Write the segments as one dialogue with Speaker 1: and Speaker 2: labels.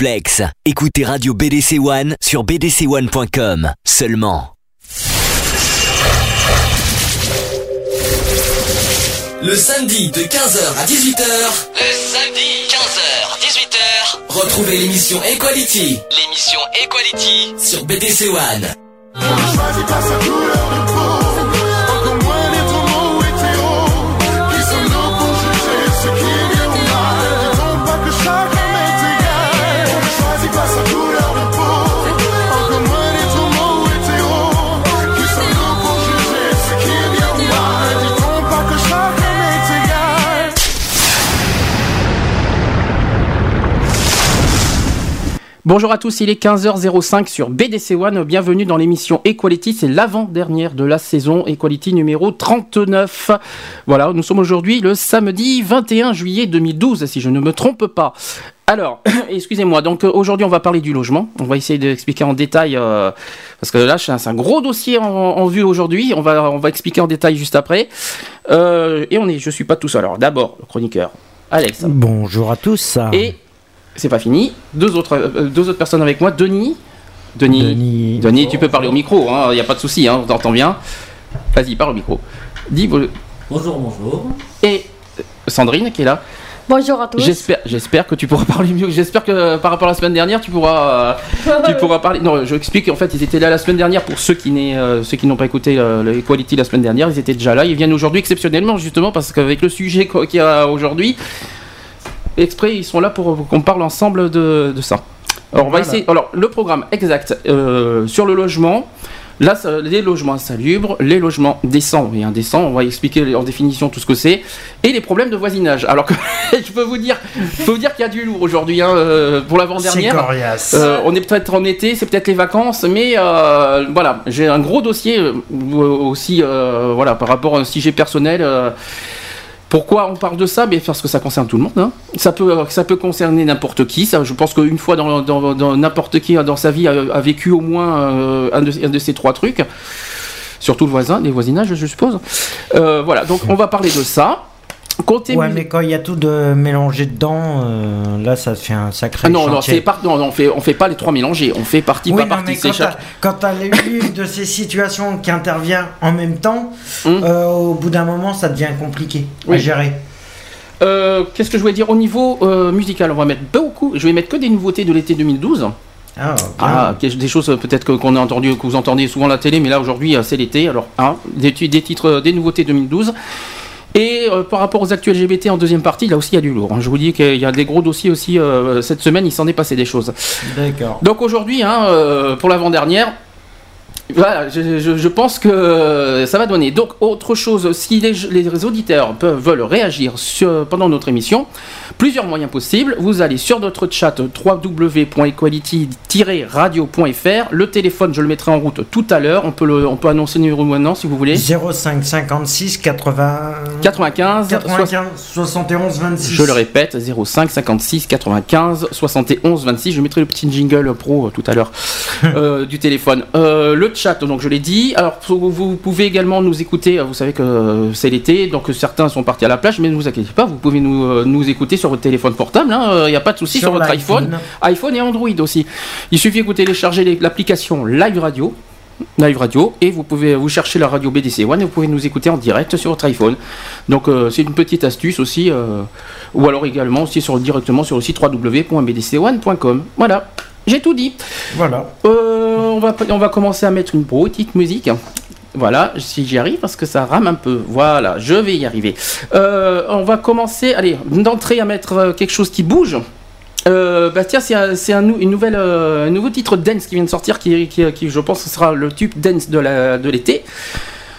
Speaker 1: Flex. Écoutez Radio BDC One sur bdc1.com seulement.
Speaker 2: Le samedi de 15h à 18h.
Speaker 3: Le samedi 15h 18h.
Speaker 2: Retrouvez l'émission Equality.
Speaker 3: L'émission Equality
Speaker 2: sur BDC One.
Speaker 4: Bonjour à tous, il est 15h05 sur BDC One. Bienvenue dans l'émission Equality. C'est l'avant-dernière de la saison Equality numéro 39. Voilà, nous sommes aujourd'hui le samedi 21 juillet 2012, si je ne me trompe pas. Alors, excusez-moi, donc euh, aujourd'hui on va parler du logement. On va essayer d'expliquer en détail, euh, parce que là c'est un, gros dossier en, vue aujourd'hui. On va, on va expliquer en détail juste après. Euh, et on est, je suis pas tout seul. Alors d'abord, le chroniqueur, Alex.
Speaker 5: Bonjour à tous.
Speaker 4: Et c'est pas fini. Deux autres, euh, deux autres personnes avec moi. Denis.
Speaker 5: Denis.
Speaker 4: Denis, tu peux parler au micro, il hein, n'y a pas de souci, hein, on t'entend bien. Vas-y, parle au micro. Dis.
Speaker 6: Bonjour, bonjour.
Speaker 4: Et euh, Sandrine qui est là.
Speaker 7: Bonjour à tous.
Speaker 4: J'espère, j'espère que tu pourras parler mieux. J'espère que euh, par rapport à la semaine dernière, tu pourras, tu pourras parler. Non, je explique. En fait, ils étaient là la semaine dernière pour ceux qui ceux qui n'ont pas écouté l'Equality la semaine dernière. Ils étaient déjà là. Ils viennent aujourd'hui exceptionnellement, justement, parce qu'avec le sujet qu'il y a aujourd'hui, exprès, ils sont là pour qu'on parle ensemble de, ça. Alors, on va essayer. Alors, le programme exact euh, sur le logement. Là, les logements insalubres, les logements décents et indécents, on va expliquer en définition tout ce que c'est, et les problèmes de voisinage. Alors que je peux vous dire, faut dire qu'il y a du lourd aujourd'hui hein, euh, pour l'avant-dernière. Euh, on est peut-être en été, c'est peut-être les vacances, mais voilà, j'ai un gros dossier aussi, voilà, par rapport à un sujet personnel. Pourquoi on parle de ça? Mais Parce que ça concerne tout le monde. Hein. Ça, peut, ça peut concerner n'importe qui. Je pense qu'une fois dans, n'importe qui dans sa vie a, vécu au moins euh, un, de, ces trois trucs. Surtout le voisin, les voisinages, je suppose. Euh, voilà, donc on va parler de ça
Speaker 5: ouais, mais quand il y a tout de mélangé dedans, euh, là, ça fait un sacré. Ah
Speaker 4: non, non, c'est non, non, on fait, on fait pas les trois mélangés, on fait partie par partie.
Speaker 5: quand tu as une de ces situations qui intervient en même temps, hum. euh, au bout d'un moment, ça devient compliqué à gérer.
Speaker 4: Euh, qu'est-ce que je voulais dire au niveau musical? On va mettre beaucoup. Je vais mettre que des nouveautés de l'été 2012. Ah, ah des choses peut-être qu'on a entendu, que vous entendez souvent à la télé, mais là aujourd'hui c'est l'été. Alors, hein, des, des titres, des nouveautés 2012. Et euh, par rapport aux actus LGBT en deuxième partie, là aussi il y a du lourd. Hein. Je vous dis qu'il y a des gros dossiers aussi euh, cette semaine, il s'en est passé des choses.
Speaker 5: D'accord.
Speaker 4: Donc aujourd'hui, hein, euh, pour l'avant-dernière, voilà, je, pense que ça va donner. Donc, autre chose, si les, auditeurs peuvent, veulent réagir pendant notre émission, plusieurs moyens possibles. Vous allez sur notre chat www.equality-radio.fr. Le téléphone, je le mettrai en route tout à l'heure. On peut, le, on peut annoncer le numéro maintenant si vous voulez.
Speaker 5: 05 56 80...
Speaker 4: 95
Speaker 5: 95 71 26.
Speaker 4: Je le répète, 05 56 95 71 26. Je mettrai le petit jingle pro tout à l'heure euh, du téléphone. Euh, le chat, donc je l'ai dit. Alors vous pouvez également nous écouter, vous savez que c'est l'été, donc certains sont partis à la plage, mais ne vous inquiétez pas, vous pouvez nous, euh, nous écouter sur votre téléphone portable, hein. il n'y a pas de souci sur, votre iPhone. iPhone et Android aussi. Il suffit que vous téléchargez l'application Live Radio. Live Radio et vous pouvez vous chercher la radio BDC One et vous pouvez nous écouter en direct sur votre iPhone. Donc euh, c'est une petite astuce aussi, euh, ou alors également aussi sur, directement sur le site www.bdc1.com. Voilà. J'ai tout dit.
Speaker 5: Voilà.
Speaker 4: Euh, on, va, on va commencer à mettre une petite musique. Voilà, si j'y arrive, parce que ça rame un peu. Voilà, je vais y arriver. Euh, on va commencer, allez, d'entrée à mettre euh, quelque chose qui bouge. bah tiens, c'est un, une nouvelle, nouveau titre dance qui vient de sortir, qui, qui, je pense, sera le tube dance de l'été.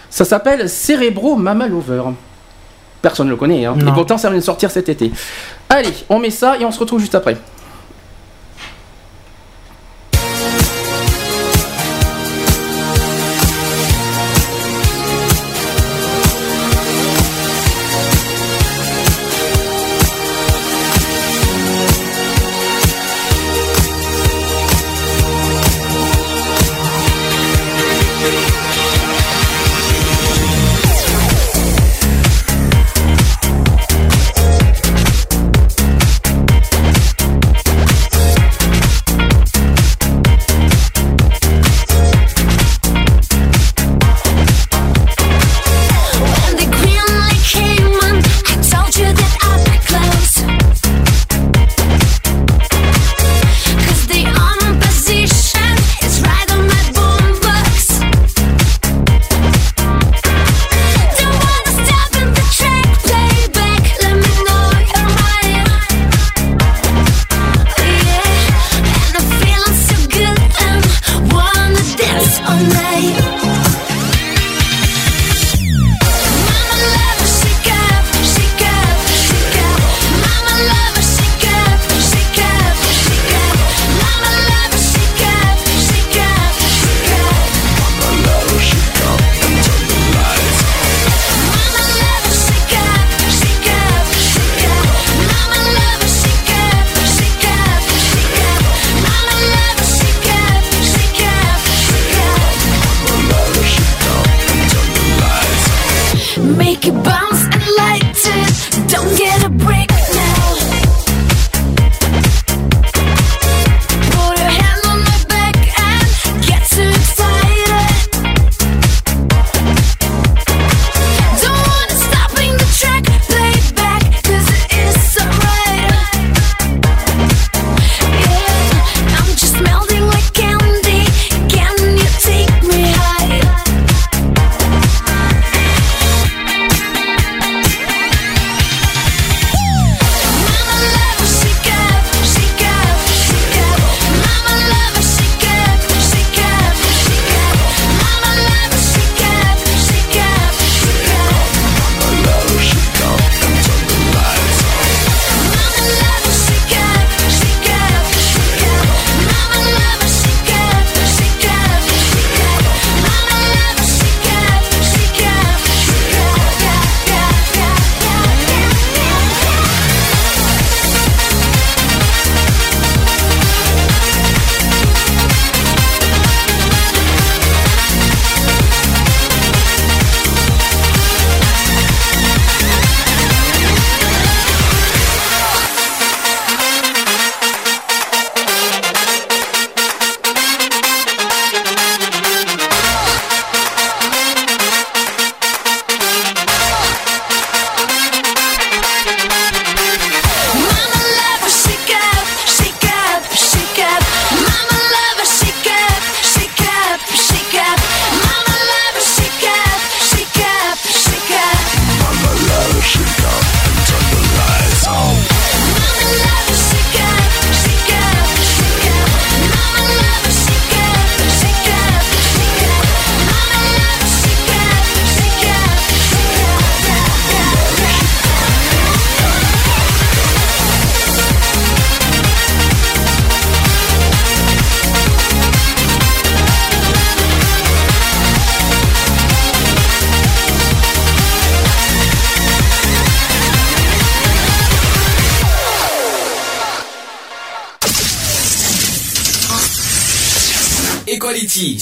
Speaker 4: ça s'appelle Cerebro Mama Lover. Personne ne le connaît, hein. et pourtant ça vient de sortir cet été. Allez, on met ça et on se retrouve juste après.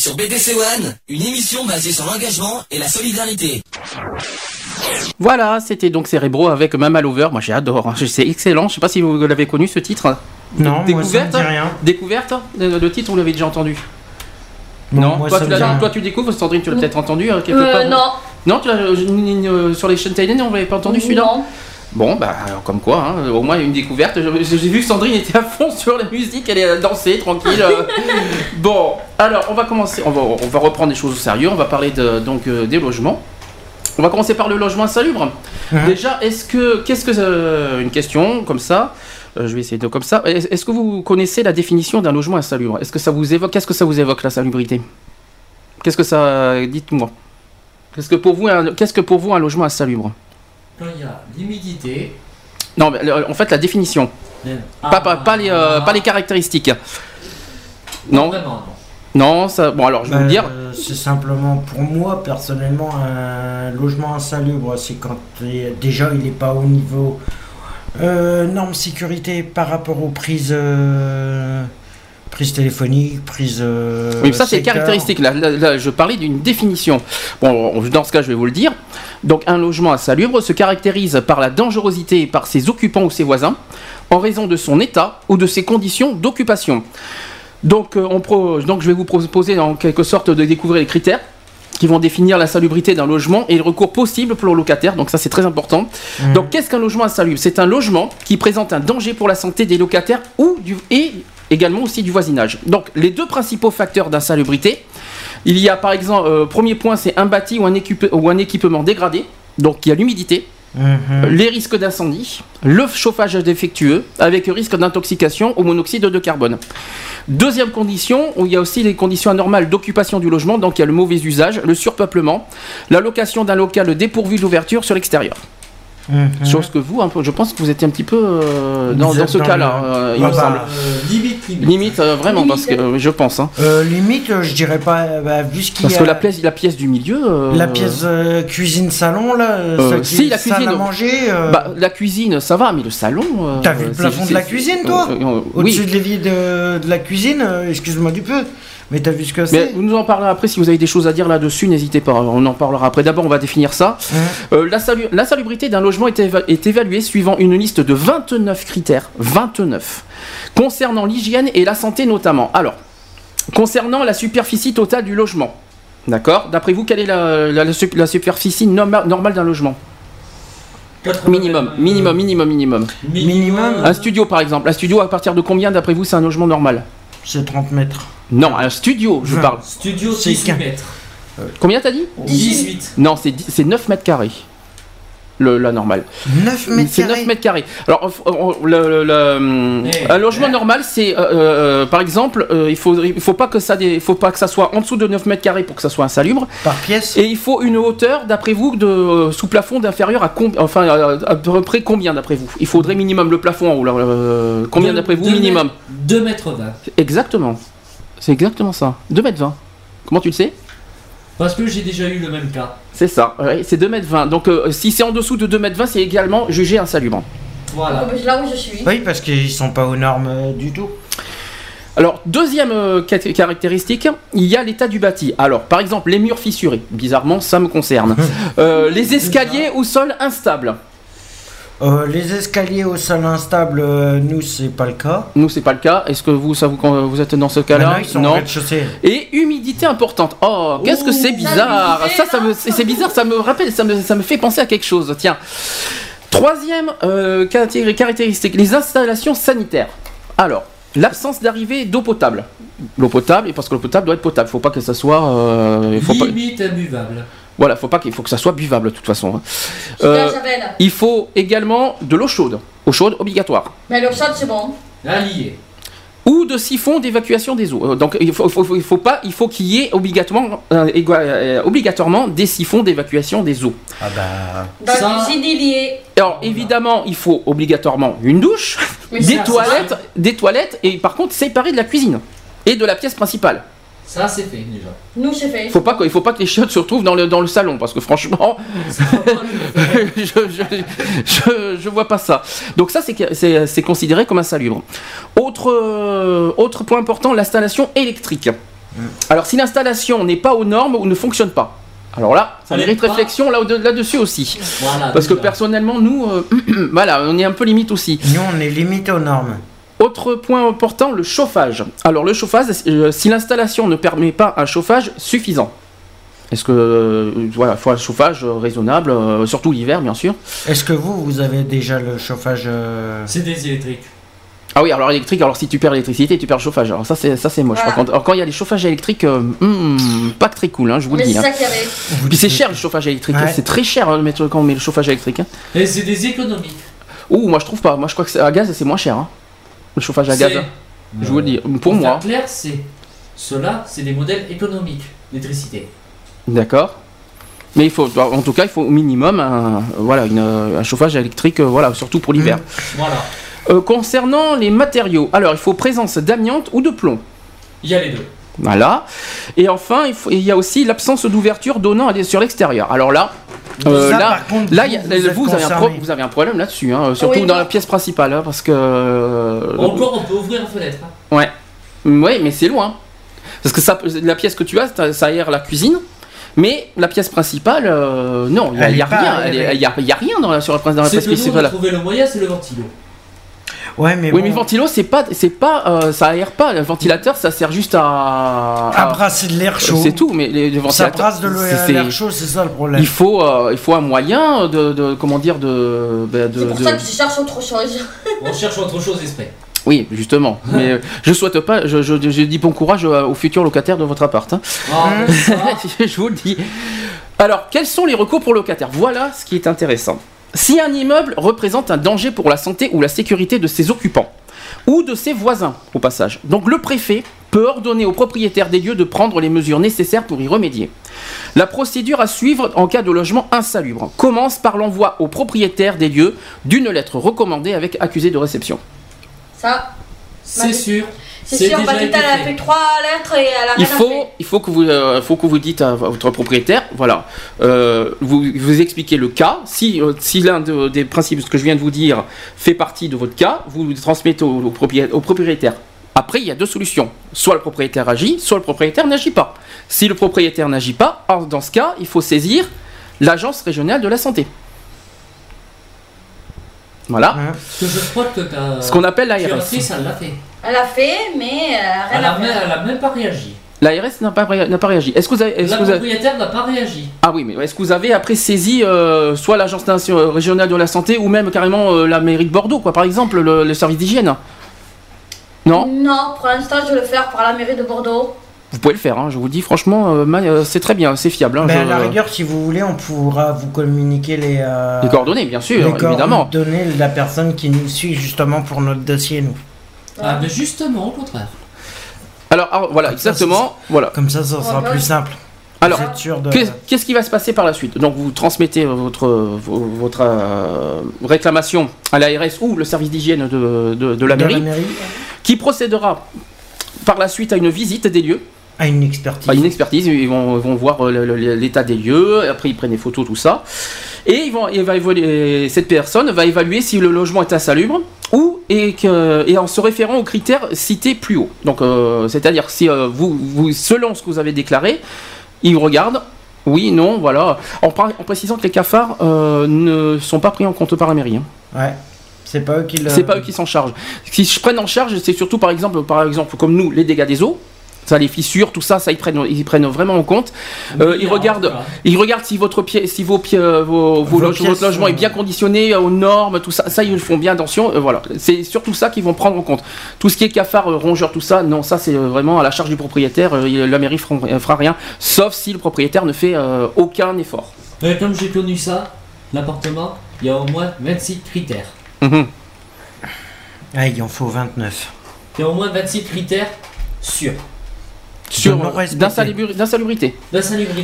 Speaker 2: Sur BDC One, une émission basée sur l'engagement et la solidarité.
Speaker 4: Voilà, c'était donc Cérébro avec Mama Lover. Moi j'adore, hein. c'est excellent. Je sais pas si vous l'avez connu ce titre.
Speaker 5: Non, moi, ça me
Speaker 4: Découverte
Speaker 5: dit rien.
Speaker 4: Découverte Le le titre, vous l'avez déjà entendu
Speaker 5: Non,
Speaker 4: Non,
Speaker 5: moi,
Speaker 4: toi,
Speaker 5: ça
Speaker 4: tu
Speaker 5: me dit
Speaker 4: l'as-
Speaker 5: rien.
Speaker 4: toi tu découvres, Sandrine, tu l'as peut-être entendu euh, quelque
Speaker 7: Euh,
Speaker 4: part
Speaker 7: non.
Speaker 4: Non, tu l'as euh, euh, sur les chaînes télé, on l'avait pas entendu celui-là
Speaker 7: Non.
Speaker 4: Bon, bah, alors, comme quoi, hein, au moins une découverte. J'ai vu que Sandrine était à fond sur la musique, elle est dansée, tranquille. euh. bon, alors, on va commencer, on va, on va reprendre des choses au sérieux, on va parler de, donc euh, des logements. On va commencer par le logement insalubre.
Speaker 5: Hein
Speaker 4: Déjà, est-ce que, qu'est-ce que, euh, une question comme ça, euh, je vais essayer de comme ça. Est- Est-ce que vous connaissez la définition d'un logement insalubre? Est-ce que ça vous évoque, qu'est-ce que ça vous évoque la salubrité? Qu'est-ce que ça, dites-moi. Qu'est-ce que pour vous, un, qu'est-ce que pour vous un logement insalubre?
Speaker 8: Quand il y a l'humidité.
Speaker 4: Non, mais en fait la définition, pas, pas, pas les, euh, pas les caractéristiques. Non,
Speaker 8: Vraiment,
Speaker 4: non, ça. Bon, alors je vais vous dire.
Speaker 5: euh, c'est simplement pour moi personnellement un logement insalubre, c'est quand euh, déjà il n'est pas au niveau euh, normes sécurité par rapport aux prises prises téléphoniques, prises. euh,
Speaker 4: Oui, ça c'est caractéristique. Là, là, là, je parlais d'une définition. Bon, on- dans ce cas, je vais vous le dire. Donc, un logement insalubre se caractérise par la dangerosité par ses occupants ou ses voisins, en raison de son état ou de ses conditions d'occupation. Donc, euh, on pro- donc, je vais vous proposer en quelque sorte de découvrir les critères qui vont définir la salubrité d'un logement et le recours possible pour le locataire. Donc ça c'est très important.
Speaker 5: Mhm.
Speaker 4: Donc qu'est-ce qu'un logement insalubre? C'est un logement qui présente un danger pour la santé des locataires ou du, et également aussi du voisinage. Donc les deux principaux facteurs d'insalubrité, il y a par exemple, euh, premier point c'est un bâti ou un, équipe- ou un équipement dégradé. Donc il y a l'humidité,
Speaker 5: Mhm.
Speaker 4: les risques d'incendie, le chauffage défectueux avec risque d'intoxication au monoxyde de carbone. Deuxième condition, où il y a aussi les conditions anormales d'occupation du logement, donc il y a le mauvais usage, le surpeuplement, la location d'un local dépourvu d'ouverture sur l'extérieur.
Speaker 5: Mhm.
Speaker 4: Chose que vous, un peu, je pense que vous étiez un petit peu euh, dans, ce cas-là,
Speaker 5: le-
Speaker 4: euh, il
Speaker 5: Ah
Speaker 4: me
Speaker 5: bah,
Speaker 4: semble.
Speaker 8: Euh, limite, limite.
Speaker 4: Limite, euh, vraiment, parce que euh, je pense. hein.
Speaker 5: Euh, limite, je dirais pas, bah, vu ce qu'il
Speaker 4: Parce
Speaker 5: a.
Speaker 4: que la pièce, la pièce du milieu. euh,
Speaker 5: La pièce euh, cuisine-salon, là, celle qui
Speaker 4: si, la
Speaker 5: salle
Speaker 4: cuisine,
Speaker 5: à manger. euh,
Speaker 4: Bah, la cuisine, ça va, mais le salon. euh,
Speaker 5: T'as vu le plafond de la cuisine, toi
Speaker 4: euh, euh,
Speaker 5: Au-dessus
Speaker 4: Oui.
Speaker 5: de l'évier de, de la cuisine, euh, excuse-moi du peu, mais t'as vu ce que
Speaker 4: Mais
Speaker 5: c'est
Speaker 4: vous nous en parlerez après. Si vous avez des choses à dire là-dessus, n'hésitez pas. On en parlera après. D'abord, on va définir ça.
Speaker 5: Hein
Speaker 4: Euh, la, salu- la salubrité d'un logement est, éva- est évaluée suivant une liste de 29 critères, 29, concernant l'hygiène et la santé notamment. Alors, concernant la superficie totale du logement, d'accord? D'après vous, quelle est la, la- la sup- la superficie norma- normale d'un logement?
Speaker 8: 80
Speaker 4: Minimum, minimum, minimum, minimum.
Speaker 5: Minimum.
Speaker 4: Un studio, par exemple. Un studio, à partir de combien, d'après vous, c'est un logement normal?
Speaker 5: C'est 30 mètres.
Speaker 4: Non, un studio, je
Speaker 5: Vingt.
Speaker 4: parle.
Speaker 8: Studio
Speaker 5: C'est
Speaker 8: 18
Speaker 5: qu'un-
Speaker 8: mètres.
Speaker 4: Combien t'as dit?
Speaker 8: 18.
Speaker 4: Non, c'est dix- c'est 9 mètres carrés. Le, la normale.
Speaker 5: 9 mètres
Speaker 4: C'est 9
Speaker 5: carrés.
Speaker 4: mètres carrés. Alors, on- on- le- le- le-
Speaker 8: Eh,
Speaker 4: un logement
Speaker 8: eh.
Speaker 4: normal, c'est, euh, euh, par exemple, euh, il faut, il faut pas que ça, dé- il faut pas que ça soit en dessous de 9 mètres carrés pour que ça soit insalubre.
Speaker 5: Par pièce
Speaker 4: Et il faut une hauteur, d'après vous, de euh, sous plafond d'inférieur à combien, enfin, à, à peu près combien d'après vous? Il faudrait minimum le plafond en haut. là, euh, combien d'après vous
Speaker 8: deux
Speaker 4: minimum?
Speaker 8: mètres- 2 mètres 20.
Speaker 4: Exactement. C'est exactement ça. 2 mètres 20. Comment tu le sais?
Speaker 8: Parce que j'ai déjà eu le même cas.
Speaker 4: C'est ça. ouais, c'est 2 mètres 20. Donc, euh, si c'est en dessous de 2 mètres 20, c'est également jugé insalubre.
Speaker 8: Voilà.
Speaker 7: Comme Là où je suis.
Speaker 5: Oui, parce qu'ils sont pas aux normes euh, du tout.
Speaker 4: Alors, deuxième euh, caractéristique, il y a l'état du bâti. Alors, par exemple, les murs fissurés. Bizarrement, ça me concerne. Euh, les escaliers au sol instable.
Speaker 5: Euh, les escaliers au sol instable, euh, nous, c'est pas le cas.
Speaker 4: Nous, c'est pas le cas. Est-ce que vous, ça vous, quand vous êtes dans ce cas-là
Speaker 5: Maintenant, ils sont rez-de-chaussée.
Speaker 4: Et humidité importante. Oh, qu'est-ce que c'est bizarre. Ça, ça me, c'est c'est bizarre. Ça me rappelle, ça me, ça me fait penser à quelque chose. Tiens. Troisième euh, caractéri- caractéristique, les installations sanitaires. Alors, l'absence d'arrivée d'eau potable. L'eau potable, et parce que l'eau potable doit être potable. Faut pas que ça soit. euh, il faut pas,
Speaker 8: Limite imbuvable.
Speaker 4: Voilà, faut pas qu'il faut que ça soit buvable de toute façon. hein. Euh,
Speaker 7: la
Speaker 4: il faut également de l'eau chaude. Eau chaude obligatoire.
Speaker 7: Mais le chat, c'est bon.
Speaker 8: Allié.
Speaker 4: ou de siphon d'évacuation des eaux. Euh, Donc il faut, faut- faut- il faut pas, il faut qu'il y ait obligatoirement, euh, euh, obligatoirement des siphons d'évacuation des eaux.
Speaker 5: Ah bah.
Speaker 7: Dans
Speaker 8: Ça-
Speaker 7: la cuisine, il y est.
Speaker 4: Alors évidemment, il faut obligatoirement une douche, des
Speaker 7: ça,
Speaker 4: toilettes, des toilettes et par contre séparées de la cuisine et de la pièce principale.
Speaker 8: Ça, c'est fait déjà.
Speaker 7: Nous, c'est fait.
Speaker 4: Faut pas que, il faut pas que les chiottes se retrouvent dans le, dans le salon parce que franchement,
Speaker 8: Ça va pas le faire.
Speaker 4: je, je, je, je vois pas ça. Donc ça, c'est que- c'est c'est considéré comme insalubre. Autre, euh, autre point important, l'installation électrique. Alors si l'installation n'est pas aux normes ou ne fonctionne pas, alors là, ça mérite réflexion là- là-dessus aussi.
Speaker 8: Voilà,
Speaker 4: Parce que personnellement, nous, euh, voilà, on est un peu limite aussi.
Speaker 5: Nous, on est limité aux normes.
Speaker 4: Autre point important, le chauffage. Alors le chauffage, euh, si l'installation ne permet pas un chauffage suffisant. Est-ce que euh, voilà, faut un chauffage euh, raisonnable, euh, surtout l'hiver bien sûr.
Speaker 5: Est-ce que vous, vous avez déjà le chauffage euh,
Speaker 8: C'est des électriques.
Speaker 4: Ah oui, alors électrique, alors si tu perds l'électricité, tu perds le chauffage. Alors ça c'est ça c'est moche.
Speaker 7: Voilà.
Speaker 4: Par contre, alors quand il y a les chauffages électriques, euh, hmm, pas très cool, hein, je vous le dis.
Speaker 7: c'est
Speaker 4: hein.
Speaker 7: ça avait.
Speaker 4: Puis c'est cher le chauffage électrique,
Speaker 5: Ouais.
Speaker 4: c'est très cher hein, de mettre- quand on met le chauffage électrique. hein.
Speaker 8: Et c'est des économies.
Speaker 4: Ouh, moi je trouve pas. Moi je crois que c'est- à gaz c'est moins cher. hein. Le chauffage à gaz. Hein. Je vous le dis. Pour moi,
Speaker 8: clair, c'est. Ceux-là, c'est des modèles économiques d'électricité.
Speaker 4: d'accord. Mais il faut, en tout cas, il faut au minimum un, voilà, une, un chauffage électrique, euh, voilà, surtout pour l'hiver.
Speaker 8: Voilà.
Speaker 4: Euh, concernant les matériaux, alors il faut présence d'amiante ou de plomb?
Speaker 8: Il y a les deux.
Speaker 4: Voilà. Et enfin, il, faut- il y a aussi l'absence d'ouverture donnant à des- sur l'extérieur. Alors là, euh,
Speaker 5: Ça,
Speaker 4: là,
Speaker 5: contre,
Speaker 4: là,
Speaker 5: vous, vous êtes
Speaker 4: vous, avez un pro-
Speaker 5: concerné.
Speaker 4: vous avez un problème là-dessus, hein, surtout
Speaker 7: Oui.
Speaker 4: dans la pièce principale, hein, parce que. euh,
Speaker 8: Encore, on peut ouvrir la fenêtre. hein.
Speaker 4: Ouais. Oui, mais c'est loin. Parce que ça, la pièce que tu as, ça- ça aère la cuisine. Mais la pièce principale, euh, non, il n'y a, y a rien. Il y a, il y a rien dans la, sur la, dans la
Speaker 8: C'est
Speaker 4: pièce
Speaker 8: que nous, on a
Speaker 4: principale.
Speaker 8: trouvé le moyen, c'est le ventilo.
Speaker 5: Ouais, mais
Speaker 4: Oui,
Speaker 5: bon,
Speaker 4: mais ventilo, c'est pas, c'est pas, euh, ça aère pas. Le ventilateur, ça sert juste à.
Speaker 5: à
Speaker 4: à-
Speaker 5: brasser de l'air chaud.
Speaker 4: C'est tout, mais les, les
Speaker 5: Ça
Speaker 4: ventilateurs.
Speaker 5: brasse de l'air chaud, c'est ça le problème.
Speaker 4: Il faut, euh, il faut un moyen de, de- comment dire, de, bah, de-
Speaker 7: C'est pour
Speaker 4: de-
Speaker 7: ça que je cherche autre chose.
Speaker 8: On cherche autre chose exprès.
Speaker 4: oui, justement. Mais euh, je souhaite pas, je, je, je dis bon courage euh, aux futurs locataires de votre appart. hein.
Speaker 8: Ah, ça,
Speaker 4: je vous le dis. Alors, quels sont les recours pour locataires? Voilà ce qui est intéressant. Si un immeuble représente un danger pour la santé ou la sécurité de ses occupants, ou de ses voisins, au passage. Donc le préfet peut ordonner aux propriétaires des lieux de prendre les mesures nécessaires pour y remédier. La procédure à suivre en cas de logement insalubre commence par l'envoi aux propriétaires des lieux d'une lettre recommandée avec accusé de réception.
Speaker 7: Ça,
Speaker 8: C'est sûr.
Speaker 7: C'est sûr,
Speaker 8: déjà
Speaker 7: Patita,
Speaker 8: été
Speaker 7: elle a
Speaker 8: fait.
Speaker 7: trois lettres et elle a
Speaker 4: Il
Speaker 7: rien
Speaker 4: faut,
Speaker 7: fait.
Speaker 4: il faut que vous, euh, faut que vous dites à votre propriétaire, voilà, euh, vous, vous expliquez le cas. Si, euh, si l'un de- des principes ce que je viens de vous dire fait partie de votre cas, vous le transmettez au, au propriétaire, au propriétaire. Après, il y a deux solutions. Soit le propriétaire agit, soit le propriétaire n'agit pas. Si le propriétaire n'agit pas, alors dans ce cas, il faut saisir l'agence régionale de la santé. Voilà.
Speaker 5: Hein.
Speaker 8: Ce que je crois que ta
Speaker 4: Ce qu'on appelle l'ARS.
Speaker 8: elle l'a fait.
Speaker 7: Elle a fait, mais euh, rien
Speaker 8: Elle
Speaker 7: à
Speaker 8: a, même,
Speaker 7: faire.
Speaker 8: elle a même pas réagi.
Speaker 4: L'ARS n'a pas, ré- n'a pas réagi. Est-ce que vous avez, est-ce
Speaker 8: La
Speaker 4: que vous avez-
Speaker 8: propriétaire n'a pas réagi.
Speaker 4: Ah oui, mais est-ce que vous avez après saisi euh, soit l'agence nation- régionale de la santé ou même carrément euh, la mairie de Bordeaux, quoi, par exemple, le, le service d'hygiène? Non?
Speaker 7: Non, pour l'instant, je vais le faire par la mairie de Bordeaux.
Speaker 4: Vous pouvez le faire, hein, je vous le dis franchement, euh, ma- euh, c'est très bien, c'est fiable. hein,
Speaker 5: Ben,
Speaker 4: je-
Speaker 5: à la rigueur, si vous voulez, on pourra vous communiquer les, euh,
Speaker 4: Les coordonnées, bien sûr,
Speaker 5: les
Speaker 4: évidemment.
Speaker 5: coordonnées de la personne qui nous suit justement pour notre dossier, nous.
Speaker 8: Ah, mais justement, au contraire.
Speaker 4: Alors, ah, voilà,
Speaker 5: Comme ça,
Speaker 4: exactement, voilà.
Speaker 5: Comme ça, ça sera plus simple.
Speaker 4: Alors,
Speaker 5: Vous êtes sûr de...
Speaker 4: Qu'est- Qu'est-ce qui va se passer par la suite? Donc vous transmettez votre, vo- votre euh, réclamation à l'ARS ou le service d'hygiène de, de- de la
Speaker 5: de
Speaker 4: mairie, qui procédera par la suite à une visite des lieux,
Speaker 5: à une expertise.
Speaker 4: à une expertise, ils vont, voir euh, l'état des lieux, après ils prennent des photos, tout ça, et, ils vont, évaluer- cette personne va évaluer si le logement est insalubre ou et, que, et en se référant aux critères cités plus haut. Donc euh, c'est-à-dire si euh, vous, vous, selon ce que vous avez déclaré, ils regardent. Oui, non, voilà. En, précisant que les cafards euh, ne sont pas pris en compte par la mairie. hein.
Speaker 5: Ouais. C'est pas eux qui le...
Speaker 4: C'est pas eux qui s'en chargent. Si je prenne en charge, c'est surtout par exemple, par exemple, comme nous, les dégâts des eaux. Ça, les fissures, tout ça, ça ils prennent, ils prennent vraiment en compte. Euh,
Speaker 8: Oui,
Speaker 4: ils
Speaker 8: en
Speaker 4: regardent, ils regardent si votre pied, si vos pieds, euh, vos, vos
Speaker 5: Vos
Speaker 4: loge-
Speaker 5: pièces
Speaker 4: votre logement est bien conditionné euh, aux normes, tout ça. Ça, ils le font bien attention. euh, voilà, c'est surtout ça qu'ils vont prendre en compte. Tout ce qui est cafard, euh, rongeur, tout ça, non, ça c'est vraiment à la charge du propriétaire. euh, la mairie fera, euh, fera rien, sauf si le propriétaire ne fait euh, aucun effort.
Speaker 8: Comme j'ai connu ça, l'appartement, il y a au moins 26 critères.
Speaker 4: Mhm.
Speaker 5: Ah, il en faut 29.
Speaker 8: Il y a au moins 26 critères sûrs.
Speaker 4: Sur euh, d'insalubrité.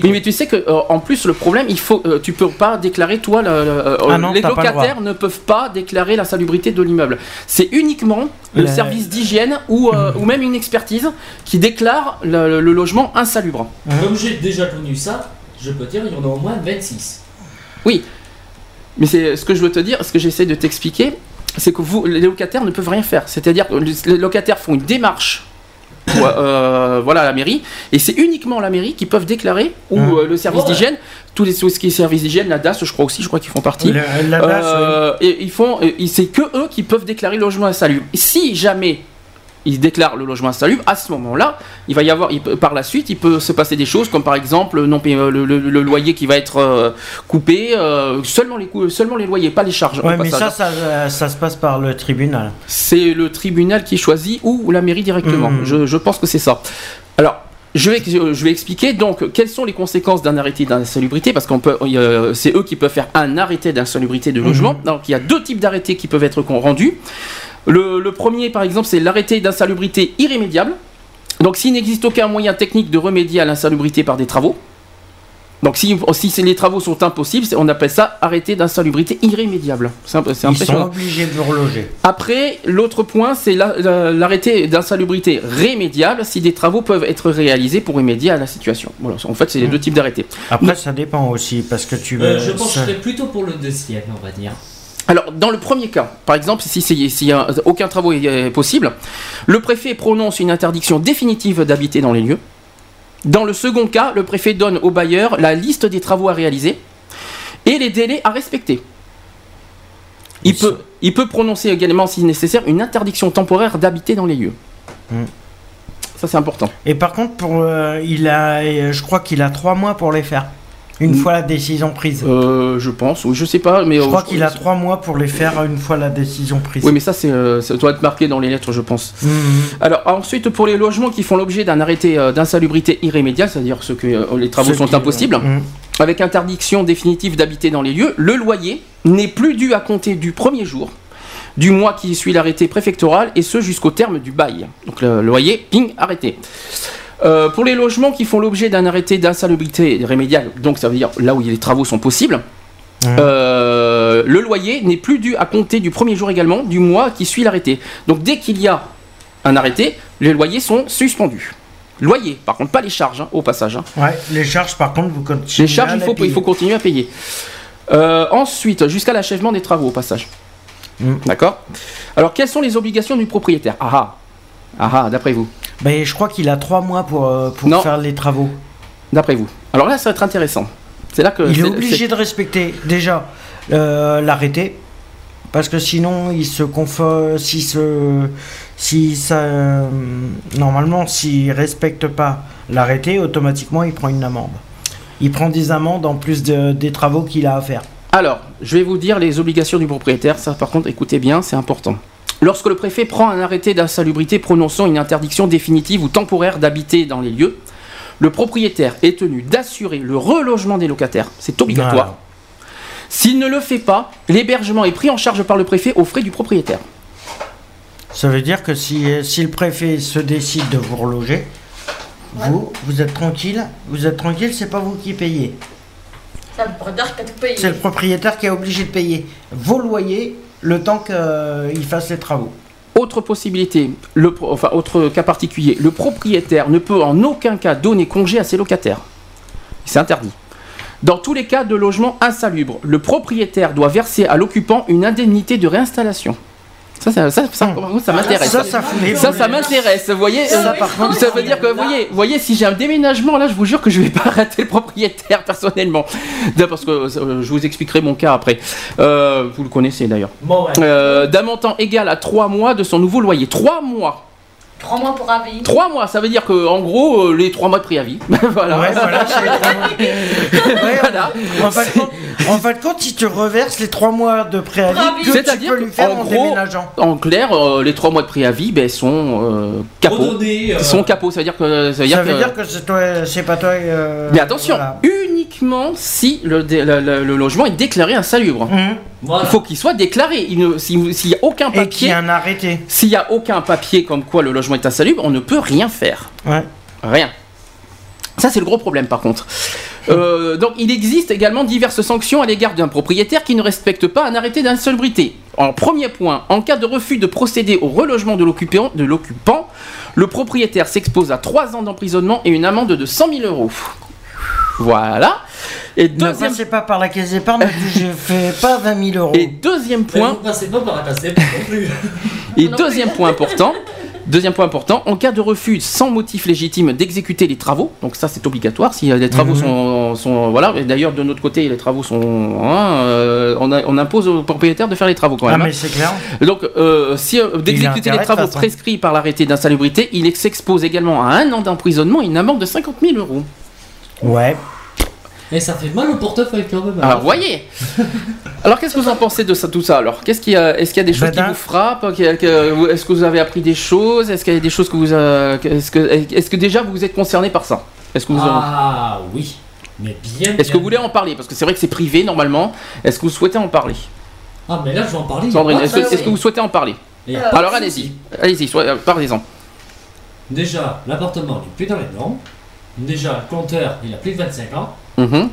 Speaker 4: Oui, mais tu sais que euh, en plus le problème, il faut, euh, tu peux pas déclarer toi, le- le- euh,
Speaker 5: Ah non,
Speaker 4: les
Speaker 5: le
Speaker 4: locataires ne peuvent pas déclarer la salubrité de l'immeuble. C'est uniquement le service d'hygiène ou, euh, ou même une expertise qui déclare le, le- le logement insalubre.
Speaker 8: Comme j'ai déjà connu ça, je peux dire il y en a au moins 26.
Speaker 4: Mais c'est ce que je veux te dire, ce que j'essaie de t'expliquer, c'est que vous, les locataires ne peuvent rien faire. C'est-à-dire que les locataires font une démarche. Pour, euh, voilà à la mairie et c'est uniquement la mairie qui peuvent déclarer ou
Speaker 5: Hum.
Speaker 4: euh, le service d'hygiène tous les tout ce qui est service d'hygiène la DAS je crois aussi je crois qu'ils font partie
Speaker 5: Le- la DAS,
Speaker 4: Euh, et ils font, c'est que eux qui peuvent déclarer le logement insalubre. Si jamais ils déclarent le logement insalubre, à ce moment-là, il va y avoir, il par la suite, il peut se passer des choses comme par exemple non paye- le, le- le loyer qui va être euh, coupé, euh, seulement les cou- seulement les loyers, pas les charges.
Speaker 5: oui. mais ça, ça, euh, ça se passe par le tribunal.
Speaker 4: c'est le tribunal qui choisit ou la mairie directement.
Speaker 5: Mhm.
Speaker 4: Je, je pense que c'est ça. Alors. Je vais, je vais expliquer donc quelles sont les conséquences d'un arrêté d'insalubrité parce qu'on peut, il c'est eux qui peuvent faire un arrêté d'insalubrité de logement. Donc il y a deux types d'arrêtés qui peuvent être rendus. Le, le premier, par exemple, c'est l'arrêté d'insalubrité irrémédiable. Donc s'il n'existe aucun moyen technique de remédier à l'insalubrité par des travaux. Donc si, si les travaux sont impossibles, c'est- on appelle ça arrêté d'insalubrité irrémédiable. C'est
Speaker 5: Ils sont obligés de reloger.
Speaker 4: Après, l'autre point, c'est la- la- l'arrêté d'insalubrité rémédiable si des travaux peuvent être réalisés pour remédier à la situation. Voilà, en fait, c'est les deux types d'arrêtés.
Speaker 5: Après, ça dépend aussi, parce que tu
Speaker 8: Euh,
Speaker 5: veux-
Speaker 8: je pencherais plutôt pour le deuxième, on va dire.
Speaker 4: Alors, dans le premier cas, par exemple, si y a aucun travaux est possible, le préfet prononce une interdiction définitive d'habiter dans les lieux. Dans le second cas, le préfet donne au bailleur la liste des travaux à réaliser et les délais à respecter. Il peut, il peut prononcer également, si nécessaire, une interdiction temporaire d'habiter dans les lieux.
Speaker 5: Hmm.
Speaker 4: Ça, c'est important.
Speaker 5: Et par contre, pour, euh, il a, je crois qu'il a trois mois pour les faire. Une fois la décision prise.
Speaker 4: Euh, je pense, oui, je sais pas, mais
Speaker 5: je
Speaker 4: euh,
Speaker 5: crois qu'il a trois mois pour les faire une fois la décision prise.
Speaker 4: Oui, mais ça, c'est, euh, ça doit être marqué dans les lettres, je pense.
Speaker 5: Mhm.
Speaker 4: Alors ensuite pour les logements qui font l'objet d'un arrêté euh, d'insalubrité irrémédiable, c'est-à-dire ceux que les travaux
Speaker 5: Ceux
Speaker 4: sont
Speaker 5: qui-
Speaker 4: impossibles,
Speaker 5: Mhm.
Speaker 4: avec interdiction définitive d'habiter dans les lieux, le loyer n'est plus dû à compter du premier jour, du mois qui suit l'arrêté préfectoral et ce jusqu'au terme du bail. Donc le loyer, ping, arrêté. Euh, pour les logements qui font l'objet d'un arrêté d'insalubrité rémédiale, donc ça veut dire là où les travaux sont possibles, euh, le loyer n'est plus dû à compter du premier jour également du mois qui suit l'arrêté. Donc dès qu'il y a un arrêté, les loyers sont suspendus. Loyer, par contre, pas les charges, hein, au passage. hein.
Speaker 5: Ouais, les charges, par contre, vous continuez.
Speaker 4: Les charges,
Speaker 5: à
Speaker 4: il
Speaker 5: les
Speaker 4: faut,
Speaker 5: payer.
Speaker 4: il faut continuer à payer. Euh, ensuite, jusqu'à l'achèvement des travaux, au passage.
Speaker 5: Mm.
Speaker 4: D'accord? Alors, quelles sont les obligations du propriétaire? Ah ah Ah d'après vous
Speaker 5: Ben, je crois qu'il a trois mois pour, euh, pour
Speaker 4: Non.
Speaker 5: faire les travaux.
Speaker 4: D'après vous. Alors là, ça va être intéressant. C'est là que.
Speaker 5: Il est obligé de respecter déjà euh, l'arrêté, parce que sinon il se confond, si se, si ça, euh, normalement s'il respecte pas l'arrêté, automatiquement il prend une amende. Il prend des amendes en plus de- des travaux qu'il a à faire.
Speaker 4: Alors, je vais vous dire les obligations du propriétaire. Ça, par contre, écoutez bien, c'est important. Lorsque le préfet prend un arrêté d'insalubrité prononçant une interdiction définitive ou temporaire d'habiter dans les lieux, le propriétaire est tenu d'assurer le relogement des locataires. C'est obligatoire. S'il ne le fait pas, l'hébergement est pris en charge par le préfet aux frais du propriétaire.
Speaker 5: Ça veut dire que si, si le préfet se décide de vous reloger, vous, vous êtes tranquille, vous êtes tranquille, c'est pas vous qui payez. C'est le propriétaire qui est obligé de payer vos loyers le temps qu'il fasse les travaux.
Speaker 4: Autre possibilité, le, enfin autre cas particulier, le propriétaire ne peut en aucun cas donner congé à ses locataires. C'est interdit. Dans tous les cas de logement insalubre, le propriétaire doit verser à l'occupant une indemnité de réinstallation. Ça, ça, ça, ça, ça m'intéresse.
Speaker 5: Ça, ça
Speaker 4: m'intéresse. Vous voyez,
Speaker 5: Ça, par contre,
Speaker 4: ça veut dire que, vous voyez, vous voyez, si j'ai un déménagement, là, je vous jure que je vais pas rater le propriétaire personnellement. Parce que euh, je vous expliquerai mon cas après. Euh, vous le connaissez d'ailleurs.
Speaker 8: Bon, ouais.
Speaker 4: Euh, D'un montant égal à 3 mois de son nouveau loyer. 3 mois.
Speaker 7: Trois mois pour avis.
Speaker 4: 3 mois, ça veut dire que en gros, euh, les 3 mois de préavis. voilà.
Speaker 5: Ouais, voilà, c'est les trois mois. Ouais,
Speaker 4: Voilà.
Speaker 5: En fin, de compte, en fin de compte, il te reverse les trois mois de préavis
Speaker 7: Préavis.
Speaker 5: que tu peux lui faire
Speaker 4: en
Speaker 5: en,
Speaker 4: gros,
Speaker 5: déménageant.
Speaker 4: En clair, euh, les 3 mois de préavis ben, sont euh, capots.
Speaker 8: Redonner, euh,
Speaker 4: Sont capots, ça veut dire que. Ça veut dire
Speaker 5: Ça veut
Speaker 4: que-
Speaker 5: dire que c'est toi, c'est pas toi. euh,
Speaker 4: Mais attention,
Speaker 5: voilà.
Speaker 4: Uniquement si le, dé- le- le- le logement est déclaré insalubre.
Speaker 8: Voilà.
Speaker 4: Il faut qu'il soit déclaré. Si- S'il n'y a aucun
Speaker 5: Et qu'il y
Speaker 4: papier,
Speaker 5: a un arrêté.
Speaker 4: s'il y a aucun papier comme quoi le logement est insalubre, on ne peut rien faire.
Speaker 5: Ouais.
Speaker 4: Rien. Ça, c'est le gros problème par contre. Euh, donc, il existe également diverses sanctions à l'égard d'un propriétaire qui ne respecte pas un arrêté d'insalubrité. En premier point, en cas de refus de procéder au relogement de l'occupant, de l'occupant, le propriétaire s'expose à 3 ans d'emprisonnement et une amende de 100 000 euros. Voilà. Et
Speaker 5: Ne
Speaker 4: deuxième,
Speaker 5: passez pas par la caisse d'épargne, je fais pas 20 000 euros.
Speaker 4: et deuxième point,
Speaker 8: Vous passez pas par la casse d'épargne non plus.
Speaker 4: Et deuxième point important, deuxième point important, en cas de refus sans motif légitime d'exécuter les travaux, donc ça c'est obligatoire, si euh, les travaux
Speaker 5: Mhm.
Speaker 4: sont, sont- voilà, et d'ailleurs de notre côté les travaux sont, hein, euh, on, a- on impose au propriétaire de faire les travaux quand
Speaker 5: ah,
Speaker 4: même. hein.
Speaker 5: mais c'est clair.
Speaker 4: Donc euh, si euh, d'exécuter les travaux prescrits par l'arrêté d'insalubrité, il s'expose également à un an d'emprisonnement et une amende de 50 000 euros.
Speaker 5: Ouais.
Speaker 8: Et ça fait mal au portefeuille quand même.
Speaker 4: Alors voyez. Alors qu'est-ce que vous en pensez de ça, tout ça Alors? Qu'est-ce qu'il y a Est-ce qu'il y a des choses qui
Speaker 5: Badin.
Speaker 4: vous frappent que- Est-ce que vous avez appris des choses? Est-ce qu'il y a des choses que vous euh, Est-ce que est-ce que déjà vous êtes concerné par ça? Est-ce que vous en-
Speaker 8: Ah oui. Mais bien.
Speaker 4: Est-ce que vous voulez en parler? Parce que c'est vrai que c'est privé normalement. Est-ce que vous souhaitez en parler?
Speaker 8: Ah, mais là je vais en parler.
Speaker 4: Sandrine,
Speaker 8: Ah,
Speaker 4: est-ce est-ce que vous souhaitez en parler?
Speaker 7: Euh,
Speaker 4: Alors allez-y, allez-y, soit- euh, parlez-en.
Speaker 8: Déjà, l'appartement n'est plus dans les normes. Déjà, le compteur, il a plus de 25 ans.
Speaker 4: Mhm.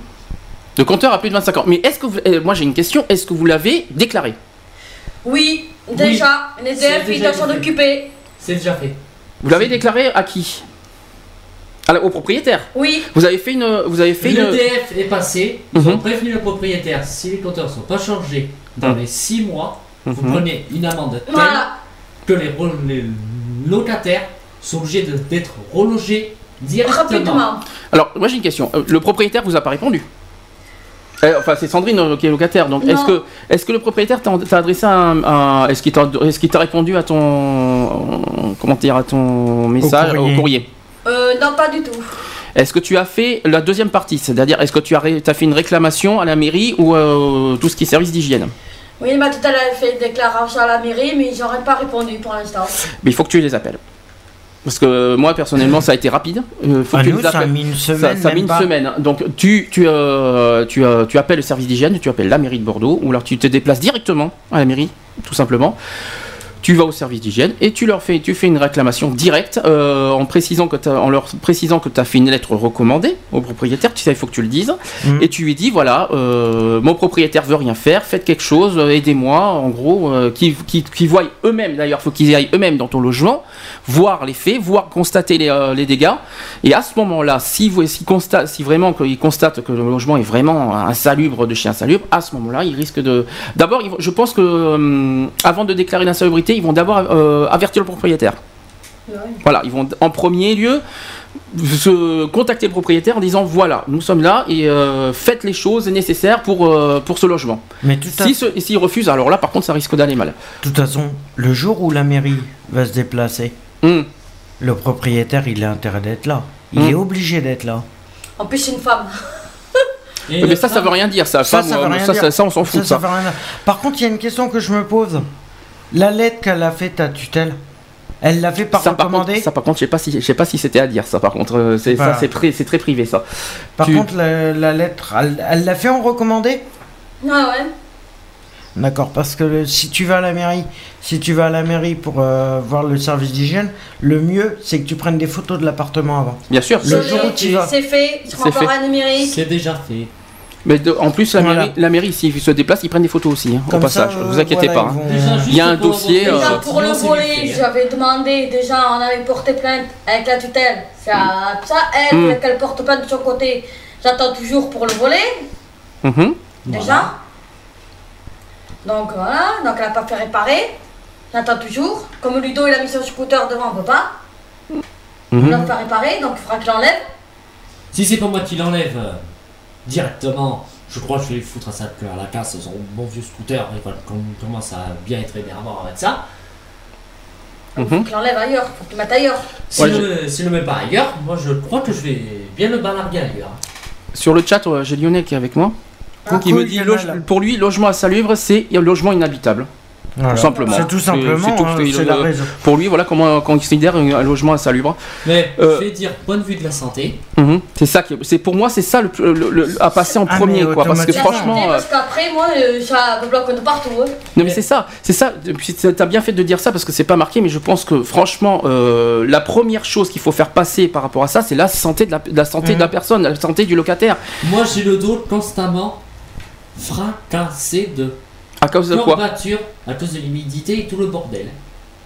Speaker 4: Le compteur a plus de 25 ans. Mais est-ce que vous, euh, moi j'ai une question, est-ce que vous l'avez déclaré?
Speaker 7: Oui, déjà. Une
Speaker 8: C'est
Speaker 7: EDF, il
Speaker 8: déjà
Speaker 7: doit s'en occuper.
Speaker 8: C'est déjà fait.
Speaker 4: Vous l'avez déclaré à qui? À la- Au propriétaire?
Speaker 7: Oui.
Speaker 4: Vous avez fait une, vous avez fait une.
Speaker 8: L'EDF est passé. Ils
Speaker 4: Mhm.
Speaker 8: ont prévenu le propriétaire. Si les compteurs ne sont pas changés dans
Speaker 4: Mhm.
Speaker 8: les 6 mois, vous prenez une amende telle
Speaker 7: Voilà.
Speaker 8: que les, les locataires sont obligés d'être relogés directement.
Speaker 7: Rapidement.
Speaker 4: Alors, moi j'ai une question. Euh, Le propriétaire vous a pas répondu Euh, Enfin, c'est Sandrine euh, qui est locataire. Donc, est-ce que, est-ce que le propriétaire t'a adressé un, un- est-ce qu'il t'a, est-ce qu'il t'a répondu à ton, comment dire, à ton message,
Speaker 5: courrier.
Speaker 4: au courrier
Speaker 7: Euh, non, pas du tout.
Speaker 4: Est-ce que tu as fait la deuxième partie, c'est-à-dire est-ce que tu as, ré- fait une réclamation à la mairie ou euh, tout ce qui est service d'hygiène?
Speaker 7: Oui, il m'a tout à l'heure fait une déclaration à la mairie, mais ils n'auraient pas répondu pour l'instant.
Speaker 4: Mais il faut que tu les appelles. Parce que euh, moi personnellement ça a été rapide. Euh, faut
Speaker 5: À
Speaker 4: que tu
Speaker 5: nous,
Speaker 4: les
Speaker 5: ça a mis une semaine.
Speaker 4: ça a mis
Speaker 5: même
Speaker 4: une
Speaker 5: pas.
Speaker 4: semaine. hein. Donc tu, tu, euh, tu, euh, tu appelles le service d'hygiène, tu appelles la mairie de Bordeaux, ou alors tu te déplaces directement à la mairie tout simplement. Tu vas au service d'hygiène et tu leur fais, tu fais une réclamation directe euh, en précisant que en leur précisant que tu as fait une lettre recommandée au propriétaire. Tu sais, il faut que tu le dises.
Speaker 5: Mhm.
Speaker 4: Et tu lui dis voilà, euh, mon propriétaire veut rien faire, faites quelque chose, euh, aidez-moi. En gros, euh, qui, qui, qui voient eux-mêmes. D'ailleurs, faut qu'ils aillent eux-mêmes dans ton logement, voir les faits, voir constater les, les dégâts. Et à ce moment-là, si, si, constate, si vraiment qu'ils constatent que le logement est vraiment insalubre de chez insalubre, à ce moment-là, ils risquent de. D'abord, je pense que euh, avant de déclarer l'insalubrité, ils vont d'abord euh, avertir le propriétaire. Voilà, ils vont en premier lieu se contacter le propriétaire en disant voilà, nous sommes là et euh, faites les choses nécessaires pour, euh, pour ce logement.
Speaker 5: Mais tout à-
Speaker 4: Si s'ils refusent, alors là par contre ça risque d'aller mal.
Speaker 5: de toute façon, le jour où la mairie va se déplacer,
Speaker 4: Hmm.
Speaker 5: le propriétaire, il a intérêt d'être là. Il
Speaker 4: Hmm.
Speaker 5: est obligé d'être là.
Speaker 7: En plus, c'est une femme.
Speaker 8: Et
Speaker 4: Mais ça, ça veut rien dire, ça.
Speaker 5: Ça,
Speaker 4: Femme,
Speaker 5: ça veut
Speaker 4: euh,
Speaker 5: rien
Speaker 4: ça,
Speaker 5: dire.
Speaker 4: ça, ça, on s'en fout.
Speaker 5: Ça,
Speaker 4: Ça,
Speaker 5: ça veut rien dire. Par contre, il y a une question que je me pose. La lettre qu'elle a faite à tutelle, elle l'a fait par
Speaker 4: Ça, par
Speaker 5: recommandé
Speaker 4: contre, ça, par contre, je sais pas si, je sais pas si c'était à dire ça. Par contre, euh, c'est
Speaker 5: Bah.
Speaker 4: ça, c'est très, c'est très privé ça.
Speaker 5: Par
Speaker 4: tu-
Speaker 5: contre, la, la lettre, elle elle l'a fait en recommandé
Speaker 7: Ah ouais.
Speaker 5: D'accord, parce que le- si tu vas à la mairie, si tu vas à la mairie pour euh, voir le service d'hygiène, le mieux c'est que tu prennes des photos de l'appartement avant.
Speaker 4: Bien sûr.
Speaker 5: Le
Speaker 7: C'est
Speaker 5: jour où tu vas.
Speaker 7: C'est fait.
Speaker 4: C'est
Speaker 7: encore
Speaker 4: fait.
Speaker 7: à.
Speaker 8: C'est déjà fait.
Speaker 4: Mais de- en plus, la
Speaker 5: Voilà.
Speaker 4: mairie, la mairie, s'ils se déplacent, ils prennent des photos aussi, hein, au passage.
Speaker 5: euh,
Speaker 4: vous inquiétez
Speaker 5: voilà,
Speaker 4: pas. hein.
Speaker 8: Déjà,
Speaker 4: Il y a un
Speaker 8: pour
Speaker 4: dossier, euh,
Speaker 7: Déjà pour le volet, j'avais demandé, déjà on avait porté plainte avec la tutelle. Ça, ça elle,
Speaker 4: Hmm.
Speaker 7: qu'elle porte plainte de son côté. J'attends toujours pour le volet,
Speaker 4: Mhm.
Speaker 7: déjà. Donc voilà, donc elle n'a pas fait réparer. J'attends toujours. Comme Ludo il a mis son scooter devant, on peut pas. Il l'a fait réparer, donc il faudra que je l'enlève.
Speaker 8: Si c'est pas moi qui l'enlève euh, directement, je crois que je vais lui foutre à la casse, son bon vieux scooter, il va com- commence à bien être énervant avec ça.
Speaker 4: Mhm.
Speaker 7: Faut que je l'enlève ailleurs, faut que je le mette ailleurs.
Speaker 8: S'il
Speaker 4: Ouais,
Speaker 8: ne s'il le met pas ailleurs, moi je crois que je vais bien le balarguer ailleurs.
Speaker 4: Sur le chat, j'ai Lionel qui est avec moi.
Speaker 5: Coucou,
Speaker 4: qui me dit loge- pour lui, logement insalubre, c'est un logement inhabitable.
Speaker 5: Voilà.
Speaker 4: Tout simplement.
Speaker 5: C'est tout simplement,
Speaker 4: tout,
Speaker 5: hein, la raison.
Speaker 4: Pour lui, voilà comment on considère un, logement insalubre.
Speaker 8: Mais
Speaker 4: Euh.
Speaker 8: je vais dire, point de vue de la santé,
Speaker 4: Mhm. C'est ça qui, est- c'est pour moi, c'est ça le, le- le- à passer en
Speaker 5: Ah,
Speaker 4: premier, quoi. Parce que franchement, euh,
Speaker 7: Parce qu'après, moi, euh, ça me bloque de partout. hein.
Speaker 4: non mais c'est ça, c'est ça. Puis c'est- t'as bien fait de dire ça parce que c'est pas marqué, mais je pense que franchement, euh, la première chose qu'il faut faire passer par rapport à ça, c'est la santé de la, la santé
Speaker 5: Mhm.
Speaker 4: de la personne, la santé du locataire.
Speaker 8: moi j'ai le dos constamment fracassé de
Speaker 4: À cause de quoi
Speaker 8: à cause de l'humidité et tout le bordel.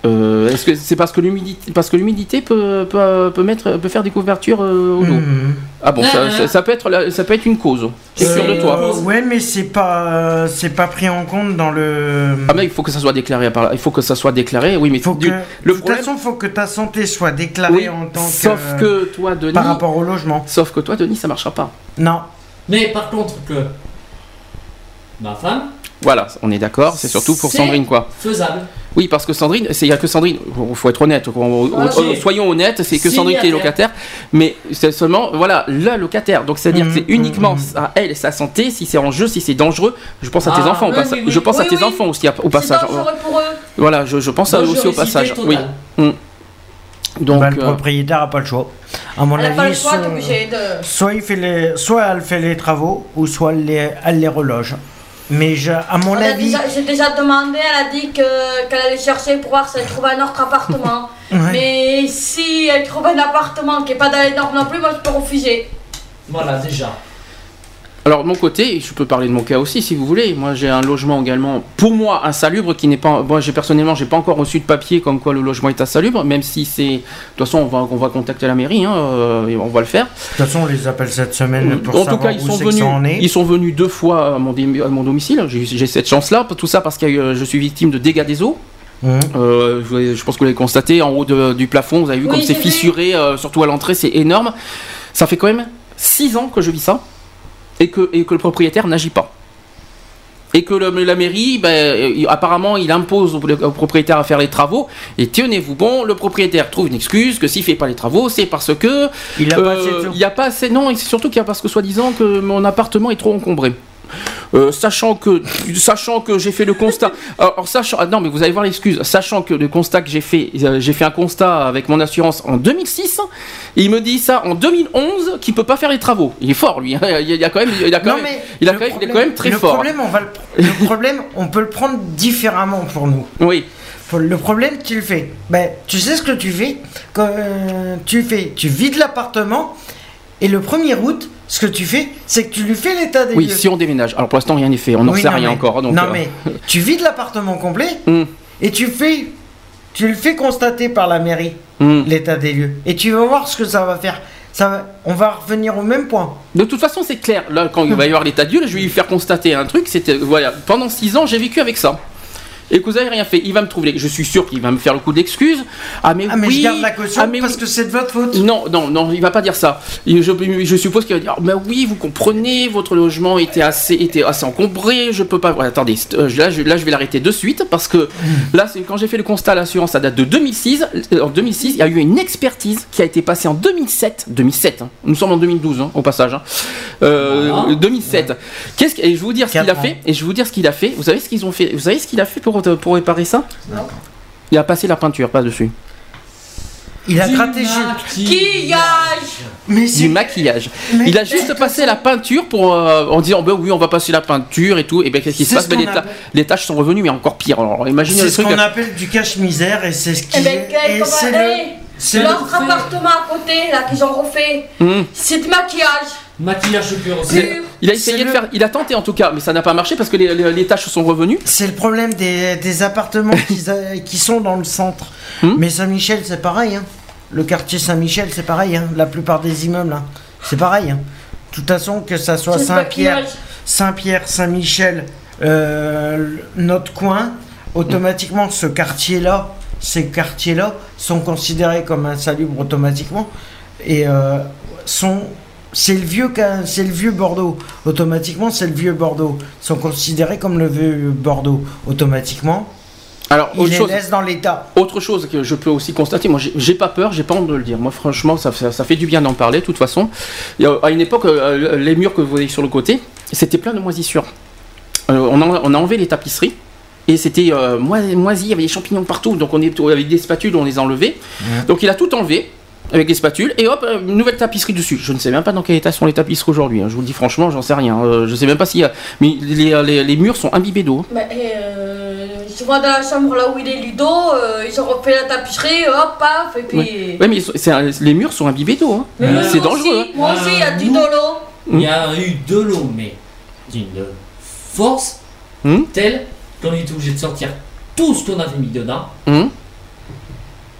Speaker 4: Euh, Est-ce que c'est parce que l'humidité, parce que l'humidité peut, peut, peut mettre, peut faire des couvertures euh, au dos
Speaker 5: Mhm.
Speaker 4: Ah bon, ça, ça- ça peut être, la- ça peut être une cause. C'est sûr de toi.
Speaker 5: Euh, ouais, mais c'est pas, euh, c'est pas pris en compte dans le.
Speaker 4: Ah mais il faut que ça soit déclaré. par- Il faut que ça soit déclaré. Oui, mais
Speaker 5: faut
Speaker 4: du-
Speaker 5: que,
Speaker 4: le
Speaker 5: de toute façon, faut que ta santé soit déclarée
Speaker 4: Oui,
Speaker 5: en tant que.
Speaker 4: sauf que toi, Denis.
Speaker 5: Par rapport au logement.
Speaker 4: Sauf que toi, Denis, ça marchera pas.
Speaker 5: Non.
Speaker 8: Mais par contre que ma femme,
Speaker 4: Voilà, on est d'accord. C'est surtout pour Sandrine, quoi.
Speaker 8: faisable.
Speaker 4: Oui, parce que Sandrine, c'est- il y a que Sandrine. Il faut être honnête. on- on-
Speaker 7: Ok.
Speaker 4: on- soyons honnêtes, c'est que Sandrine qui est locataire. Mais c'est seulement, voilà, la locataire. Donc c'est-à-dire
Speaker 5: Mhm,
Speaker 4: que c'est uniquement
Speaker 5: mhm.
Speaker 4: à elle et sa santé. Si c'est en jeu, si c'est dangereux, je pense à tes
Speaker 8: Ah,
Speaker 4: enfants. au
Speaker 8: oui,
Speaker 4: passage.
Speaker 8: oui, oui.
Speaker 4: Je pense à tes
Speaker 7: oui.
Speaker 4: enfants aussi au
Speaker 7: C'est
Speaker 4: passage.
Speaker 7: dangereux pour eux.
Speaker 4: Voilà, je, je pense à- aussi au passage. Oui. Donc.
Speaker 5: Le
Speaker 4: euh,
Speaker 5: propriétaire a pas le choix. À mon
Speaker 7: Elle n'a pas le
Speaker 5: avis,
Speaker 7: choix,
Speaker 5: soit,
Speaker 7: de.
Speaker 5: soit il fait les, soit elle fait les travaux, ou soit elle les, elle les reloge. Mais je, à mon avis,
Speaker 7: J'ai déjà demandé, elle a dit que- qu'elle allait chercher pour voir si elle trouvait un autre appartement.
Speaker 5: Ouais.
Speaker 7: Mais si elle trouve un appartement qui n'est pas dans les normes non plus, moi je peux refuser.
Speaker 8: Voilà déjà.
Speaker 4: Alors de mon côté, je peux parler de mon cas aussi si vous voulez. Moi j'ai un logement également, pour moi insalubre, qui n'est pas. Moi j'ai personnellement, j'ai pas encore reçu de papier comme quoi le logement est insalubre, même si c'est. De toute façon, on va, on va contacter la mairie, hein, euh, et on va le faire.
Speaker 5: de toute façon, on les appelle cette semaine pour
Speaker 4: en tout
Speaker 5: savoir
Speaker 4: cas, ils
Speaker 5: où
Speaker 4: sont venus.
Speaker 5: en est.
Speaker 4: Ils sont venus deux fois à mon, dé- à mon domicile. J'ai cette chance-là, tout ça parce que euh, je suis victime de dégâts des eaux.
Speaker 5: Mhm.
Speaker 4: Euh, je je pense que vous l'avez constaté en haut de- du plafond. Vous avez vu
Speaker 7: Oui,
Speaker 4: comme c'est fissuré, euh, surtout à l'entrée, c'est énorme. Ça fait quand même 6 ans que je vis ça et que, et que le propriétaire n'agit pas. Et que le- la mairie, ben, euh, apparemment, il impose au, au propriétaire à faire les travaux. Et tenez-vous bon, le propriétaire trouve une excuse que s'il fait pas les travaux, c'est parce que
Speaker 5: Il a pas assez de
Speaker 4: euh,
Speaker 5: sous.
Speaker 4: il y a pas assez. Non, et c'est surtout qu'il y a parce que soi-disant que mon appartement est trop encombré. Euh, sachant que, sachant que j'ai fait le constat. Alors, sachant, ah non, mais vous allez voir l'excuse. Sachant que le constat que j'ai fait, euh, j'ai fait un constat avec mon assurance en 2006. Et il me dit ça en 2011 qu'il peut pas faire les travaux. Il est fort, lui. hein. Il a quand même, il a quand
Speaker 5: Non,
Speaker 4: même,
Speaker 5: mais
Speaker 4: il a
Speaker 5: le
Speaker 4: quand même, il est
Speaker 5: problème-
Speaker 4: quand même très
Speaker 5: le
Speaker 4: fort.
Speaker 5: Problème, on va le, le problème, on peut le prendre différemment pour nous.
Speaker 4: Oui.
Speaker 5: Le problème, tu le fais. Ben, tu sais ce que tu fais? Quand euh, tu fais, tu vides l'appartement et le 1er août, ce que tu fais, c'est que tu lui fais l'état des
Speaker 4: Oui,
Speaker 5: lieux.
Speaker 4: si on déménage. Alors pour l'instant, rien n'est fait. On n'en
Speaker 5: Oui,
Speaker 4: sait rien
Speaker 5: mais-
Speaker 4: encore. Donc,
Speaker 5: non
Speaker 4: euh,
Speaker 5: mais tu vides l'appartement complet
Speaker 4: hum,
Speaker 5: et tu fais, tu le fais constater par la mairie
Speaker 4: hum.
Speaker 5: l'état des lieux et tu vas voir ce que ça va faire. Ça, va- on va revenir au même point.
Speaker 4: De toute façon, c'est clair. Là, quand il va y avoir l'état de Dieu, là, je vais lui faire constater un truc. C'était voilà. Pendant six ans, j'ai vécu avec ça. Et que vous avez rien fait. Il va me trouver. Je suis sûr qu'il va me faire le coup d'excuse. Ah mais
Speaker 5: Ah mais
Speaker 4: oui.
Speaker 5: je garde la caution
Speaker 4: ah, mais
Speaker 5: parce
Speaker 4: oui.
Speaker 5: que c'est de votre faute.
Speaker 4: Non, non, non, il va pas dire ça. Je, je suppose qu'il va dire, mais oui, vous comprenez, votre logement était assez, était assez encombré, je peux pas. Ouais, attendez, euh, là, je, là, je vais l'arrêter de suite parce que là, c'est quand j'ai fait le constat à l'assurance, ça date de 2006. Euh, En 2006, il y a eu une expertise qui a été passée en 2007. 2007. hein. Nous sommes en 2012, hein, au passage. hein. Euh,
Speaker 8: Voilà.
Speaker 4: 2007. Qu'est-ce que- et je vais vous dire ce qu'il a fait. Et je vais vous dire ce qu'il a fait. Vous savez ce qu'ils ont fait. Vous savez ce qu'il a fait pour pour réparer ça
Speaker 7: Non.
Speaker 4: Il a passé la peinture, pas dessus.
Speaker 5: Il a
Speaker 8: Du
Speaker 5: gratté.
Speaker 7: Maquillage.
Speaker 5: Mais
Speaker 4: Du maquillage.
Speaker 5: mais
Speaker 4: Il a juste passé la peinture pour euh, en disant ben oui on va passer la peinture et tout et ben qu'est-ce qui se passe?
Speaker 5: Ce
Speaker 4: Ben, les, ta-
Speaker 5: appelle-
Speaker 4: les tâches sont revenues mais encore pire alors imaginez
Speaker 5: C'est
Speaker 4: le
Speaker 5: ce
Speaker 4: truc
Speaker 5: qu'on appelle du cache-misère et c'est ce qui
Speaker 7: Eh ben,
Speaker 5: est. c'est le. c'est le-
Speaker 7: L'autre appartement à côté, là, qu'ils ont refait,
Speaker 4: Hum.
Speaker 7: c'est du maquillage.
Speaker 8: Maquillage pur aussi.
Speaker 4: Il a essayé de
Speaker 5: le-
Speaker 4: faire il a tenté en tout cas mais ça n'a pas marché parce que les, les, les tâches sont revenues
Speaker 5: C'est le problème des, des appartements qui, qui sont dans le centre.
Speaker 4: Hmm.
Speaker 5: Mais Saint-Michel, c'est pareil. hein. Le quartier Saint-Michel, c'est pareil. hein. La plupart des immeubles, hein. c'est pareil. hein. De toute façon, que ça soit Saint-Pierre. Saint-Pierre, Saint-Michel, euh, notre coin, automatiquement, ce quartier-là, ces quartiers-là sont considérés comme insalubres automatiquement et euh, sont c'est le vieux c'est le vieux Bordeaux. Automatiquement c'est le vieux Bordeaux. Ils sont considérés comme le vieux Bordeaux. Automatiquement
Speaker 4: alors autre chose.
Speaker 5: dans l'état.
Speaker 4: Autre chose que je peux aussi constater moi j'ai- pas peur j'ai pas honte de le dire. Moi franchement ça, ça, ça fait du bien d'en parler de toute façon. À une époque euh, les murs que vous voyez sur le côté c'était plein de moisissures. Euh, on, a, on a enlevé les tapisseries et c'était euh, moi- moisi, il y avait des champignons partout, donc on est avec des spatules, on les a enlevés. Donc il a tout enlevé avec des spatules et hop, euh, une nouvelle tapisserie dessus. Je ne sais même pas dans quel état sont les tapisseries aujourd'hui. hein. Je vous le dis franchement, j'en sais rien. Euh, je sais même pas s'il y a, mais les, les- les murs sont imbibés d'eau.
Speaker 7: Mais, euh, je vois dans la chambre là où il est Ludo, euh, ils ont refait la tapisserie, hop, paf, et puis.
Speaker 4: Ouais, mais les murs sont imbibés d'eau. hein. C'est
Speaker 7: aussi,
Speaker 4: dangereux. hein.
Speaker 7: Moi aussi, il y a du
Speaker 8: Euh,
Speaker 7: dolo.
Speaker 8: Il y a eu de l'eau, mais d'une force
Speaker 4: Hmm.
Speaker 8: telle qu'on était obligé de sortir tout ce qu'on avait mis dedans.
Speaker 4: Hum.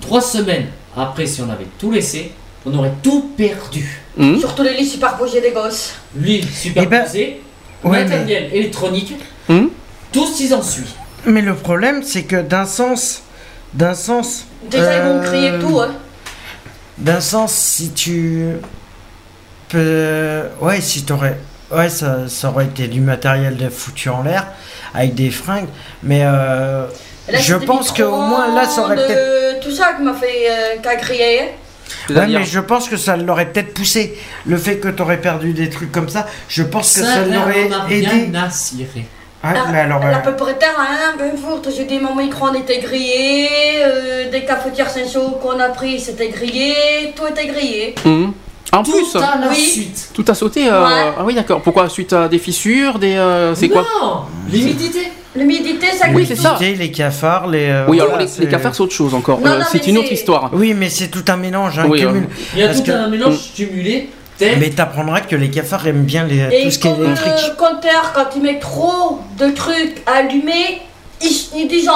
Speaker 8: Trois semaines après, si on avait tout laissé, on aurait tout perdu.
Speaker 4: Hum.
Speaker 7: Surtout les lits superposés des gosses.
Speaker 8: L'huile superposée,
Speaker 5: Eh ben, ouais,
Speaker 8: matériel électronique,
Speaker 4: Hum.
Speaker 8: tout ce qui s'ensuit.
Speaker 5: mais le problème c'est que d'un sens d'un sens
Speaker 7: Déjà, ils vont
Speaker 5: Euh,
Speaker 7: crier tout, hein.
Speaker 5: d'un sens si tu peux ouais si t'aurais ouais ça, ça aurait été du matériel de foutu en l'air avec des fringues mais euh,
Speaker 7: là,
Speaker 5: je pense qu'au moins, là, ça aurait peut-être-
Speaker 7: Tout ça qui m'a fait. euh, hein.
Speaker 5: Ouais, mais je pense que ça l'aurait peut-être poussé. Le fait que tu aurais perdu des trucs comme ça, je pense que ça, l'aurait
Speaker 8: on a
Speaker 5: aidé.
Speaker 8: bien assuré.
Speaker 5: Ah,
Speaker 7: La,
Speaker 5: mais alors,
Speaker 7: la
Speaker 5: euh,
Speaker 7: propriétaire a un peu forte. J'ai dit, mon micro-ondes était grillé, euh, des cafetières Saint-Chaud qu'on a pris, c'était grillé, tout était grillé.
Speaker 4: Hum. En
Speaker 8: Tout
Speaker 4: plus,
Speaker 8: à la
Speaker 7: Oui.
Speaker 8: suite.
Speaker 4: tout a sauté. euh,
Speaker 7: Ouais.
Speaker 4: Ah oui, d'accord. Pourquoi? Suite à des fissures, des. euh, c'est quoi?
Speaker 8: Non L'humidité.
Speaker 7: L'humidité, ça
Speaker 4: Oui, c'est ça.
Speaker 5: les cafards, les. euh,
Speaker 4: Oui,
Speaker 5: voilà,
Speaker 4: alors les, cafards, c'est autre chose encore. Euh, c'est
Speaker 7: mais
Speaker 4: une autre histoire.
Speaker 5: Oui, mais c'est tout un mélange, un
Speaker 4: Oui,
Speaker 5: cumul.
Speaker 4: euh,
Speaker 8: Il y a
Speaker 5: Parce
Speaker 8: tout
Speaker 5: que-
Speaker 8: un mélange cumulé.
Speaker 5: Mais t'apprendras que les cafards aiment bien les,
Speaker 7: Et
Speaker 5: tout ce qui est
Speaker 7: comme
Speaker 5: électrique.
Speaker 7: le compteur, quand il met trop de trucs allumés, il, il.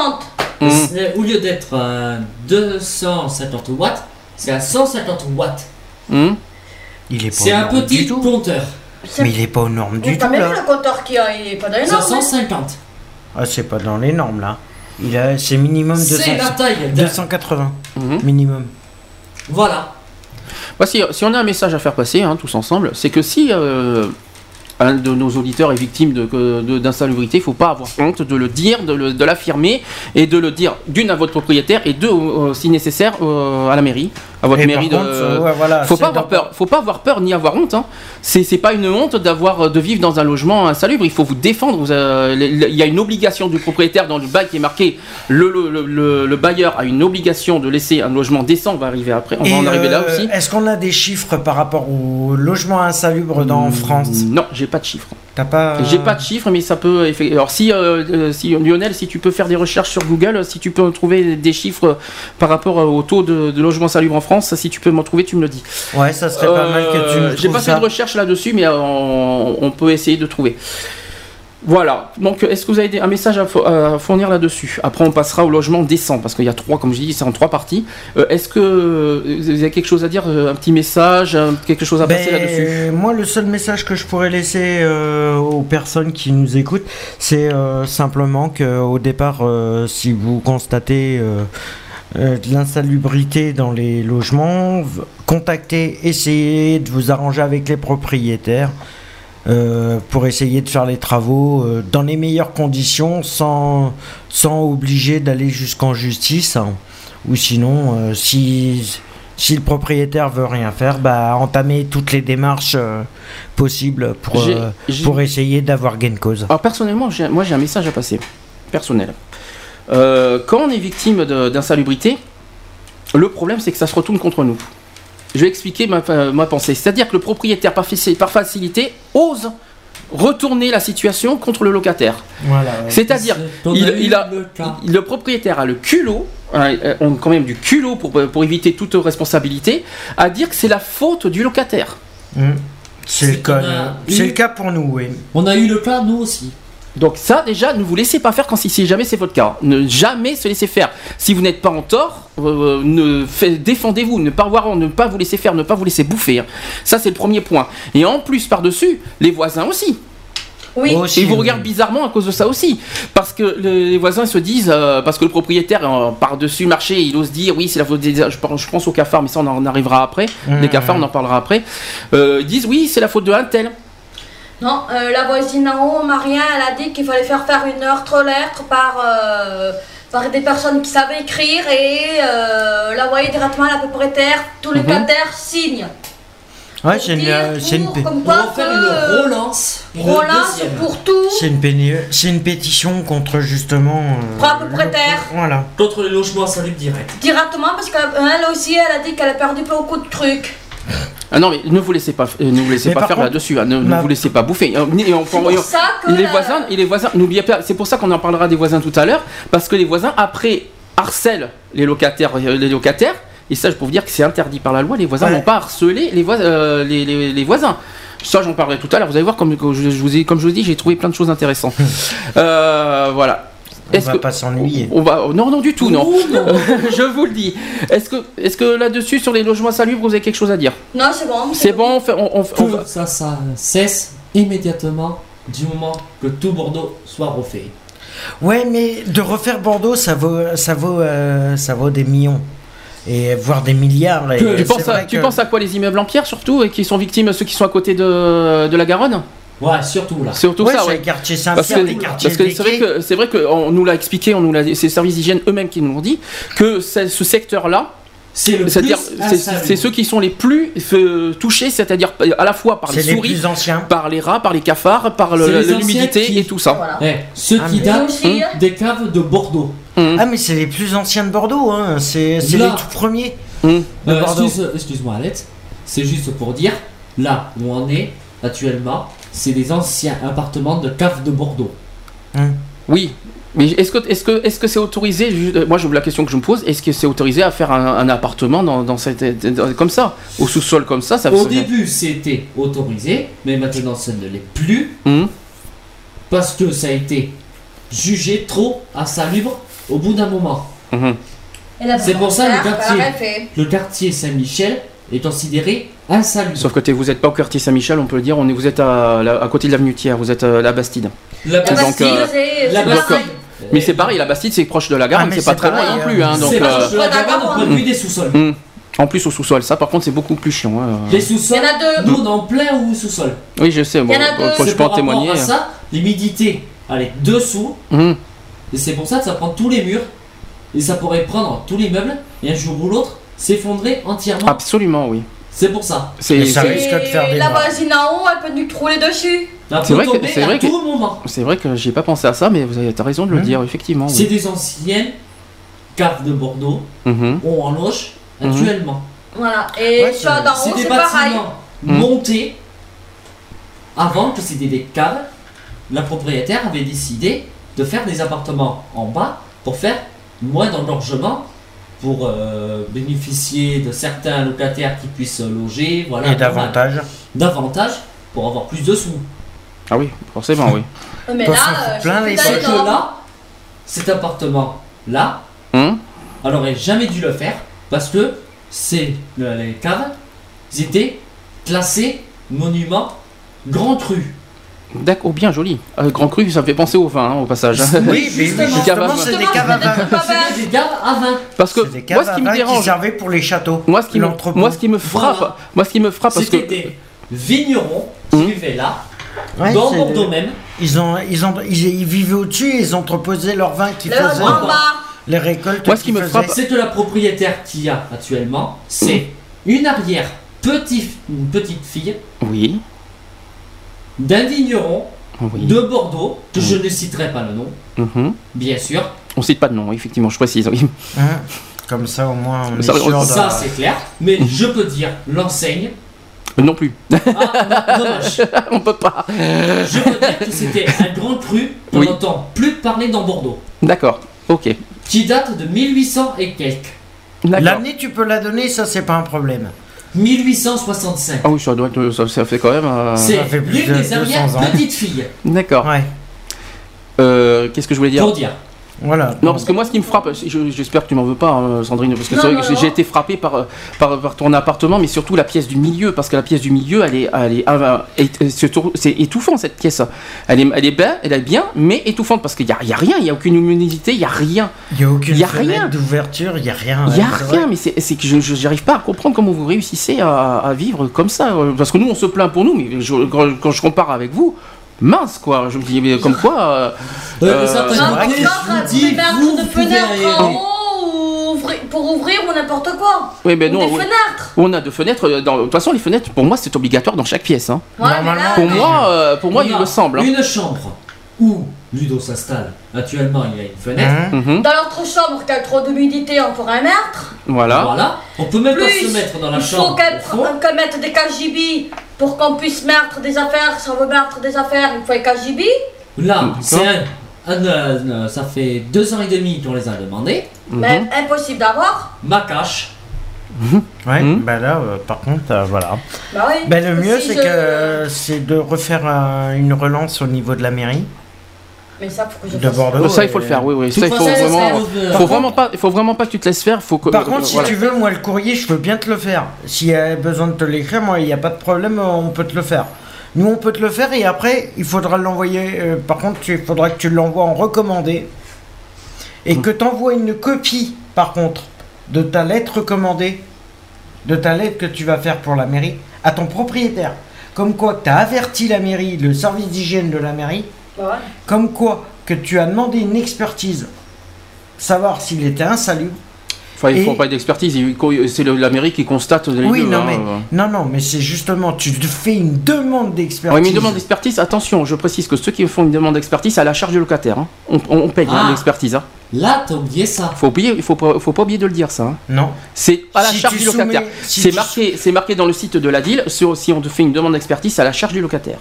Speaker 4: Hum.
Speaker 8: C'est- Au lieu d'être à 250 watts, c'est à 150 watts.
Speaker 4: Hum.
Speaker 5: Il est pas
Speaker 8: C'est un petit
Speaker 5: du tout.
Speaker 8: compteur.
Speaker 5: Mais il est pas aux normes du
Speaker 7: t'as
Speaker 5: tout
Speaker 7: même vu
Speaker 5: là.
Speaker 7: le compteur a, il est pas dans les
Speaker 8: C'est à
Speaker 7: normes. hein.
Speaker 8: 150.
Speaker 5: Ah, c'est pas dans les normes là. Il a, c'est minimum
Speaker 8: C'est
Speaker 5: 200,
Speaker 8: la taille d'un.
Speaker 5: 280
Speaker 4: Mhm.
Speaker 5: minimum.
Speaker 8: Voilà.
Speaker 4: Bah, si, si on a un message à faire passer, hein, tous ensemble, c'est que si euh, un de nos auditeurs est victime de- de- d'insalubrité, il ne faut pas avoir honte de le dire, de le- de l'affirmer et de le dire d'une à votre propriétaire et deux, euh, si nécessaire, euh, à la mairie. À votre
Speaker 5: Et
Speaker 4: mairie
Speaker 5: par
Speaker 4: de.
Speaker 5: contre, ouais, voilà,
Speaker 4: faut pas avoir peur. Faut pas avoir peur ni avoir honte. Hein. C'est pas une honte d'avoir de vivre dans un logement insalubre. Il faut vous défendre. Vous, euh, Il y a une obligation du propriétaire dans le bail qui est marqué. Le, le, le- le- le bailleur a une obligation de laisser un logement décent. On va arriver après. On va en arriver là
Speaker 5: euh,
Speaker 4: aussi.
Speaker 5: Est-ce qu'on a des chiffres par rapport au logement insalubre dans
Speaker 4: Mm,
Speaker 5: France?
Speaker 4: Non, j'ai pas de chiffres.
Speaker 5: T'as pas.
Speaker 4: J'ai pas de chiffres, mais ça peut. Alors si, euh, euh, si Lionel, si tu peux faire des recherches sur Google, si tu peux trouver des chiffres euh, par rapport euh, au taux de, de logement salubre en France, si tu peux m'en trouver, tu me le dis.
Speaker 5: Ouais, ça serait pas mal que tu
Speaker 4: Euh,
Speaker 5: me
Speaker 4: J'ai
Speaker 5: trouves
Speaker 4: pas
Speaker 5: ça.
Speaker 4: fait de recherche là-dessus, mais euh, on, on peut essayer de trouver. Voilà. Donc, est-ce que vous avez un message à, fo- à fournir là-dessus? Après, on passera au logement décent, parce qu'il y a trois, comme je dis, c'est en trois parties. Euh, est-ce que euh, vous avez quelque chose à dire euh, Un petit message Quelque chose à passer
Speaker 5: Ben,
Speaker 4: là-dessus?
Speaker 5: Moi, le seul message que je pourrais laisser euh, aux personnes qui nous écoutent, c'est euh, simplement qu'au départ, euh, si vous constatez euh, euh, de l'insalubrité dans les logements, contactez, essayez de vous arranger avec les propriétaires. euh, pour essayer de faire les travaux euh, dans les meilleures conditions sans, sans obliger d'aller jusqu'en justice hein. ou sinon euh, si si le propriétaire veut rien faire, bah entamer toutes les démarches euh, possibles pour, euh, pour essayer d'avoir gain de cause.
Speaker 4: Alors personnellement, moi j'ai un message à passer, personnel. Euh, quand on est victime d'insalubrité, le problème c'est que ça se retourne contre nous. Je vais expliquer ma, ma pensée. C'est-à-dire que le propriétaire, par, faci- par facilité, ose retourner la situation contre le locataire.
Speaker 5: Voilà.
Speaker 4: C'est-à-dire, il,
Speaker 8: a eu
Speaker 4: il a,
Speaker 8: le cas.
Speaker 4: il- le propriétaire a le culot, hein, euh, on a quand même du culot pour, pour éviter toute responsabilité, à dire que c'est la faute du locataire.
Speaker 5: Mm. C'est le, cas, euh,
Speaker 8: eu-
Speaker 5: c'est le cas pour nous, oui.
Speaker 8: On a eu le cas, nous aussi.
Speaker 4: Donc ça déjà, ne vous laissez pas faire quand si, jamais c'est votre cas. Ne jamais se laisser faire. Si vous n'êtes pas en tort, euh, ne fait- défendez-vous, ne pas voir, ne pas vous laisser faire, ne pas vous laisser bouffer. hein. Ça c'est le premier point. Et en plus par dessus, les voisins aussi.
Speaker 7: Oui.
Speaker 4: Et ils vous regardent bizarrement à cause de ça aussi. Parce que le- les voisins se disent, euh, parce que le propriétaire, euh, par-dessus le marché, il ose dire, oui, c'est la faute des. Je pense, je pense aux cafards, mais ça, on en arrivera après.
Speaker 5: Mmh.
Speaker 4: Les cafards, on en parlera après. Euh, ils disent, oui, c'est la faute de un tel.
Speaker 7: Non, euh, la voisine en haut, Maria, elle a dit qu'il fallait faire faire une autre lettre par, euh, par des personnes qui savaient écrire et euh, l'envoyer directement à la propriétaire. Tous les
Speaker 4: Mhm.
Speaker 7: locataires signent.
Speaker 5: Ouais,
Speaker 7: Pour
Speaker 5: c'est une, euh, c'est une, pé-
Speaker 7: comme quoi que,
Speaker 8: une relance. Une
Speaker 7: relance
Speaker 8: deuxième.
Speaker 7: pour tout.
Speaker 5: c'est une, péni- c'est une pétition contre justement. euh,
Speaker 7: Pour la propriétaire.
Speaker 5: le- Voilà.
Speaker 8: Contre les logements insalubres direct.
Speaker 7: Directement parce qu'elle aussi, elle a dit qu'elle a perdu beaucoup de trucs.
Speaker 4: Ah non, mais ne vous laissez pas, euh, ne vous laissez
Speaker 5: Mais
Speaker 4: pas faire
Speaker 5: contre,
Speaker 4: là-dessus. hein. ne, vous laissez pas bouffer. Euh, Et on- les voisins, et les voisins, n'oubliez pas, c'est pour ça qu'on en parlera des voisins tout à l'heure, parce que les voisins après harcèlent les locataires, euh, les locataires, et ça je peux vous dire que c'est interdit par la loi. Les voisins
Speaker 5: Ouais.
Speaker 4: n'ont pas harcelé les, voisins, euh, les, les- les voisins. Ça j'en parlerai tout à l'heure. Vous allez voir comme, comme je, je vous ai, comme je vous dis, j'ai trouvé plein de choses intéressantes. Euh, voilà.
Speaker 5: On va
Speaker 4: que-
Speaker 5: pas s'ennuyer.
Speaker 4: on va, non, non du tout, non.
Speaker 8: Ouh, non.
Speaker 4: je vous le dis. Est-ce que, est-ce que là-dessus sur les logements salubres, vous avez quelque chose à dire?
Speaker 7: Non, c'est bon.
Speaker 4: C'est bon, on fait- on- on- on va-
Speaker 8: Que ça, ça cesse immédiatement du moment que tout Bordeaux soit refait.
Speaker 5: Ouais, mais de refaire Bordeaux, ça vaut, ça vaut, euh, ça vaut des millions. Et voire des milliards. et
Speaker 8: Que-
Speaker 4: Tu
Speaker 5: c'est
Speaker 4: penses, à, tu
Speaker 5: que-
Speaker 4: penses à quoi les immeubles en pierre surtout et qui sont victimes ceux qui sont à côté de, de la Garonne?
Speaker 8: Ouais, surtout là.
Speaker 4: C'est surtout
Speaker 5: Ouais,
Speaker 4: ça,
Speaker 5: c'est
Speaker 4: ouais.
Speaker 5: les quartiers
Speaker 4: Parce que,
Speaker 5: Saint-Pierre, les quartiers
Speaker 4: parce que c'est vrai que c'est vrai que on nous l'a expliqué, on nous l'a, c'est les services d'hygiène eux-mêmes qui nous l'ont dit que ce secteur-là,
Speaker 8: C'est
Speaker 4: c'est, ceux qui sont les plus euh, touchés, c'est-à-dire à la fois par les
Speaker 5: les
Speaker 4: souris,
Speaker 5: plus anciens.
Speaker 4: par les rats, par les cafards, par
Speaker 8: les
Speaker 4: l'humidité
Speaker 8: qui-
Speaker 4: et tout ça.
Speaker 7: Voilà.
Speaker 8: Eh, ceux
Speaker 5: Ah,
Speaker 8: qui
Speaker 5: mais-
Speaker 8: datent
Speaker 7: hein.
Speaker 8: des caves de Bordeaux.
Speaker 4: Hum.
Speaker 5: Ah, mais c'est les plus anciens de Bordeaux, hein. c'est les tout premiers. De
Speaker 8: Euh,
Speaker 5: Bordeaux.
Speaker 8: excuse, excuse-moi Alex, c'est juste pour dire, là où on est actuellement, c'est des anciens appartements de caves de Bordeaux.
Speaker 4: Oui. Mais est-ce que est-ce que est-ce que c'est autorisé juste- euh, Moi, je la question que je me pose est-ce que c'est autorisé à faire un, un appartement dans, dans cette dans- comme ça, au sous-sol comme ça Ça
Speaker 8: Au début c'était autorisé, mais maintenant ça ne l'est plus,
Speaker 4: Hum.
Speaker 8: parce que ça a été jugé trop insalubre au bout d'un moment. C'est pour ça, le quartier.
Speaker 7: fait.
Speaker 8: Le quartier Saint-Michel est considéré
Speaker 4: Sauf que vous n'êtes pas au quartier Saint-Michel, on peut le dire, on est, vous êtes à, la- à côté de l'avenue Thiers, vous êtes à la Bastide.
Speaker 8: La
Speaker 4: Donc,
Speaker 7: Bastille,
Speaker 4: euh,
Speaker 7: c'est
Speaker 8: la
Speaker 7: pareil.
Speaker 4: Mais c'est pareil, la Bastide c'est proche de la gare,
Speaker 5: Ah,
Speaker 4: mais c'est pas très loin non plus. Hein,
Speaker 5: hein.
Speaker 4: donc,
Speaker 8: C'est
Speaker 4: euh,
Speaker 8: proche de la Garonne au point de vue
Speaker 4: Mm.
Speaker 8: des sous-sols.
Speaker 4: hum. En plus au sous-sol, ça par contre c'est beaucoup plus chiant. hein.
Speaker 8: Les sous-sols,
Speaker 7: Il y en a deux.
Speaker 8: nous on est en plein ou sous-sol.
Speaker 4: Oui, je sais, moi,
Speaker 7: y en a deux.
Speaker 4: moi, je
Speaker 8: C'est
Speaker 4: peux en témoigner.
Speaker 8: à ça, l'humidité, elle est dessous,
Speaker 4: Hum.
Speaker 8: et c'est pour ça que ça prend tous les murs, et ça pourrait prendre tous les meubles, et un jour ou l'autre, s'effondrer entièrement.
Speaker 4: Absolument, oui.
Speaker 8: C'est pour ça.
Speaker 4: C'est
Speaker 5: ça
Speaker 4: c'est-
Speaker 5: risque de faire
Speaker 7: Et
Speaker 5: des
Speaker 7: la voisine en haut, elle peut nous trouver dessus.
Speaker 8: Ça
Speaker 4: C'est vrai que- c'est vrai que- c'est vrai que j'ai pas pensé à ça, mais vous avez raison de le
Speaker 5: Mhm.
Speaker 4: dire, effectivement.
Speaker 8: C'est
Speaker 4: Oui.
Speaker 8: des anciennes caves de Bordeaux où on loge
Speaker 4: Mhm.
Speaker 8: actuellement.
Speaker 7: Voilà. Et
Speaker 5: Ouais, c'est-
Speaker 7: d'en
Speaker 8: C'est
Speaker 7: haut, c'est pareil.
Speaker 8: montés avant que c'était des caves. La propriétaire avait décidé de faire des appartements en bas pour faire moins d'engorgement pour euh, bénéficier de certains locataires qui puissent loger, voilà,
Speaker 5: Et davantage.
Speaker 8: davantage pour avoir plus de sous.
Speaker 4: Ah oui, forcément, oui.
Speaker 7: Mais là, euh,
Speaker 5: plein les
Speaker 8: que là, cet appartement là,
Speaker 4: Hum
Speaker 8: elle aurait jamais dû le faire parce que c'est le- les caves, ils étaient classés monument grand cru.
Speaker 4: D'accord, oh, bien joli. Euh, Grand Cru, ça me fait penser au vin, hein, au passage.
Speaker 5: Oui,
Speaker 8: justement.
Speaker 5: justement, c'est des caves à
Speaker 7: c'est
Speaker 5: vin.
Speaker 8: C'était des caves à vin.
Speaker 4: Parce que
Speaker 5: C'est des
Speaker 4: moi, ce
Speaker 5: à
Speaker 4: qui me dérange,
Speaker 5: servaient pour les châteaux.
Speaker 4: moi, ce qui me, moi, ce qui me frappe,
Speaker 8: Voilà.
Speaker 4: moi, ce qui me frappe, parce
Speaker 8: C'était
Speaker 4: que
Speaker 8: des vignerons qui
Speaker 4: Hum.
Speaker 8: vivaient là,
Speaker 5: Ouais,
Speaker 8: dans
Speaker 5: c'est-
Speaker 8: Bordeaux même.
Speaker 5: Ils, ont, ils, ont, ils, ils vivaient au-dessus et ils entreposaient leur vin qui
Speaker 7: Le
Speaker 5: faisaient,
Speaker 7: en bas.
Speaker 5: les récoltes
Speaker 4: Moi, ce qui me
Speaker 5: faisaient.
Speaker 4: frappe-
Speaker 8: C'est que la propriétaire qu'il y a actuellement, c'est une arrière petite, une petite fille
Speaker 4: oui,
Speaker 8: d'un vigneron
Speaker 4: oui.
Speaker 8: de Bordeaux, que je ne citerai pas le nom,
Speaker 4: Mhm.
Speaker 8: bien sûr.
Speaker 4: On cite pas de nom, effectivement, je précise. oui.
Speaker 5: Hein Comme ça, au moins, on
Speaker 4: Ça,
Speaker 5: est sûr
Speaker 8: Ça,
Speaker 5: de...
Speaker 8: c'est clair. Mais je peux dire l'enseigne.
Speaker 4: Euh, Non plus.
Speaker 8: Ah, dommage.
Speaker 4: On peut pas.
Speaker 8: Je peux dire que c'était un grand cru qu'on
Speaker 4: Oui.
Speaker 8: n'entend plus parler dans Bordeaux,
Speaker 4: D'accord. Ok.
Speaker 8: qui date de 1800 et quelques.
Speaker 4: D'accord.
Speaker 5: L'année, tu peux la donner, ça, c'est pas un problème.
Speaker 8: 1865.
Speaker 4: Ah oui, ça doit être, ça, ça fait quand même. euh,
Speaker 8: C'est
Speaker 5: ça fait plus
Speaker 8: l'une
Speaker 5: de
Speaker 8: des
Speaker 5: 200
Speaker 8: arrières
Speaker 5: ans.
Speaker 8: petites filles,
Speaker 4: D'accord.
Speaker 5: Ouais,
Speaker 4: Euh, Qu'est-ce que je voulais dire
Speaker 8: pour dire.
Speaker 5: Voilà.
Speaker 4: Non, parce que moi, ce qui me frappe, je- j'espère que tu m'en veux pas, hein, Sandrine, parce que c'est vrai
Speaker 7: non,
Speaker 4: que j'ai- été frappé par, euh, par, par ton appartement, mais surtout la pièce du milieu, parce que la pièce du milieu, elle est, elle est, est- c'est étouffant cette pièce. Elle est, elle est bien, elle est bien, mais étouffante parce qu'il y a, il y a rien, il y a aucune humidité, il y a rien,
Speaker 5: Il n'y a aucune
Speaker 4: y a
Speaker 5: fenêtre
Speaker 4: rien.
Speaker 5: d'ouverture, il n'y a rien.
Speaker 4: il y a rien, mais c'est c'est que je j'arrive pas à comprendre comment vous réussissez à, à vivre comme ça, euh, parce que nous on se plaint pour nous, mais je- quand, quand je compare avec vous. Mince quoi, je me dis mais comme quoi euh,
Speaker 8: Euh, je vous dis, vous
Speaker 7: de
Speaker 8: pouvez
Speaker 7: fenêtres
Speaker 8: aller-
Speaker 7: en haut ou ouvrir- pour ouvrir ou n'importe quoi.
Speaker 4: oui mais
Speaker 7: Ou
Speaker 4: non
Speaker 7: des
Speaker 4: oui.
Speaker 7: fenêtres.
Speaker 4: on a deux fenêtres euh, dans- de toute façon les fenêtres pour moi c'est obligatoire dans chaque pièce hein.
Speaker 7: Ouais, mais
Speaker 5: Normalement,
Speaker 7: là,
Speaker 4: Pour
Speaker 5: mais-
Speaker 4: moi, euh, pour moi,
Speaker 8: On
Speaker 4: il
Speaker 8: a
Speaker 4: me semble. hein.
Speaker 8: Une chambre où Ludo s'installe. Actuellement, il y a une fenêtre.
Speaker 5: Hein
Speaker 4: Mhm,
Speaker 7: Dans l'autre chambre, qui a trop d'humidité, on pourrait un mètre.
Speaker 4: Voilà.
Speaker 8: Voilà. On peut même pas
Speaker 7: Plus,
Speaker 8: se mettre dans la
Speaker 7: il faut
Speaker 8: chambre.
Speaker 7: qu'elle
Speaker 8: au fond.
Speaker 7: pr- qu'elle mette des KGB pour qu'on puisse mettre des affaires. Si on veut mettre des affaires, il faut les KGB.
Speaker 8: Là, c'est un, un, euh, ça fait deux ans et demi qu'on les a demandés.
Speaker 4: Mhm.
Speaker 7: Mais impossible d'avoir.
Speaker 8: Ma cache.
Speaker 5: Ouais,
Speaker 4: Mhm.
Speaker 5: bah là, euh, par contre, euh, voilà.
Speaker 7: Bah oui.
Speaker 5: Ben, le mieux,
Speaker 7: Si
Speaker 5: c'est
Speaker 7: je-
Speaker 5: que euh, c'est de refaire euh, une relance au niveau de la mairie
Speaker 7: Mais ça, faut que je
Speaker 5: de
Speaker 7: fasse
Speaker 5: Bordeaux.
Speaker 4: Ça, il faut le faire, oui, oui. Ça, il faut vraiment. Faut vraiment pas, il faut vraiment pas que tu te laisses faire. Faut que.
Speaker 5: Par contre, si
Speaker 4: voilà.
Speaker 5: tu veux, moi, le courrier, je peux bien te le faire. S'il y a besoin de te l'écrire, moi, il n'y a pas de problème, on peut te le faire. Nous, on peut te le faire et après, il faudra l'envoyer. euh, par contre, il faudra que tu l'envoies en recommandé et que tu envoies une copie, par contre, de ta lettre recommandée, de ta lettre que tu vas faire pour la mairie, à ton propriétaire. Comme quoi, tu as averti la mairie, le service d'hygiène de la mairie,
Speaker 7: Bah ouais.
Speaker 5: comme quoi que tu as demandé une expertise, savoir s'il était insalubre.
Speaker 4: Enfin, il faut
Speaker 5: Et-
Speaker 4: pas d'expertise. C'est la mairie qui constate les
Speaker 5: Oui,
Speaker 4: deux,
Speaker 5: non,
Speaker 4: hein,
Speaker 5: mais,
Speaker 4: euh.
Speaker 5: non, non, mais c'est justement, tu te fais une demande d'expertise.
Speaker 4: Oui, mais une demande d'expertise, attention, je précise que ceux qui font une demande d'expertise, à la charge du locataire. hein. On, on- on paye hein,
Speaker 8: Ah.
Speaker 4: l'expertise. Hein.
Speaker 8: Là, t'as oublié ça.
Speaker 4: Faut oublier, il faut, pas- faut pas oublier de le dire ça. hein.
Speaker 5: Non.
Speaker 4: C'est à la
Speaker 5: Si
Speaker 4: charge du locataire.
Speaker 5: si
Speaker 4: c'est marqué, c'est marqué dans le site de la DIL. sur- si on te fait une demande d'expertise, c'est à la charge du locataire.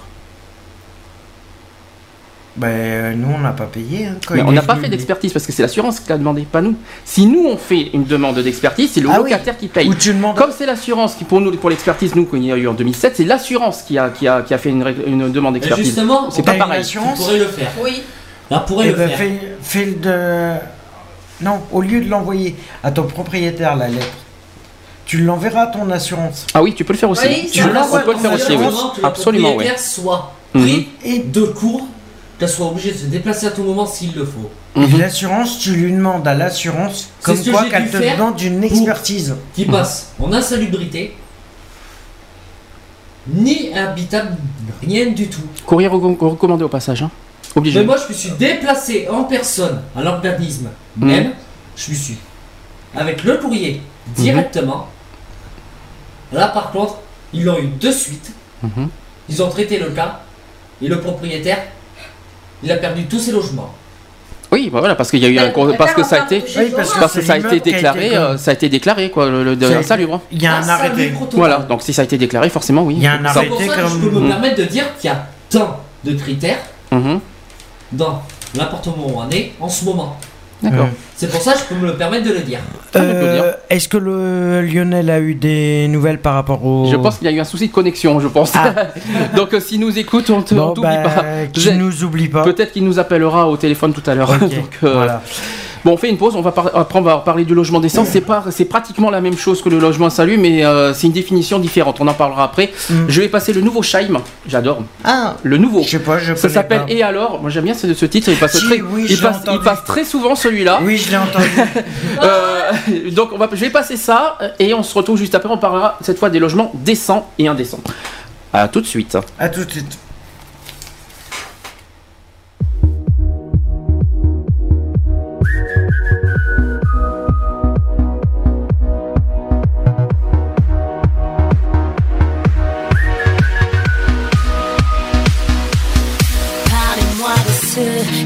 Speaker 5: Ben, nous, on n'a pas payé. hein, quand
Speaker 4: Mais
Speaker 5: il
Speaker 4: on n'a pas fait d'expertise parce que c'est l'assurance qui l'a demandé, pas nous. Si nous on fait une demande d'expertise, c'est le
Speaker 5: Ah oui.
Speaker 4: locataire qui paye.
Speaker 5: Ou tu demandes.
Speaker 4: Comme c'est l'assurance qui pour nous pour l'expertise nous qu'il y a eu en 2007, c'est l'assurance qui a, qui, a, qui a fait une, une demande d'expertise.
Speaker 8: justement,
Speaker 4: C'est pas
Speaker 5: une
Speaker 4: pareil.
Speaker 8: tu pourrais le faire.
Speaker 7: Oui.
Speaker 8: Là, pourrait
Speaker 5: Eh
Speaker 8: le
Speaker 5: ben,
Speaker 8: faire.
Speaker 5: fais, de. Non, au lieu de l'envoyer à ton propriétaire la lettre, tu l'enverras à ton assurance.
Speaker 4: Ah oui, tu peux le faire aussi.
Speaker 7: Oui,
Speaker 4: Tu- peut le faire aussi, oui. Absolument, oui.
Speaker 8: soit
Speaker 4: Mhm.
Speaker 8: pris
Speaker 5: Et,
Speaker 8: de court, qu'elle soit obligée de se déplacer à tout moment s'il le faut.
Speaker 5: et
Speaker 4: Mhm.
Speaker 5: l'assurance, tu lui demandes à l'assurance
Speaker 8: C'est
Speaker 5: comme
Speaker 8: ce
Speaker 5: quoi qu'elle te demande une expertise.
Speaker 8: Qui
Speaker 4: Mhm.
Speaker 8: passe en insalubrité, ni habitable, rien du tout.
Speaker 4: Courrier recom- recommandé au passage. Hein. Obligé.
Speaker 8: Mais moi, je me suis déplacé en personne à l'organisme même. Je me suis, avec le courrier, directement. Là, par contre, ils l'ont eu de suite.
Speaker 4: Mhm.
Speaker 8: Ils ont traité le cas. Et le propriétaire, il a perdu tous ses logements.
Speaker 4: Oui, bah voilà, parce qu'il y a eu
Speaker 7: Mais
Speaker 4: un parce que ça a été
Speaker 5: Oui, parce que
Speaker 4: parce que
Speaker 5: c'est
Speaker 4: ça a été
Speaker 5: a
Speaker 4: déclaré,
Speaker 5: comme-
Speaker 4: euh, ça a été déclaré quoi, le, le insalubre.
Speaker 5: Il y a un arrêté.
Speaker 4: Voilà, donc si ça a été déclaré, forcément oui.
Speaker 5: Il y a un arrêté
Speaker 8: pour ça que je peux me
Speaker 4: Mhm.
Speaker 8: permettre de dire qu'il y a tant de critères
Speaker 4: Mhm.
Speaker 8: dans l'appartement où on est en ce moment.
Speaker 4: D'accord.
Speaker 8: C'est pour ça que je peux me le permettre de le dire.
Speaker 5: Euh,
Speaker 4: dire.
Speaker 5: Est-ce que le Lionel a eu des nouvelles par rapport au.
Speaker 4: Je pense qu'il y a eu un souci de connexion, je pense.
Speaker 5: Ah.
Speaker 4: donc euh, s'il nous écoute, on t'oublie
Speaker 5: bah,
Speaker 4: pas.
Speaker 5: nous oublie pas.
Speaker 4: Peut-être qu'il nous appellera au téléphone tout à l'heure. Euh,
Speaker 5: voilà.
Speaker 4: Bon, on fait une pause. On va par- après on va parler du logement décent. C'est pas, c'est pratiquement la même chose que le logement insalubre, mais euh, c'est une définition différente. On en parlera après.
Speaker 5: Mm.
Speaker 4: Je vais passer le nouveau Scheim. J'adore.
Speaker 5: Ah,
Speaker 4: Le nouveau.
Speaker 5: je sais pas, je
Speaker 4: Ça s'appelle. Et alors? Moi j'aime bien ce, ce titre, il passe,
Speaker 5: Si,
Speaker 4: très,
Speaker 5: oui,
Speaker 4: il, passe très souvent celui-là.
Speaker 5: Oui, je l'ai entendu.
Speaker 4: Euh, donc on va, je vais passer ça et on se retrouve juste après. On parlera cette fois des logements décents et indécents. À tout de suite.
Speaker 5: à tout de suite.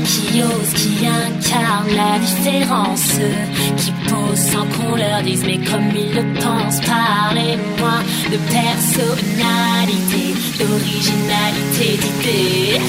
Speaker 6: Qui osent, qui incarnent la différence, qui posent sans qu'on leur dise, mais comme ils le pensent. Parlez-moi de personnalité, d'originalité, d'idée.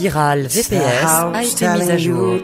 Speaker 9: Virale VPS a été mise à jour.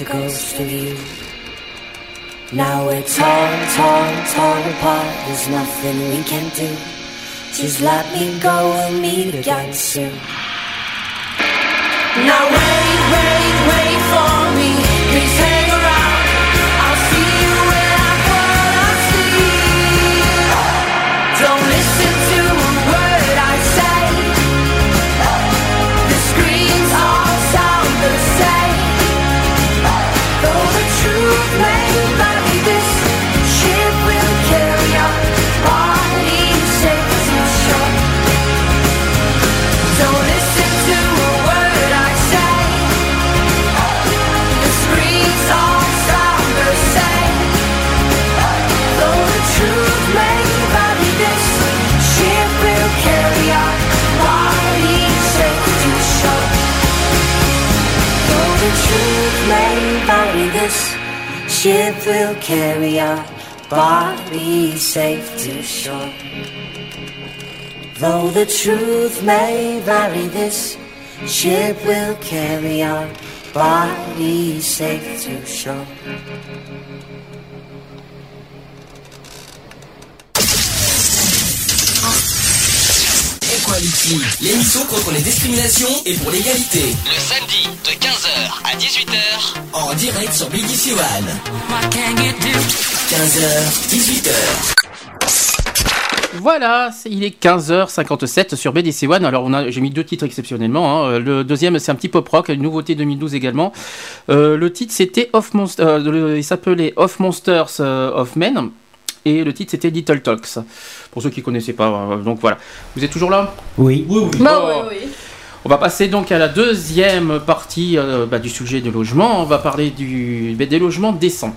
Speaker 10: bicycles. The truth may vary, this ship will carry our bodies safe to shore.
Speaker 2: Equality, l'émission contre les discriminations et pour l'égalité.
Speaker 3: Le samedi de 15h à 18h.
Speaker 2: En direct sur BBC One. 15h, 18h.
Speaker 4: Voilà, il est 15h57 sur BDC One. Alors, on a, j'ai mis deux titres exceptionnellement. hein. Le deuxième, c'est un petit pop rock, une nouveauté 2012 également. Euh, le titre, c'était Of Monst- euh, il s'appelait Of Monsters euh, of Men. Et le titre, c'était Little Talks. Pour ceux qui connaissaient pas. euh, donc voilà. Vous êtes toujours là?
Speaker 5: Oui.
Speaker 8: Oui, oui.
Speaker 7: Bah
Speaker 4: Oh.
Speaker 7: oui, oui.
Speaker 4: On va passer donc à la deuxième partie euh, bah, du sujet de logement. On va parler du, bah, des logements décents.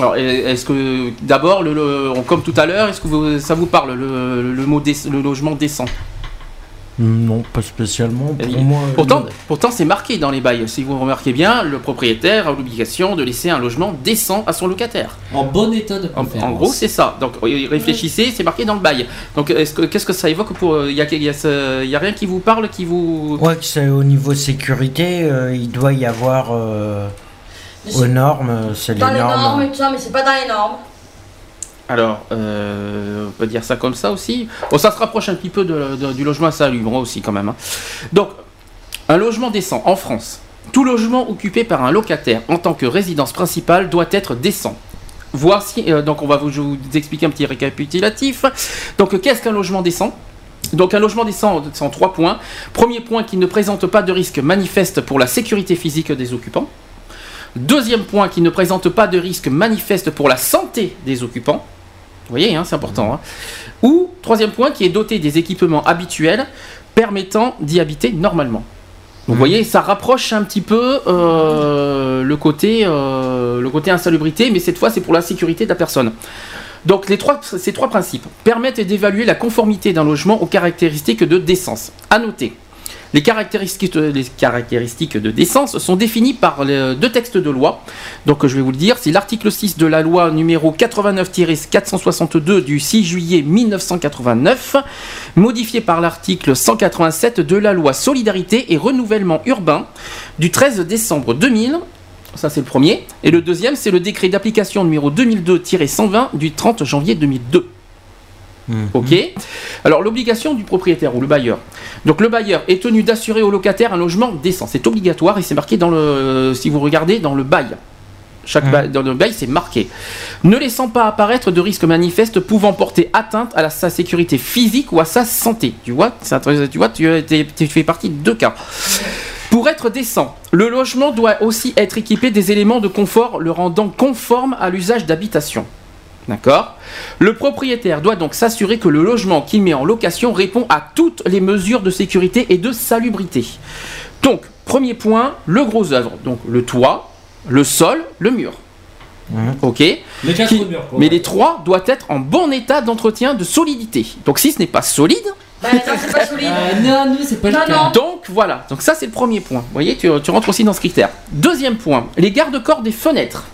Speaker 4: Alors, est-ce que d'abord, le, comme tout à l'heure, est-ce que vous- ça vous parle le, le mot le logement décent?
Speaker 5: Non, pas spécialement. Pour
Speaker 4: Et-
Speaker 5: moi,
Speaker 4: Pourtant, c'est marqué dans les bails. Si vous remarquez bien, le propriétaire a l'obligation de laisser un logement décent à son locataire.
Speaker 8: En bon état de
Speaker 4: En,
Speaker 8: préférence.
Speaker 4: en gros, c'est ça. Donc, réfléchissez, c'est marqué dans le bail. Donc, est-ce que- qu'est-ce que ça évoque pour Il y a, il y a ce- il y a rien qui vous parle, qui vous
Speaker 5: Ouais, que c'est au niveau sécurité, euh, il doit y avoir euh, aux
Speaker 7: c'est
Speaker 5: normes, c'est les
Speaker 7: Dans les normes
Speaker 5: normes.
Speaker 7: et tout ça, mais c'est pas dans les normes.
Speaker 4: Alors, euh, on peut dire ça comme ça aussi. Bon, ça se rapproche un petit peu de- de- du logement insalubre aussi quand même. hein. Donc, un logement décent en France. Tout logement occupé par un locataire en tant que résidence principale doit être décent. Voici, euh, donc on va vous, je vais vous expliquer un petit récapitulatif. Donc, qu'est-ce qu'un logement décent? Donc un logement décent, c'est en trois points. Premier point, qui ne présente pas de risque manifeste pour la sécurité physique des occupants. Deuxième point, qui ne présente pas de risque manifeste pour la santé des occupants. Vous voyez, hein, c'est important. hein. Ou troisième point, qui est doté des équipements habituels permettant d'y habiter normalement. Donc, vous voyez, ça rapproche un petit peu euh, le, côté, euh, le côté insalubrité, mais cette fois, c'est pour la sécurité de la personne. Donc, les trois, ces trois principes permettent d'évaluer la conformité d'un logement aux caractéristiques de décence. À noter, les caractéristiques, de décence sont définies par deux textes de loi. Donc je vais vous le dire, c'est l'article 6 de la loi numéro 89-462 du 6 juillet 1989, modifié par l'article 187 de la loi Solidarité et Renouvellement Urbain du 13 décembre 2000. Ça c'est le premier. Et le deuxième, c'est le décret d'application numéro 2002-120 du 30 janvier 2002. Ok. Alors l'obligation du propriétaire ou le bailleur. Donc le bailleur est tenu d'assurer au locataire un logement décent. C'est obligatoire et c'est marqué dans le. Si vous regardez dans le bail. Chaque bail- dans le bail, c'est marqué. Ne laissant pas apparaître de risques manifestes pouvant porter atteinte à la- sa sécurité physique ou à sa santé. Tu vois, tu vois, tu fais partie de deux cas. Pour être décent, le logement doit aussi être équipé des éléments de confort le rendant conforme à l'usage d'habitation. D'accord? Le propriétaire doit donc s'assurer que le logement qu'il met en location répond à toutes les mesures de sécurité et de salubrité. Donc, premier point, le gros œuvre. Donc, le toit, le sol, le mur. Ok?
Speaker 8: Les quatre
Speaker 4: Qui-
Speaker 8: murs, quoi.
Speaker 4: Mais les trois doivent être en bon état d'entretien de solidité. Donc, si ce n'est pas solide,
Speaker 7: Bah, non, c'est pas solide.
Speaker 8: Ah, non, nous, c'est pas
Speaker 7: Non,
Speaker 8: le cas.
Speaker 7: non.
Speaker 4: donc voilà, donc ça c'est le premier point. Vous voyez, tu, tu rentres aussi dans ce critère. Deuxième point, les garde-corps des fenêtres.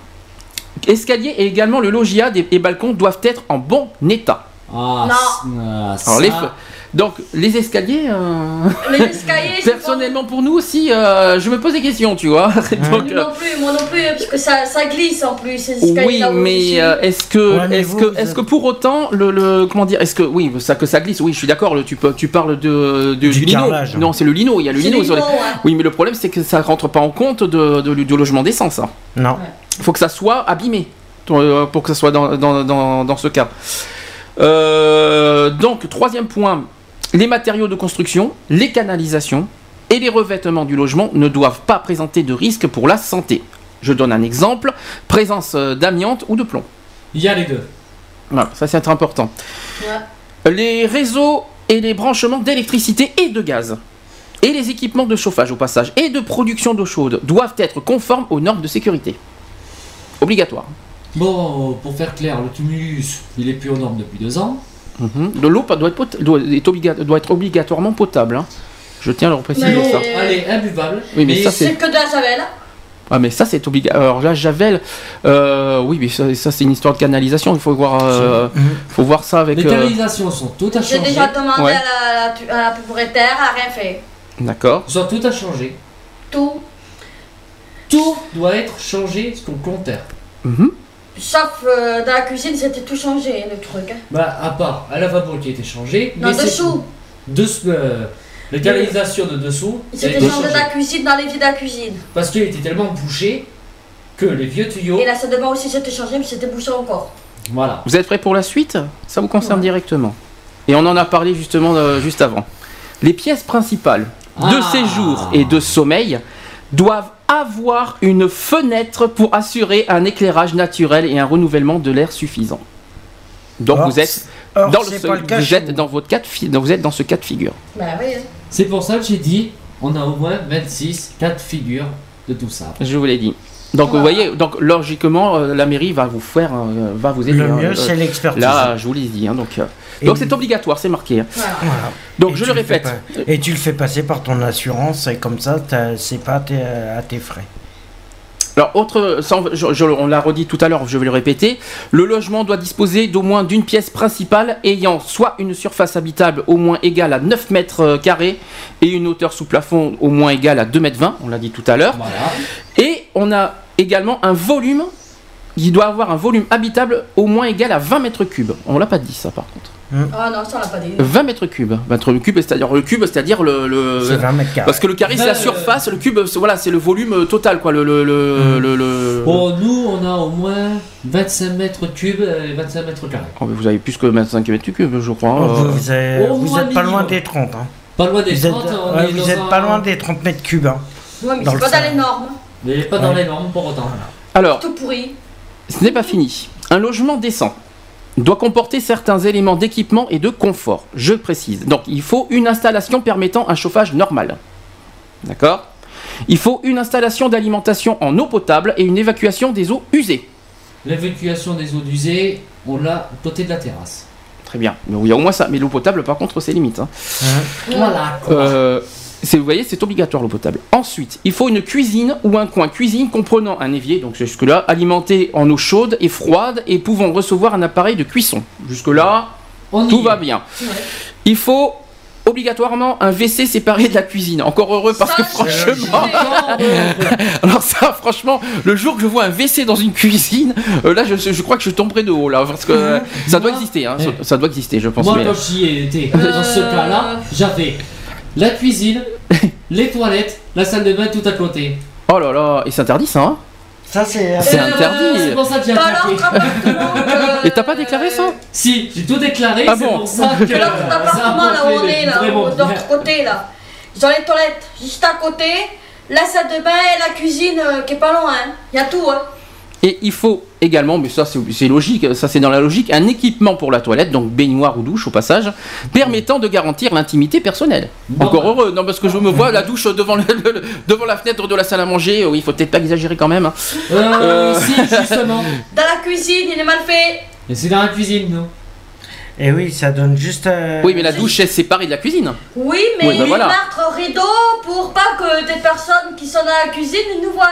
Speaker 4: Escaliers et également le loggia et balcons doivent être en bon état.
Speaker 8: Ah,
Speaker 7: Non.
Speaker 8: ah,
Speaker 4: Alors, les
Speaker 8: ça-
Speaker 4: donc les escaliers, euh,
Speaker 7: Les escaliers, c'est
Speaker 4: personnellement pour nous aussi, euh, je me pose des questions, tu vois. Donc,
Speaker 7: Moi non plus, moi non plus, parce que ça, ça glisse en plus, ces escaliers
Speaker 4: oui,
Speaker 7: là
Speaker 4: mais euh, est-ce que,
Speaker 5: Ouais, mais
Speaker 4: est-ce que,
Speaker 5: vous
Speaker 4: est-ce
Speaker 5: êtes-
Speaker 4: que pour autant le, le- comment dire, est-ce que oui, ça que ça glisse, oui, je suis d'accord. Tu, peux- tu parles de, de-
Speaker 5: Du
Speaker 4: lino.
Speaker 5: carrelage.
Speaker 4: Non, c'est le lino. Il y a le lino. les-
Speaker 7: lino, ouais.
Speaker 4: Oui, mais le problème c'est que ça rentre pas en compte de, de- du logement décent, ça.
Speaker 5: Non.
Speaker 4: Il faut que ça soit abîmé pour que ça soit dans, dans, dans, dans ce cas. Euh, donc, troisième point, les matériaux de construction, les canalisations et les revêtements du logement ne doivent pas présenter de risque pour la santé. Je donne un exemple, présence euh, d'amiante ou de plomb.
Speaker 8: Il y a les deux.
Speaker 4: Voilà, ça c'est important.
Speaker 7: Ouais.
Speaker 4: Les réseaux et les branchements d'électricité et de gaz et les équipements de chauffage au passage et de production d'eau chaude doivent être conformes aux normes de sécurité. Obligatoire.
Speaker 8: Bon, pour faire clair, le tumulus, il est plus aux normes depuis deux ans.
Speaker 4: Mhm. De l'eau doit, doit, est obliga- doit être obligatoirement potable. hein. Je tiens à le préciser
Speaker 7: Mais-
Speaker 4: ça.
Speaker 8: Elle est imbuvable.
Speaker 4: Oui, mais ça, c'est-
Speaker 7: que de la javel.
Speaker 4: Ah mais ça c'est obligatoire. Alors là Javel, euh, oui mais ça, ça, c'est une histoire de canalisation. Il faut voir, euh, faut voir ça avec.
Speaker 8: Les
Speaker 4: euh,
Speaker 8: canalisations sont toutes à
Speaker 7: J'ai
Speaker 8: changer.
Speaker 7: déjà demandé
Speaker 4: Ouais.
Speaker 7: à, la, à la propriétaire, elle a rien fait.
Speaker 4: D'accord.
Speaker 8: Sont toutes à changer.
Speaker 7: Tout,
Speaker 8: Tout doit être changé sur le compteur.
Speaker 4: Mhm.
Speaker 7: Sauf euh, dans la cuisine, c'était tout changé le truc. hein.
Speaker 8: Bah, à part un lavabo qui a été changé.
Speaker 7: Non,
Speaker 8: mais c'est
Speaker 7: dessous.
Speaker 8: tout. Dessous, euh, les canalisations de dessous.
Speaker 7: Il
Speaker 8: ça a
Speaker 7: s'était
Speaker 8: été
Speaker 7: changé dans la cuisine, dans les vies de la cuisine.
Speaker 8: Parce qu'il était tellement bouché que les vieux tuyaux.
Speaker 7: Et la salle de bain aussi s'était changé, mais c'était bouché encore.
Speaker 8: Voilà.
Speaker 4: Vous êtes prêts pour la suite? Ça vous concerne
Speaker 7: Ouais.
Speaker 4: directement. Et on en a parlé justement euh, juste avant. Les pièces principales de
Speaker 8: Ah.
Speaker 4: séjour et de sommeil doivent avoir une fenêtre pour assurer un éclairage naturel et un renouvellement de l'air suffisant. Donc
Speaker 5: Or,
Speaker 4: vous êtes
Speaker 5: or,
Speaker 4: dans le
Speaker 5: cas
Speaker 4: vous êtes dans votre cas de fi- donc vous êtes dans ce cas de figure.
Speaker 7: Bah oui.
Speaker 8: C'est pour ça que j'ai dit on a au moins 26 cas de figure de tout ça.
Speaker 4: Je vous l'ai dit. Donc vous voyez, donc logiquement euh, la mairie va vous faire, euh, va vous aider.
Speaker 5: Le
Speaker 4: hein.
Speaker 5: mieux,
Speaker 4: Euh,
Speaker 5: c'est l'expertise.
Speaker 4: Là, je vous l'ai dit. hein, donc euh, donc c'est obligatoire, c'est marqué. hein.
Speaker 7: Voilà.
Speaker 5: Voilà.
Speaker 4: Donc
Speaker 5: Et
Speaker 4: je le répète.
Speaker 5: Et tu le fais passer par ton assurance, et comme ça, c'est pas à tes, à tes frais.
Speaker 4: Alors, autre, sans- je- je- on l'a redit tout à l'heure, je vais le répéter. Le logement doit disposer d'au moins d'une pièce principale ayant soit une surface habitable au moins égale à 9 mètres euh, carrés et une hauteur sous plafond au moins égale à 2 mètres 20, on l'a dit tout à l'heure.
Speaker 8: Voilà.
Speaker 4: Et on a également un volume, il doit avoir un volume habitable au moins égal à 20 mètres cubes. On l'a pas dit ça par contre.
Speaker 7: Ah non, ça on l'a pas dit.
Speaker 4: 20 mètres cubes. 20 mètres cubes, c'est-à-dire le cube, c'est-à-dire le... le-
Speaker 5: C'est 20 mètres carrés.
Speaker 4: Parce que le carré c'est la
Speaker 8: Euh,
Speaker 4: surface, le cube, c'est- voilà, c'est le volume euh, total quoi. Le, le, le, le- le-
Speaker 8: Pour nous, on a au moins 25 mètres cubes et 25 mètres carrés.
Speaker 4: Oh, mais vous avez plus que 25 mètres cubes, je crois.
Speaker 5: Oh,
Speaker 4: euh.
Speaker 5: vous, vous êtes,
Speaker 8: au
Speaker 5: vous êtes pas loin des 30. Hein.
Speaker 8: Pas loin des
Speaker 5: Vous êtes,
Speaker 8: 30, on
Speaker 5: ouais,
Speaker 8: est
Speaker 5: vous êtes
Speaker 8: un-
Speaker 5: pas loin des 30 mètres cubes. Hein.
Speaker 7: Ouais, mais c'est pas dans les normes.
Speaker 8: Mais pas dans les normes pour autant.
Speaker 4: Alors,
Speaker 7: Tout pourri.
Speaker 4: ce n'est pas fini. Un logement décent doit comporter certains éléments d'équipement et de confort. Je précise. Donc, il faut une installation permettant un chauffage normal. D'accord? Il faut une installation d'alimentation en eau potable et une évacuation des eaux usées.
Speaker 8: L'évacuation des eaux d'usée, on l'a côté de la terrasse.
Speaker 4: Très bien. Mais il y a au moins ça. Mais l'eau potable, par contre, c'est limite. hein.
Speaker 8: Voilà quoi.
Speaker 4: Euh, c'est- vous voyez, c'est obligatoire l'eau potable. Ensuite, il faut une cuisine ou un coin cuisine comprenant un évier, donc jusque-là, alimenté en eau chaude et froide et pouvant recevoir un appareil de cuisson. Jusque-là, tout va bien. Il faut obligatoirement un WC séparé de la cuisine. Encore heureux parce
Speaker 7: Ça,
Speaker 4: que franchement, alors ça, franchement, le jour que je vois un WC dans une cuisine, euh, là, je, je crois que je tomberai de haut là, parce que euh, ça doit exister, hein, ça,
Speaker 8: Eh.
Speaker 4: ça doit exister, je pense.
Speaker 8: Moi,
Speaker 4: mais-
Speaker 8: quand j'y étais, dans ce
Speaker 7: Euh.
Speaker 8: cas-là, j'avais la cuisine, les toilettes, la salle de bain tout à côté.
Speaker 4: Oh là là, et c'est interdit ça. Hein
Speaker 5: Ça, c'est.
Speaker 4: c'est
Speaker 7: Euh,
Speaker 4: interdit.
Speaker 8: C'est pour ça que j'ai
Speaker 4: Et t'as pas déclaré ça
Speaker 8: Si, j'ai tout déclaré,
Speaker 4: Ah
Speaker 8: c'est
Speaker 4: bon
Speaker 8: pour ça que. A
Speaker 7: appartement là où on est là, de l'autre côté là. Ont les toilettes juste à côté, la salle de bain et la cuisine euh, qui est pas loin. Il y a tout hein.
Speaker 4: Et il faut également, mais ça c'est logique, ça c'est dans la logique, un équipement pour la toilette, donc baignoire ou douche au passage, permettant de garantir l'intimité personnelle.
Speaker 8: Bon,
Speaker 4: Encore
Speaker 8: bah.
Speaker 4: heureux, non parce que je me vois la douche devant, le- le- devant la fenêtre de la salle à manger, oui, il faut peut-être pas exagérer quand même. hein.
Speaker 8: Euh,
Speaker 4: Euh.
Speaker 8: si, justement.
Speaker 7: Dans la cuisine, il est mal fait.
Speaker 8: Et c'est dans la cuisine, nous.
Speaker 5: Et oui, ça donne juste. euh,
Speaker 4: Oui, mais la douche est séparée de la cuisine.
Speaker 7: Oui, mais
Speaker 4: Oui, bah
Speaker 7: il
Speaker 4: voilà.
Speaker 7: mettre rideau pour pas que des personnes qui sont dans la cuisine nous voient.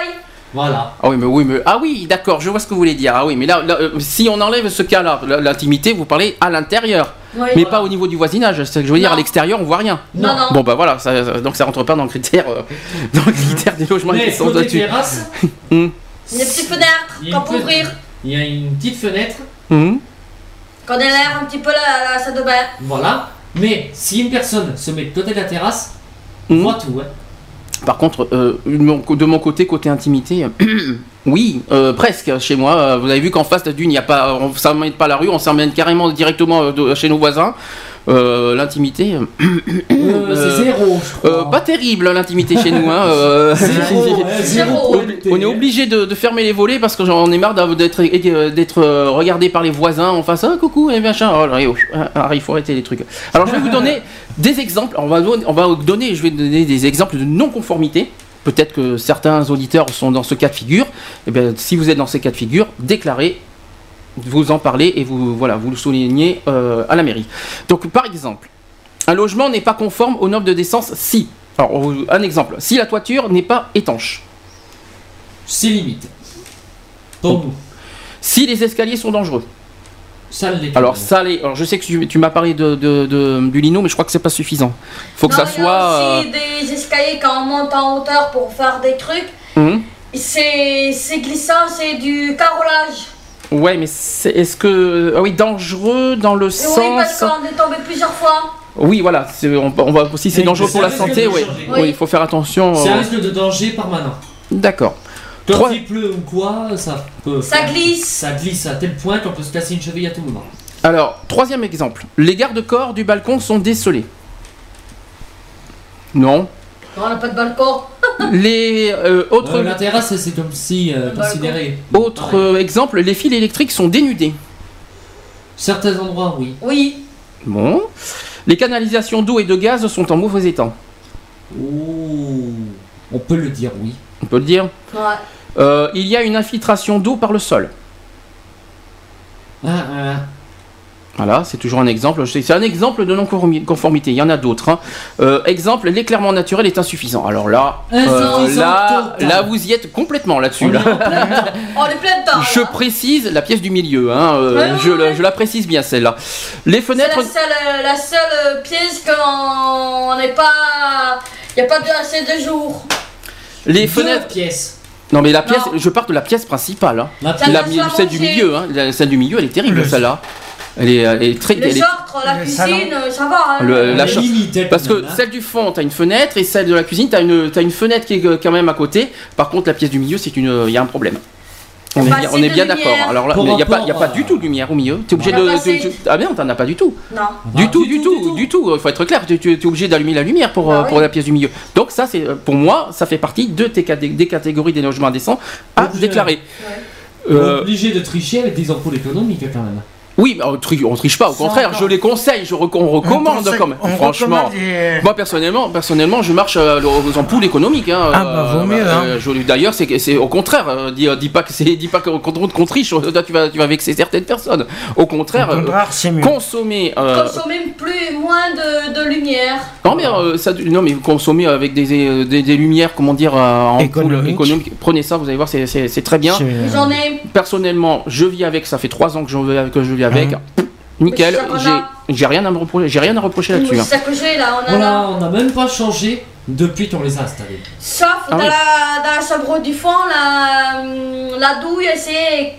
Speaker 8: Voilà.
Speaker 4: Ah oui, mais oui, mais ah oui, d'accord, je vois ce que vous voulez dire. Ah oui, mais là, là, euh, si on enlève ce cas-là, l'intimité, vous parlez à l'intérieur,
Speaker 7: Oui.
Speaker 4: mais pas au niveau du voisinage. C'est ce que je veux dire,
Speaker 7: Non.
Speaker 4: à l'extérieur, on voit rien.
Speaker 7: Non, non.
Speaker 4: Bon bah voilà, ça- ça- donc ça rentre pas dans le critère, euh, dans le critère des logements
Speaker 8: Mais
Speaker 4: qui sont au-dessus.
Speaker 8: terrasse,
Speaker 7: Il y a des petites fenêtres
Speaker 8: Il y a
Speaker 7: qu'on
Speaker 8: une
Speaker 7: peut
Speaker 8: petite-
Speaker 7: ouvrir.
Speaker 8: il y a une petite fenêtre.
Speaker 4: Mhm.
Speaker 7: Qu'on ait l'air un petit peu la, la salle de bain.
Speaker 8: Voilà. Mais si une personne se met de côté de la terrasse, on voit tout. Hein.
Speaker 4: Par contre, euh, de mon- côté, côté intimité, oui, euh, presque chez moi. Euh, Vous avez vu qu'en face d'une, il n'y a pas, on s'emmène pas la rue, on s'emmène carrément directement de- chez nos voisins. Euh, l'intimité,
Speaker 8: c'est zéro, je crois.
Speaker 4: pas terrible l'intimité chez nous. Hein,
Speaker 8: Zéro, hein, zéro.
Speaker 4: On- est obligé de, de fermer les volets parce que j'en ai marre d'être d'être regardé par les voisins en face. Ah coucou et machin. Oh là, oh, ah, il faut arrêter les trucs. Alors je vais vous donner des exemples. On va on va donner, je vais donner des exemples de non-conformité. Peut-être que certains auditeurs sont dans ce cas de figure. Et bien, si vous êtes dans ces cas de figure, déclarez, vous en parlez et vous voilà, vous le soulignez euh, à la mairie. Donc par exemple, un logement n'est pas conforme aux normes de décence si. Alors un exemple, si la toiture n'est pas étanche.
Speaker 8: C'est limite. Pour nous.
Speaker 4: Si les escaliers sont dangereux.
Speaker 8: Ça.
Speaker 4: Alors ça, les- alors je sais que tu, tu m'as parlé de, de- de- du lino, mais je crois que c'est pas suffisant. Faut que
Speaker 7: Non,
Speaker 4: ça
Speaker 7: il y a
Speaker 4: soit.
Speaker 7: aussi des escaliers quand on monte en hauteur pour faire des trucs.
Speaker 4: euh, hum.
Speaker 7: C'est glissant, c'est du carrelage.
Speaker 4: Ouais, mais est-ce que ah oui dangereux dans le
Speaker 7: Et oui, parce
Speaker 4: sens
Speaker 7: qu'on est tombé plusieurs fois.
Speaker 4: Oui, voilà. c'est- On, on va si c'est dangereux pour la santé, oui. Oui, il faut faire attention.
Speaker 8: C'est un
Speaker 4: euh,
Speaker 8: risque de danger permanent.
Speaker 4: D'accord.
Speaker 8: Quand
Speaker 4: Trois-
Speaker 8: il pleut ou quoi, ça peut.
Speaker 7: Ça glisse.
Speaker 8: Ça glisse à tel point qu'on peut se casser une cheville à tout moment.
Speaker 4: Alors troisième exemple. Les garde-corps du balcon sont décelés. Non.
Speaker 7: On n'a pas de balcon.
Speaker 4: Les euh, autres
Speaker 8: Euh, la terrasse, c'est comme si euh, considéré. Pareil.
Speaker 4: euh, exemples. Les fils électriques sont dénudés.
Speaker 8: Certains endroits, oui.
Speaker 7: Oui.
Speaker 4: Bon. Les canalisations d'eau et de gaz sont en mauvais état.
Speaker 8: Oh, on peut le dire, oui.
Speaker 4: On peut le dire.
Speaker 7: Ouais.
Speaker 4: Euh, il y a une infiltration d'eau par le sol.
Speaker 8: Ah, ah.
Speaker 4: Voilà, c'est toujours un exemple. C'est c'est un exemple de non-conformité. Il y en a d'autres. hein. Euh, exemple, l'éclairement naturel est insuffisant. Alors là, euh,
Speaker 8: Insuffisant
Speaker 4: là, là, vous y êtes complètement là-dessus. Là.
Speaker 7: On est plein dedans.
Speaker 4: Je
Speaker 7: là.
Speaker 4: précise la pièce du milieu. hein, euh,
Speaker 7: Ouais, ouais,
Speaker 4: je, la-
Speaker 7: ouais.
Speaker 4: je la précise bien celle-là. Les
Speaker 7: C'est
Speaker 4: fenêtres.
Speaker 7: la seule, la seule pièce qu'on n'est pas. Il n'y a pas de, assez de jours.
Speaker 4: Les
Speaker 8: Deux
Speaker 4: fenêtres.
Speaker 8: pièces.
Speaker 4: Non mais la pièce.
Speaker 7: Non.
Speaker 4: Je parle de la pièce principale. hein.
Speaker 8: La pièce.
Speaker 4: La, celle du milieu. Hein. La- celle du milieu, elle est terrible
Speaker 5: Le-
Speaker 4: celle-là. Elle est, elle est très.
Speaker 7: Le
Speaker 4: elle est-
Speaker 7: la
Speaker 5: le
Speaker 7: cuisine,
Speaker 5: salon.
Speaker 7: euh, ça va. hein.
Speaker 4: Le- la
Speaker 8: la
Speaker 4: cha-
Speaker 8: limite, elle,
Speaker 4: Parce
Speaker 8: quand
Speaker 4: que
Speaker 8: même, hein.
Speaker 4: celle du fond, t'as une fenêtre et celle de la cuisine, t'as une, t'as une fenêtre qui est euh, quand même à côté. Par contre, la pièce du milieu, c'est une, il y a un problème. On est on
Speaker 7: de
Speaker 4: bien d'accord. Alors là, il n'y a, pas- y a pas
Speaker 8: à-
Speaker 4: du tout de lumière au milieu. Tu es obligé de,
Speaker 7: passer-
Speaker 4: de- Ah bien, t'en as pas du tout.
Speaker 7: Non.
Speaker 4: Du
Speaker 8: Ah,
Speaker 4: tout, du tout, du tout. Il faut être clair. Tu, tu- tu es obligé d'allumer la lumière pour,
Speaker 7: Bah
Speaker 4: euh,
Speaker 7: oui.
Speaker 4: pour la pièce du milieu. Donc ça, c'est euh, pour moi, ça fait partie de tes caté- des catégories des logements indécents à
Speaker 8: Obligé.
Speaker 4: déclarer.
Speaker 8: Est
Speaker 4: Euh,
Speaker 8: obligé de tricher avec des ampoules économiques quand même.
Speaker 4: Oui, mais on, tri- on triche pas. Au contraire, je les conseille. Je rec- on recommande quand même. Franchement. Moi personnellement, personnellement, je marche euh, aux ampoules économiques. Hein,
Speaker 5: Ah, bah, vaut mieux, hein.
Speaker 4: je- D'ailleurs, c'est c'est au contraire. euh, dis, dis pas que c'est, dis pas qu'on qu'on triche. Là, tu vas, tu vas vexer certaines personnes. Au contraire, euh, consommer. euh,
Speaker 7: Consommer plus, moins de, de lumière.
Speaker 4: non mais, euh, ça, non mais consommer avec des, euh, des, des lumières, comment dire, euh, en
Speaker 5: Économique.
Speaker 4: économique. Prenez ça, vous allez voir, c'est- très bien.
Speaker 5: C'est-
Speaker 7: J'en ai.
Speaker 4: Personnellement, je vis avec. Ça fait trois ans que je vis, que je vis avec.
Speaker 5: Mhm.
Speaker 4: Nickel. J'ai, rien à me reprocher. J'ai rien à reprocher là-dessus.
Speaker 7: C'est
Speaker 4: hein.
Speaker 7: ça que j'ai là, on
Speaker 8: Voilà,
Speaker 7: a.
Speaker 8: on n'a même pas changé depuis qu'on les a installés.
Speaker 7: Sauf
Speaker 4: Ah
Speaker 7: dans,
Speaker 4: oui.
Speaker 7: la, dans la chambre du fond, la, hum, la douille, c'est.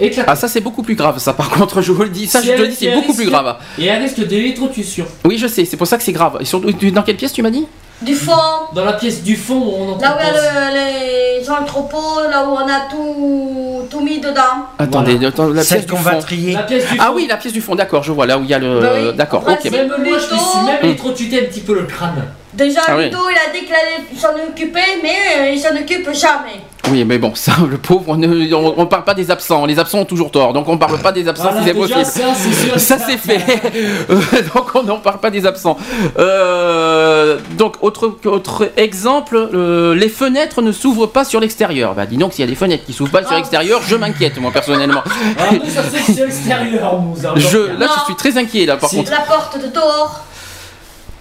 Speaker 8: Éclaté.
Speaker 4: Ah ça c'est beaucoup plus grave. Ça par contre, je vous le dis. Ça
Speaker 8: Si
Speaker 4: je te le
Speaker 8: elle-
Speaker 4: dis, c'est beaucoup plus
Speaker 8: risque-
Speaker 4: grave.
Speaker 8: Et elle reste d'électrocution.
Speaker 4: Oui, je sais. C'est pour ça que c'est grave. Et surtout, dans quelle pièce tu m'as dit?
Speaker 7: Du fond,
Speaker 8: Dans la pièce du fond où on
Speaker 7: là où il y a le- les entrepôts, là où on a tout, tout mis dedans.
Speaker 4: Attendez, attends, la pièce du
Speaker 5: qu'on va
Speaker 4: fond.
Speaker 5: trier.
Speaker 8: La pièce du
Speaker 4: Ah
Speaker 8: fond.
Speaker 4: oui, la pièce du fond. D'accord, je vois là où il y a le.
Speaker 7: Bah oui.
Speaker 4: D'accord. Ok.
Speaker 8: Même moi, je me suis même
Speaker 7: Plutôt-
Speaker 8: électrocuté un petit peu le crâne.
Speaker 7: Déjà,
Speaker 4: Ah oui.
Speaker 7: Ludo, il a dit qu'il allait s'en occuper, mais euh, il s'en occupe jamais.
Speaker 4: Oui, mais bon, ça, le pauvre, on ne on, on parle pas des absents. Les absents ont toujours tort, donc on parle pas des absents
Speaker 8: Voilà,
Speaker 4: si c'est possible.
Speaker 8: ça, c'est sûr et
Speaker 4: Ça
Speaker 8: certain.
Speaker 4: c'est fait. Euh, donc on n'en parle pas des absents. Euh, donc autre, autre exemple, euh, les fenêtres ne s'ouvrent pas sur l'extérieur. Bah dis donc s'il y a des fenêtres qui s'ouvrent pas sur
Speaker 7: Ah.
Speaker 4: l'extérieur, je m'inquiète moi personnellement.
Speaker 8: Ah, nous, ça c'est sur l'extérieur, nous.
Speaker 4: Je, là
Speaker 7: Non.
Speaker 4: je suis très inquiet là par contre.
Speaker 7: La porte de dehors,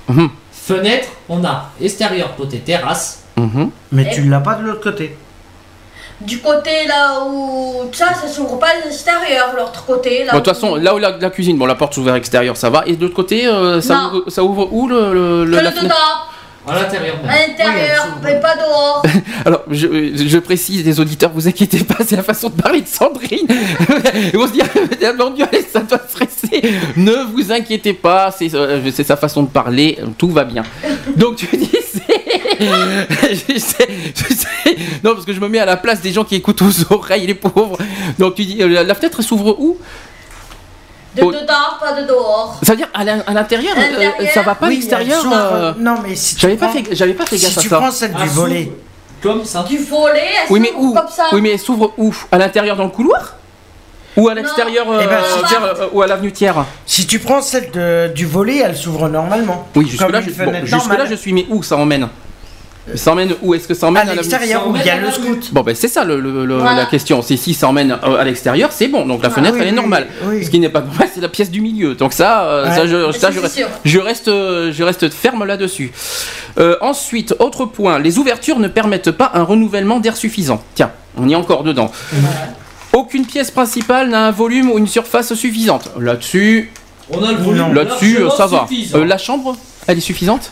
Speaker 4: Mhm,
Speaker 8: Fenêtre, on a extérieur côté terrasse.
Speaker 4: mhm.
Speaker 5: Mais tu l'as pas de l'autre côté.
Speaker 7: Du côté là où. Ça, ça s'ouvre pas de l'extérieur, l'autre côté. Là
Speaker 4: Bon, de toute façon, là où la, la cuisine, bon la porte s'ouvre vers l'extérieur, ça va. Et de l'autre côté, euh, ça, ouvre, ça ouvre où le, le- le-
Speaker 7: Que
Speaker 4: la
Speaker 7: le dedans,
Speaker 8: À l'intérieur
Speaker 7: à l'intérieur,
Speaker 5: Oui,
Speaker 7: mais pas dehors.
Speaker 4: Alors, je, je précise, les auditeurs, vous inquiétez pas, c'est la façon de parler de Sandrine. Vont se dire, mon Dieu, allez, ça doit stresser. Ne vous inquiétez pas, c'est euh, c'est sa façon de parler, tout va bien. Donc, tu disais. je sais, je sais. Non, parce que je me mets à la place des gens qui écoutent aux oreilles, les pauvres. Donc, tu dis, euh, la, la fenêtre, elle s'ouvre où?
Speaker 7: De
Speaker 4: Oh.
Speaker 7: dedans, pas de dehors.
Speaker 4: Ça veut dire à l'in- à l'intérieur,
Speaker 7: À
Speaker 4: euh, ça va pas à
Speaker 5: Oui,
Speaker 4: l'extérieur
Speaker 5: s'ouvre,
Speaker 4: euh,
Speaker 5: Non, mais si tu
Speaker 4: J'avais pas,
Speaker 5: prends-
Speaker 4: fait, j'avais pas fait gaffe
Speaker 5: Si
Speaker 4: à
Speaker 5: tu
Speaker 4: ça.
Speaker 5: prends celle
Speaker 8: Ah,
Speaker 5: du
Speaker 8: s'ouvre.
Speaker 5: volet,
Speaker 8: Comme ça.
Speaker 7: Du volet, elle
Speaker 4: Oui, mais
Speaker 7: s'ouvre
Speaker 4: où
Speaker 7: comme ça.
Speaker 4: Oui, mais elle s'ouvre où? À l'intérieur dans le couloir? Ou à l'extérieur euh,
Speaker 5: Eh ben,
Speaker 7: si-
Speaker 4: euh, ou à l'avenue Thiers?
Speaker 5: Si tu prends celle de- du volet, elle s'ouvre normalement.
Speaker 4: Oui, jusque-là, je, bon, jusque-là,
Speaker 5: normale.
Speaker 4: je suis, mais où ça emmène? Ça emmène où Est-ce que ça
Speaker 5: À
Speaker 4: emmène à,
Speaker 5: l'extérieur où il y a le scout.
Speaker 4: Bon, ben c'est ça le, le- le-
Speaker 7: Voilà.
Speaker 4: la question. C'est si ça emmène euh, à l'extérieur, c'est bon. Donc la
Speaker 5: Ah,
Speaker 4: fenêtre,
Speaker 5: oui,
Speaker 4: elle est normale.
Speaker 5: oui.
Speaker 4: Ce qui n'est pas normal, c'est la pièce du milieu. Donc ça, euh,
Speaker 5: Ouais.
Speaker 4: ça, je,
Speaker 7: Mais
Speaker 4: ça, reste,
Speaker 7: sûr.
Speaker 4: je, reste, je reste ferme là-dessus. Euh, ensuite, autre point, les ouvertures ne permettent pas un renouvellement d'air suffisant. Tiens, on y est encore dedans. Aucune pièce principale n'a un volume ou une surface suffisante. Là-dessus,
Speaker 8: On a le volume.
Speaker 4: là-dessus, ça va. Euh, la chambre, elle est suffisante?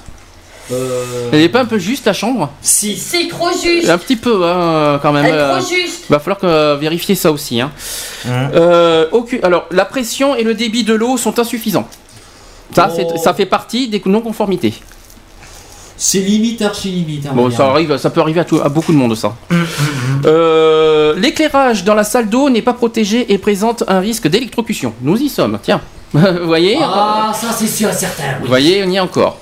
Speaker 8: Euh,
Speaker 4: Elle n'est pas un peu juste la chambre
Speaker 8: Si.
Speaker 7: C'est trop juste.
Speaker 4: Un petit peu, hein, quand même.
Speaker 7: Elle est
Speaker 4: euh,
Speaker 7: trop juste.
Speaker 4: Va falloir que, euh, vérifier ça aussi. Hein.
Speaker 5: Hein.
Speaker 4: Euh, aucune- alors, la pression et le débit de l'eau sont insuffisants. Ça,
Speaker 8: Oh.
Speaker 4: ça fait partie des non-conformités.
Speaker 8: C'est limite archi limite. hein, on
Speaker 4: Bon, ça arrive, ça peut arriver à, tout- à beaucoup de monde, ça.
Speaker 5: Hum,
Speaker 4: Euh, L'éclairage dans la salle d'eau n'est pas protégé et présente un risque d'électrocution. Nous y sommes, tiens. Vous voyez?
Speaker 8: Ah, ça c'est sûr et certain.
Speaker 4: Vous
Speaker 8: oui.
Speaker 4: voyez, on y est encore.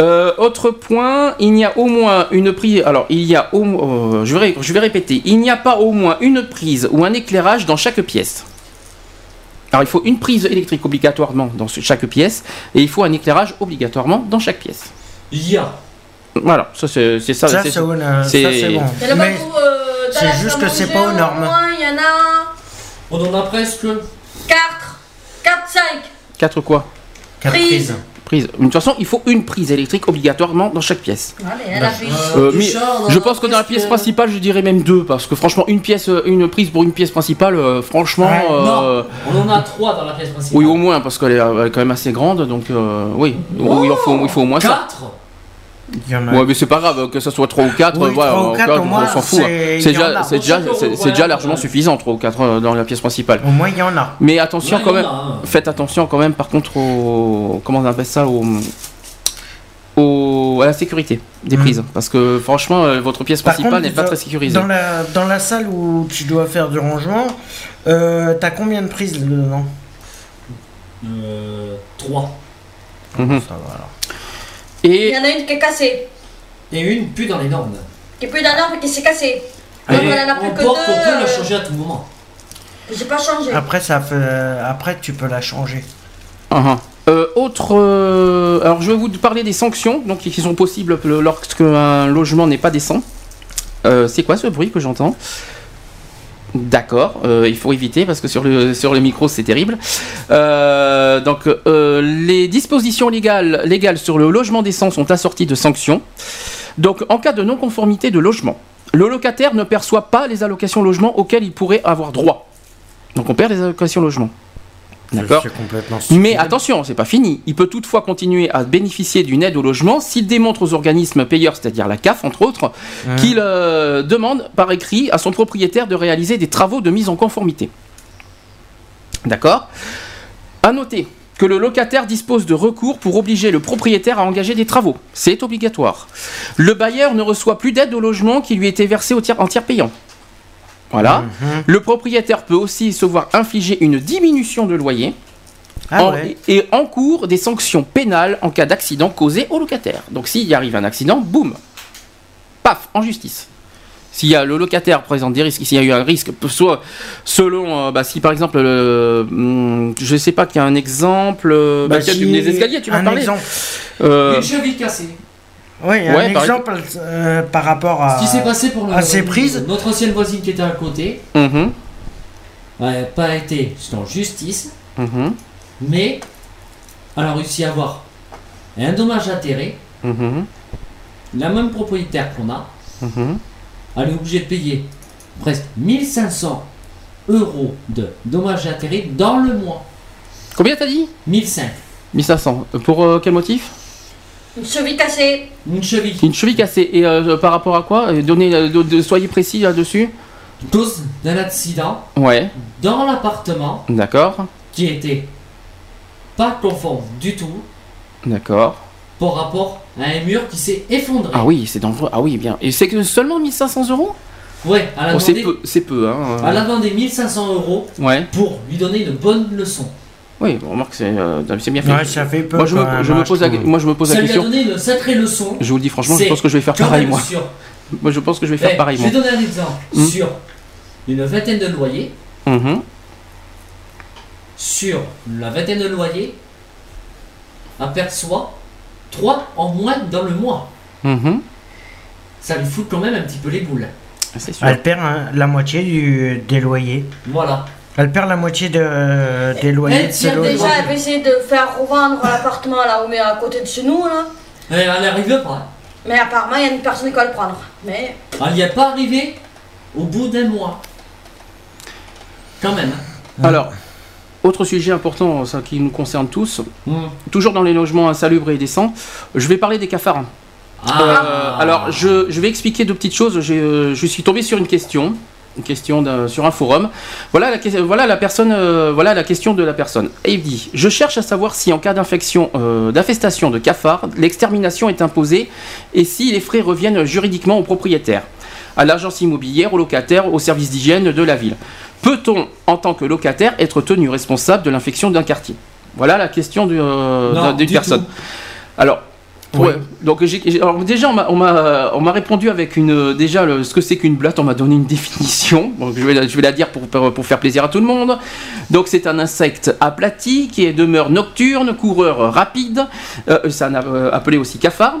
Speaker 4: Euh, autre point, il y a au moins une prise. Alors, il y a au euh, je, vais, ré- je vais répéter. Il n'y a pas au moins une prise ou un éclairage dans chaque pièce. Alors, il faut une prise électrique obligatoirement dans chaque pièce et il faut un éclairage obligatoirement dans chaque pièce.
Speaker 8: Il y a.
Speaker 4: Voilà, ça c'est ça.
Speaker 5: Ça,
Speaker 4: c'est-
Speaker 5: c'est bon, euh,
Speaker 4: c'est-
Speaker 7: euh,
Speaker 5: juste que c'est pas aux
Speaker 7: au
Speaker 5: normes.
Speaker 7: moins, Il y en a
Speaker 8: On en a presque.
Speaker 7: 4. 4, 5.
Speaker 4: Quatre quoi?
Speaker 5: Quatre
Speaker 7: Prise.
Speaker 5: prises.
Speaker 4: Prise. De toute façon, il faut une prise électrique obligatoirement dans chaque pièce.
Speaker 7: Allez, elle a fait.
Speaker 4: Euh, mais je pense que dans la pièce principale, je dirais même deux, parce que franchement, une pièce, euh, une prise pour une pièce principale, euh, franchement,
Speaker 5: Ouais,
Speaker 4: euh,
Speaker 8: Non, on en a trois dans la pièce principale.
Speaker 4: oui au moins, parce qu'elle est, quand même assez grande, donc euh, oui,
Speaker 8: Oh
Speaker 4: il, en faut, il faut au moins.
Speaker 8: Quatre?
Speaker 5: A.
Speaker 4: Ouais, mais c'est pas grave que ce soit 3 ou 4,
Speaker 5: Oui,
Speaker 4: voilà,
Speaker 5: trois ou
Speaker 4: on-
Speaker 5: quatre,
Speaker 4: on,
Speaker 5: au moins,
Speaker 4: s'en fout. hein.
Speaker 5: c'est-
Speaker 4: déjà, c'est c'est- largement suffisant 3 ou 4 dans la pièce principale.
Speaker 5: Au moins, il y en a.
Speaker 4: Mais attention
Speaker 8: Ouais,
Speaker 4: quand même,
Speaker 8: a, hein.
Speaker 4: faites attention quand même par contre au, comment on appelle ça, au, au, à la sécurité des
Speaker 5: Mhm.
Speaker 4: prises. Parce que franchement, euh, votre pièce
Speaker 5: Par
Speaker 4: principale n'est pas très sécurisée.
Speaker 5: Dans la, dans la salle où tu dois faire du rangement, euh, t'as combien de prises dedans?
Speaker 8: Euh, 3.
Speaker 4: Mhm.
Speaker 5: Ça va alors.
Speaker 7: Il
Speaker 4: Et
Speaker 7: y en a une qui est cassée.
Speaker 8: Et une plus dans les normes.
Speaker 7: Qui est plus dans l'ordre mais qui s'est cassée.
Speaker 8: Et
Speaker 7: Donc, elle en a plus
Speaker 8: on
Speaker 7: que
Speaker 8: porte
Speaker 7: deux.
Speaker 8: qu'on peut la
Speaker 7: euh,
Speaker 8: changer à tout moment.
Speaker 7: J'ai pas changé.
Speaker 5: Après, ça fait... Après, tu peux la changer.
Speaker 4: Uh-huh. Euh, autre, euh, alors je vais vous parler des sanctions donc qui sont possibles lorsque un logement n'est pas décent. Euh, c'est quoi ce bruit que j'entends? D'accord, euh, il faut éviter parce que sur le sur le micro c'est terrible. Euh, donc euh, les dispositions légales légales sur le logement décent sont assorties de sanctions. Donc en cas de non-conformité de logement, le locataire ne perçoit pas les allocations logement auxquelles il pourrait avoir droit. Donc on perd les allocations logement. D'accord mais attention, c'est pas fini. Il peut toutefois continuer à bénéficier d'une aide au logement s'il démontre aux organismes payeurs, c'est-à-dire la CAF entre autres, qu'il euh, demande par écrit à son propriétaire de réaliser des travaux de mise en conformité. D'accord À noter que le locataire dispose de recours pour obliger le propriétaire à engager des travaux. C'est obligatoire. Le bailleur ne reçoit plus d'aide au logement qui lui était versé au tiers, en tiers payant. Voilà.
Speaker 5: Mhm.
Speaker 4: Le propriétaire peut aussi se voir infliger une diminution de loyer
Speaker 5: Ah
Speaker 4: en-
Speaker 5: ouais.
Speaker 4: et en cours des sanctions pénales en cas d'accident causé au locataire. Donc s'il y arrive un accident, boum, paf, en justice. S'il y a le locataire présente des risques, s'il y a eu un risque, soit selon, euh, bah, si par exemple, le, hum, je sais pas qu'il y a un exemple, euh, bah,
Speaker 5: Bah, si-
Speaker 4: des escaliers, tu m'as
Speaker 5: un
Speaker 4: parlé.
Speaker 5: exemple.
Speaker 4: Euh,
Speaker 8: Une cheville cassée.
Speaker 5: Oui, un
Speaker 4: Ouais, par
Speaker 5: exemple euh, par rapport à,
Speaker 8: Ce qui s'est passé pour le-
Speaker 5: à ces prises.
Speaker 8: notre ancienne voisine qui était à côté
Speaker 4: mhm,
Speaker 8: n'a pas été en justice,
Speaker 4: mhm,
Speaker 8: mais elle a réussi à avoir un dommage intérêt,
Speaker 4: mhm,
Speaker 8: la même propriétaire qu'on a,
Speaker 4: mhm.
Speaker 8: elle est obligée de payer presque 1500 euros de dommages intérêts dans le mois.
Speaker 4: Combien t'as dit?
Speaker 8: 1500.
Speaker 4: 1500. Pour euh, quel motif?
Speaker 7: Une cheville cassée.
Speaker 8: Une cheville.
Speaker 4: Une cheville cassée. Et euh, par rapport à quoi? Euh, Donnez, euh, de- de- soyez précis là-dessus.
Speaker 8: Cause d'un accident
Speaker 4: Ouais,
Speaker 8: dans l'appartement
Speaker 4: d'accord,
Speaker 8: qui était pas conforme du tout
Speaker 4: d'accord.
Speaker 8: par rapport à un mur qui s'est effondré.
Speaker 4: Ah oui, c'est dangereux. Ah oui, bien. Et c'est que seulement 1500 euros?
Speaker 8: Ouais, elle a
Speaker 4: Oh, C'est peu, c'est peu, hein.
Speaker 8: elle a demandé 1500 euros
Speaker 4: Ouais.
Speaker 8: pour lui donner une bonne leçon.
Speaker 4: Oui, bon, remarque, c'est euh, c'est bien fait.
Speaker 5: Ouais, ça fait peu.
Speaker 4: moi, je
Speaker 5: quand
Speaker 4: me,
Speaker 5: même,
Speaker 4: je
Speaker 5: hein,
Speaker 4: me pose la, moi, je me pose
Speaker 8: Ça
Speaker 4: la
Speaker 8: lui a
Speaker 4: question.
Speaker 8: donné une sacrée leçon.
Speaker 4: Je vous le dis franchement, je pense que je vais faire pareil, moi. Moi, je pense que je vais faire
Speaker 8: Eh,
Speaker 4: pareil,
Speaker 8: je
Speaker 4: moi.
Speaker 8: vais donner un exemple.
Speaker 4: Hmm.
Speaker 8: Sur une vingtaine de loyers,
Speaker 4: Mhm.
Speaker 8: sur la vingtaine de loyers, aperçoit 3 en moins dans le mois.
Speaker 4: Mhm.
Speaker 8: Ça lui fout quand même un petit peu les boules.
Speaker 4: Sûr.
Speaker 5: Elle perd hein, la moitié du, des loyers.
Speaker 8: Voilà.
Speaker 5: Elle perd la moitié de, des loyers
Speaker 8: Elle
Speaker 5: de ses logements.
Speaker 7: Déjà, elle veut essayer de faire revendre l'appartement là où on est à côté de chez nous là.
Speaker 8: Et elle n'arrive pas.
Speaker 7: Mais apparemment, il y a une personne qui va le prendre. Mais
Speaker 8: Elle n'y est pas arrivée au bout d'un mois. Quand même. hein.
Speaker 4: Alors, autre sujet important, ça qui nous concerne tous,
Speaker 8: Hmm.
Speaker 4: toujours dans les logements insalubres et décents, je vais parler des cafards.
Speaker 8: Ah.
Speaker 4: Euh, alors, je, je vais expliquer deux petites choses. Euh, je suis tombé sur une question, une question sur un forum. Voilà la, que- voilà la personne, euh, voilà la question de la personne. Et il dit Je cherche à savoir si en cas d'infection, euh, d'infestation de cafards, l'extermination est imposée et si les frais reviennent juridiquement au propriétaire, à l'agence immobilière, au locataire, au service d'hygiène de la ville. Peut-on, en tant que locataire, être tenu responsable de l'infection d'un quartier? Voilà la question euh, d'une
Speaker 8: du
Speaker 4: personne.
Speaker 8: tout.
Speaker 4: Alors,
Speaker 5: Oui.
Speaker 4: ouais, donc j'ai, alors déjà on m'a, on m'a, on m'a répondu avec une déjà le- ce que c'est qu'une blatte, on m'a donné une définition. Donc je vais, la- je vais la dire pour, pour, faire plaisir à tout le monde. Donc c'est un insecte aplati qui est demeure nocturne, coureur rapide. Euh, ça euh, appelé aussi cafard.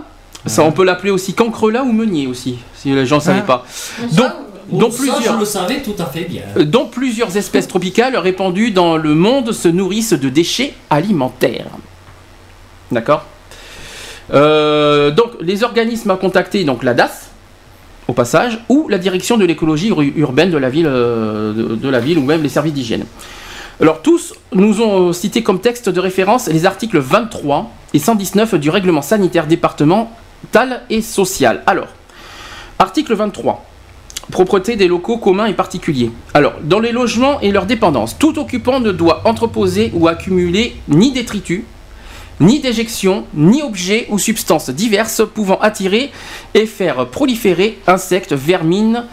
Speaker 4: Ça, on peut l'appeler aussi cancrelat ou meunier aussi, si les gens ne savaient
Speaker 5: Ah.
Speaker 4: pas.
Speaker 7: ça,
Speaker 4: Donc, dont
Speaker 8: Ça,
Speaker 4: plusieurs,
Speaker 8: je le savais tout à fait bien.
Speaker 4: euh, dont plusieurs espèces tropicales répandues dans le monde se nourrissent de déchets alimentaires. D'accord? Euh, Donc, les organismes à contacter, donc la DAS, au passage, ou la direction de l'écologie ur- urbaine de la, ville, euh, de, la ville, ou même les services d'hygiène. Alors, tous nous ont cité comme texte de référence les articles 23 et 119 du règlement sanitaire départemental et social. Alors, article 23 propreté des locaux communs et particuliers. Alors, dans les logements et leurs dépendances, tout occupant ne doit entreposer ou accumuler ni détritus, ni d'éjection, ni objets ou substances diverses pouvant attirer et faire proliférer insectes, vermines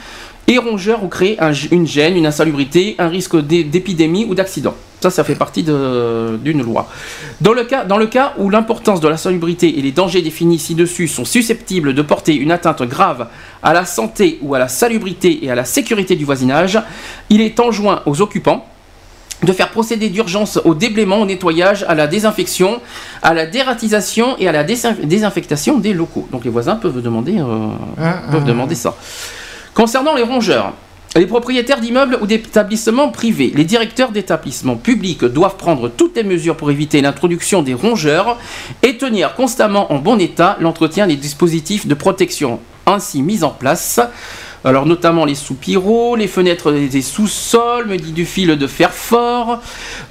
Speaker 4: et rongeurs ou créer un- une gêne, une insalubrité, un risque d'é- d'épidémie ou d'accident. Ça, ça fait partie d'une loi. Dans le, cas, dans le cas où l'importance de la salubrité et les dangers définis ci-dessus sont susceptibles de porter une atteinte grave à la santé ou à la salubrité et à la sécurité du voisinage, il est enjoint aux occupants de faire procéder d'urgence au déblaiement, au nettoyage, à la désinfection, à la dératisation et à la désin- désinfectation des locaux. Donc les voisins peuvent demander, euh, peuvent demander ça. Concernant les rongeurs, les propriétaires d'immeubles ou d'établissements privés, les directeurs d'établissements publics doivent prendre toutes les mesures pour éviter l'introduction des rongeurs et tenir constamment en bon état l'entretien des dispositifs de protection ainsi mis en place. Alors notamment les soupiraux, les fenêtres des sous-sols, me dit du fil de fer fort,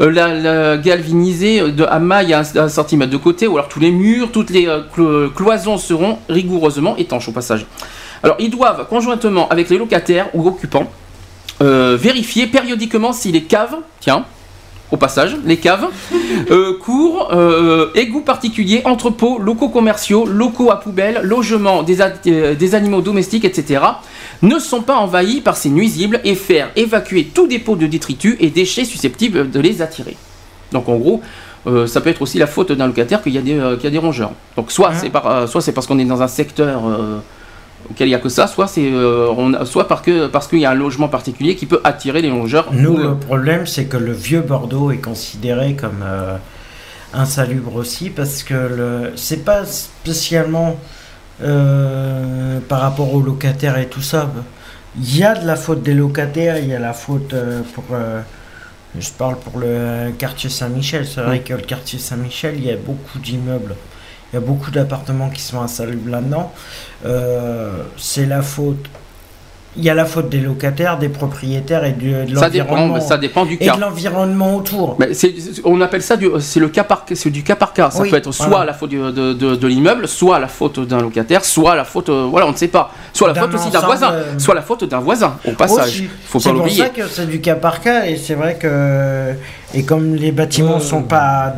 Speaker 4: euh, la, la galvanisée de maille à un, un centimètre de côté, ou alors tous les murs, toutes les euh, clo- cloisons seront rigoureusement étanches au passage. Alors ils doivent conjointement avec les locataires ou occupants euh, vérifier périodiquement si les caves, tiens, au passage, les caves, euh, cours, euh, égouts particuliers, entrepôts, locaux commerciaux, locaux à poubelles, logements des, euh, des animaux domestiques, etc., ne sont pas envahis par ces nuisibles et faire évacuer tout dépôt de détritus et déchets susceptibles de les attirer. Donc en gros, ça peut être aussi la faute d'un locataire qu'il y, a des, qu'il y a des rongeurs. Donc soit c'est par, parce qu'on est dans un secteur auquel il n'y a que ça, soit c'est euh, on a- soit parce que parce qu'il y a un logement particulier qui peut attirer les rongeurs.
Speaker 5: Nous,
Speaker 4: Ou,
Speaker 5: le problème, c'est que le vieux Bordeaux est considéré comme euh, insalubre aussi parce que le c'est pas spécialement euh, par rapport aux locataires et tout ça. Il y a de la faute des locataires, il y a la faute pour. je parle pour le quartier Saint-Michel. C'est vrai que le quartier Saint-Michel, il y a beaucoup d'immeubles. Il y a beaucoup d'appartements qui sont insalubres là-dedans. Euh, c'est la faute. Il y a la faute des locataires, des propriétaires et de, de
Speaker 4: ça dépend,
Speaker 5: l'environnement.
Speaker 4: ça dépend du
Speaker 5: Et
Speaker 4: cas.
Speaker 5: de l'environnement autour.
Speaker 4: Mais c'est- c'est- on appelle ça du, c'est le cas par c'est du cas par cas. Ça
Speaker 5: Oui,
Speaker 4: peut être soit
Speaker 5: voilà.
Speaker 4: la faute du- de, de- de l'immeuble, soit la faute d'un locataire, soit la faute, euh, voilà, on ne sait pas. Soit la
Speaker 5: D'un
Speaker 4: faute aussi d'un voisin,
Speaker 5: euh,
Speaker 4: soit la faute d'un voisin. Au passage,
Speaker 5: Aussi.
Speaker 4: faut
Speaker 5: C'est
Speaker 4: pas
Speaker 5: pour
Speaker 4: l'oublier.
Speaker 5: ça que c'est du cas par cas et c'est vrai que et comme les bâtiments
Speaker 8: Euh,
Speaker 5: sont pas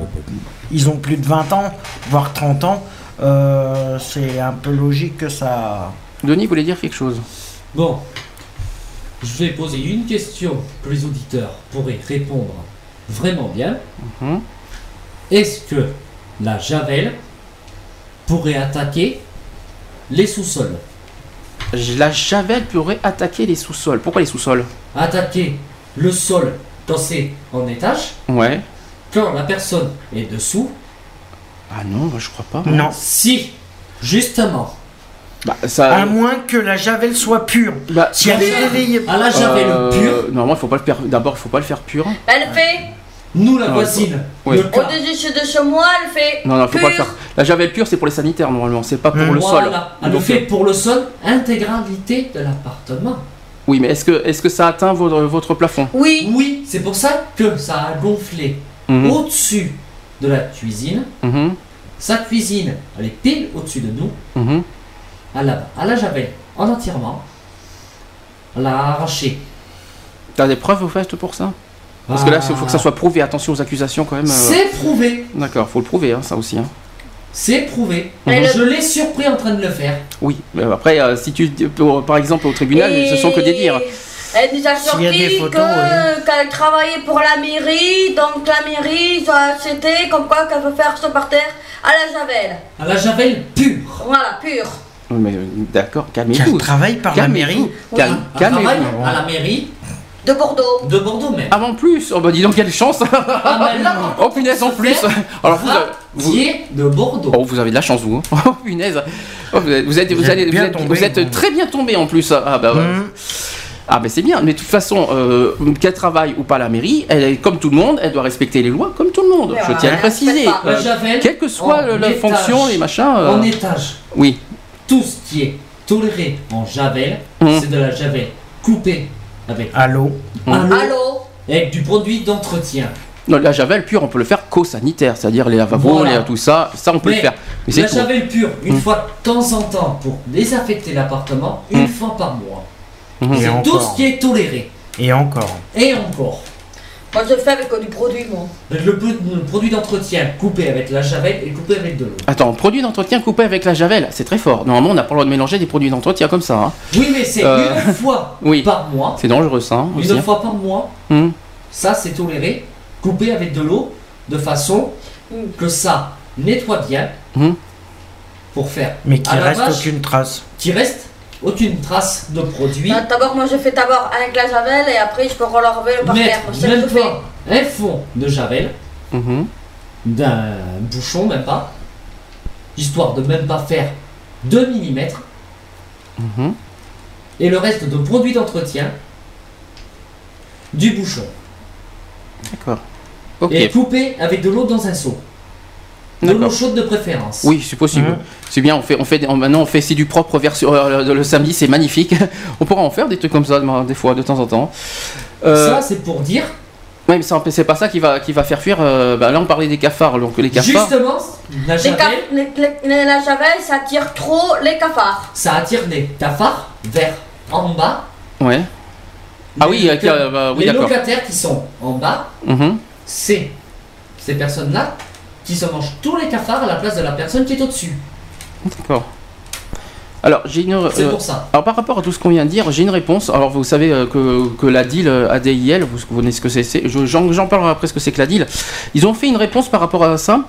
Speaker 5: ils ont plus de 20 ans voire 30 ans euh, c'est un peu logique que ça
Speaker 4: Denis voulait dire quelque chose.
Speaker 8: Bon, je vais poser une question que les auditeurs pourraient répondre vraiment bien.
Speaker 4: Mhm.
Speaker 8: Est-ce que la javel pourrait attaquer les sous-sols?
Speaker 4: La javel pourrait attaquer les sous-sols. Pourquoi les sous-sols?
Speaker 8: Attaquer le sol quand c'est en étage,
Speaker 4: Ouais.
Speaker 8: Quand la personne est dessous,
Speaker 4: Ah non, moi, je crois pas.
Speaker 5: non
Speaker 8: si, justement,
Speaker 4: Bah, ça.
Speaker 5: à moins que la javel soit pure
Speaker 4: bah,
Speaker 5: si elle est réveillée
Speaker 8: à la javel
Speaker 4: euh,
Speaker 8: pure,
Speaker 4: Normalement, il faut pas le faire. D'abord, il faut pas le faire pur.
Speaker 7: Elle fait,
Speaker 8: nous la voisine,
Speaker 4: oui.
Speaker 8: le cas,
Speaker 7: au-dessus de chez moi, elle fait.
Speaker 4: Non, non, faut pas le faire. La javel pure, c'est pour les sanitaires normalement. C'est pas pour le sol.
Speaker 8: elle le fait pour le sol, intégralité de l'appartement.
Speaker 4: Oui, mais est-ce que, est-ce que ça atteint votre, votre plafond?
Speaker 7: Oui,
Speaker 8: Oui, c'est pour ça que ça a gonflé
Speaker 4: Mhm.
Speaker 8: au-dessus de la cuisine.
Speaker 4: Mhm.
Speaker 8: Sa cuisine, elle est pile au-dessus de nous.
Speaker 4: Mhm.
Speaker 8: Elle la, elle la javel en entièrement. Elle l'a arraché.
Speaker 4: T'as des preuves au fait pour ça? Parce que là, il faut que ça soit prouvé. Attention aux accusations quand même. euh.
Speaker 8: C'est prouvé.
Speaker 4: D'accord, faut le prouver, hein, ça aussi. hein.
Speaker 8: C'est prouvé.
Speaker 7: Le-
Speaker 8: Je l'ai surpris en train de le faire.
Speaker 4: Oui, mais après, euh, si tu, pour- par exemple, au tribunal,
Speaker 7: Et
Speaker 4: ce sont que des dires.
Speaker 7: Elle nous a sorti
Speaker 5: photos,
Speaker 7: que- qu'elle travaillait pour la mairie, donc la mairie, ça, c'était comme quoi qu'elle veut faire ce par terre à la javel.
Speaker 8: Elle la javel pure.
Speaker 7: Voilà, pur.
Speaker 4: Oui, Mais euh, d'accord, calmez-vous.
Speaker 5: travaille par la mairie
Speaker 8: Elle travaille
Speaker 4: Calmez-vous.
Speaker 8: à la mairie
Speaker 7: De Bordeaux.
Speaker 8: de Bordeaux même.
Speaker 4: Avant plus, oh bah dis donc quelle chance
Speaker 8: Ah, là,
Speaker 4: Oh punaise en plus Alors vous, avez- vous,
Speaker 8: de Bordeaux.
Speaker 4: oh, vous avez de la chance vous hein. Oh punaise Oh, vous êtes, vous êtes, vous
Speaker 5: Vous
Speaker 4: allez- vous êtes-
Speaker 5: tombé,
Speaker 4: vous êtes
Speaker 5: vous.
Speaker 4: très bien tombé en plus Ah bah ouais.
Speaker 5: Hum.
Speaker 4: Ah ben c'est bien, mais de toute façon, euh, qu'elle travaille ou pas à la mairie, elle est comme tout le monde, elle doit respecter les lois comme tout le monde.
Speaker 7: Mais
Speaker 4: Je
Speaker 7: voilà,
Speaker 4: tiens à le
Speaker 7: elle
Speaker 4: préciser. Euh, quelle que soit le- la
Speaker 8: étage.
Speaker 4: fonction, les machins. euh,
Speaker 8: En étage.
Speaker 4: oui.
Speaker 8: Tout ce qui est toléré en javel,
Speaker 4: Hum.
Speaker 8: c'est de la javel coupée avec,
Speaker 5: allô
Speaker 4: Hum.
Speaker 8: un lot,
Speaker 7: Allô
Speaker 8: avec du produit d'entretien.
Speaker 4: Non, la javel pure, on peut le faire qu'au sanitaire, c'est-à-dire les lavabos,
Speaker 8: Voilà.
Speaker 4: les- tout ça, ça on peut le faire. Mais
Speaker 8: la
Speaker 4: tout.
Speaker 8: javel pure, une
Speaker 4: Hum.
Speaker 8: fois de temps en temps, pour désaffecter l'appartement, une
Speaker 4: Hum.
Speaker 8: fois par mois.
Speaker 4: Mhm.
Speaker 8: C'est tout ce qui est toléré.
Speaker 5: et encore
Speaker 8: Et encore.
Speaker 7: Moi, je le fais avec euh, du produit, moi.
Speaker 8: Le, pro- le produit d'entretien coupé avec la javel et coupé avec de l'eau.
Speaker 4: Attends, produit d'entretien coupé avec la javel, c'est très fort. Normalement, on n'a pas le droit de mélanger des produits d'entretien comme ça. hein.
Speaker 8: Oui, mais c'est
Speaker 4: Euh,
Speaker 8: une fois
Speaker 4: oui.
Speaker 8: par mois.
Speaker 4: C'est dangereux ça hein, aussi.
Speaker 8: Une fois par mois,
Speaker 4: Hum.
Speaker 8: ça c'est toléré. Coupé avec de l'eau de façon que ça nettoie bien
Speaker 4: Hum.
Speaker 8: pour faire
Speaker 5: Mais qu'il
Speaker 8: à la
Speaker 5: reste
Speaker 8: vache,
Speaker 5: aucune trace.
Speaker 8: qu'il reste aucune trace de produit.
Speaker 7: Bah, D'abord, moi, je fais d'abord avec la javel et après, je peux relever par terre.
Speaker 8: Mettre
Speaker 7: Moi, C'est ce que
Speaker 8: même
Speaker 7: je fais.
Speaker 8: pas un fond de javel,
Speaker 4: Mhm.
Speaker 8: d'un bouchon même pas, histoire de même pas faire 2 mm,
Speaker 4: Mhm.
Speaker 8: et le reste de produit d'entretien du bouchon.
Speaker 4: D'accord. Ok.
Speaker 8: Et coupé avec de l'eau dans un seau. De l'eau chaude de préférence.
Speaker 4: Oui, c'est possible.
Speaker 5: Mhm.
Speaker 4: C'est bien, on fait, on fait, on- maintenant on fait c'est du propre version euh, le, le samedi, c'est magnifique. on pourra en faire des trucs comme ça ben, des fois, de temps en temps. Euh,
Speaker 8: Ça, c'est pour dire,
Speaker 4: ouais, mais ça, c'est pas ça qui va, qui va faire fuir. euh, bah, là, on parlait des cafards, donc les cafards.
Speaker 8: justement, la
Speaker 7: Les
Speaker 8: javel,
Speaker 7: les- les- les- la javel, ça tire trop les cafards.
Speaker 8: ça attire des cafards vers en bas.
Speaker 4: Ouais. Ah oui, euh, bah, oui,
Speaker 8: les locataires qui sont en bas,
Speaker 4: Mhm.
Speaker 8: c'est ces personnes-là qui se mangent tous les cafards à la place de la personne qui est au-dessus.
Speaker 4: D'accord. Alors, j'ai une.
Speaker 8: C'est
Speaker 4: euh,
Speaker 8: pour ça.
Speaker 4: Alors par rapport à tout ce qu'on vient de dire, j'ai une réponse. Alors vous savez euh, que, que la deal euh, ADIL, vous, connaissez ce que c'est, c'est- je- j'en, j'en parlerai après ce que c'est que la deal. Ils ont fait une réponse par rapport à ça,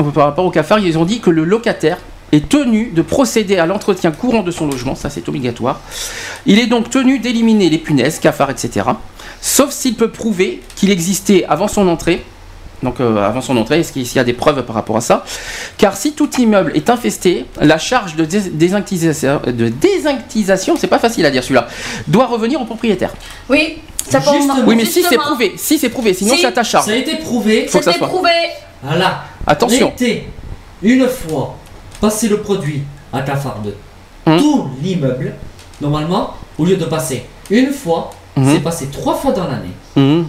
Speaker 4: euh, par rapport au cafard, ils ont dit que le locataire est tenu de procéder à l'entretien courant de son logement, ça c'est obligatoire. Il est donc tenu d'éliminer les punaises, cafards, etc. Sauf s'il peut prouver qu'il existait avant son entrée. Donc euh, avant son entrée, est-ce qu'il y a des preuves par rapport à ça? Car si tout immeuble est infesté, la charge de dés- désinctisation, de désinctisation, c'est pas facile à dire celui-là, doit revenir au propriétaire.
Speaker 7: Oui, ça peut
Speaker 8: Justement.
Speaker 4: Oui, mais si c'est prouvé, si c'est prouvé, sinon
Speaker 7: Si.
Speaker 4: c'est à ta charge.
Speaker 8: Ça a été prouvé.
Speaker 4: Faut que ça soit.
Speaker 7: prouvé.
Speaker 8: Voilà.
Speaker 4: Attention.
Speaker 8: L'été, une fois passé le produit à cafard 2,
Speaker 4: Hum.
Speaker 8: tout l'immeuble, normalement, au lieu de passer une fois,
Speaker 4: Mhm.
Speaker 8: c'est passé trois fois dans l'année.
Speaker 4: Mhm.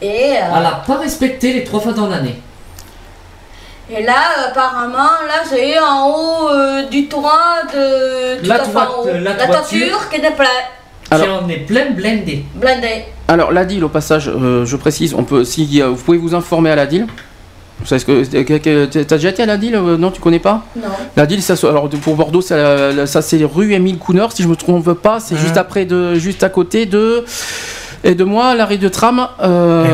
Speaker 7: Et, euh,
Speaker 8: Elle n'a pas respecté les trois fois dans l'année.
Speaker 7: et là, apparemment, là, j'ai en haut euh, du toit de. tout
Speaker 8: La
Speaker 7: à fait
Speaker 8: toit-
Speaker 7: en haut.
Speaker 8: la
Speaker 7: la
Speaker 8: toiture.
Speaker 7: qui est pleine.
Speaker 4: Alors-
Speaker 8: en est plein blindé.
Speaker 7: Blindée.
Speaker 4: Alors la deal au passage, euh, je précise, on peut, si euh, vous pouvez vous informer à la deal. Ce que, t'as déjà été à la deal Non, tu connais pas?
Speaker 7: Non.
Speaker 4: La deal, ça, se- alors pour Bordeaux, ça, ça c'est rue Émile Couneur, si je me trompe pas, c'est juste après de, juste à côté de. Et de moi, l'arrêt de tram. euh,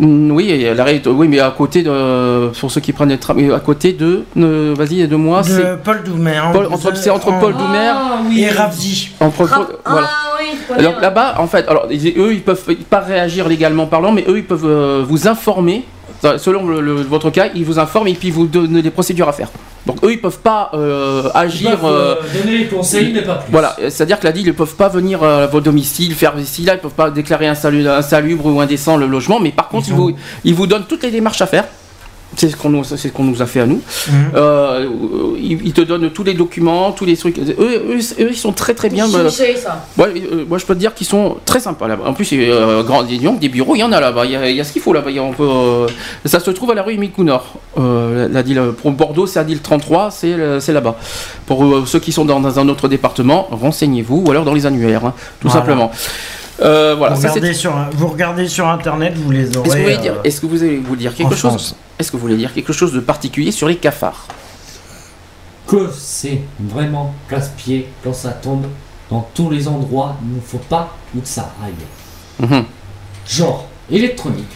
Speaker 4: mm, Oui, et l'arrêt, de- oui, mais à côté de, pour ceux qui prennent le tram, à côté de, euh, vas-y, de moi, c'est
Speaker 5: Paul Doumer.
Speaker 4: Paul- entre- c'est entre Paul Doumer
Speaker 8: Ah oui.
Speaker 5: et Ravzi.
Speaker 4: entre,
Speaker 7: Ra-
Speaker 4: voilà.
Speaker 7: Ah.
Speaker 4: Alors là-bas, en fait, alors ils- eux, ils peuvent pas réagir légalement parlant, mais eux, ils peuvent euh, vous informer. Selon le- le- votre cas, ils vous informent et puis vous donnent des procédures à faire. Donc eux, ils peuvent pas euh,
Speaker 8: Ils
Speaker 4: agir.
Speaker 8: peuvent,
Speaker 4: euh,
Speaker 8: euh, donner les conseils, mais pas plus.
Speaker 4: voilà, c'est-à-dire que la DIL, ils peuvent pas venir à votre domicile, faire ici, là, ils peuvent pas déclarer insalu- insalubre ou indécent le logement, mais par contre, ils, vous, ils vous donnent toutes les démarches à faire. C'est ce qu'on nous, c'est ce qu'on nous a fait à nous.
Speaker 5: Mhm.
Speaker 4: Euh, ils, ils te donnent tous les documents, tous les trucs. Eux, eux, eux, ils sont très très bien.
Speaker 7: Sais ça.
Speaker 4: Euh, moi je peux te dire qu'ils sont très sympas là-bas. En plus, euh, grand, des bureaux, il y en a là-bas. Il y a, il y a ce qu'il faut là-bas. Euh, ça se trouve à la rue. Euh, la, la deal, euh, pour Bordeaux, c'est à Deal 33, c'est c'est là-bas. Pour euh, ceux qui sont dans, dans un autre département, renseignez-vous ou alors dans les annuaires, hein, tout
Speaker 5: Voilà.
Speaker 4: simplement. Euh, voilà,
Speaker 5: vous,
Speaker 4: ça,
Speaker 5: regardez sur, vous regardez sur internet, vous les aurez.
Speaker 4: Est-ce que vous voulez
Speaker 5: euh,
Speaker 4: dire, est-ce que vous allez vous dire quelque chose. Est-ce que vous voulez dire quelque chose de particulier sur les cafards
Speaker 8: Que c'est vraiment casse-pied quand ça tombe dans tous les endroits. Il ne faut pas que ça aille.
Speaker 4: Mhm.
Speaker 8: Genre, électronique.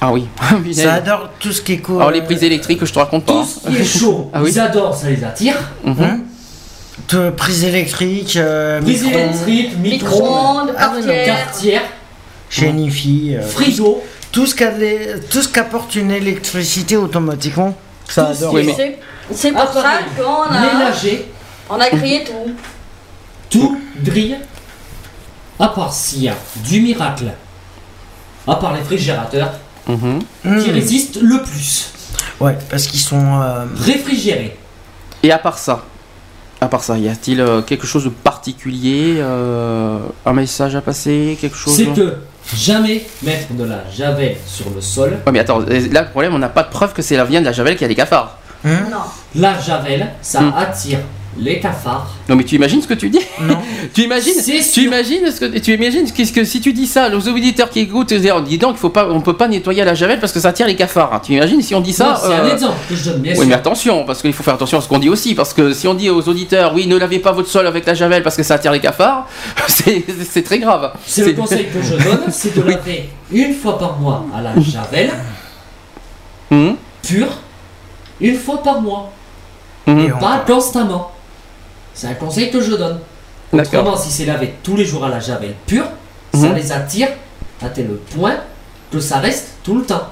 Speaker 4: Ah oui.
Speaker 5: Ça adore tout ce qui est court.
Speaker 4: Alors les prises électriques, je te raconte pas.
Speaker 8: Tout ce qui est chaud,
Speaker 4: Ah oui
Speaker 8: ils adorent, ça les attire.
Speaker 4: Mhm.
Speaker 5: Hein Prise électrique, euh,
Speaker 8: Prise
Speaker 5: micro,
Speaker 8: électrique, micro,
Speaker 7: Micro-ondes, portière.
Speaker 8: cafetière,
Speaker 5: génifie, euh,
Speaker 8: frigo.
Speaker 5: tout ce qu'a les- tout ce qu'apporte une électricité automatiquement. Ça
Speaker 8: Tout ce
Speaker 5: adore.
Speaker 8: qui est-
Speaker 4: mais-
Speaker 7: C'est- C'est pour ça
Speaker 8: appareil
Speaker 7: qu'on a,
Speaker 8: ménager,
Speaker 7: on a créé tout.
Speaker 8: tout grille. À part s'il y a du miracle. À part les réfrigérateurs
Speaker 4: Mhm.
Speaker 8: qui résistent le plus.
Speaker 5: Ouais, parce qu'ils sont. euh,
Speaker 8: Réfrigérés.
Speaker 4: Et à part ça, à part ça, y a-t-il euh, quelque chose de particulier, euh, un message à passer, quelque chose
Speaker 8: C'est que jamais mettre de la javel sur le sol.
Speaker 4: Ouais, mais attends, là le problème, on n'a pas de preuve que c'est la vient de la javel qui a des cafards.
Speaker 5: hein
Speaker 7: Non.
Speaker 8: La javel, ça
Speaker 4: Hmm.
Speaker 8: attire les cafards.
Speaker 4: Non mais tu imagines ce que tu dis?
Speaker 5: Non.
Speaker 4: Tu imagines Tu imagines ce que tu imagines qu'est-ce que si tu dis ça aux auditeurs qui écoutent, oh, dis donc il faut pas on peut pas nettoyer à la javel parce que ça attire les cafards. hein. Tu imagines si on dit ça
Speaker 8: c'est un
Speaker 4: euh,
Speaker 8: exemple que je donne, bien
Speaker 4: Oui
Speaker 8: sûr.
Speaker 4: mais attention parce qu'il faut faire attention à ce qu'on dit aussi parce que si on dit aux auditeurs oui ne lavez pas votre sol avec la javel parce que ça attire les cafards c'est très grave.
Speaker 8: C'est le conseil que je donne, c'est de laver une fois par mois à la javel,
Speaker 4: Hum,
Speaker 8: pure, une fois par mois,
Speaker 4: hum,
Speaker 5: Et
Speaker 8: pas constamment. C'est un conseil que je donne.
Speaker 4: D'accord.
Speaker 8: Autrement, si c'est lavé tous les jours à la javel pure, ça
Speaker 4: Mhm.
Speaker 8: les attire à tel point que ça reste tout le temps.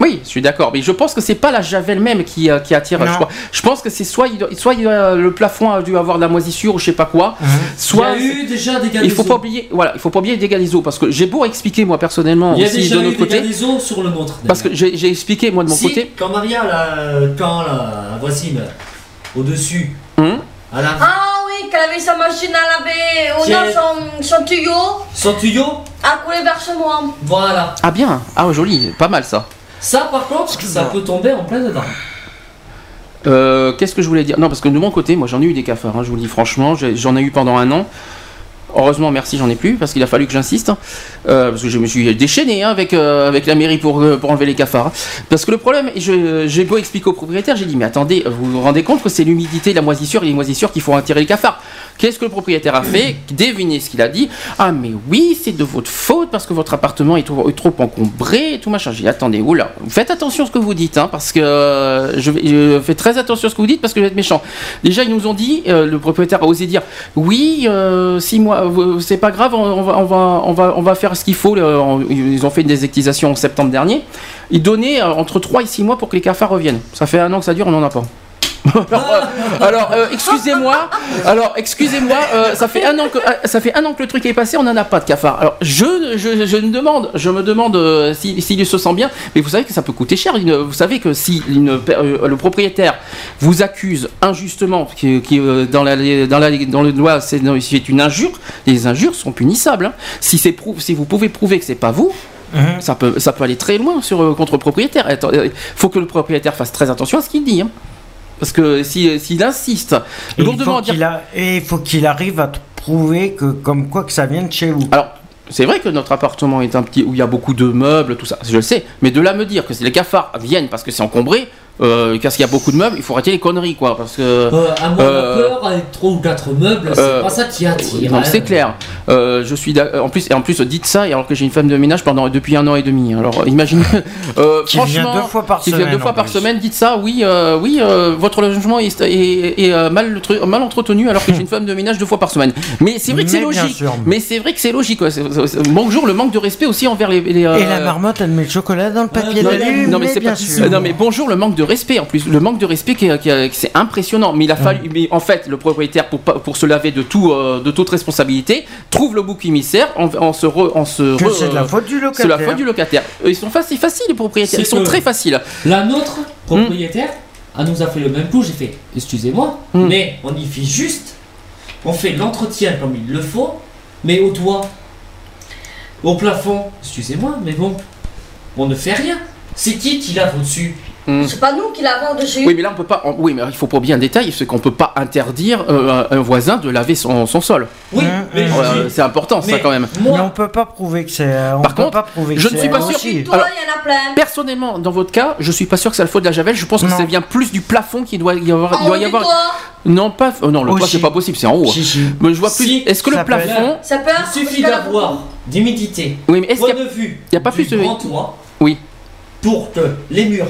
Speaker 4: Oui, je suis d'accord, mais je pense que c'est pas la javel même qui, euh, qui attire. Je, crois. Je pense que c'est soit, il doit- soit il doit- le plafond a dû avoir de la moisissure ou je sais pas quoi, soit
Speaker 8: Il y a eu déjà des
Speaker 4: il faut
Speaker 8: galiseaux.
Speaker 4: pas oublier, voilà, il faut pas oublier les dégâts des eaux parce que j'ai beau expliquer moi personnellement
Speaker 8: Il y a
Speaker 4: aussi
Speaker 8: déjà
Speaker 4: de
Speaker 8: des sur le nôtre.
Speaker 4: parce que j'ai expliqué moi de mon
Speaker 8: si,
Speaker 4: côté.
Speaker 8: quand Maria, la, quand la voisine au-dessus,
Speaker 4: Hum,
Speaker 8: a
Speaker 7: Ah oui, qu'elle avait sa machine à laver, ou
Speaker 8: Tiens.
Speaker 7: non, son, son tuyau
Speaker 8: son tuyau,
Speaker 7: a coulé vers chez moi.
Speaker 8: voilà.
Speaker 4: Ah bien, ah joli, pas mal ça.
Speaker 8: Ça, par contre, ça peut tomber en plein dedans.
Speaker 4: Euh, Qu'est-ce que je voulais dire? Non, parce que de mon côté, moi j'en ai eu des cafards, hein, je vous le dis franchement, j'en ai eu pendant un an. Heureusement, merci, j'en ai plus, parce qu'il a fallu que j'insiste, euh, parce que je me suis déchaîné hein, avec, euh, avec la mairie pour, euh, pour enlever les cafards. Parce que le problème, j'ai beau expliquer au propriétaire, j'ai dit, mais attendez, vous vous rendez compte que c'est l'humidité, la moisissure et les moisissures qui font attirer les cafards. Qu'est-ce que le propriétaire a fait? Devinez ce qu'il a dit. Ah, mais oui, c'est de votre faute, parce que votre appartement est trop, trop encombré et tout machin. J'ai dit, attendez, oula, faites attention à ce que vous dites, hein, parce que je, je fais très attention à ce que vous dites, parce que vais être méchant. Déjà, ils nous ont dit, le propriétaire a osé dire, oui, mois, euh, c'est pas grave, on, va, on va, on va, on va faire ce qu'il faut. ils ont fait une déséctisation en septembre dernier. Ils donnaient euh, entre 3 et 6 mois pour que les cafards reviennent. Ça fait un an que ça dure, on n'en a pas. alors, euh, euh, excusez-moi. Alors, excusez-moi. euh, ça fait un an que ça fait un an que le truc est passé. On n'en a pas de cafards. Alors, je, je, je me demande, je me demande euh, si- s'il se sent bien. Mais vous savez que ça peut coûter cher. Une- vous savez que si une, le propriétaire vous accuse injustement, qui, qui, dans la dans la dans le doigt, c'est une injure. Les injures sont punissables. hein. Si c'est si vous pouvez prouver que c'est pas vous.
Speaker 5: Mhm.
Speaker 4: Ça peut, ça peut aller très loin sur, euh, contre le propriétaire. Il faut que le propriétaire fasse très attention à ce qu'il dit. hein. Parce que si- s'il insiste
Speaker 5: Et il faut
Speaker 4: dire.
Speaker 5: qu'il a- et il faut qu'il arrive à te prouver que, comme quoi, que ça vient de chez vous.
Speaker 4: Alors, c'est vrai que notre appartement est un petit. où il y a beaucoup de meubles, tout ça, je le sais. Mais de là me dire que si les cafards viennent parce que c'est encombré, euh, parce qu'il y a beaucoup de meubles, il faut arrêter les conneries, quoi. Parce que.
Speaker 8: Euh, à
Speaker 4: Euh,
Speaker 8: peur, avec trois ou quatre meubles, c'est
Speaker 4: euh,
Speaker 8: pas ça qui attire. Hein.
Speaker 4: c'est clair. Euh, je suis en plus et en plus dites ça et alors que j'ai une femme de ménage pendant depuis un an et demi. Alors imaginez. euh,
Speaker 5: Qui vient
Speaker 4: franchement,
Speaker 5: deux fois par
Speaker 4: vient
Speaker 5: semaine,
Speaker 4: deux fois par
Speaker 5: plus.
Speaker 4: semaine. Dites ça. Oui, euh, oui. euh, votre logement est, est- est, mal, entretenu alors que j'ai une femme de ménage deux fois par semaine. Mais c'est vrai que c'est
Speaker 5: Mais
Speaker 4: logique.
Speaker 5: sûr.
Speaker 4: Mais c'est vrai que c'est logique. quoi. Bonjour, le manque de respect aussi envers les. les, euh,
Speaker 5: Et la marmotte, elle met le chocolat dans le papier
Speaker 8: non,
Speaker 4: non mais c'est
Speaker 5: bien
Speaker 4: pas
Speaker 5: sûr.
Speaker 4: non mais bonjour le manque de respect en plus le manque de respect qui, est- qui est- c'est impressionnant mais il a fallu mais en fait le propriétaire pour pas- pour se laver de tout euh, de toute responsabilité trouve le bouc émissaire en, en se re- en se
Speaker 5: Que
Speaker 4: re-
Speaker 5: c'est de la
Speaker 4: euh,
Speaker 5: faute du locataire.
Speaker 4: c'est la faute du locataire Euh, ils sont faciles faciles les propriétaires
Speaker 8: C'est
Speaker 4: ils sont très faciles
Speaker 8: La nôtre, propriétaire, elle nous a fait le même coup. J'ai fait, excusez-moi,
Speaker 4: Hmm.
Speaker 8: mais on y fait juste. On fait l'entretien comme il le faut, mais au toit, au plafond, excusez-moi, mais bon, on ne fait rien. C'est qui qui lave au-dessus?
Speaker 7: C'est pas nous qui l'avons dessus.
Speaker 4: oui mais là on peut pas oui mais il faut pas bien un détail c'est qu'on peut pas interdire euh, un, un voisin de laver son, son sol
Speaker 8: Oui,
Speaker 5: Hum,
Speaker 8: mais.
Speaker 4: Euh,
Speaker 8: dis-
Speaker 4: c'est important ça quand même
Speaker 5: Mais on peut pas prouver que c'est.
Speaker 4: Par
Speaker 5: peut
Speaker 4: contre,
Speaker 5: pas prouver que
Speaker 4: je ne suis pas sûr-
Speaker 5: aussi.
Speaker 7: Toi,
Speaker 4: Alors-
Speaker 7: il y en a plein.
Speaker 4: personnellement dans votre cas je suis pas sûr que c'est la faute de la javel je pense que
Speaker 5: Non.
Speaker 4: ça vient plus du plafond qui doit y avoir doit y avoir
Speaker 7: toit,
Speaker 4: non pas oh non le toit c'est pas possible c'est en haut
Speaker 5: Si, si.
Speaker 4: Mais je vois plus.
Speaker 8: Si,
Speaker 4: Est-ce que le
Speaker 5: ça
Speaker 4: plafond.
Speaker 7: ça peut
Speaker 8: il suffit d'avoir d'humidité,
Speaker 4: Oui, mais est-ce qu'il y a. pas plus de-
Speaker 8: grand toit,
Speaker 4: Oui.
Speaker 8: pour que les murs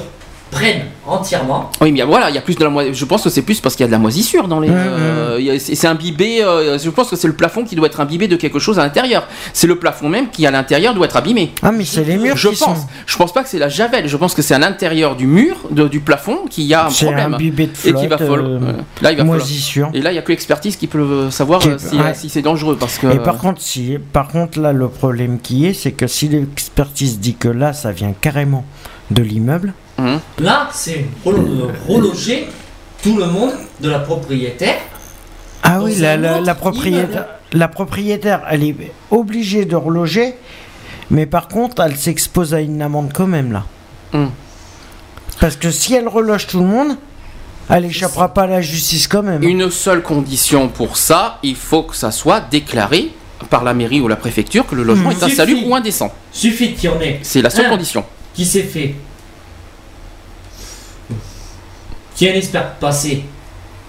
Speaker 8: prennent entièrement.
Speaker 4: Oui, mais voilà, il y a plus de la moisissure. Je pense que c'est plus parce qu'il y a de la moisissure dans les. Euh, c'est imbibé. euh, je pense que c'est le plafond qui doit être imbibé de quelque chose à l'intérieur. C'est le plafond même qui à l'intérieur doit être abîmé.
Speaker 5: Ah, mais c'est les murs
Speaker 4: Je
Speaker 5: qui
Speaker 4: pense.
Speaker 5: sont.
Speaker 4: Je pense pas que c'est la javel. Je pense que c'est à l'intérieur du mur, de- du plafond, qu'il y a un
Speaker 5: C'est
Speaker 4: problème.
Speaker 5: imbibé de
Speaker 4: Et qui va
Speaker 5: flotte,
Speaker 4: falloir.
Speaker 5: euh,
Speaker 4: Là, il va falloir.
Speaker 5: moisissure.
Speaker 4: Et là, il n'y a que l'expertise qui peut savoir
Speaker 5: Qui-
Speaker 4: euh, si,
Speaker 5: ouais.
Speaker 4: si c'est dangereux. Parce que.
Speaker 5: Et par contre, si, par contre, là, le problème qui est, c'est que si l'expertise dit que là, ça vient carrément de l'immeuble,
Speaker 8: Là, c'est relo- reloger tout le monde de la propriétaire.
Speaker 5: ah oui, la, la-
Speaker 8: autre
Speaker 5: la propriétaire, la propriétaire, elle est obligée de reloger, mais par contre, elle s'expose à une amende quand même là.
Speaker 4: Mhm.
Speaker 5: Parce que si elle reloge tout le monde, Elle échappera pas à la justice quand même.
Speaker 4: Une seule condition pour ça, il faut que ça soit déclaré par la mairie ou la préfecture que le logement
Speaker 8: Mmh.
Speaker 4: est insalubre ou indécent.
Speaker 8: Suffit qu'il y en ait.
Speaker 4: C'est la seule
Speaker 8: un
Speaker 4: condition.
Speaker 8: Qui s'est fait. Qui un expert passé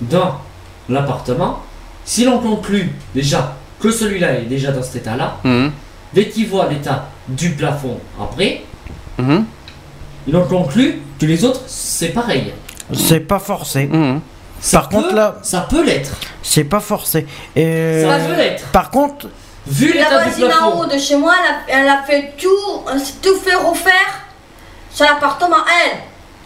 Speaker 8: dans l'appartement. Si l'on conclut déjà que celui-là est déjà dans cet état-là,
Speaker 4: Mhm.
Speaker 8: dès qu'il voit l'état du plafond après,
Speaker 4: Mhm.
Speaker 8: l'on conclut que les autres c'est pareil.
Speaker 5: C'est pas forcé.
Speaker 4: Mhm.
Speaker 5: Par contre là,
Speaker 8: Ça peut l'être.
Speaker 5: c'est pas forcé. Et-
Speaker 8: Ça peut l'être.
Speaker 5: Par contre,
Speaker 8: Vu
Speaker 7: La
Speaker 8: l'état du
Speaker 7: voisine en haut de chez moi, elle a, elle a fait tout, elle s'est tout fait refaire sur l'appartement, elle.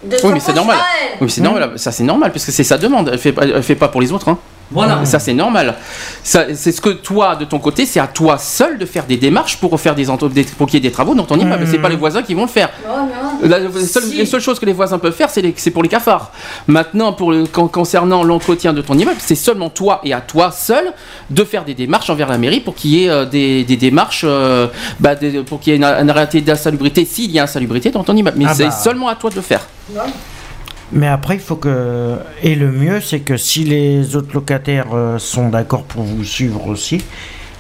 Speaker 7: De
Speaker 4: Oui, mais c'est normal. Oui, c'est normal. Ça, c'est normal, parce que c'est sa demande. Elle fait, pas- elle fait pas pour les autres. hein.
Speaker 8: Voilà.
Speaker 4: Ça, c'est normal. Ça, c'est ce que toi, de ton côté, c'est à toi seul de faire des démarches pour refaire des, ento- des pour qu'il y ait des travaux dans ton immeuble. C'est pas les voisins qui vont le faire.
Speaker 7: Ouais.
Speaker 4: La, la seule,
Speaker 8: Si.
Speaker 4: les seules choses que les voisins peuvent faire, c'est pour les cafards. Maintenant, pour le, con- concernant l'entretien de ton immeuble, c'est seulement toi et à toi seul de faire des démarches envers la mairie pour qu'il y ait euh, des, des démarches, euh, bah, des- pour qu'il y ait une, une arrêté d'insalubrité s'il y a insalubrité dans ton immeuble. Mais
Speaker 5: Ah
Speaker 4: c'est
Speaker 5: bah.
Speaker 4: seulement à toi de le faire.
Speaker 5: Mais après, il faut que. Et le mieux, c'est que si les autres locataires euh, sont d'accord pour vous suivre aussi,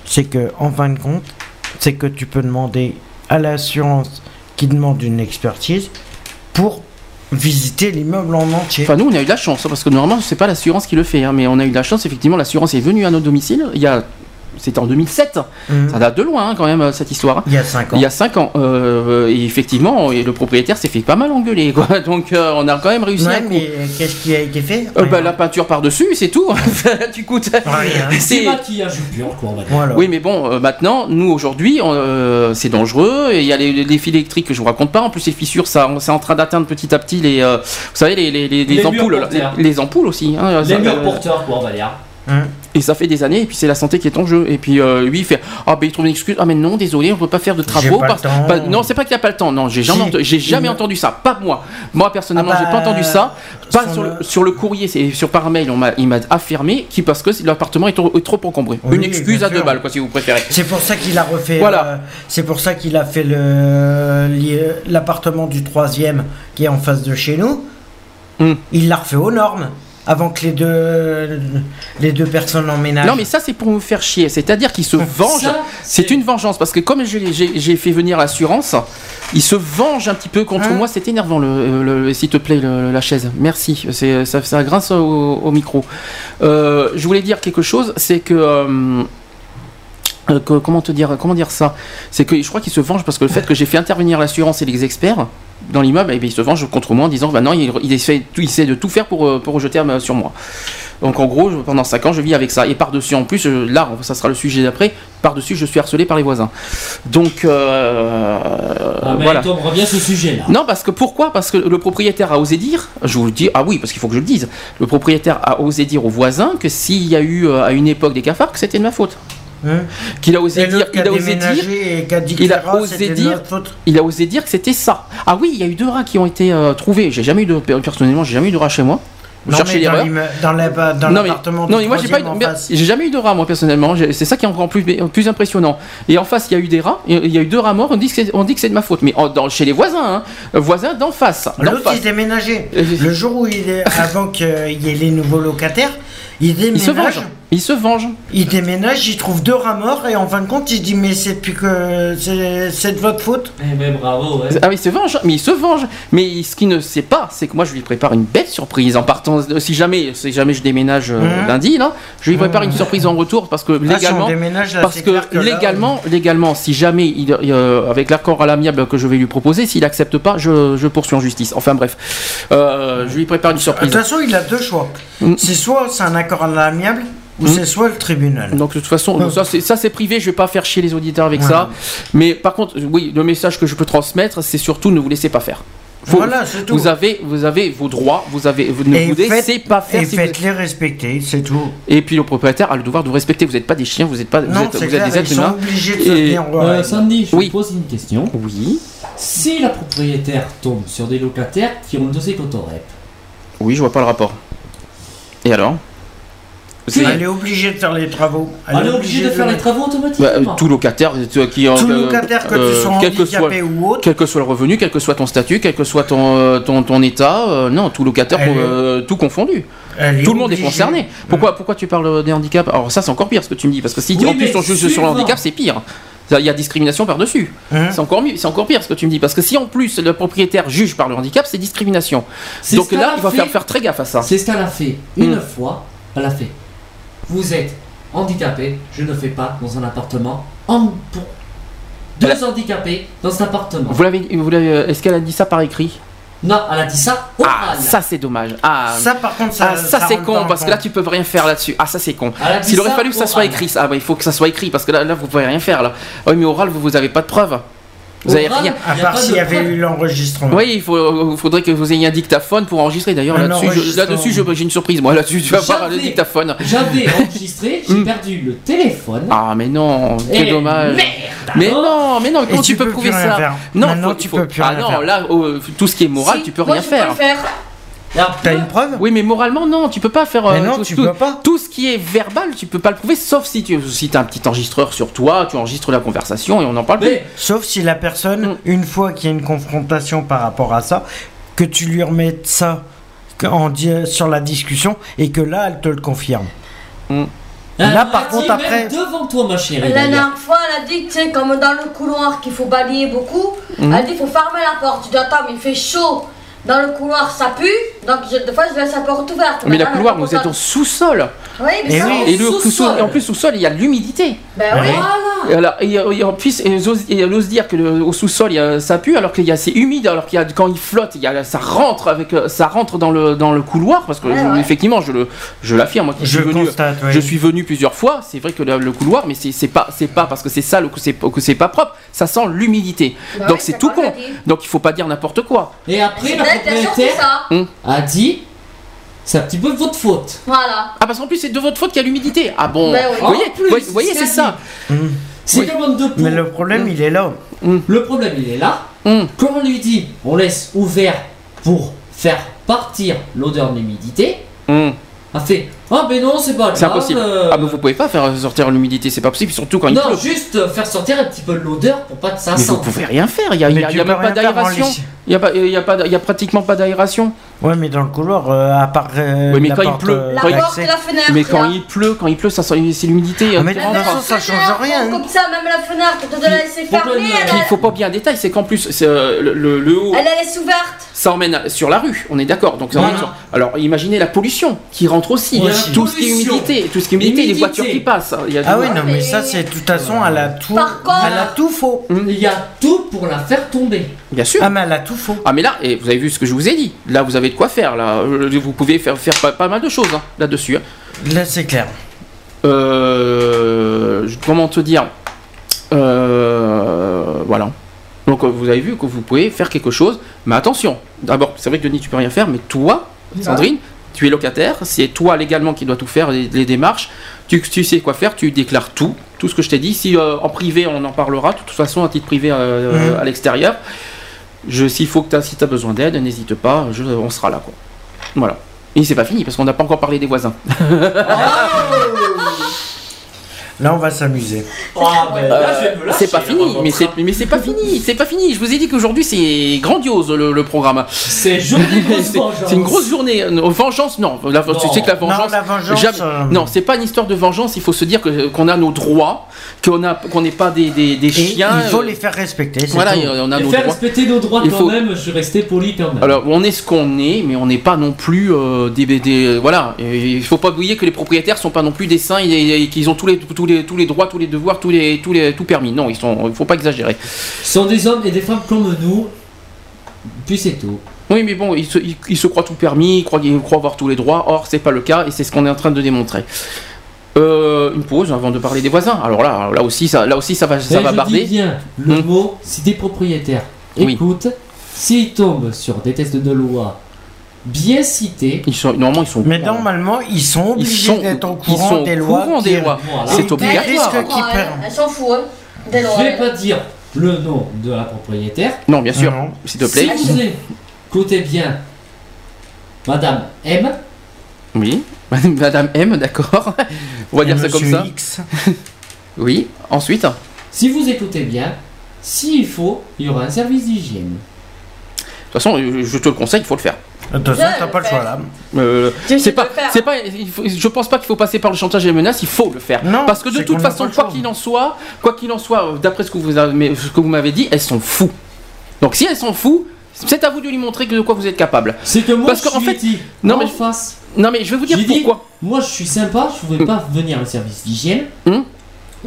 Speaker 5: c'est que, en fin de compte, c'est que tu peux demander à l'assurance qui demande une expertise pour visiter l'immeuble en entier.
Speaker 4: Enfin, nous, on a eu de la chance, hein, parce que normalement, c'est pas l'assurance qui le fait, hein, mais on a eu de la chance, effectivement, l'assurance est venue à notre domicile. Il y a. C'était en 2007.
Speaker 5: Mhm.
Speaker 4: Ça date de loin, hein, quand même, euh, cette histoire.
Speaker 5: Il y a 5 ans.
Speaker 4: Il y a 5 ans. Euh, et effectivement, et le propriétaire s'est fait pas mal engueuler, quoi. Donc, euh, on a quand même réussi
Speaker 5: Ouais,
Speaker 4: coup.
Speaker 5: mais qu'est-ce qui a été fait
Speaker 4: Euh, bah, la peinture par-dessus, c'est tout. tu coûtes.
Speaker 5: Rien.
Speaker 8: C'est
Speaker 4: C'est-
Speaker 8: maquillage pur, quoi, on va dire.
Speaker 5: Voilà.
Speaker 4: Oui, mais bon, euh, maintenant, nous aujourd'hui, euh, c'est dangereux. Et il y a les, les fils électriques que je vous raconte pas. En plus, les fissures, ça, c'est en train d'atteindre petit à petit les, euh, vous savez, les, les, les, les
Speaker 8: Les
Speaker 4: ampoules, les, les ampoules aussi. hein,
Speaker 8: Les
Speaker 4: ça,
Speaker 8: murs
Speaker 4: euh,
Speaker 8: porteurs, quoi, on
Speaker 5: Hein
Speaker 4: Et ça fait des années, et puis c'est la santé qui est en jeu. Et puis euh, lui, il fait Ah, ben il trouve une excuse. Ah, mais non, désolé, on peut pas faire de travaux. parce- pas- non, c'est pas qu'il a pas le temps. Non, j'ai jamais, entendu, j'ai jamais
Speaker 5: Il-
Speaker 4: entendu ça. Pas moi. Moi, personnellement,
Speaker 5: Ah bah,
Speaker 4: j'ai pas entendu ça. Pas sur le, sur le courrier, c'est sur par mail, on m'a, il m'a affirmé qui parce que l'appartement est trop, est trop encombré.
Speaker 5: Oui,
Speaker 4: une excuse à deux balles, quoi, si vous préférez.
Speaker 5: C'est pour ça qu'il a refait.
Speaker 4: Voilà.
Speaker 5: euh, c'est pour ça qu'il a fait le li- l'appartement du troisième qui est en face de chez nous.
Speaker 4: Hmm.
Speaker 5: Il l'a refait aux normes avant que les deux les deux personnes emménagent.
Speaker 4: Non, mais ça, c'est pour nous faire chier. C'est-à-dire qu'il se venge.
Speaker 8: Ça,
Speaker 4: C'est une vengeance parce que comme j'ai- fait venir l'assurance, il se venge un petit peu contre
Speaker 5: Hein
Speaker 4: moi. C'est énervant, le, le- s'il te plaît, le- la chaise. Merci. Ça, ça grince au, au micro. Euh, je voulais dire quelque chose, c'est que. euh, euh, que- comment te dire comment dire ça? C'est que je crois qu'il se venge parce que le fait que j'ai fait intervenir l'assurance et les experts dans l'immeuble bien, il se venge contre moi en disant bah non il, il essaie, il essaie de tout faire pour, euh, pour rejeter sur moi. Donc en gros pendant 5 ans je vis avec ça. Et par dessus en plus là ça sera le sujet d'après par dessus je suis harcelé par les voisins. Donc euh,
Speaker 8: Ah,
Speaker 4: voilà.
Speaker 8: Tombera bien ce sujet-là.
Speaker 4: non, parce que pourquoi? Parce que le propriétaire a osé dire, je vous le dis, ah oui, parce qu'il faut que je le dise, le propriétaire a osé dire aux voisins que s'il y a eu euh, à une époque des cafards, que c'était de ma faute.
Speaker 5: Hein
Speaker 4: Qu'il a osé dire, il
Speaker 5: a
Speaker 4: osé dire,
Speaker 5: déménagé
Speaker 4: il a osé dire- il a osé dire que c'était ça. Ah oui, il y a eu deux rats qui ont été euh, trouvés. J'ai jamais eu de, personnellement, j'ai jamais eu de rats chez moi. Vous
Speaker 5: Non,
Speaker 4: cherchez
Speaker 5: mais dans
Speaker 4: l'erreur.
Speaker 5: l'imme- dans la- dans
Speaker 4: Non mais,
Speaker 5: l'appartement
Speaker 4: non mais moi j'ai pas j'ai jamais eu de rats moi personnellement c'est ça qui est encore plus, plus impressionnant et en face il y a eu des rats il y a eu deux rats morts on dit que c'est, on dit que c'est de ma faute mais en- dans- chez les voisins hein, voisins d'en face
Speaker 5: L'autre, il déménageait.
Speaker 4: Euh,
Speaker 5: Le jour où il est, avant qu'il y ait les nouveaux locataires, il
Speaker 4: il
Speaker 5: déménage.
Speaker 4: se venge il se venge
Speaker 5: Il déménage, il trouve deux rats morts et en fin de compte, il se dit mais c'est depuis que c'est de votre faute.
Speaker 8: Eh ben bravo, ouais.
Speaker 4: Ah oui, il se venge, mais il se venge. Mais ce qu'il ne sait pas, c'est que moi je lui prépare une belle surprise en partant. Si jamais, si jamais je déménage euh,
Speaker 5: Mhm.
Speaker 4: lundi, là, je lui prépare
Speaker 5: Mhm.
Speaker 4: une surprise en retour parce que
Speaker 5: Ah, si on
Speaker 4: légalement,
Speaker 5: déménage, là,
Speaker 4: parce que,
Speaker 5: clair que là,
Speaker 4: légalement, légalement, si jamais il, euh, avec l'accord à l'amiable que je vais lui proposer, s'il accepte pas, je, je poursuis en justice. Enfin bref, Euh, je lui prépare une
Speaker 5: De
Speaker 4: surprise.
Speaker 5: toute façon, il a deux choix.
Speaker 4: Mm.
Speaker 5: C'est soit c'est un accord à l'amiable, ou
Speaker 4: Mm.
Speaker 5: c'est soit le tribunal.
Speaker 4: Donc de toute façon, ça c'est ça, c'est privé, je vais pas faire chier les auditeurs avec
Speaker 5: Ouais.
Speaker 4: ça. Mais par contre, oui, le message que je peux transmettre, c'est surtout ne vous laissez pas faire. Faut-
Speaker 5: Voilà, c'est tout.
Speaker 4: Vous avez, vous avez vos droits, vous avez, vous ne
Speaker 5: Et
Speaker 4: vous laissez pas faire.
Speaker 5: Et
Speaker 4: si vous-
Speaker 5: faites-les respecter, c'est tout.
Speaker 4: Et puis le propriétaire a le devoir de vous respecter. Vous n'êtes pas des chiens, vous êtes pas, vous
Speaker 5: Non,
Speaker 4: êtes,
Speaker 5: c'est
Speaker 4: vous êtes des êtres humains.
Speaker 5: obligés de se
Speaker 4: Et-
Speaker 8: Euh. Sandy, je
Speaker 4: Oui.
Speaker 8: vous pose une question.
Speaker 4: Oui,
Speaker 8: Si la propriétaire tombe sur des locataires qui ont le dossier cotorep,
Speaker 4: oui, je vois pas le rapport. Et alors?
Speaker 5: Elle est obligée de faire les travaux.
Speaker 8: Elle est obligée de faire les travaux
Speaker 4: Bah, euh,
Speaker 8: automatiquement.
Speaker 4: tout locataire euh, qui
Speaker 5: Tout locataire, que tu sois
Speaker 4: quel que soit,
Speaker 5: ou autre.
Speaker 4: quel que soit le revenu, quel que soit ton statut, quel que soit ton euh, ton, ton état, euh, non, tout locataire, euh, tout confondu.
Speaker 5: Elle
Speaker 4: Tout le monde est concerné. Pourquoi pourquoi tu parles des handicaps? Alors ça c'est encore pire ce que tu me dis parce que si
Speaker 8: Oui,
Speaker 4: en plus on juge sur le handicap c'est pire. Il y a discrimination par dessus.
Speaker 5: Hein?
Speaker 4: C'est encore mieux, c'est encore pire ce que tu me dis parce que si en plus le propriétaire juge par le handicap c'est discrimination. Donc là il va
Speaker 8: fait.
Speaker 4: faire faire très gaffe à ça.
Speaker 8: C'est ce qu'elle a fait. Une
Speaker 4: Mm.
Speaker 8: fois, elle a fait. Vous êtes handicapé, je ne fais pas dans un appartement. En, pour deux handicapés dans cet appartement.
Speaker 4: Vous l'avez, vous l'avez- euh, est-ce qu'elle a dit ça par écrit?
Speaker 8: Non, elle a dit ça
Speaker 4: Ah ça c'est dommage. Ah
Speaker 5: Ça, par contre, ça,
Speaker 4: Ah, ça,
Speaker 5: ça
Speaker 4: c'est con parce que là tu peux rien faire là-dessus. Ah ça c'est con. S'il aurait
Speaker 8: ça
Speaker 4: fallu que ça soit écrit, ah bah, il faut que ça soit écrit parce que là, là vous pouvez rien faire là. Oui mais oral vous vous avez pas de preuves. Vous avez rien.
Speaker 5: À part s'il y avait eu l'enregistrement.
Speaker 4: Oui, il faut, faudrait que vous ayez un dictaphone pour enregistrer. D'ailleurs, là-dessus, là-dessus, j'ai une surprise. Moi, là-dessus, tu vas voir le dictaphone.
Speaker 8: J'avais enregistré, j'ai
Speaker 4: Mm.
Speaker 8: perdu le téléphone.
Speaker 4: Ah, mais non, quel
Speaker 8: Et
Speaker 4: dommage.
Speaker 8: merde,
Speaker 4: Mais non, mais non, comment
Speaker 5: tu
Speaker 4: tu peux
Speaker 5: peux
Speaker 4: prouver ça. Non,
Speaker 5: tu
Speaker 4: faut-
Speaker 5: peux plus
Speaker 4: Ah
Speaker 5: rien
Speaker 4: non,
Speaker 5: faire.
Speaker 4: là, oh, tout ce qui est moral,
Speaker 7: Si,
Speaker 4: tu peux
Speaker 7: moi,
Speaker 4: rien
Speaker 7: je
Speaker 4: faire.
Speaker 5: T'as une preuve?
Speaker 4: Oui, mais moralement, non, tu peux pas faire.
Speaker 5: Mais
Speaker 4: euh,
Speaker 5: non,
Speaker 4: tout,
Speaker 5: tu
Speaker 4: tout-
Speaker 5: peux pas.
Speaker 4: Tout ce qui est verbal, tu peux pas le prouver, sauf si tu si as un petit enregistreur sur toi, tu enregistres la conversation et on en parle plus.
Speaker 8: mais
Speaker 5: Sauf si la personne,
Speaker 4: Mm.
Speaker 5: une fois qu'il y a une confrontation par rapport à ça, que tu lui remettes ça en sur la discussion et que là, elle te le confirme.
Speaker 8: elle
Speaker 5: Là, par contre, après-
Speaker 8: devant toi, ma chérie.
Speaker 7: La dernière fois, elle a dit, tu sais, comme dans le couloir qu'il faut balayer beaucoup, elle a dit, il faut fermer la porte. Tu dis, attends, mais il fait chaud. Dans le couloir, ça pue. Donc, je- des fois, je laisse la porte ouverte.
Speaker 4: Mais le
Speaker 7: Maintenant,
Speaker 4: couloir, vous êtes
Speaker 7: pas
Speaker 4: au sous-sol.
Speaker 7: Oui, mais
Speaker 5: Et
Speaker 7: ça,
Speaker 5: oui.
Speaker 4: Et, le
Speaker 8: sous-sol.
Speaker 4: et en plus, sous-sol, il y a de l'humidité.
Speaker 7: Ben oui.
Speaker 8: Voilà.
Speaker 4: Et, alors, et- et en plus, et elle ose, et elle ose dire que le- au sous-sol, il y a- ça pue, alors qu'il y a c'est humide, alors qu'il y a quand il flotte, il y a, ça rentre avec, euh, ça rentre dans le dans le couloir, parce que
Speaker 7: Ouais,
Speaker 4: je-
Speaker 7: ouais.
Speaker 4: effectivement, je le, je l'affirme, moi
Speaker 5: Je
Speaker 4: suis venu,
Speaker 5: constate, oui.
Speaker 4: je suis venu plusieurs fois. C'est vrai que le, le couloir, mais c'est c'est pas c'est pas parce que c'est sale ou que c'est que c'est pas propre, ça sent l'humidité.
Speaker 7: Bah
Speaker 4: Donc
Speaker 7: oui,
Speaker 4: c'est tout con.
Speaker 7: dit.
Speaker 4: Donc il faut pas dire n'importe quoi.
Speaker 8: Et après, la propriétaire
Speaker 7: ça.
Speaker 8: A dit c'est un petit peu votre faute.
Speaker 7: Voilà.
Speaker 4: Ah parce qu'en plus c'est de votre faute qu'il y a l'humidité. Ah bon.
Speaker 7: Ben oui.
Speaker 4: Vous voyez,
Speaker 8: En plus,
Speaker 4: vous voyez- voyez,
Speaker 8: c'est
Speaker 4: c'est
Speaker 8: ce
Speaker 4: ça.
Speaker 8: C'est
Speaker 4: Oui.
Speaker 8: comme deux pour.
Speaker 5: Mais le problème, il est là.
Speaker 8: Le problème, il est là. Quand on lui dit on laisse ouvert pour faire partir l'odeur d'humidité,
Speaker 4: Hum.
Speaker 8: a fait Ah, ben non, c'est pas grave.
Speaker 4: C'est impossible.
Speaker 8: euh,
Speaker 4: Ah mais vous pouvez pas faire sortir l'humidité, c'est pas possible, surtout quand il
Speaker 8: non,
Speaker 4: pleut.
Speaker 8: juste euh, faire sortir un petit peu l'odeur pour pas que ça
Speaker 4: Mais vous
Speaker 8: sente.
Speaker 4: pouvez rien faire, il y a, il y a- y a même pas d'aération. Il y a, pas- il y a, pas- il y a pratiquement pas d'aération.
Speaker 5: Ouais, mais dans le couloir, euh, à part. euh,
Speaker 4: Oui, mais
Speaker 5: la
Speaker 4: quand il pleut-
Speaker 5: euh,
Speaker 7: La
Speaker 4: Quand il-
Speaker 7: porte et la fenêtre.
Speaker 4: Mais quand
Speaker 7: là.
Speaker 4: il pleut, quand il pleut, ça sent c'est l'humidité.
Speaker 5: Ah,
Speaker 4: hein,
Speaker 5: mais de toute
Speaker 4: rentre.
Speaker 5: façon, ça change rien.
Speaker 7: Comme ça, même la fenêtre, tu dois la laisser
Speaker 4: Puis il faut pas bien détail, c'est qu'en plus euh, le, le- le haut,
Speaker 7: elle, elle laisse ouverte.
Speaker 4: ça emmène sur la rue, on est d'accord. Donc ça emmène
Speaker 8: Voilà.
Speaker 4: sur- alors imaginez la pollution qui rentre aussi, tout ce qui est humidité, tout ce qui est humidité, les voitures qui passent. Il y a
Speaker 5: Ah oui, non, mais ça, c'est de toute façon, elle a tout.
Speaker 7: Par contre-
Speaker 5: Elle a tout faux.
Speaker 8: Il y a tout pour la faire tomber.
Speaker 4: Bien sûr.
Speaker 5: Ah, mais elle a tout faux.
Speaker 4: Ah mais là, et vous avez vu ce que je vous ai dit. Là, vous avez de quoi faire. Là, Euh, vous pouvez faire, faire pas, pas mal de choses hein, là-dessus. hein.
Speaker 5: Là, c'est clair.
Speaker 4: Euh, comment te dire Euh, Voilà. Donc vous avez vu que vous pouvez faire quelque chose, mais attention. D'abord, c'est vrai que Denis, tu peux rien faire, mais toi, Sandrine, tu es locataire, c'est toi légalement qui dois tout faire, les, les démarches. Tu, tu sais quoi faire, tu déclares tout, tout ce que je t'ai dit. Si euh, en privé, on en parlera, de toute façon, à titre privé euh,
Speaker 5: Mhm.
Speaker 4: à l'extérieur. Je, s'il faut que t'as- si tu as besoin d'aide, n'hésite pas, je- on sera là. Quoi. Voilà. Et c'est pas fini parce qu'on n'a pas encore parlé des voisins.
Speaker 5: Là, on va s'amuser.
Speaker 8: Ah, lâcher,
Speaker 4: c'est pas
Speaker 8: là,
Speaker 4: fini, mais c'est mais c'est pas fini, c'est pas fini. Je vous ai dit qu'aujourd'hui c'est grandiose le, le programme.
Speaker 8: C'est
Speaker 4: une grosse journée. Euh, Vengeance, non. La- tu sais que la
Speaker 5: Non,
Speaker 4: vengeance.
Speaker 5: la vengeance.
Speaker 4: jamais-
Speaker 5: euh,
Speaker 4: Non, c'est pas une histoire de vengeance. Il faut se dire que qu'on a nos droits, qu'on a qu'on n'est pas des, des, des
Speaker 5: et
Speaker 4: chiens.
Speaker 5: il faut
Speaker 4: euh,
Speaker 5: les faire respecter. c'est
Speaker 4: Voilà,
Speaker 5: tout.
Speaker 4: on a
Speaker 8: Et
Speaker 4: nos
Speaker 8: faire
Speaker 4: droits.
Speaker 8: respecter nos droits
Speaker 4: Il
Speaker 8: quand
Speaker 4: faut-
Speaker 8: même, je resté poli quand même.
Speaker 4: Alors, on est ce qu'on est, mais on n'est pas non plus euh, des, des- voilà. Et il faut pas oublier que les propriétaires sont pas non plus des saints et, et qu'ils ont tous les tous les tous les droits, tous les devoirs, tous les tous les tout permis. Non, ils sont. Il faut pas exagérer.
Speaker 8: Ce sont des hommes et des femmes comme nous. Puis c'est tout.
Speaker 4: Oui, mais bon, ils se, ils- ils se croient tout permis, ils croient, ils croient avoir tous les droits. Or, c'est pas le cas, et c'est ce qu'on est en train de démontrer. Euh, une pause avant de parler des voisins. Alors là, là aussi, ça, là aussi, ça va, ça
Speaker 8: Et
Speaker 4: va
Speaker 8: je
Speaker 4: barder.
Speaker 8: dis bien le
Speaker 4: Hmm.
Speaker 8: mot, si des propriétaires
Speaker 4: Oui.
Speaker 8: écoutent, s'ils tombent sur des tests de loi bien cités,
Speaker 4: Ils sont, normalement, ils sont.
Speaker 5: Mais normalement, ils sont
Speaker 4: ils
Speaker 5: obligés
Speaker 4: sont,
Speaker 5: d'être au
Speaker 4: ils
Speaker 5: courant
Speaker 4: sont au
Speaker 5: des lois.
Speaker 4: courant des lois.
Speaker 8: Voilà.
Speaker 4: C'est obligatoire.
Speaker 5: risques qui
Speaker 7: Ouais,
Speaker 5: prennent.
Speaker 7: Elle s'en fout, hein. Des lois.
Speaker 8: je vais pas dire le nom de la propriétaire.
Speaker 4: Non, bien sûr, s'il te plaît.
Speaker 8: Si vous écoutez bien Madame M,
Speaker 4: Oui. Madame M, d'accord. On va
Speaker 5: Et
Speaker 4: dire ça comme ça.
Speaker 5: X.
Speaker 4: Oui. Ensuite. De
Speaker 8: Si vous écoutez bien, s'il faut, il y aura un service d'hygiène.
Speaker 4: toute façon, je te le conseille, il faut le faire.
Speaker 5: De toute façon,
Speaker 7: Je
Speaker 5: t'as pas le choix là.
Speaker 4: Euh, c'est pas, c'est pas, il faut- je pense pas qu'il faut passer par le chantage et les menaces, il faut le faire.
Speaker 5: Non,
Speaker 4: Parce que de
Speaker 5: c'est
Speaker 4: toute façon,
Speaker 5: le
Speaker 4: quoi
Speaker 5: choix.
Speaker 4: qu'il en soit, quoi qu'il en soit, euh, d'après ce que vous avez, mais ce que vous m'avez dit, elles sont fous. Donc si elles sont fous, c'est à vous de lui montrer que de quoi vous êtes capable.
Speaker 8: C'est que moi,
Speaker 4: Parce
Speaker 8: je
Speaker 4: qu'en
Speaker 8: suis
Speaker 4: fait-
Speaker 8: dit,
Speaker 4: non,
Speaker 8: en
Speaker 4: mais-
Speaker 8: face.
Speaker 4: Non mais je vais vous dire
Speaker 8: J'ai dit,
Speaker 4: pourquoi.
Speaker 8: moi je suis sympa, je ne vais pas venir au service d'hygiène.
Speaker 7: Mais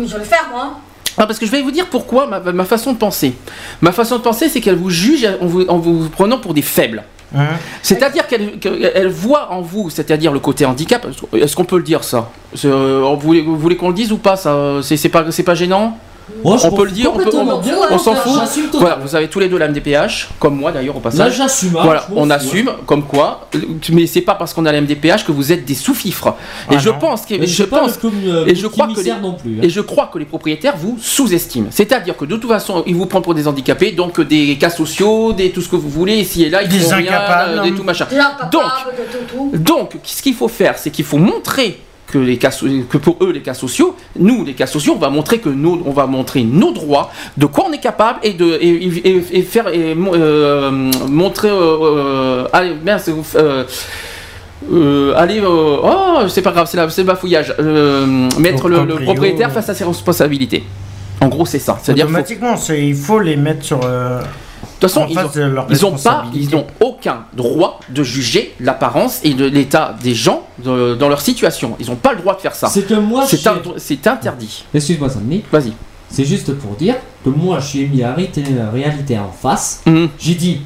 Speaker 7: je vais le faire, moi.
Speaker 4: Ah, parce que je vais vous dire pourquoi ma, ma façon de penser. Ma façon de penser, c'est qu'elle vous juge en vous, en vous prenant pour des faibles.
Speaker 5: Hein
Speaker 4: C'est-à-dire qu'elle qu'elle- elle voit en vous, c'est-à-dire le côté handicap. Est-ce qu'on peut le dire ça? Euh, Vous voulez, qu'on le dise ou pas ça? C'est pas, c'est pas gênant?
Speaker 8: Moi,
Speaker 4: On peut le dire, on peut- on- on s'en fout. Voilà, vous avez tous les deux la MDPH, comme moi d'ailleurs au
Speaker 8: Là,
Speaker 4: passage.
Speaker 8: j'assume. hein,
Speaker 4: Voilà, on assume, comme quoi, euh, mais c'est pas parce qu'on a la MDPH que vous êtes des sous-fifres. Et
Speaker 5: Ah
Speaker 4: je
Speaker 5: non.
Speaker 4: pense que,
Speaker 8: Mais
Speaker 4: je pense
Speaker 8: le euh,
Speaker 4: et je crois que les-
Speaker 8: commissaire non plus. hein.
Speaker 4: Et je crois que les propriétaires vous sous-estiment. C'est-à-dire que de toute façon, ils vous prennent pour des handicapés, donc euh, des cas sociaux, des tout ce que vous voulez, ici et là, ils
Speaker 5: Des
Speaker 4: rien,
Speaker 5: incapables.
Speaker 4: euh, des tout machin. Donc, donc, ce qu'il faut faire, c'est qu'il faut montrer que les cas, que pour eux les cas sociaux, nous les cas sociaux, on va montrer que nous, on va montrer nos droits, de quoi on est capable et de et, et- et faire et, euh, montrer, euh, euh, allez, merde, c'est- euh, euh, allez, euh, oh, c'est pas grave, c'est le bafouillage, Euh, mettre le, propriétaire face à ses responsabilités. En gros, c'est ça. Faut- de
Speaker 5: Automatiquement, il faut les mettre sur. Euh,
Speaker 4: toute façon, ils
Speaker 5: face
Speaker 4: ont,
Speaker 5: de leurs
Speaker 4: ils ont pas, ils n'ont aucun droit de juger l'apparence et de l'état des gens de- dans leur situation. Ils n'ont pas le droit de faire ça.
Speaker 8: C'est que moi,
Speaker 4: C'est
Speaker 8: j'ai-
Speaker 4: un- c'est interdit.
Speaker 8: Excuse-moi, Sandy.
Speaker 4: Vas-y.
Speaker 8: C'est juste pour dire que moi, je suis mis la réalité, la réalité en face.
Speaker 4: Mhm.
Speaker 8: J'ai dit,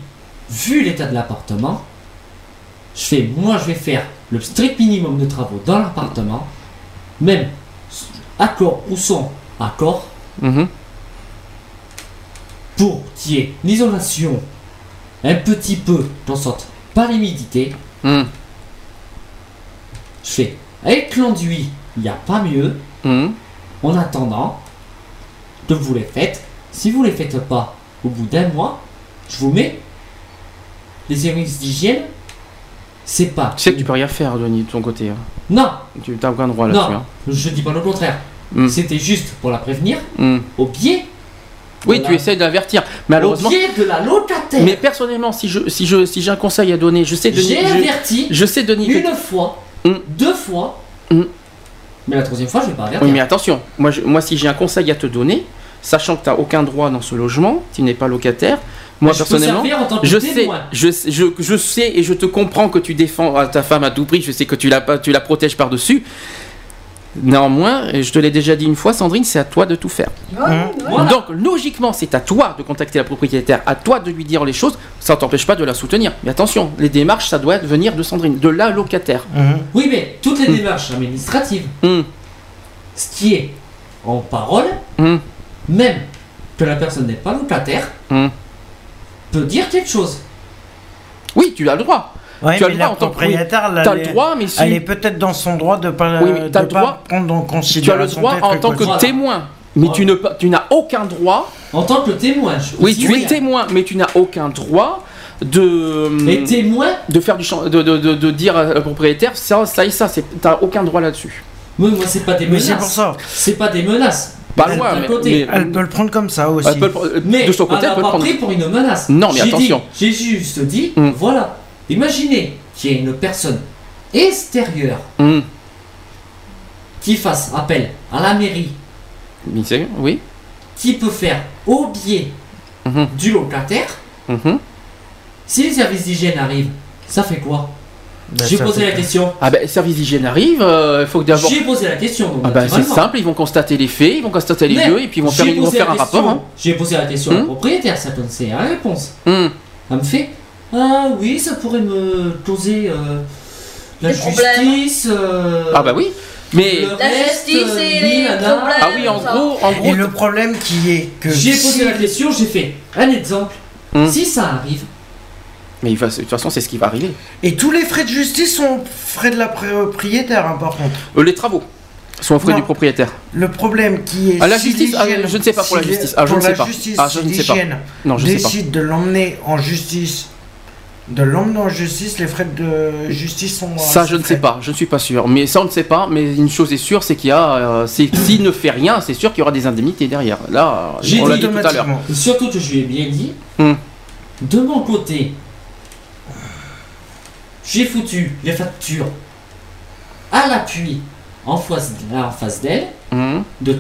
Speaker 8: vu l'état de l'appartement, je fais, moi, je vais faire le strict minimum de travaux dans l'appartement, même accord ou sans accord,
Speaker 4: Mhm.
Speaker 8: Pour qu'il y ait l'isolation un petit peu, dans sorte, par l'humidité.
Speaker 4: Mhm.
Speaker 8: Je fais, avec l'enduit, il n'y a pas mieux.
Speaker 4: Mhm.
Speaker 8: En attendant, de vous les faites. Si vous les faites pas au bout d'un mois, je vous mets les services d'hygiène. C'est pas.
Speaker 4: Tu sais que tu peux rien faire, Denis, de ton côté. hein.
Speaker 8: Non,
Speaker 4: Tu n'as aucun droit là-dessus.
Speaker 8: non,
Speaker 4: hein.
Speaker 8: je dis pas le contraire.
Speaker 4: Mm.
Speaker 8: C'était juste pour la prévenir au biais,
Speaker 4: Oui,
Speaker 8: Voilà.
Speaker 4: tu essaies d'avertir. Malheureusement.
Speaker 8: de la locataire.
Speaker 4: Mais personnellement, si je, si je, si j'ai un conseil à donner, je sais, Denis.
Speaker 8: J'ai
Speaker 4: Je,
Speaker 8: averti
Speaker 4: je sais, Denis. que-
Speaker 8: une fois,
Speaker 4: Mm.
Speaker 8: deux fois,
Speaker 4: Mm.
Speaker 8: mais la troisième fois, je vais pas avertir.
Speaker 4: Oui, mais attention, moi, je- moi si j'ai un conseil à te donner, sachant que tu n'as aucun droit dans ce logement, tu n'es pas locataire, moi
Speaker 8: je
Speaker 4: personnellement, je sais, je, sais- je, je sais et je te comprends que tu défends à ta femme à tout prix, je sais que tu la, tu la protèges par-dessus. Néanmoins, et je te l'ai déjà dit une fois, Sandrine, c'est à toi de tout faire.
Speaker 8: Voilà.
Speaker 4: Donc, logiquement, c'est à toi de contacter la propriétaire, à toi de lui dire les choses, ça ne t'empêche pas de la soutenir. Mais attention, les démarches, ça doit venir de Sandrine, de la locataire.
Speaker 5: Mhm.
Speaker 8: Oui, mais toutes les
Speaker 4: Mm.
Speaker 8: démarches administratives, ce qui est en parole, même que la personne n'est pas locataire, peut dire quelque chose.
Speaker 4: Oui, tu as le droit.
Speaker 5: Ouais,
Speaker 4: Tu as
Speaker 5: mais
Speaker 4: le droit en tant que-
Speaker 5: propriétaire,
Speaker 4: Tu as le droit, mais si
Speaker 5: elle est peut-être dans son droit de pas,
Speaker 4: Oui,
Speaker 5: de pas
Speaker 4: droit-
Speaker 5: prendre en
Speaker 4: tu as le
Speaker 5: considération.
Speaker 4: droit en tant que
Speaker 8: Voilà.
Speaker 4: témoin. Mais tu pas- n'as aucun droit.
Speaker 8: En tant que témoin, je
Speaker 4: Oui, tu es témoin, mais tu n'as aucun droit de
Speaker 8: Et témoin,
Speaker 4: de faire du de, de, de, de dire à la propriétaire ça, ça et ça. C'est t'as aucun droit là-dessus.
Speaker 8: moi, moi, c'est pas des
Speaker 5: Mais
Speaker 8: menaces.
Speaker 5: c'est pour ça.
Speaker 8: C'est pas des menaces.
Speaker 4: Pas
Speaker 8: D'un
Speaker 4: loin, mais,
Speaker 8: côté.
Speaker 4: mais-
Speaker 5: Elle peut le prendre comme ça aussi.
Speaker 4: elle peut le prendre-
Speaker 8: Mais
Speaker 4: de son côté,
Speaker 8: elle
Speaker 4: elle peut
Speaker 8: n'a
Speaker 4: le
Speaker 8: pas
Speaker 4: prendre.
Speaker 8: pris pour une menace.
Speaker 4: Non, mais attention.
Speaker 8: J'ai juste dit,
Speaker 4: Mm.
Speaker 8: voilà, imaginez qu'il y ait une personne extérieure
Speaker 4: Hum,
Speaker 8: qui fasse appel à la mairie,
Speaker 4: Oui.
Speaker 8: qui peut faire au biais
Speaker 4: Mhm,
Speaker 8: du locataire.
Speaker 4: mhm.
Speaker 8: Si les services d'hygiène arrivent, ça fait quoi?
Speaker 5: Ben,
Speaker 8: J'ai
Speaker 5: ça
Speaker 8: posé la question.
Speaker 4: Ah ben, service d'hygiène arrive. euh, Il faut que d'abord.
Speaker 8: J'ai posé la question. donc,
Speaker 4: Ah ben, c'est simple. Ils vont constater les faits, ils vont constater les
Speaker 8: Mais
Speaker 4: lieux, et puis ils vont faire, ils vont un
Speaker 8: question-
Speaker 4: rapport. hein.
Speaker 8: J'ai posé la question à la
Speaker 4: Hmm.
Speaker 8: propriétaire, ça connaissait la réponse. Elle me fait Ah oui, ça pourrait me causer euh, la
Speaker 7: Des
Speaker 8: justice. euh,
Speaker 4: Ah bah oui. Mais
Speaker 8: le
Speaker 7: La
Speaker 8: reste,
Speaker 7: justice
Speaker 8: euh,
Speaker 7: et les problèmes.
Speaker 4: ah oui, en gros, en gros.
Speaker 5: Et le problème qui est que
Speaker 8: J'ai
Speaker 5: si-
Speaker 8: posé la question, j'ai fait un exemple.
Speaker 4: Hmm.
Speaker 8: Si ça arrive,
Speaker 4: Mais il va, de toute façon, c'est ce qui va arriver.
Speaker 5: Et tous les frais de justice sont frais de la propriétaire, hein, par contre.
Speaker 4: Euh, les travaux sont aux frais
Speaker 5: Non.
Speaker 4: du propriétaire.
Speaker 5: Le problème qui est.
Speaker 4: Ah, la
Speaker 5: si
Speaker 4: justice Ah, je ne sais pas pour la justice. Ah, je
Speaker 5: pour
Speaker 4: ne sais
Speaker 5: la
Speaker 4: pas.
Speaker 5: justice,
Speaker 4: Ah, je
Speaker 5: si
Speaker 4: ne sais pas. Non, je sais pas.
Speaker 5: décide de l'emmener en justice De l'homme dans la justice, les frais de justice sont.
Speaker 4: Ça,
Speaker 5: assez
Speaker 4: je ne sais pas, je ne suis pas sûr. Mais ça, on ne sait pas. Mais une chose est sûre, c'est qu'il y a. euh, S'il ne fait rien, c'est sûr qu'il y aura des indemnités derrière. Là,
Speaker 8: J'ai
Speaker 4: on l'a
Speaker 8: dit
Speaker 4: dit tout à l'heure.
Speaker 8: Surtout que je lui ai bien dit,
Speaker 4: Hmm.
Speaker 8: de mon côté, j'ai foutu les factures à l'appui en face, en face d'elle
Speaker 4: Hum.
Speaker 8: de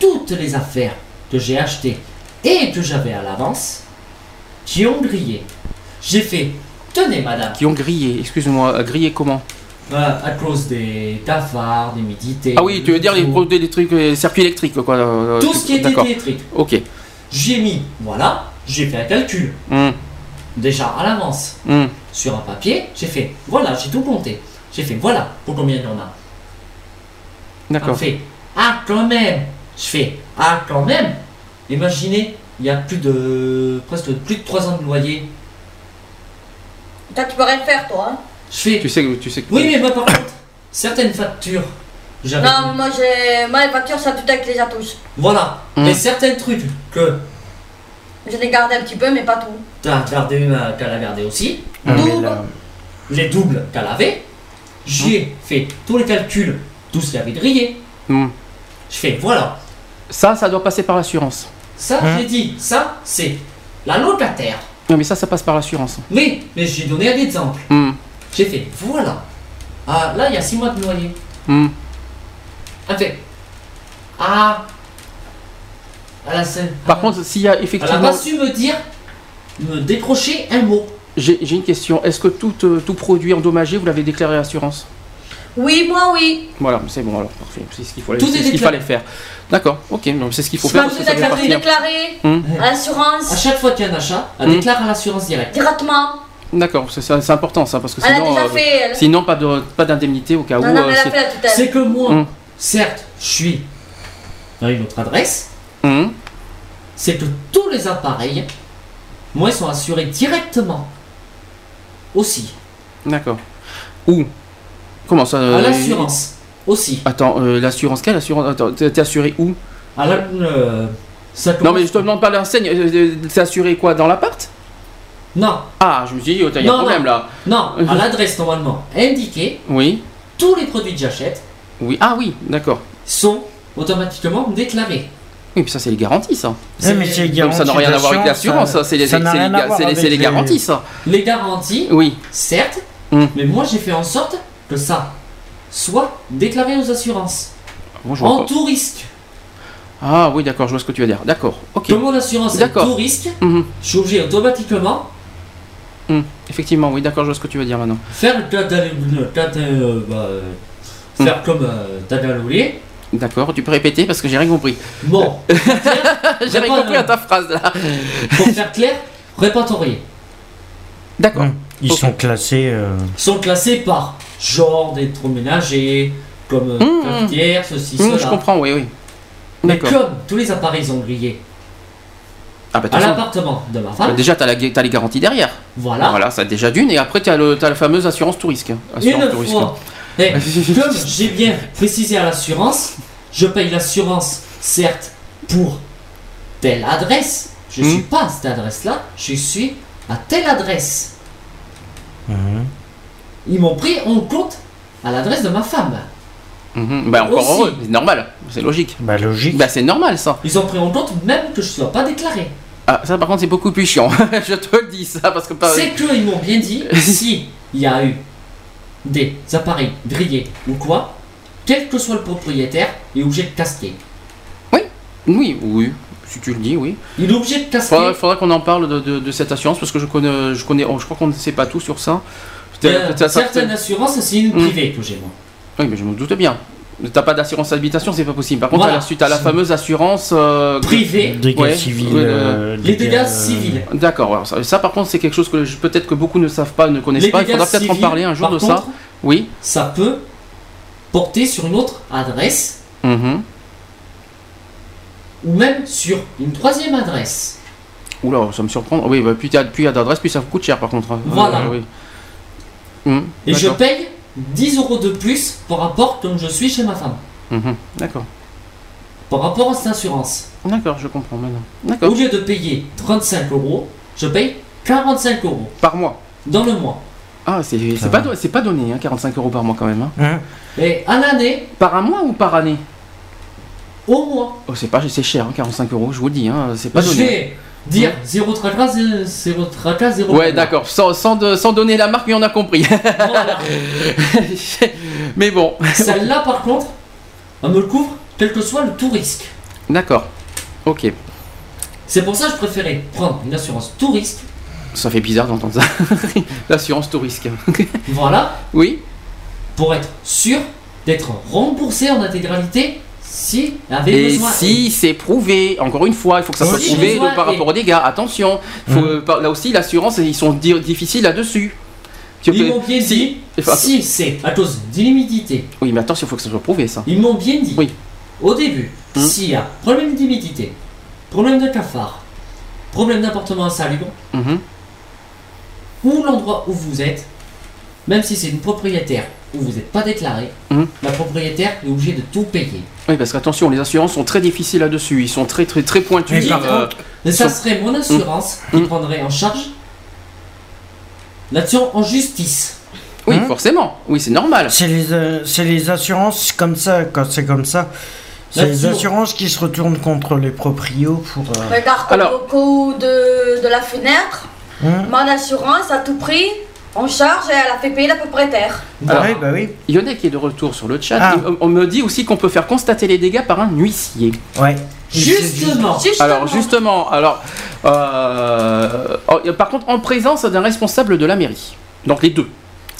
Speaker 8: toutes les affaires que j'ai achetées et que j'avais à l'avance qui ont grillé. J'ai fait, tenez madame,
Speaker 4: Qui ont grillé, excuse-moi, euh, grillé comment
Speaker 8: euh, à cause des tafards, des médités.
Speaker 4: Ah oui, tu veux dire les produits électriques, les circuits électriques, quoi. euh,
Speaker 8: Tout ce qui était électrique.
Speaker 4: Ok.
Speaker 8: J'ai mis, voilà, j'ai fait un calcul,
Speaker 4: Hum,
Speaker 8: déjà à l'avance.
Speaker 4: hum.
Speaker 8: sur un papier, j'ai fait, voilà, j'ai tout compté. J'ai fait, voilà, pour combien il y en a.
Speaker 4: D'accord.
Speaker 8: fait, ah, quand même. Je fais, ah, quand même. Imaginez, il y a plus de, presque plus de 3 ans de loyer.
Speaker 7: Toi, tu peux rien faire, toi. Hein.
Speaker 8: Je fais,
Speaker 4: Tu sais, que- tu sais que.
Speaker 8: oui, mais moi, par contre, certaines factures, j'avais,
Speaker 7: Non, moi, j'ai. Moi, les factures, ça tout avec les atouches.
Speaker 8: voilà,
Speaker 4: Hmm.
Speaker 8: mais certains trucs que
Speaker 7: Je les gardé un petit peu, mais pas tout.
Speaker 8: t'as gardé, euh, qu'elle a gardé aussi,
Speaker 5: Ah, mais
Speaker 7: Double.
Speaker 5: là,
Speaker 8: les doubles qu'elle avait, j'ai fait tous les calculs, tout ce qu'il y avait grillé.
Speaker 4: Hum.
Speaker 8: Je fais, voilà,
Speaker 4: Ça, ça doit passer par l'assurance.
Speaker 8: ça, j'ai dit, ça, c'est la locataire.
Speaker 4: Non, mais ça, ça passe par l'assurance.
Speaker 8: Oui, mais j'ai donné un exemple.
Speaker 4: Hum,
Speaker 8: J'ai fait, voilà. Ah, là, il y a 6 mois de loyer.
Speaker 4: hum.
Speaker 8: Elle fait, ah. Elle a,
Speaker 4: Par contre, s'il y a
Speaker 8: elle a
Speaker 4: effectivement.
Speaker 8: pas su me dire, me décrocher un mot?
Speaker 4: J'ai j'ai une question. Est-ce que tout, euh, tout produit endommagé, vous l'avez déclaré à l'assurance?
Speaker 7: Oui, moi, oui.
Speaker 4: Voilà, c'est bon alors, parfait. C'est ce qu'il fallait,
Speaker 8: Tout
Speaker 4: c'est
Speaker 8: est
Speaker 4: ce qu'il
Speaker 8: déclaré.
Speaker 4: fallait faire. D'accord, ok, donc c'est ce qu'il faut faire
Speaker 7: pas
Speaker 4: parce que
Speaker 7: tout
Speaker 4: ça fait
Speaker 7: déclaré,
Speaker 4: partie.
Speaker 7: déclaré
Speaker 4: Hum.
Speaker 7: à l'assurance,
Speaker 8: À chaque fois qu'il y a un achat, elle
Speaker 4: Hmm.
Speaker 8: déclare à l'assurance directe.
Speaker 7: directement.
Speaker 4: D'accord, c'est c'est important ça, parce que
Speaker 7: Elle a
Speaker 4: sinon,
Speaker 7: déjà
Speaker 4: euh,
Speaker 7: fait. Elle.
Speaker 4: sinon pas de pas d'indemnité au cas où.
Speaker 7: Non, non,
Speaker 4: euh,
Speaker 7: mais elle a
Speaker 4: c'est-
Speaker 7: fait la tutelle.
Speaker 8: C'est que moi,
Speaker 4: Hmm.
Speaker 8: certes, je suis dans une autre adresse, c'est que tous les appareils, moi, ils sont assurés directement. Aussi.
Speaker 4: D'accord. Où? Comment ça
Speaker 8: À
Speaker 4: euh,
Speaker 8: l'assurance. Aussi.
Speaker 4: Attends, euh, l'assurance quelle assurance? Attends, t'es assuré où?
Speaker 8: À la, euh, ça
Speaker 4: Non mais je te demande pas l'enseigne. T'es assuré quoi dans l'appart?
Speaker 8: Non,
Speaker 4: Ah, je me suis dit, il y a un
Speaker 8: Non,
Speaker 4: problème
Speaker 8: non.
Speaker 4: là.
Speaker 8: non, à l'adresse normalement indiquée,
Speaker 4: Oui,
Speaker 8: tous les produits que j'achète
Speaker 4: oui. Ah oui, d'accord.
Speaker 8: sont automatiquement déclarés.
Speaker 4: Oui, puis ça c'est les garanties ça.
Speaker 5: Ouais, mais c'est les
Speaker 4: Donc ça n'a rien à voir avec l'assurance, ça c'est les,
Speaker 5: ça
Speaker 4: garanties ça.
Speaker 8: Les garanties,
Speaker 4: Oui.
Speaker 8: certes,
Speaker 4: Hmm.
Speaker 8: mais moi j'ai fait en sorte que ça soit déclaré aux assurances.
Speaker 4: Bon,
Speaker 8: En tout risque.
Speaker 4: Ah oui, d'accord, je vois ce que tu veux dire. D'accord, ok.
Speaker 8: Comme mon assurance est tout risque,
Speaker 4: Mhm,
Speaker 8: je suis obligé automatiquement
Speaker 4: mhm. Effectivement, oui, d'accord, je vois ce que tu veux dire maintenant.
Speaker 8: faire le euh, bah, euh, faire comme euh, Tagalolé.
Speaker 4: D'accord, tu peux répéter parce que j'ai rien compris.
Speaker 8: Bon,
Speaker 4: j'ai rien
Speaker 8: pas,
Speaker 4: compris
Speaker 8: euh,
Speaker 4: à ta phrase là.
Speaker 8: pour faire clair, répertorié.
Speaker 4: D'accord.
Speaker 5: Ils sont classés. euh,
Speaker 8: sont classés par genre d'électroménager, comme euh,
Speaker 4: Mmh,
Speaker 8: cafetière, ceci,
Speaker 4: Hum,
Speaker 8: cela.
Speaker 4: je comprends, oui, oui.
Speaker 8: Mais comme tous les appareils sont grillés
Speaker 4: Ah bah,
Speaker 8: à l'appartement de ma
Speaker 4: bah,
Speaker 8: femme,
Speaker 4: déjà, t'as, la, t'as les garanties derrière.
Speaker 8: voilà.
Speaker 4: Voilà, ça déjà d'une. Et après, t'as, le, t'as la fameuse assurance tout risque. Assurance
Speaker 8: Une
Speaker 4: tout risque.
Speaker 8: fois, et comme j'ai bien précisé à l'assurance, je paye l'assurance, certes, pour telle adresse. Je ne
Speaker 4: Hmm.
Speaker 8: suis pas à cette adresse-là, je suis à telle adresse.
Speaker 5: mhm.
Speaker 8: Ils m'ont pris en compte à l'adresse de ma femme.
Speaker 4: Mhm. Bah, encore
Speaker 8: Aussi.
Speaker 4: heureux, c'est normal, c'est logique.
Speaker 5: Bah logique.
Speaker 4: Bah, c'est normal ça.
Speaker 8: Ils ont pris en compte même que je ne sois pas déclaré.
Speaker 4: Ah, ça par contre, c'est beaucoup plus chiant. je te le dis ça parce que pas.
Speaker 8: C'est qu'ils m'ont bien dit, si il y a eu des appareils grillés ou quoi, quel que soit le propriétaire, il est obligé de casquer.
Speaker 4: Oui, oui, si tu le dis, oui.
Speaker 8: Il est obligé de casquer.
Speaker 4: Faudra, faudra qu'on en parle de, de- de cette assurance parce que je connais, je connais, oh, je crois qu'on ne sait pas tout sur ça.
Speaker 8: Euh, certaines assurances, c'est une
Speaker 4: Hmm.
Speaker 8: privée que j'ai moi.
Speaker 4: Oui, mais je me doute bien. T'as pas d'assurance habitation, c'est pas possible. Par contre,
Speaker 8: Voilà.
Speaker 4: à la suite à la fameuse assurance. euh,
Speaker 8: Privée,
Speaker 5: Dégâts
Speaker 4: Ouais.
Speaker 5: civils. Euh,
Speaker 8: les dégâts
Speaker 5: euh,
Speaker 8: civils.
Speaker 4: D'accord. Ça, ça, par contre, c'est quelque chose que peut-être que beaucoup ne savent pas, ne connaissent
Speaker 8: Les
Speaker 4: pas. Il
Speaker 8: dégâts
Speaker 4: faudra peut-être en
Speaker 8: civils,
Speaker 4: parler un jour
Speaker 8: par
Speaker 4: de ça.
Speaker 8: contre,
Speaker 4: Oui.
Speaker 8: Ça peut porter sur une autre adresse
Speaker 4: Mhm.
Speaker 8: ou même sur une troisième adresse.
Speaker 4: Oula, ça me surprend. Oui, bah, plus il y a d'adresse, plus ça coûte cher par contre. hein.
Speaker 8: Voilà.
Speaker 4: Euh, oui. Mhm,
Speaker 8: Et je paye 10 euros de plus par rapport comme je suis chez ma femme.
Speaker 4: Mhm, D'accord.
Speaker 8: Par rapport à cette assurance.
Speaker 4: D'accord, je comprends maintenant.
Speaker 8: Au lieu de payer 35 euros, je paye 45 euros
Speaker 4: Par mois.
Speaker 8: dans le mois.
Speaker 4: Ah, c'est pas, c'est pas donné, hein, 45 euros par mois quand même. hein.
Speaker 5: Hein
Speaker 8: Et à l'année,
Speaker 4: Par un mois ou par année?
Speaker 8: Au mois,
Speaker 4: Oh, c'est pas, c'est cher, hein, 45 euros, je vous le dis, hein, c'est pas donné.
Speaker 8: Dire zéro tracas, zéro- zéro tracas, zéro
Speaker 4: Ouais,
Speaker 8: problème.
Speaker 4: d'accord, sans, sans, de- sans donner la marque, mais on a compris.
Speaker 8: Voilà.
Speaker 4: mais bon,
Speaker 8: Celle-là, par contre, elle me le couvre, quel que soit le tout risque.
Speaker 4: d'accord. Ok,
Speaker 8: C'est pour ça que je préférais prendre une assurance tout risque.
Speaker 4: ça fait bizarre d'entendre ça. L'assurance tout risque.
Speaker 8: Voilà,
Speaker 4: oui
Speaker 8: pour être sûr d'être remboursé en intégralité si avait
Speaker 4: Et
Speaker 8: besoin.
Speaker 4: si c'est prouvé, encore une fois, il faut que ça soit
Speaker 8: Si
Speaker 4: prouvé par rapport aux dégâts. Attention, faut, euh, par- là aussi l'assurance, ils sont di- difficiles là-dessus.
Speaker 8: Ils m'ont bien
Speaker 4: si-
Speaker 8: dit, si c'est à cause d'illimidité,
Speaker 4: Oui, mais attention, il faut que ça soit prouvé ça.
Speaker 8: ils m'ont bien dit,
Speaker 4: Oui.
Speaker 8: au début,
Speaker 4: Hmm.
Speaker 8: s'il y a problème d'humidité, problème de cafard, problème d'appartement insalubre,
Speaker 4: Mhm.
Speaker 8: ou l'endroit où vous êtes, même si c'est une propriétaire où vous n'êtes pas déclaré,
Speaker 4: Mhm.
Speaker 8: la propriétaire est obligée de tout payer.
Speaker 4: Oui, parce qu'attention, les assurances sont très difficiles là-dessus. Ils sont très très très pointus.
Speaker 5: Mais par
Speaker 4: euh,
Speaker 8: ça serait mon assurance qui
Speaker 4: Hmm.
Speaker 8: prendrait en charge l'action en justice.
Speaker 4: oui,
Speaker 5: Hein
Speaker 4: forcément. Oui, c'est normal.
Speaker 5: C'est les, euh, c'est les assurances comme ça, quand c'est comme ça. C'est les assurances qui se retournent contre les proprios pour. euh,
Speaker 7: Regarde
Speaker 4: Alors-
Speaker 7: au coup de, de la fenêtre,
Speaker 5: hein
Speaker 7: mon assurance a tout pris en charge et elle a fait payer la propriétaire.
Speaker 4: Alors,
Speaker 5: oui, bah oui.
Speaker 4: Yonel qui est de retour sur le chat,
Speaker 5: Ah.
Speaker 4: on me dit aussi qu'on peut faire constater les dégâts par un huissier.
Speaker 5: Ouais.
Speaker 8: Justement,
Speaker 7: Justement.
Speaker 4: Alors justement, alors euh, oh, par contre en présence d'un responsable de la mairie. Donc les deux.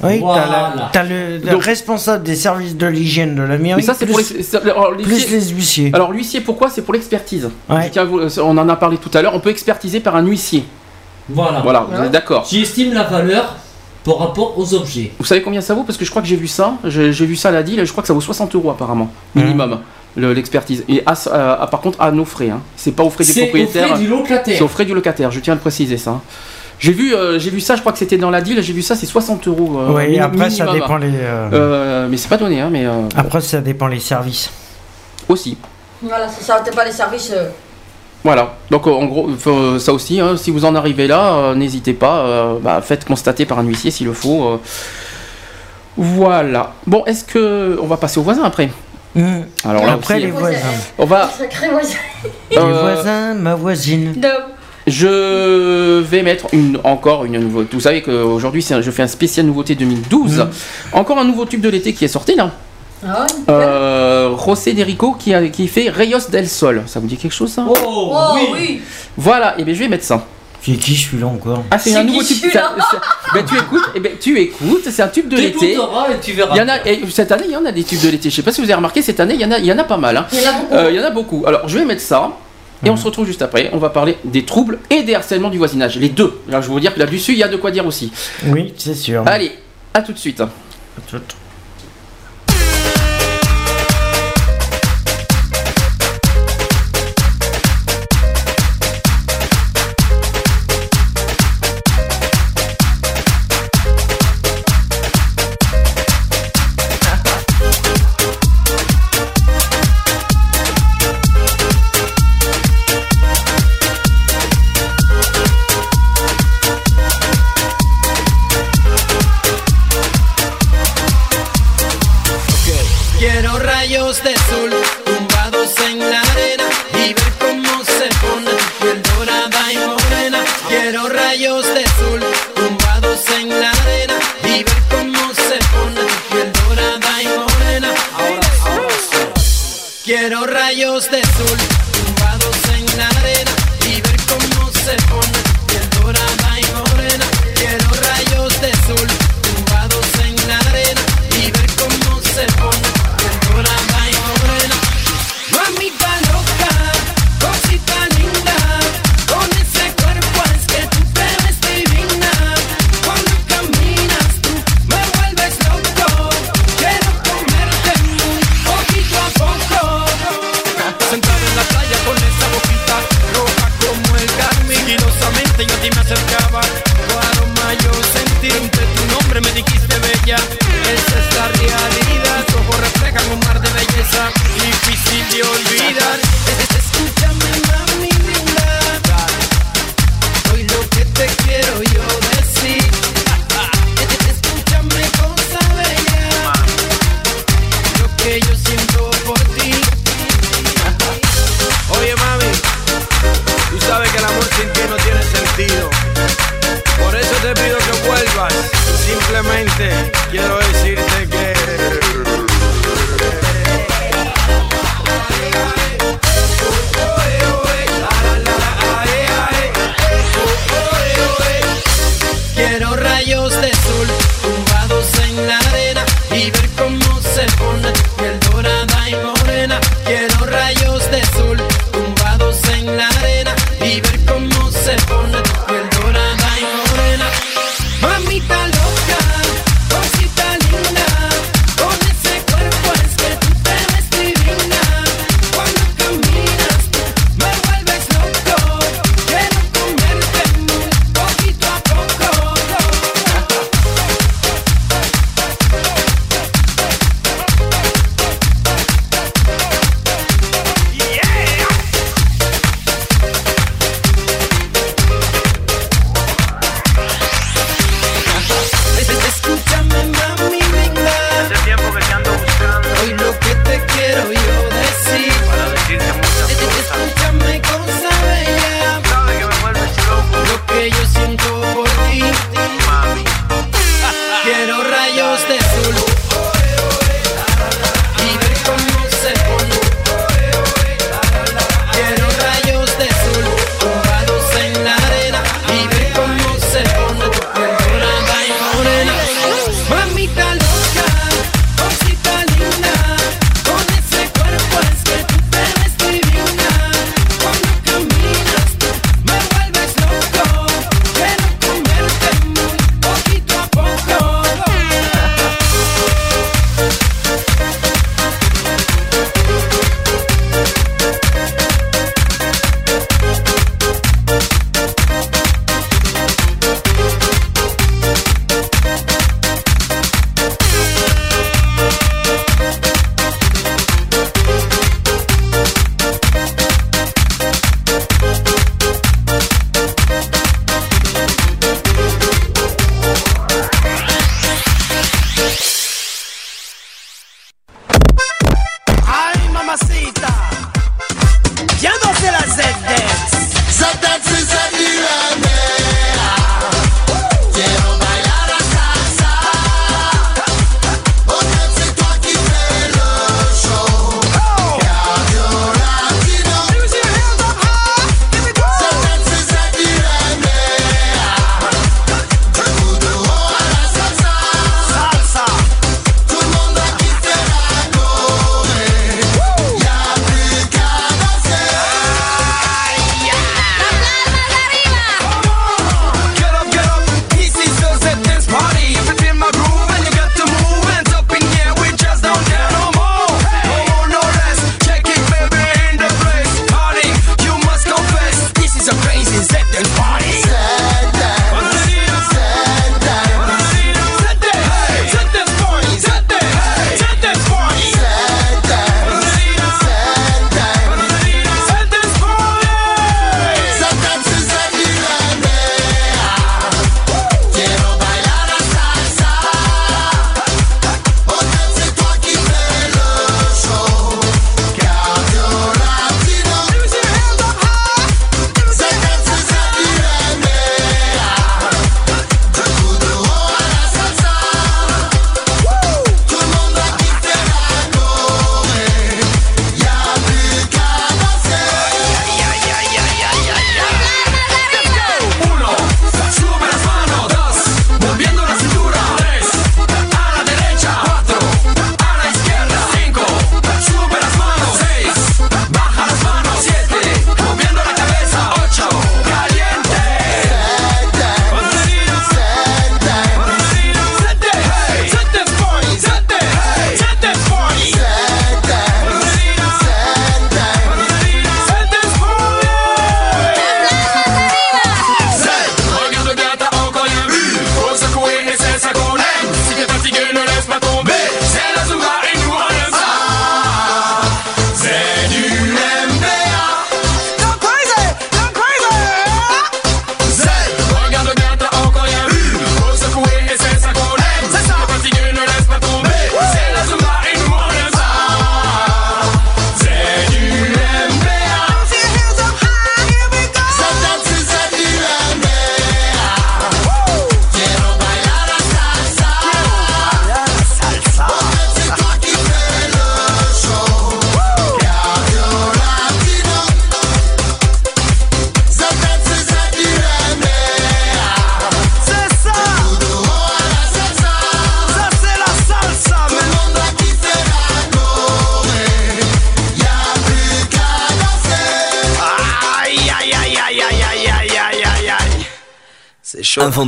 Speaker 5: Oui, t'as
Speaker 8: Voilà.
Speaker 5: la- t'as le, le
Speaker 4: Donc-
Speaker 5: responsable des services de l'hygiène de la mairie.
Speaker 4: Mais ça c'est pour
Speaker 5: plus,
Speaker 4: les, c'est- alors,
Speaker 5: plus les huissiers.
Speaker 4: alors l'huissier pourquoi? C'est pour l'expertise.
Speaker 5: Ouais.
Speaker 4: Tiens, vous- On en a parlé tout à l'heure. On peut expertiser par un huissier.
Speaker 8: voilà.
Speaker 4: Voilà, vous êtes d'accord.
Speaker 8: Qui estime la valeur par rapport aux objets.
Speaker 4: Vous savez combien ça vaut? Parce que je crois que j'ai vu ça. J'ai vu ça à la deal. Je crois que ça vaut 60 euros apparemment minimum le- l'expertise. Et à, à- à- par contre à nos frais. Hein. C'est pas aux frais du
Speaker 8: C'est au
Speaker 4: propriétaire.
Speaker 8: frais du
Speaker 4: C'est
Speaker 8: locataire.
Speaker 4: aux frais du locataire. Je tiens à le préciser ça. J'ai vu, euh, j'ai vu ça. Je crois que c'était dans la deal. J'ai vu ça. C'est 60 euros. euh,
Speaker 5: Oui, après ça
Speaker 4: minimum.
Speaker 5: dépend les. euh,
Speaker 4: Euh, mais c'est pas donné, hein, mais euh,
Speaker 5: Après ça dépend les services.
Speaker 4: aussi.
Speaker 7: Voilà, c'est ça, t'es pas les services. Euh,
Speaker 4: Voilà. Donc euh, en gros, faut- ça aussi, hein, si vous en arrivez là, euh, n'hésitez pas, euh, bah, faites constater par un huissier s'il le faut. euh. Voilà. Bon, est-ce que on va passer aux voisins après?
Speaker 5: Hmm.
Speaker 4: Alors là
Speaker 5: Après
Speaker 4: aussi,
Speaker 5: les voisins.
Speaker 4: on va.
Speaker 5: Les
Speaker 4: euh,
Speaker 5: voisins, ma voisine.
Speaker 4: Je vais mettre une, encore une nouveauté. Vous savez qu'aujourd'hui, je fais un spécial nouveauté 2012.
Speaker 5: Mm.
Speaker 4: Encore un nouveau tube de l'été qui est sorti là.
Speaker 7: Ah
Speaker 4: Euh, José Derico qui, a, qui fait Rayos del Sol. Ça vous dit quelque chose ça?
Speaker 8: Oh,
Speaker 7: Oh
Speaker 8: oui.
Speaker 7: oui.
Speaker 4: Voilà, et bien je vais mettre ça.
Speaker 5: C'est qui celui-là encore?
Speaker 4: Ah, c'est un
Speaker 7: qui
Speaker 4: nouveau tube. ça- ça- ben, tu écoutes, eh ben, tu écoutes, c'est un tube de l'été.
Speaker 8: Et tu verras.
Speaker 4: Il y en a, et cette année, il y en a des tubes de l'été. Je sais pas si vous avez remarqué, cette année, il y en a, il y en a pas mal. hein.
Speaker 7: Il y en a beaucoup.
Speaker 4: Euh, il y en a beaucoup. Alors, je vais mettre ça. Et on se retrouve juste après. On va parler des troubles et des harcèlements du voisinage. Les deux. Alors, je vais vous dire que là-dessus, il y a de quoi dire aussi.
Speaker 5: Oui, c'est sûr.
Speaker 4: Allez, à tout de suite.
Speaker 5: Tout.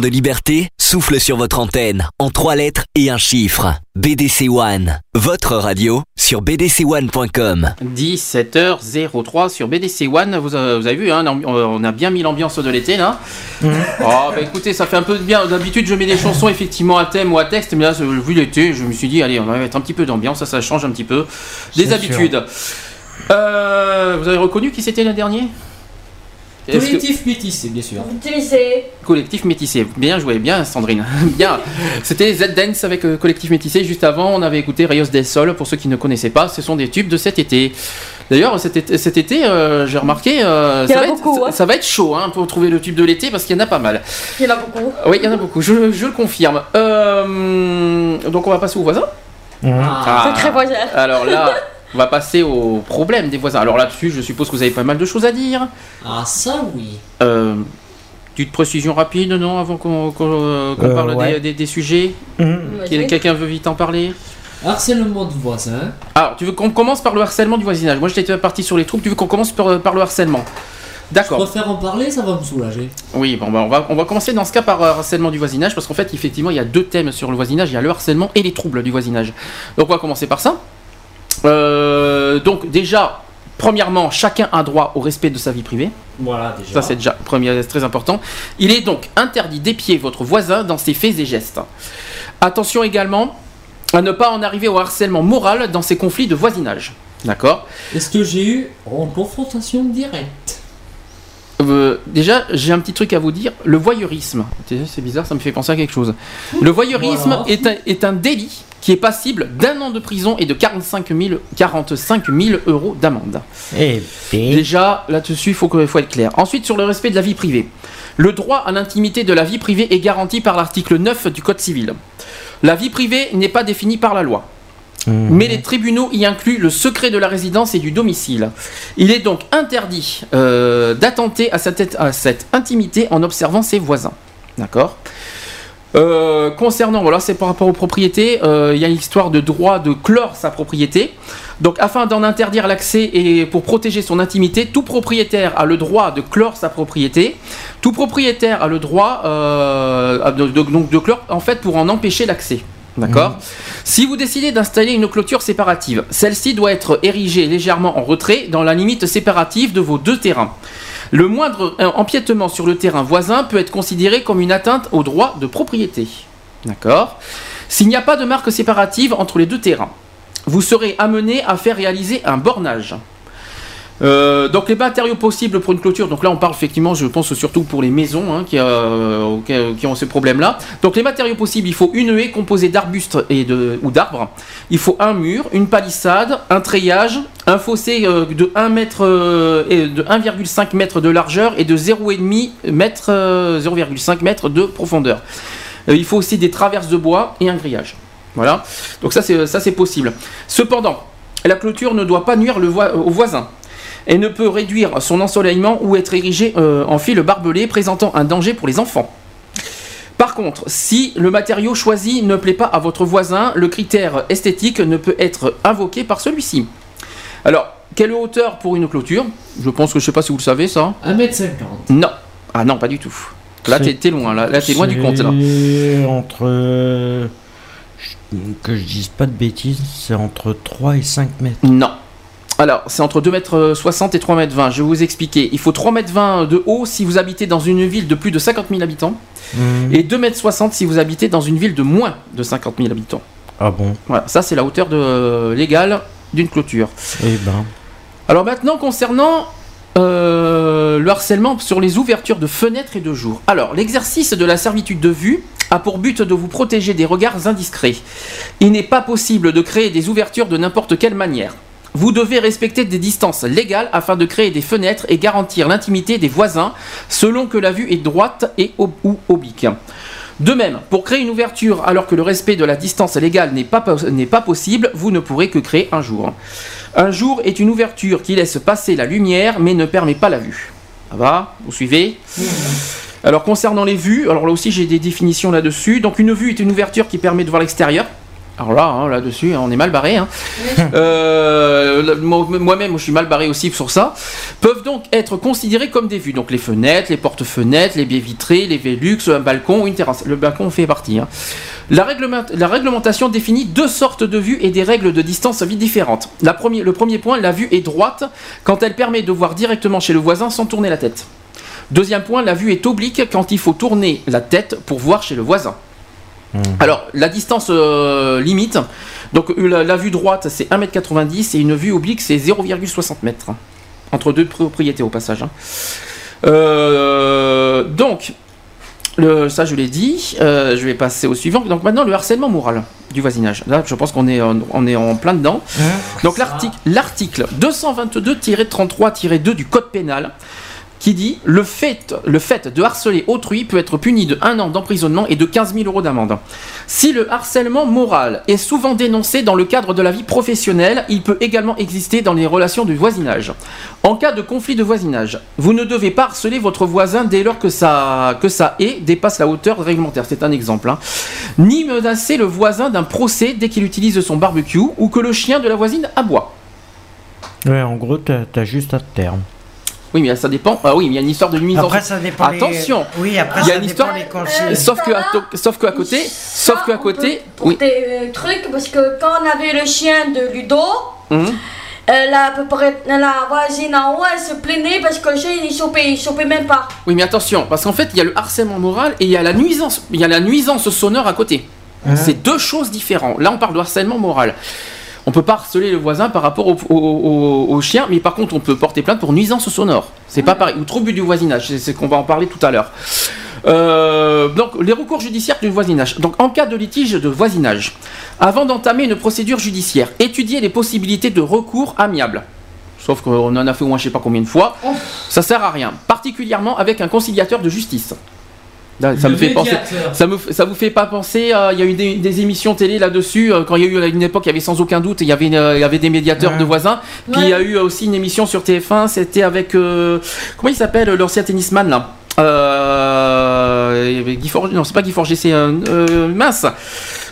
Speaker 9: De
Speaker 1: liberté souffle sur votre antenne en trois lettres et un chiffre. BDC One, votre radio sur bdc1.com.
Speaker 4: 17h03 sur BDC One. Vous, euh, vous avez vu, hein, l'ambi- on a bien mis l'ambiance de l'été là. Oh, bah écoutez, ça fait un peu de bien. D'habitude, je mets des chansons effectivement à thème ou à texte, mais là, euh, vu l'été, je me suis dit, allez, on va mettre un petit peu d'ambiance, ça, ça change un petit peu des habitudes. Euh, vous avez reconnu qui c'était le dernier? Que-
Speaker 8: Collectif métissé, bien sûr.
Speaker 4: Collectif métissé. Bien joué, bien Sandrine. bien. C'était Z-Dance avec euh, Collectif métissé. Juste avant, on avait écouté Rayos del Sol. Pour ceux qui ne connaissaient pas, ce sont des tubes de cet été. D'ailleurs, cet été, cet été, euh, j'ai remarqué, euh, ça, être,
Speaker 7: hein.
Speaker 4: ça va être chaud hein, pour trouver le tube de l'été parce qu'il y en a pas mal.
Speaker 7: Il y en a beaucoup.
Speaker 4: Oui, il y en a beaucoup, je, je le confirme. Euh, donc on va passer aux voisins. Ah.
Speaker 7: C'est très voisin.
Speaker 4: Alors là, on va passer au problème des voisins. Alors là-dessus, je suppose que vous avez pas mal de choses à dire.
Speaker 8: Ah, ça oui.
Speaker 4: Euh, petite précision rapide, non, avant qu'on qu'on, euh,
Speaker 5: Euh,
Speaker 4: parle
Speaker 5: ouais.
Speaker 4: des, des- des sujets
Speaker 5: Mhm.
Speaker 4: Quel- Quelqu'un veut vite en parler?
Speaker 8: Harcèlement de voisins.
Speaker 4: Alors, tu veux qu'on commence par le harcèlement du voisinage? Moi, j'étais parti sur les troupes, tu veux qu'on commence par, par le harcèlement?
Speaker 8: Je
Speaker 4: D'accord.
Speaker 8: préfère en parler, ça va me soulager.
Speaker 4: Oui, bon, bah, on, va, on va commencer dans ce cas par euh, harcèlement du voisinage, parce qu'en fait, effectivement, il y a deux thèmes sur le voisinage, il y a le harcèlement et les troubles du voisinage. Donc, on va commencer par ça. Euh, donc, déjà, premièrement, chacun a droit au respect de sa vie privée.
Speaker 8: Voilà, déjà.
Speaker 4: Ça, c'est déjà premier, très important. Il est donc interdit d'épier votre voisin dans ses faits et gestes. Attention également à ne pas en arriver au harcèlement moral dans ces conflits de voisinage. D'accord?
Speaker 8: Est-ce que j'ai eu en confrontation directe?
Speaker 4: Euh, déjà, j'ai un petit truc à vous dire. Le voyeurisme, c'est bizarre, ça me fait penser à quelque chose. Le voyeurisme
Speaker 8: Voilà.
Speaker 4: est, un, est un délit qui est passible d'un an de prison et de 45 000, 45 000 euros d'amende.
Speaker 5: Eh ben,
Speaker 4: Déjà, là-dessus, il faut, faut être clair. Ensuite, sur le respect de la vie privée. Le droit à l'intimité de la vie privée est garanti par l'article 9 du Code civil. La vie privée n'est pas définie par la loi.
Speaker 5: Mhm.
Speaker 4: Mais les tribunaux y incluent le secret de la résidence et du domicile. Il est donc interdit euh, d'attenter à cette, intimité en observant ses voisins. D'accord? Euh, concernant, voilà, c'est par rapport aux propriétés, euh, il y a une histoire de droit de clore sa propriété. Donc, afin d'en interdire l'accès et pour protéger son intimité, tout propriétaire a le droit de clore sa propriété. Tout propriétaire a le droit de, de clore, en fait, pour en empêcher l'accès. D'accord Si vous décidez d'installer une clôture séparative, celle-ci doit être érigée légèrement en retrait dans la limite séparative de vos deux terrains. Le moindre euh, empiètement sur le terrain voisin peut être considéré comme une atteinte au droit de propriété. D'accord S'il n'y a pas de marque séparative entre les deux terrains, vous serez amené à faire réaliser un bornage. Euh, donc les matériaux possibles pour une clôture, donc là on parle effectivement, je pense surtout pour les maisons hein, qui, euh, qui ont ce problème-là. Donc les matériaux possibles, il faut une haie composée d'arbustes et ou d'arbres. Il faut un mur, une palissade, un treillage, un fossé euh, de 1 mètre et de 1,5 mètre de largeur et de 0,5 mètre, 0,5 mètre de profondeur. Il faut aussi des traverses de bois et un grillage. Voilà. Donc ça c'est possible. Cependant, la clôture ne doit pas nuire le voi- aux voisins et ne peut réduire son ensoleillement ou être érigée euh, en fil barbelé présentant un danger pour les enfants. Par contre, si le matériau choisi ne plaît pas à votre voisin, le critère esthétique ne peut être invoqué par celui-ci. Alors, quelle hauteur pour une clôture? Je pense que je sais pas si vous le savez ça.
Speaker 8: 1m50.
Speaker 4: Non. Ah non, pas du tout. Là, t'es t'es loin. Là, là t'es loin du compte. Là.
Speaker 5: c'est entre. euh, je- Que je dise pas de bêtises, c'est entre 3 et 5 mètres.
Speaker 4: Non. Alors, c'est entre 2m60 et 3m20. Je vais vous expliquer. Il faut 3m20 de haut si vous habitez dans une ville de plus de 50 000 habitants.
Speaker 5: Mhm.
Speaker 4: Et 2m60 si vous habitez dans une ville de moins de 50 000 habitants.
Speaker 5: Ah bon?
Speaker 4: Voilà, ça c'est la hauteur de, légale d'une clôture.
Speaker 5: Eh ben.
Speaker 4: Alors maintenant, concernant euh, le harcèlement sur les ouvertures de fenêtres et de jours. Alors, l'exercice de la servitude de vue a pour but de vous protéger des regards indiscrets. Il n'est pas possible de créer des ouvertures de n'importe quelle manière. Vous devez respecter des distances légales afin de créer des fenêtres et garantir l'intimité des voisins selon que la vue est droite et ou oblique. De même, pour créer une ouverture alors que le respect de la distance légale n'est pas, pas possible, vous ne pourrez que créer un jour. Un jour est une ouverture qui laisse passer la lumière mais ne permet pas la vue. Ça va? Vous suivez? Alors concernant les vues, alors là aussi j'ai des définitions là-dessus. Donc une vue est une ouverture qui permet de voir l'extérieur. Alors là, hein, là-dessus, on est mal barré. hein. Euh, Moi-même, je suis mal barré aussi sur ça. Peuvent donc être considérés comme des vues. Donc les fenêtres, les portes-fenêtres, les baies vitrées, les Velux, un balcon ou une terrasse. Le balcon fait partie. hein. La, réglement- la réglementation définit deux sortes de vues et des règles de distance vie différentes. La premier- le premier point, la vue est droite quand elle permet de voir directement chez le voisin sans tourner la tête. Deuxième point, la vue est oblique quand il faut tourner la tête pour voir chez le voisin. Alors, la distance euh, limite, donc la, la vue droite c'est 1m90 et une vue oblique c'est 0,60 m. Entre deux propriétés au passage. hein. Euh, donc, le, ça je l'ai dit, Euh, je vais passer au suivant. Donc maintenant le harcèlement moral du voisinage. Là je pense qu'on est, en- on est en plein dedans. Donc l'article l'article 222-33-2 du Code pénal qui dit le fait, le fait de harceler autrui peut être puni de 1 an d'emprisonnement et de 15 000 euros d'amende. Si le harcèlement moral est souvent dénoncé dans le cadre de la vie professionnelle, il peut également exister dans les relations de voisinage. En cas de conflit de voisinage, vous ne devez pas harceler votre voisin dès lors que ça, que ça est dépasse la hauteur réglementaire. C'est un exemple. hein. Ni menacer le voisin d'un procès dès qu'il utilise son barbecue ou que le chien de la voisine aboie.
Speaker 5: Ouais, en gros, t'as as juste un terme.
Speaker 4: Oui, mais ça dépend. Ah oui, mais il y a une histoire de mise
Speaker 5: Après,
Speaker 4: en
Speaker 5: ça dépend les-
Speaker 4: Attention.
Speaker 5: Oui, après,
Speaker 4: il y a
Speaker 5: ça
Speaker 4: une
Speaker 5: dépend
Speaker 4: histoire.
Speaker 5: les conseils.
Speaker 4: Sauf que, à to- sauf que à côté, sauf que à côté,
Speaker 7: Pour
Speaker 4: oui.
Speaker 7: des euh, trucs, parce que quand on avait le chien de Ludo,
Speaker 4: Mhm.
Speaker 7: euh, la, à peu près- la voisine en haut, elle se plaignait parce que le chien il chopait, il chopait même pas.
Speaker 4: Oui, mais attention, parce qu'en fait, il y a le harcèlement moral et il y a la nuisance, il y a la nuisance sonore à côté. C'est deux choses différentes. Là, on parle de harcèlement moral. On peut pas harceler le voisin par rapport au, au- au- au chien, mais par contre, on peut porter plainte pour nuisance sonore. C'est pas pareil. Ou trouble du voisinage, c'est ce qu'on va en parler tout à l'heure. Euh, donc, les recours judiciaires du voisinage. Donc, en cas de litige de voisinage, avant d'entamer une procédure judiciaire, étudier les possibilités de recours amiable. Sauf qu'on en a fait au moins je sais pas combien de fois. Ça sert à rien. Particulièrement avec un conciliateur de justice. Ça
Speaker 8: Le
Speaker 4: me fait penser. Ça, me, ça vous fait pas penser euh, Il y a eu des, des émissions télé là-dessus. euh, quand il y a eu à une époque, il y avait sans aucun doute, il y avait, euh, il y avait des médiateurs
Speaker 5: Ouais.
Speaker 4: de voisins. Puis il y a eu aussi une émission sur TF1. C'était avec euh, comment il s'appelle l'ancien tennisman là? Euh, il y avait Guy Forger, non, c'est pas Guy Forger, c'est euh, euh, mince.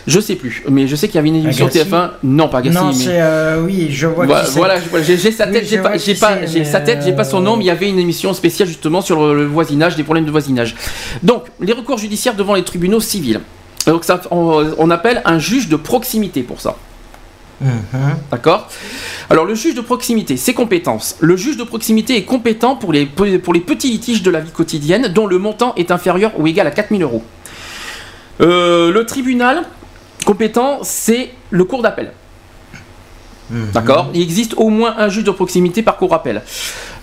Speaker 4: Je sais plus, mais je sais qu'il y avait une émission
Speaker 5: Agassi
Speaker 4: TF1. Non, pas Agassi,
Speaker 5: Non,
Speaker 4: mais-
Speaker 5: c'est. euh, oui, je vois
Speaker 4: voilà, voilà, j'ai sa
Speaker 5: Oui,
Speaker 4: tête,
Speaker 5: je
Speaker 4: j'ai pas, j'ai pas, j'ai
Speaker 5: mais,
Speaker 4: sa tête, j'ai pas son nom, mais il y avait une émission spéciale justement sur le, le voisinage, des problèmes de voisinage. Donc, les recours judiciaires devant les tribunaux civils. Donc ça, on, on appelle un juge de proximité pour ça.
Speaker 5: Mhm.
Speaker 4: D'accord Alors le juge de proximité, ses compétences. Le juge de proximité est compétent pour les, petits litiges de la vie quotidienne dont le montant est inférieur ou égal à 4000 euros. Euh, le tribunal compétent, c'est le cours d'appel. D'accord Il existe au moins un juge de proximité par cour appel.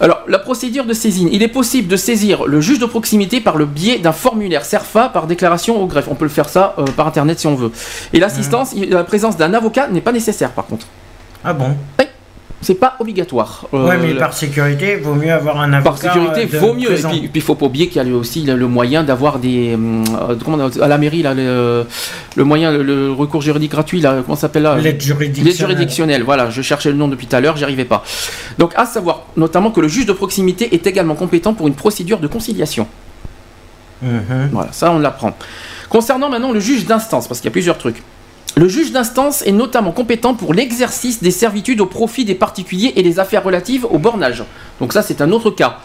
Speaker 4: Alors, la procédure de saisine. Il est possible de saisir le juge de proximité par le biais d'un formulaire CERFA par déclaration au greffe. On peut le faire ça euh, par internet si on veut. Et l'assistance, il- la présence d'un avocat n'est pas nécessaire par contre.
Speaker 5: Ah bon
Speaker 4: C'est pas obligatoire. Euh,
Speaker 5: Ouais, mais par sécurité, vaut mieux avoir un avocat.
Speaker 4: par sécurité,
Speaker 5: euh, de
Speaker 4: vaut mieux. Et puis, il faut pas oublier qu'il y a aussi le, moyen d'avoir des. euh, comment on a- à la mairie, là, le, le moyen, le, le recours juridique gratuit, là, comment ça s'appelle là
Speaker 5: L'aide juridictionnelle.
Speaker 4: L'aide juridictionnelle, voilà, je cherchais le nom depuis tout à l'heure, j'y arrivais pas. Donc, à savoir notamment que le juge de proximité est également compétent pour une procédure de conciliation.
Speaker 5: Mhm.
Speaker 4: Voilà, ça on l'apprend. Concernant maintenant le juge d'instance, parce qu'il y a plusieurs trucs. Le juge d'instance est notamment compétent pour l'exercice des servitudes au profit des particuliers et les affaires relatives au bornage. Donc ça c'est un autre cas.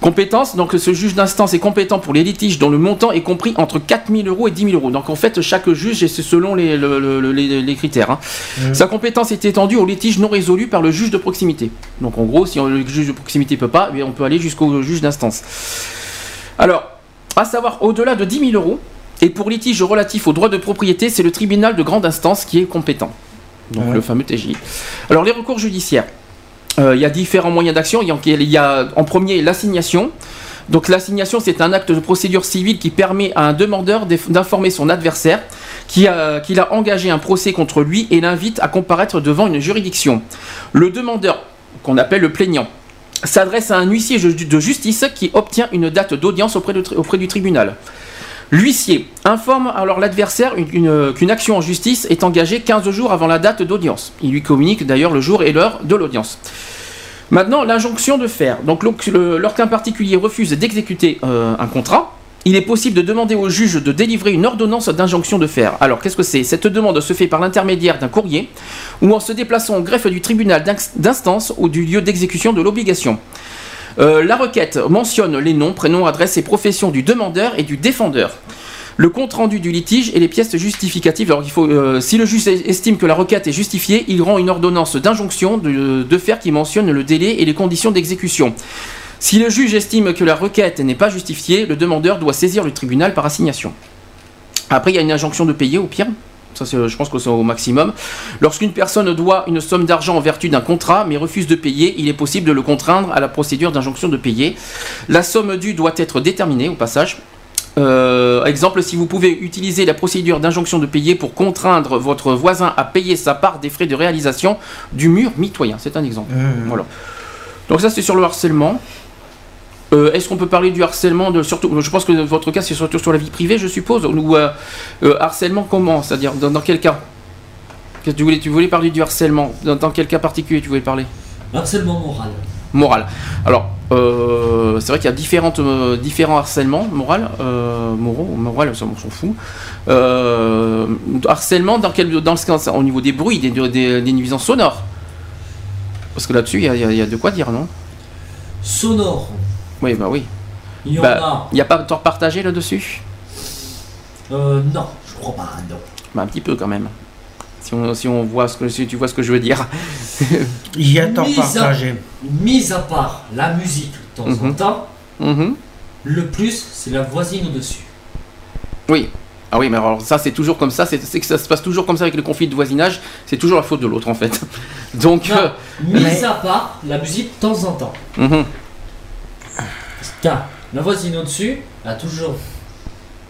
Speaker 4: Compétence, donc ce juge d'instance est compétent pour les litiges dont le montant est compris entre 4000 euros et 10 000 euros. Donc en fait chaque juge et c'est selon les, le- le- le- les, les critères. hein. Sa compétence est étendue aux litiges non résolus par le juge de proximité. Donc en gros si on- le juge de proximité peut pas, eh on peut aller jusqu'au juge d'instance. Alors, à savoir au-delà de 10 000 euros, et pour litige relatif aux droits de propriété, c'est le tribunal de grande instance qui est compétent. Donc
Speaker 5: Ouais.
Speaker 4: le fameux TJ. Alors les recours judiciaires. Euh, Il y a différents moyens d'action. Il y a- il y a en premier l'assignation. Donc l'assignation, c'est un acte de procédure civile qui permet à un demandeur d'informer son adversaire qui a- qu'il a engagé un procès contre lui et l'invite à comparaître devant une juridiction. Le demandeur, qu'on appelle le plaignant, s'adresse à un huissier de justice qui obtient une date d'audience auprès du tribunal. L'huissier informe alors l'adversaire une- une- qu'une action en justice est engagée 15 jours avant la date d'audience. Il lui communique d'ailleurs le jour et l'heure de l'audience. Maintenant, l'injonction de faire. Donc, lorsqu'un particulier refuse d'exécuter euh, un contrat, il est possible de demander au juge de délivrer une ordonnance d'injonction de faire. Alors, qu'est-ce que c'est? Cette demande se fait par l'intermédiaire d'un courrier ou en se déplaçant au greffe du tribunal d'instance ou du lieu d'exécution de l'obligation. Euh, la requête mentionne les noms, prénoms, adresses et professions du demandeur et du défendeur. Le compte rendu du litige et les pièces justificatives. Alors, il faut, euh, si le juge estime que la requête est justifiée, il rend une ordonnance d'injonction de, de faire qui mentionne le délai et les conditions d'exécution. Si le juge estime que la requête n'est pas justifiée, le demandeur doit saisir le tribunal par assignation. Après, il y a une injonction de payer au pire. Ça, je pense que c'est au maximum. Lorsqu'une personne doit une somme d'argent en vertu d'un contrat mais refuse de payer, il est possible de le contraindre à la procédure d'injonction de payer. La somme due doit être déterminée au passage. Euh, exemple, si vous pouvez utiliser la procédure d'injonction de payer pour contraindre votre voisin à payer sa part des frais de réalisation du mur mitoyen. C'est un exemple. Voilà. Donc ça, c'est sur le harcèlement. Euh, Est-ce qu'on peut parler du harcèlement de surtout Je pense que votre cas c'est surtout sur la vie privée, je suppose. Ou euh, euh, harcèlement comment C'est-à-dire dans, dans quel cas? Que tu voulais Tu voulais parler du harcèlement dans, dans quel cas particulier tu voulais parler?
Speaker 8: Harcèlement moral.
Speaker 4: Moral. Alors, c'est vrai qu'il y a différentes, différents harcèlements moral, moraux, moral, ça on s'en fout. Harcèlement dans quel, dans cas, au niveau des bruits, des, des, des nuisances sonores. Parce que là-dessus, y, y il y a de quoi dire, non?
Speaker 8: Sonore.
Speaker 4: Oui, bah oui.
Speaker 8: Il y en
Speaker 4: Bah,
Speaker 8: a.
Speaker 4: N'y pas de tort partagé là-dessus
Speaker 8: Euh, non, je crois pas, non.
Speaker 4: Bah, un petit peu quand même. Si on, si on voit ce que si tu vois ce que je veux dire.
Speaker 5: Il y a tort
Speaker 8: Mise à-
Speaker 5: partagé.
Speaker 8: Mis à part la musique de temps en
Speaker 4: Mhm.
Speaker 8: temps,
Speaker 4: Mhm.
Speaker 8: le plus, c'est la voisine au-dessus.
Speaker 4: Oui. Ah oui, mais alors ça c'est toujours comme ça, c'est que ça se passe toujours comme ça avec les conflits de voisinage, c'est toujours la faute de l'autre en fait. Donc,
Speaker 8: Non,
Speaker 4: euh,
Speaker 8: mis
Speaker 5: mais-
Speaker 8: à part la musique de temps en temps.
Speaker 4: mhm.
Speaker 8: Car la voisine au-dessus a toujours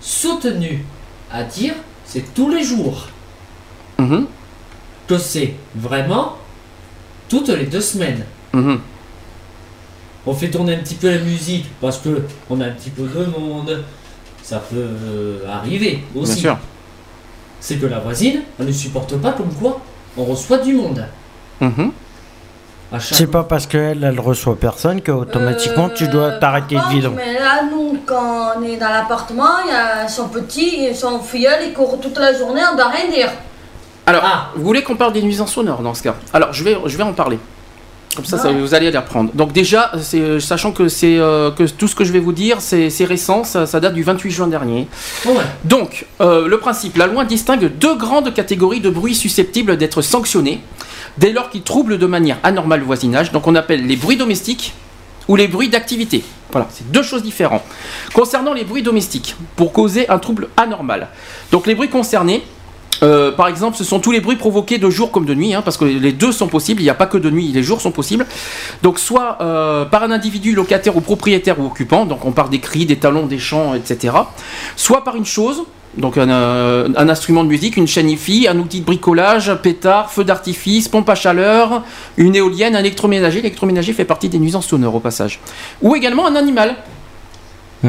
Speaker 8: soutenu à dire c'est tous les jours
Speaker 4: Mhm.
Speaker 8: que c'est vraiment toutes les deux semaines.
Speaker 4: Mhm.
Speaker 8: On fait tourner un petit peu la musique parce que on a un petit peu de monde. Ça peut euh, arriver aussi.
Speaker 4: bien sûr.
Speaker 8: C'est que la voisine, elle ne supporte pas comme quoi on reçoit du monde.
Speaker 4: Mhm.
Speaker 8: Chaque-
Speaker 5: C'est pas parce qu'elle, elle reçoit personne qu'automatiquement tu dois
Speaker 7: Euh,
Speaker 5: t'arrêter de vivre.
Speaker 7: Mais là, nous, quand on est dans l'appartement, il y a son petit et son filleul, ils courent toute la journée, on doit rien dire.
Speaker 4: Alors,
Speaker 8: Ah.
Speaker 4: vous voulez qu'on parle des nuisances sonores dans ce cas? Alors, je vais, je vais en parler. Comme ça, vous allez les reprendre. Donc déjà, c'est, sachant que, c'est, euh, que tout ce que je vais vous dire, c'est, c'est récent, ça, ça date du 28 juin dernier.
Speaker 8: Ouais.
Speaker 4: Donc, euh, le principe, la loi distingue deux grandes catégories de bruits susceptibles d'être sanctionnés dès lors qu'ils troublent de manière anormale le voisinage. Donc, on appelle les bruits domestiques ou les bruits d'activité. Voilà, c'est deux choses différentes. Concernant les bruits domestiques, pour causer un trouble anormal. Donc, les bruits concernés, euh, par exemple, ce sont tous les bruits provoqués de jour comme de nuit, hein, parce que les deux sont possibles, il n'y a pas que de nuit, les jours sont possibles. Donc soit euh, par un individu locataire ou propriétaire ou occupant, donc on parle des cris, des talons, des chants, etc. Soit par une chose, donc un, euh, un instrument de musique, une chaîne hi un outil de bricolage, pétard, feu d'artifice, pompe à chaleur, une éolienne, un électroménager. L'électroménager fait partie des nuisances sonores au passage. Ou également un animal.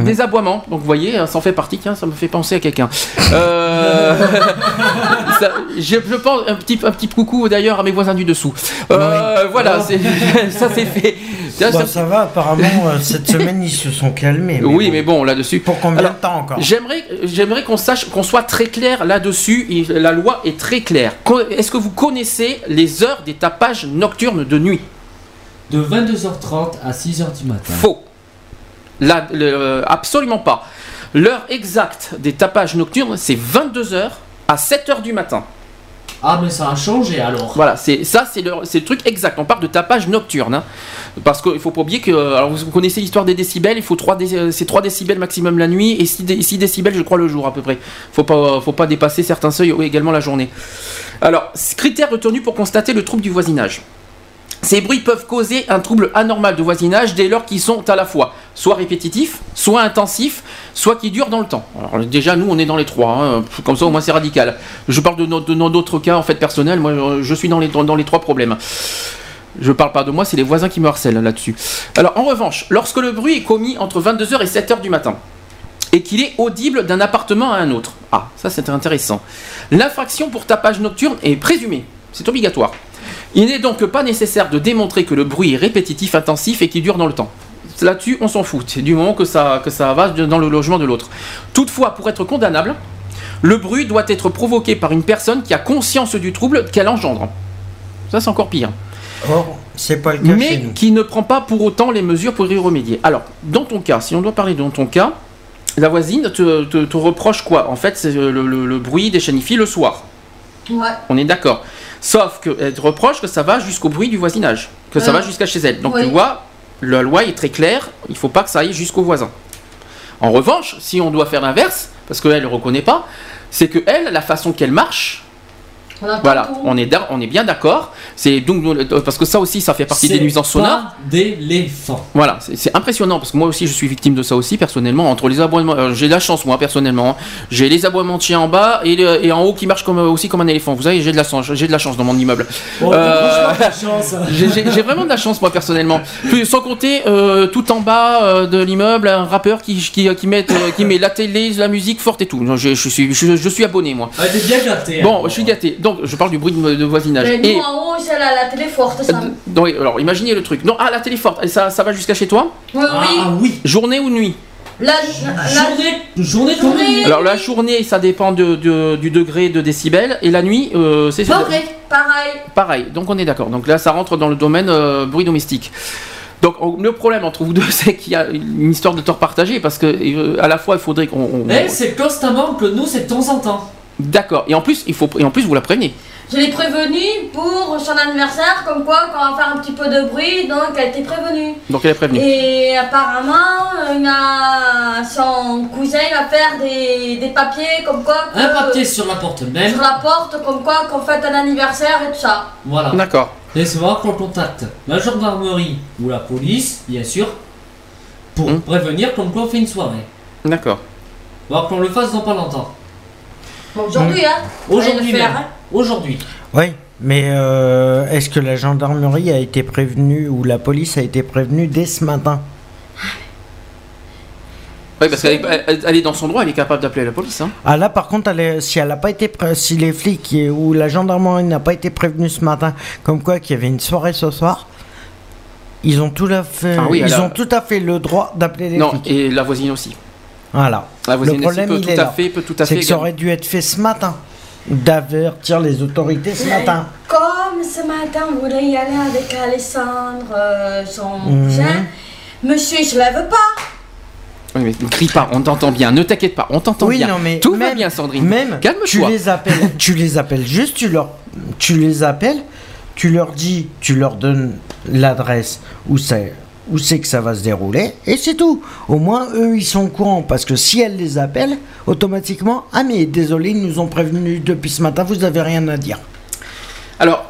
Speaker 4: Des aboiements, donc vous voyez, ça en fait partie, tiens, ça me fait penser à quelqu'un. Euh, je, je pense un petit, un petit coucou d'ailleurs à mes voisins du dessous. Euh, Voilà, ça c'est fait.
Speaker 5: Bah,
Speaker 4: ça-
Speaker 5: ça va, apparemment, euh, cette semaine ils se sont calmés.
Speaker 4: oui,
Speaker 5: bon.
Speaker 4: mais bon, là-dessus.
Speaker 5: Pour combien
Speaker 4: Alors,
Speaker 5: de temps encore
Speaker 4: J'aimerais, j'aimerais qu'on sache, qu'on soit très clair là-dessus. et La loi est très claire. Est-ce que vous connaissez les heures des tapages nocturnes de nuit?
Speaker 8: De 22h30 à 6h du matin.
Speaker 4: Faux. Le- euh, absolument pas. L'heure exacte des tapages nocturnes, c'est 22h à 7h du matin.
Speaker 8: Ah, mais ça a changé alors.
Speaker 4: Voilà, c'est ça, c'est le, truc exact. On parle de tapage nocturne, hein. parce qu'il faut pas oublier que, euh, alors vous connaissez l'histoire des décibels, il faut 3 dé- euh, c'est 3 décibels maximum la nuit et 6, dé- 6 décibels, je crois, le jour à peu près. Faut pas, faut pas dépasser certains seuils oui, également la journée. Alors, critères retenus pour constater le trouble du voisinage. Ces bruits peuvent causer un trouble anormal de voisinage dès lors qu'ils sont à la fois soit répétitifs, soit intensifs, soit qui durent dans le temps. Alors déjà nous on est dans les trois, hein. comme ça au moins c'est radical. Je parle de no- de no- d'autres cas en fait personnels, moi je- suis dans les, dans les trois problèmes. Je parle pas de moi, c'est les voisins qui me harcèlent là-dessus. Alors en revanche, lorsque le bruit est commis entre 22h et 7h du matin, et qu'il est audible d'un appartement à un autre. Ah, ça c'est intéressant. L'infraction pour tapage nocturne est présumée, c'est obligatoire. Il n'est donc pas nécessaire de démontrer que le bruit est répétitif, intensif et qui dure dans le temps. là-dessus, on s'en fout. C'est du moment que ça, que ça va dans le logement de l'autre. Toutefois, pour être condamnable, le bruit doit être provoqué par une personne qui a conscience du trouble qu'elle engendre. Ça, c'est encore pire.
Speaker 5: Or, c'est pas le cas chez
Speaker 4: Mais
Speaker 5: nous.
Speaker 4: qui ne prend pas pour autant les mesures pour y remédier. Alors, dans ton cas, si on doit parler de ton cas, la voisine te, te- te reproche quoi? En fait, c'est le, le- le bruit des chenilles le soir.
Speaker 7: Ouais.
Speaker 4: On est d'accord. Sauf qu'elle reproche que ça va jusqu'au bruit du voisinage, que ça va jusqu'à chez elle. Donc
Speaker 7: Oui.
Speaker 4: tu vois, la loi est très claire, il faut pas que ça aille jusqu'au voisin. En revanche, si on doit faire l'inverse, parce qu'elle ne reconnaît pas, c'est que elle, la façon qu'elle marche, voilà, on est, on est bien d'accord. C'est donc euh, parce que ça aussi, ça fait partie des nuisances sonores.
Speaker 8: d'éléphant.
Speaker 4: Voilà, c'est impressionnant parce que moi aussi je suis victime de ça aussi personnellement. Entre les aboiements, euh, j'ai de la chance moi personnellement. hein. J'ai les aboiements de chiens en bas et, le- et en haut qui marchent comme, aussi comme un éléphant. Vous savez, j'ai de la chance, j'ai de la chance dans mon immeuble.
Speaker 8: Oh,
Speaker 4: Euh, j'ai- vraiment de la chance moi personnellement. Puis, sans compter euh, tout en bas euh, de l'immeuble un rappeur qui, qui, qui met, euh, qui met la télé, la musique forte et tout. Je, je suis, je, je suis abonné moi.
Speaker 8: Ah, bien gâté.
Speaker 4: Bon,
Speaker 8: hein.
Speaker 4: je suis gâté. Donc je parle du bruit de, de voisinage.
Speaker 7: Mais
Speaker 4: Et
Speaker 7: nous, en haut, c'est la, la télé forte, ça.
Speaker 4: euh, donc, alors imaginez le truc. Non, ah la télé forte, Et ça, ça va jusqu'à chez toi
Speaker 7: Oui, oui.
Speaker 8: Ah oui.
Speaker 4: Journée ou nuit
Speaker 7: La, la-
Speaker 8: Journée, journée
Speaker 7: Journée.
Speaker 4: Alors la journée, ça dépend de- de- du degré de décibels et la nuit, euh, c'est
Speaker 7: Pareil, pareil.
Speaker 4: pareil. Donc on est d'accord. Donc là, ça rentre dans le domaine euh, bruit domestique. Donc on- le problème entre vous deux, c'est qu'il y a une histoire de tort partagé parce que euh, à la fois il faudrait qu'on. on-
Speaker 8: Eh, c'est constamment que nous, c'est de temps en temps.
Speaker 4: D'accord. Et en plus, il faut et en plus vous la prévenez.
Speaker 7: Je l'ai prévenue pour son anniversaire, comme quoi, quand on va faire un petit peu de bruit, donc elle était prévenue.
Speaker 4: Donc elle est prévenue.
Speaker 7: Et apparemment, il y a son cousin il va faire des, des papiers comme quoi. que-
Speaker 8: Un papier sur la porte même.
Speaker 7: sur la porte, comme quoi qu'on fête un anniversaire et tout ça.
Speaker 8: Voilà.
Speaker 4: D'accord.
Speaker 8: Et c'est voir qu'on contacte la gendarmerie ou la police, bien sûr, pour
Speaker 4: Hmm.
Speaker 8: prévenir comme quoi on fait une soirée.
Speaker 4: D'accord.
Speaker 8: Voir qu'on le fasse dans pas longtemps.
Speaker 7: Bon, aujourd'hui, hein.
Speaker 8: Aujourd'hui même.
Speaker 7: hein.
Speaker 8: Aujourd'hui.
Speaker 5: Oui, mais euh, est-ce que la gendarmerie a été prévenue ou la police a été prévenue dès ce matin?
Speaker 4: Oui, parce qu'elle est, elle- elle est dans son droit, elle est capable d'appeler la police. Hein.
Speaker 5: Ah là, par contre, elle est- si elle a pas été, pré- si les flics et- ou la gendarmerie n'a pas été prévenus ce matin, comme quoi qu'il y avait une soirée ce soir, ils ont tout à fait,
Speaker 4: Ah oui,
Speaker 5: ils
Speaker 4: a-
Speaker 5: ont tout à fait le droit d'appeler les
Speaker 4: Non,
Speaker 5: flics.
Speaker 4: et la voisine aussi.
Speaker 5: Voilà.
Speaker 4: La voisine
Speaker 5: le problème,
Speaker 4: peut
Speaker 5: il
Speaker 4: tout
Speaker 5: est
Speaker 4: à
Speaker 5: là.
Speaker 4: fait, peut tout à
Speaker 5: C'est que ça aurait dû être fait ce matin, d'avertir les autorités ce matin.
Speaker 7: Comme ce matin, on voulait y aller avec Alessandre, euh, son
Speaker 5: Mhm.
Speaker 7: cousin. Monsieur, il se lève pas.
Speaker 4: Oui, mais ne crie pas, on t'entend bien, ne t'inquiète pas, on t'entend
Speaker 5: Oui,
Speaker 4: bien.
Speaker 5: non, mais
Speaker 4: Tout va
Speaker 5: même-
Speaker 4: bien, Sandrine.
Speaker 5: Même, tu
Speaker 4: Calme-toi.
Speaker 5: les appelles, tu les appelles juste, tu leur, tu les appelles, tu leur dis, tu leur donnes l'adresse où c'est, où c'est que ça va se dérouler, et c'est tout. Au moins, eux, ils sont au courant, parce que si elle les appelle, automatiquement, ah mais désolé, ils nous ont prévenus depuis ce matin, vous avez rien à dire.
Speaker 4: Alors,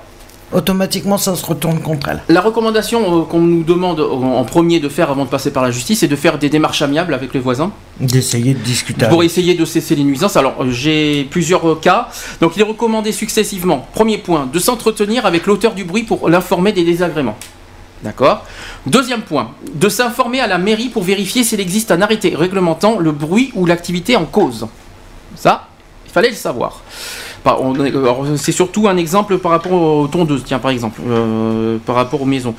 Speaker 5: Automatiquement, ça se retourne contre elle.
Speaker 4: La recommandation euh, qu'on nous demande en en premier de faire avant de passer par la justice, c'est de faire des démarches amiables avec les voisins
Speaker 5: D'essayer de discuter.
Speaker 4: pour
Speaker 5: avec.
Speaker 4: essayer de cesser les nuisances. Alors, euh, j'ai plusieurs euh, cas. Donc, il est recommandé successivement, premier point, de s'entretenir avec l'auteur du bruit pour l'informer des désagréments. D'accord Deuxième point, de s'informer à la mairie pour vérifier s'il existe un arrêté réglementant le bruit ou l'activité en cause. Ça, il fallait le savoir. On- alors, C'est surtout un exemple par rapport aux tondeuses, tiens, par exemple, euh, par rapport aux maisons.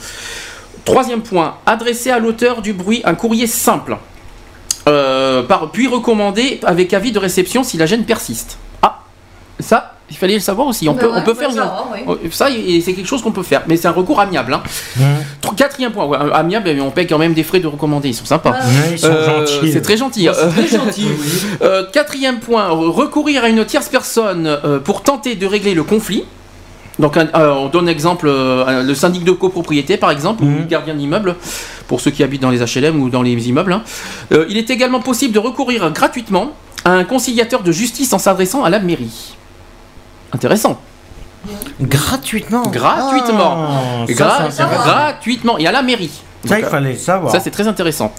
Speaker 4: Troisième point, adresser à l'auteur du bruit un courrier simple, Euh, puis recommander avec avis de réception si la gêne persiste. Ah, ça, il fallait le savoir aussi. On
Speaker 7: Ben
Speaker 4: peut,
Speaker 7: ouais,
Speaker 4: on peut
Speaker 7: faut
Speaker 4: faire
Speaker 7: savoir, oui.
Speaker 4: Oh, ça, et c'est quelque chose qu'on peut faire, mais c'est un recours amiable. hein. Quatrième point, ouais, amiable, mais on paye quand même des frais de recommandé, ils sont sympas.
Speaker 5: Ouais, ils sont
Speaker 4: Euh,
Speaker 5: gentils.
Speaker 4: C'est très gentil.
Speaker 8: Oh, c'est très gentil, oui.
Speaker 4: Euh, quatrième point, recourir à une tierce personne euh, pour tenter de régler le conflit. Donc, euh, on donne exemple, euh, le syndic de copropriété par exemple, ou
Speaker 5: Mhm.
Speaker 4: le gardien d'immeuble, pour ceux qui habitent dans les HLM ou dans les immeubles. hein. Euh, il est également possible de recourir gratuitement à un conciliateur de justice en s'adressant à la mairie. Intéressant.
Speaker 5: Gratuitement.
Speaker 4: Gratuitement.
Speaker 5: Ah,
Speaker 4: Gra- gratuitement et à la mairie.
Speaker 5: Ça, il fallait savoir.
Speaker 4: ça, c'est très intéressant.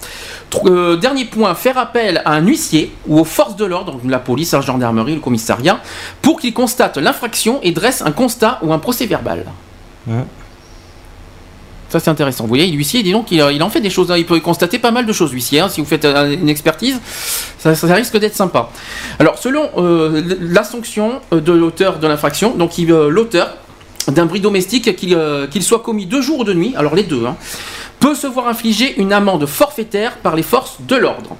Speaker 4: Euh, dernier point, faire appel à un huissier ou aux forces de l'ordre, la police, la gendarmerie, le commissariat, pour qu'il constate l'infraction et dresse un constat ou un procès verbal.
Speaker 5: Ouais.
Speaker 4: Ça, c'est intéressant. Vous voyez, l'huissier, dis donc, il, il en fait des choses. hein. Il peut constater pas mal de choses, l'huissier. hein. Si vous faites euh, une expertise, ça, risque d'être sympa. Alors, selon euh, la sanction euh, de l'auteur de l'infraction, donc euh, l'auteur d'un bruit domestique, qu'il soit commis de jour ou de nuit, alors les deux, hein, peut se voir infliger une amende forfaitaire par les forces de l'ordre.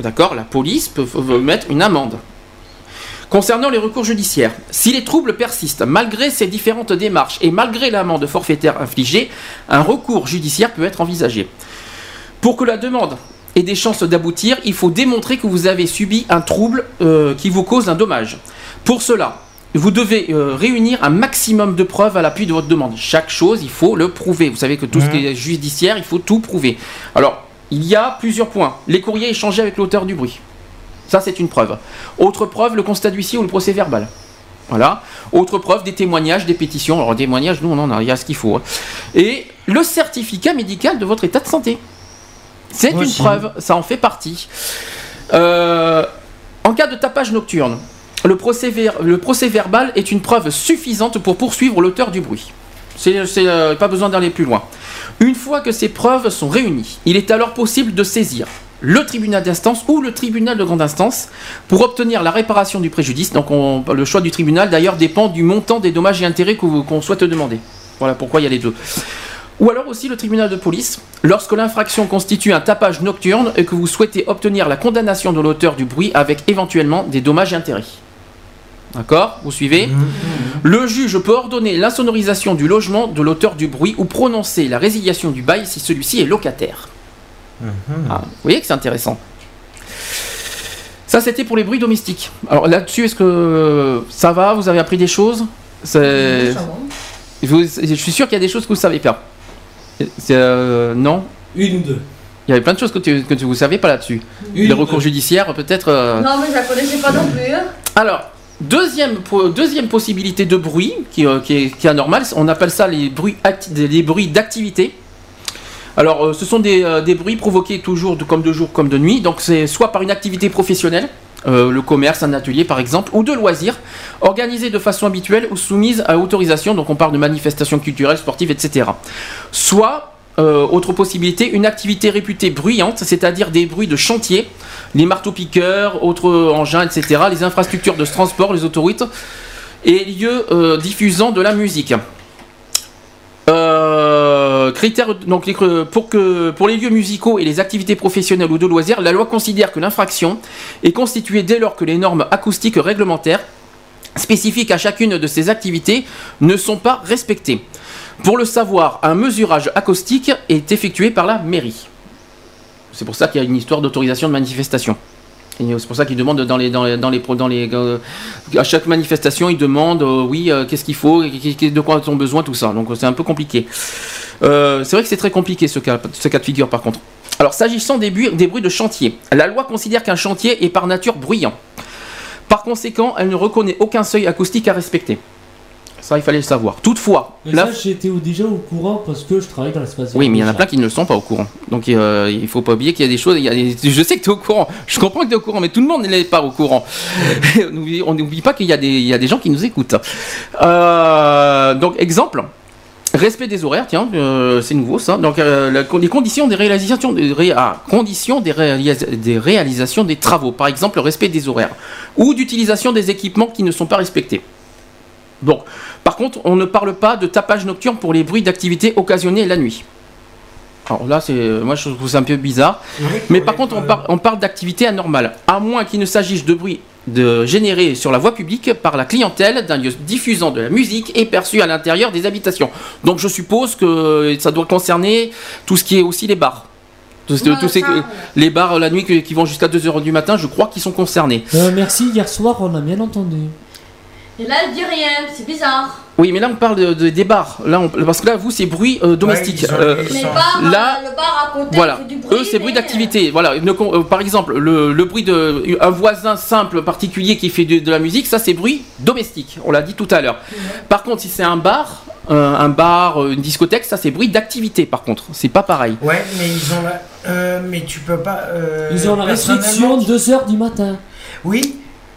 Speaker 4: D'accord? La police peut mettre une amende. Concernant les recours judiciaires, si les troubles persistent malgré ces différentes démarches et malgré l'amende forfaitaire infligée, un recours judiciaire peut être envisagé. Pour que la demande ait des chances d'aboutir, il faut démontrer que vous avez subi un trouble euh, qui vous cause un dommage. Pour cela, vous devez euh, réunir un maximum de preuves à l'appui de votre demande. Chaque chose, il faut le prouver. Vous savez que tout ce qui est judiciaire, il faut tout prouver. Alors, il y a plusieurs points. Les courriers échangés avec l'auteur du bruit. Ça, c'est une preuve. Autre preuve, le constat d'huissier ou le procès verbal. Voilà. Autre preuve, des témoignages, des pétitions. Alors, des témoignages, nous, on en a, il y a ce qu'il faut. hein. Et le certificat médical de votre état de santé. C'est une preuve, ça en fait partie. Euh, en cas de tapage nocturne, le procès, ver- le procès verbal est une preuve suffisante pour poursuivre l'auteur du bruit. C'est c'est, euh, pas besoin d'aller plus loin. Une fois que ces preuves sont réunies, il est alors possible de saisir le tribunal d'instance ou le tribunal de grande instance pour obtenir la réparation du préjudice. Donc on- le choix du tribunal d'ailleurs dépend du montant des dommages et intérêts que vous- qu'on souhaite demander. Voilà pourquoi il y a les deux. Ou alors aussi le tribunal de police, lorsque l'infraction constitue un tapage nocturne et que vous souhaitez obtenir la condamnation de l'auteur du bruit avec éventuellement des dommages et intérêts. D'accord? Vous suivez? Le juge peut ordonner l'insonorisation du logement de l'auteur du bruit ou prononcer la résiliation du bail si celui-ci est locataire. Ah, vous voyez que c'est intéressant. Ça, c'était pour les bruits domestiques. Alors là-dessus, est-ce que ça va? Vous avez appris des choses? C'est- Vous- Je suis sûr qu'il y a des choses que vous ne savez pas. C'est, euh, non?
Speaker 8: Une ou deux.
Speaker 4: Il y avait plein de choses que tu, que tu vous savez pas là-dessus.
Speaker 8: Une
Speaker 4: les
Speaker 8: ou
Speaker 4: recours
Speaker 8: deux.
Speaker 4: judiciaires, peut-être. euh,
Speaker 7: Non, mais je la connaissais pas non plus. hein.
Speaker 4: alors, deuxième, deuxième possibilité de bruit qui, euh, qui est, qui est anormal, on appelle ça les bruits, acti- les bruits d'activité. Alors, euh, ce sont des, euh, des bruits provoqués toujours comme de jour comme de nuit. Donc, c'est soit par une activité professionnelle, euh, le commerce, un atelier par exemple, ou de loisirs, organisés de façon habituelle ou soumises à autorisation. Donc, on parle de manifestations culturelles, sportives, etc. Soit, autre possibilité, une activité réputée bruyante, c'est-à-dire des bruits de chantier, les marteaux-piqueurs, autres engins, etc., les infrastructures de transport, les autoroutes, et lieux diffusant de la musique. Critères, donc les- pour, pour les lieux musicaux et les activités professionnelles ou de loisirs, la loi considère que l'infraction est constituée dès lors que les normes acoustiques réglementaires spécifiques à chacune de ces activités ne sont pas respectées. Pour le savoir, un mesurage acoustique est effectué par la mairie. C'est pour ça qu'il y a une histoire d'autorisation de manifestation. C'est pour ça qu'ils demandent dans les, dans les, dans les, euh, à chaque manifestation, ils demandent, euh, oui, euh, qu'est-ce qu'il faut, de quoi ont besoin, tout ça. Donc c'est un peu compliqué. C'est vrai que c'est très compliqué ce cas, de figure par contre. Alors s'agissant des bruits de chantier, la loi considère qu'un chantier est par nature bruyant. Par conséquent, elle ne reconnaît aucun seuil acoustique à respecter. Ça, il fallait le savoir. Toutefois,
Speaker 11: Mais ça, j'étais déjà au courant parce que je travaille dans l'espace
Speaker 4: oui, mais il y en a plein qui ne le sont pas au courant. Donc euh, il faut pas oublier qu'il y a des choses. il y a des- Je sais que tu es au courant. Je comprends que tu es au courant, mais tout le monde n'est pas au courant. on n'oublie- on n'oublie pas qu'il y, a des- il y a des gens qui nous écoutent. Euh, donc exemple. Respect des horaires, tiens, euh, c'est nouveau ça. Donc euh, la- les conditions des réalisations, des, ré- ah, conditions des, réalis- des réalisations des travaux, par exemple le respect des horaires, ou d'utilisation des équipements qui ne sont pas respectés. Donc, par contre, on ne parle pas de tapage nocturne pour les bruits d'activité occasionnés la nuit. Alors là, c'est, moi je trouve ça un peu bizarre. Mais par contre, on, par- on parle d'activité anormale, à moins qu'il ne s'agisse de bruit de généré sur la voie publique par la clientèle d'un lieu diffusant de la musique et perçu à l'intérieur des habitations. Donc je suppose que ça doit concerner tout ce qui est aussi les bars. Tous,
Speaker 11: Ouais,
Speaker 4: tous ces-
Speaker 11: ouais.
Speaker 4: les bars euh, la nuit qui qui vont jusqu'à 2h du matin, je crois qu'ils sont concernés.
Speaker 11: Euh, merci, hier soir on a bien entendu.
Speaker 7: Et là, elle dit rien, c'est bizarre.
Speaker 4: Oui, mais là on parle de, de- des bars. Là, on- parce que là, vous, c'est bruit euh, domestique. Euh,
Speaker 7: Les bars,
Speaker 4: là,
Speaker 7: euh, le bar à côté,
Speaker 4: voilà.
Speaker 7: du bruit.
Speaker 4: Eux, c'est bruit
Speaker 7: mais-
Speaker 4: d'activité. Voilà. Euh, par exemple, le, le bruit de un voisin simple particulier qui fait de, de la musique, ça c'est bruit domestique. On l'a dit tout à l'heure. Par contre, si c'est un bar, un bar, une discothèque, ça c'est bruit d'activité. Par contre, c'est pas pareil.
Speaker 5: Ouais, mais ils ont la. euh, mais tu peux pas. euh,
Speaker 11: Ils ont la restriction
Speaker 5: personnellement,
Speaker 11: 2h du matin.
Speaker 5: Oui.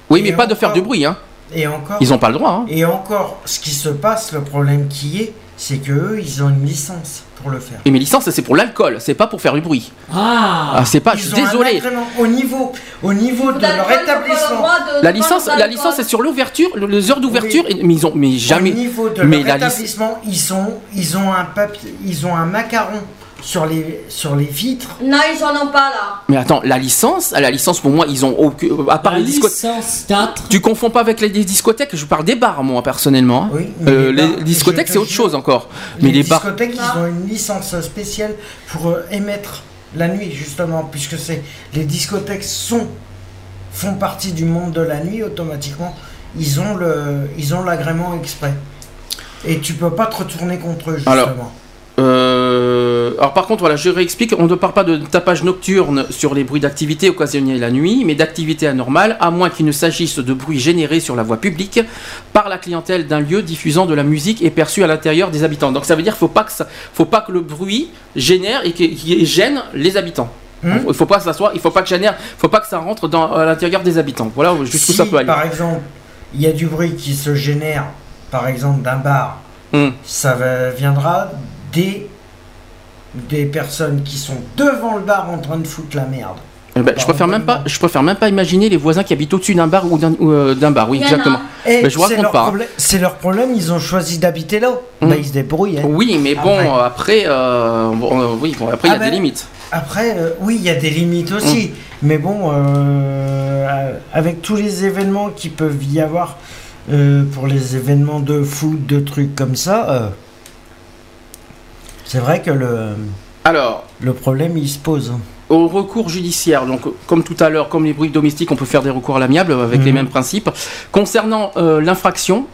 Speaker 4: Oui, mais
Speaker 5: Et
Speaker 4: pas de faire du bruit. Hein.
Speaker 5: Et encore.
Speaker 4: Ils ont pas le droit. Hein.
Speaker 5: Et encore, ce qui se passe, le problème qui est, c'est que eux, ils ont une licence pour le faire.
Speaker 4: Et mes licences, c'est pour l'alcool, c'est pas pour faire du bruit.
Speaker 11: Ah,
Speaker 4: Ah, c'est pas. Je suis désolé.
Speaker 5: au niveau, au niveau de leur établissement.
Speaker 7: de-
Speaker 4: La
Speaker 7: de
Speaker 4: licence, la licence est sur l'ouverture, le- les heures d'ouverture, et- mais ils ont, mais jamais.
Speaker 5: Au niveau de
Speaker 4: mais
Speaker 5: leur établissement, ils sont, ils ont un papier, ils ont un macaron sur les, sur les vitres.
Speaker 7: Non, ils en ont pas là.
Speaker 4: Mais attends, la licence, la licence pour moi, ils ont aucun. À part
Speaker 11: La
Speaker 4: les discothèques.
Speaker 11: licence 4.
Speaker 4: Tu confonds pas avec les discothèques, je parle des bars, moi, personnellement. hein.
Speaker 5: Oui,
Speaker 4: Euh,
Speaker 5: les
Speaker 4: discothèques, c'est autre
Speaker 5: jure,
Speaker 4: chose encore. Mais
Speaker 5: les
Speaker 4: les bars.
Speaker 5: discothèques, ils ont une licence spéciale pour euh, émettre la nuit, justement, puisque c'est les discothèques sont font partie du monde de la nuit automatiquement. Ils ont le, ils ont l'agrément exprès. Et tu peux pas te retourner contre eux, justement.
Speaker 4: Alors, Euh, alors par contre, voilà, je réexplique, on ne parle pas de tapage nocturne sur les bruits d'activité occasionnés la nuit, mais d'activité anormale, à moins qu'il ne s'agisse de bruits générés sur la voie publique par la clientèle d'un lieu diffusant de la musique et perçu à l'intérieur des habitants. Donc ça veut dire qu'il ça, faut pas que le bruit génère et gêne les habitants. Il faut pas soit, il faut pas que génère, faut pas que ça rentre dans à l'intérieur des habitants. Voilà jusqu'où
Speaker 5: si,
Speaker 4: ça peut aller.
Speaker 5: par exemple, il y a du bruit qui se génère, par exemple, d'un bar,
Speaker 4: Hmm.
Speaker 5: ça va- viendra des, des personnes qui sont devant le bar en train de foutre la merde.
Speaker 4: Eh ben, je préfère même pas, je préfère même pas imaginer les voisins qui habitent au-dessus d'un bar ou d'un euh, bar. Oui, exactement. Mais je vous
Speaker 5: c'est
Speaker 4: raconte
Speaker 5: leur
Speaker 4: pas.
Speaker 5: problème- C'est leur problème, ils ont choisi d'habiter là.
Speaker 4: Hmm.
Speaker 5: Bah, ils se débrouillent. hein.
Speaker 4: Oui, mais bon,
Speaker 5: Après.
Speaker 4: après, euh, bon, euh, oui, bon, après il y
Speaker 5: Ah
Speaker 4: a
Speaker 5: ben,
Speaker 4: des limites.
Speaker 5: Après, euh, oui, il y a des limites aussi.
Speaker 4: Mm.
Speaker 5: Mais bon, euh, avec tous les événements qui peuvent y avoir euh, pour les événements de foot, de trucs comme ça, euh, c'est vrai que le,
Speaker 4: Alors,
Speaker 5: le problème il se pose.
Speaker 4: au recours judiciaire, donc comme tout à l'heure, comme les bruits domestiques, on peut faire des recours à l'amiable avec
Speaker 5: Mhm.
Speaker 4: les mêmes principes. Concernant euh, l'infraction,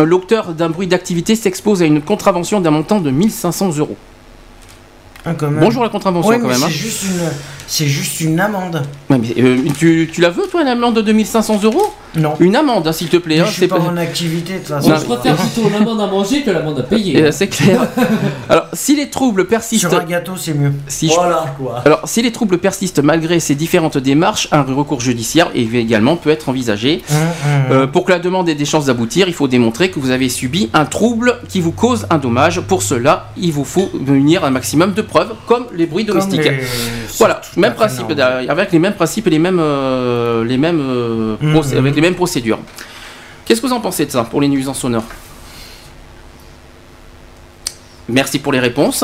Speaker 4: euh, l'auteur d'un bruit d'activité s'expose à une contravention d'un montant de 1500 euros.
Speaker 5: Quand même.
Speaker 4: Bonjour la contravention
Speaker 5: Ouais,
Speaker 4: quand
Speaker 5: mais
Speaker 4: même. hein.
Speaker 5: C'est juste une, c'est juste une amende.
Speaker 4: Ouais, mais, euh, tu, tu la veux toi une amende de 2500 euros?
Speaker 5: Non.
Speaker 4: Une amende, hein, s'il te plaît.
Speaker 5: Mais
Speaker 4: hein,
Speaker 5: je suis
Speaker 4: c'est
Speaker 5: pas en activité de toute façon.
Speaker 11: Je préfère plutôt l'amende à manger que l'amende à payer.
Speaker 4: Euh, c'est clair. Alors, si les troubles persistent.
Speaker 5: Sur un gâteau, c'est mieux.
Speaker 4: Si je-
Speaker 8: Voilà quoi.
Speaker 4: Alors, si les troubles persistent malgré ces différentes démarches, un recours judiciaire également peut être envisagé.
Speaker 5: Hum, hum.
Speaker 4: Euh, pour que la demande ait des chances d'aboutir, il faut démontrer que vous avez subi un trouble qui vous cause un dommage. Pour cela, il vous faut réunir un maximum de preuves, comme les bruits
Speaker 5: Comme
Speaker 4: domestiques.
Speaker 5: les-
Speaker 4: Voilà, même principe, avec les mêmes principes et les mêmes, euh, les mêmes, euh, avec les mêmes procédures. Qu'est-ce que vous en pensez de ça pour les nuisances sonores? Merci pour les réponses.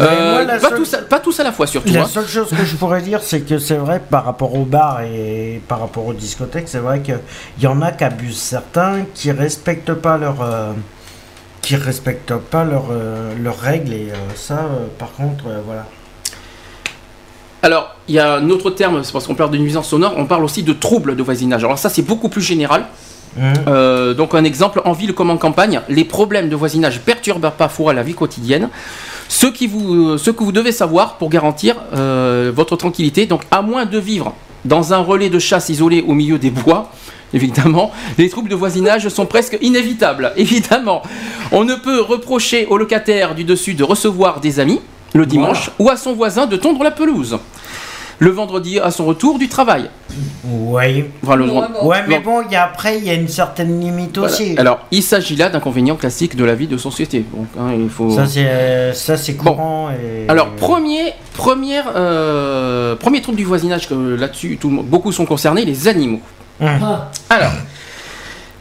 Speaker 4: Euh,
Speaker 5: moi,
Speaker 4: pas,
Speaker 5: seule-
Speaker 4: tous à, pas tous à la fois surtout.
Speaker 5: La
Speaker 4: hein.
Speaker 5: seule chose que je pourrais dire, c'est que c'est vrai, par rapport aux bars et par rapport aux discothèques, c'est vrai qu'il y en a qui abusent certains, qui respectent pas leurs euh, qui respectent pas leurs euh, leurs règles et ça, par contre, voilà.
Speaker 4: Alors, il y a un autre terme, c'est parce qu'on parle de nuisance sonore, on parle aussi de troubles de voisinage. Alors ça, c'est beaucoup plus général. Euh, donc un exemple, en ville comme en campagne, les problèmes de voisinage perturbent parfois la vie quotidienne. Ce, qui vous, ce que vous devez savoir pour garantir euh, votre tranquillité, donc à moins de vivre dans un relais de chasse isolé au milieu des bois, évidemment, les troubles de voisinage sont presque inévitables. Évidemment, on ne peut reprocher au locataire du dessus de recevoir des amis le dimanche ou à son voisin de tondre la pelouse. Le vendredi à son retour du travail.
Speaker 5: Ouais.
Speaker 4: Enfin, le-
Speaker 5: Ouais, mais bon, il y a, après, il y a une certaine limite
Speaker 4: voilà.
Speaker 5: aussi.
Speaker 4: Alors, il s'agit là d'inconvénients classiques de la vie de société. Donc, hein, il faut...
Speaker 5: Ça, c'est euh, ça, c'est courant. et...
Speaker 4: Alors, premier, première, euh, premier trouble du voisinage, que là-dessus, tout le monde- beaucoup sont concernés, les animaux.
Speaker 11: Ah,
Speaker 4: Alors,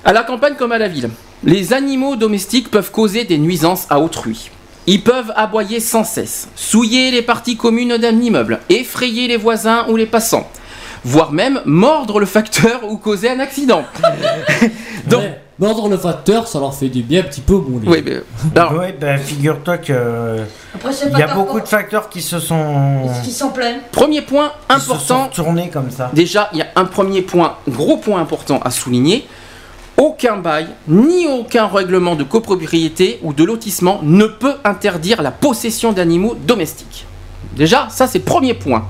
Speaker 4: à la campagne comme à la ville, les animaux domestiques peuvent causer des nuisances à autrui. Ils peuvent aboyer sans cesse, souiller les parties communes d'un immeuble, effrayer les voisins ou les passants, voire même mordre le facteur ou causer un accident. Donc,
Speaker 11: mordre le facteur, ça leur fait du bien un petit peu mouler.
Speaker 4: oui, mais, alors,
Speaker 5: Ouais, ben, figure-toi que il y a beaucoup de facteurs qui se sont
Speaker 7: Qui sont pleins.
Speaker 4: premier point
Speaker 5: qui se sont
Speaker 4: important,
Speaker 5: tournés comme ça.
Speaker 4: Déjà, il y a un premier point, gros point important à souligner. Aucun bail, ni aucun règlement de copropriété ou de lotissement ne peut interdire la possession d'animaux domestiques. Déjà, ça c'est le premier point.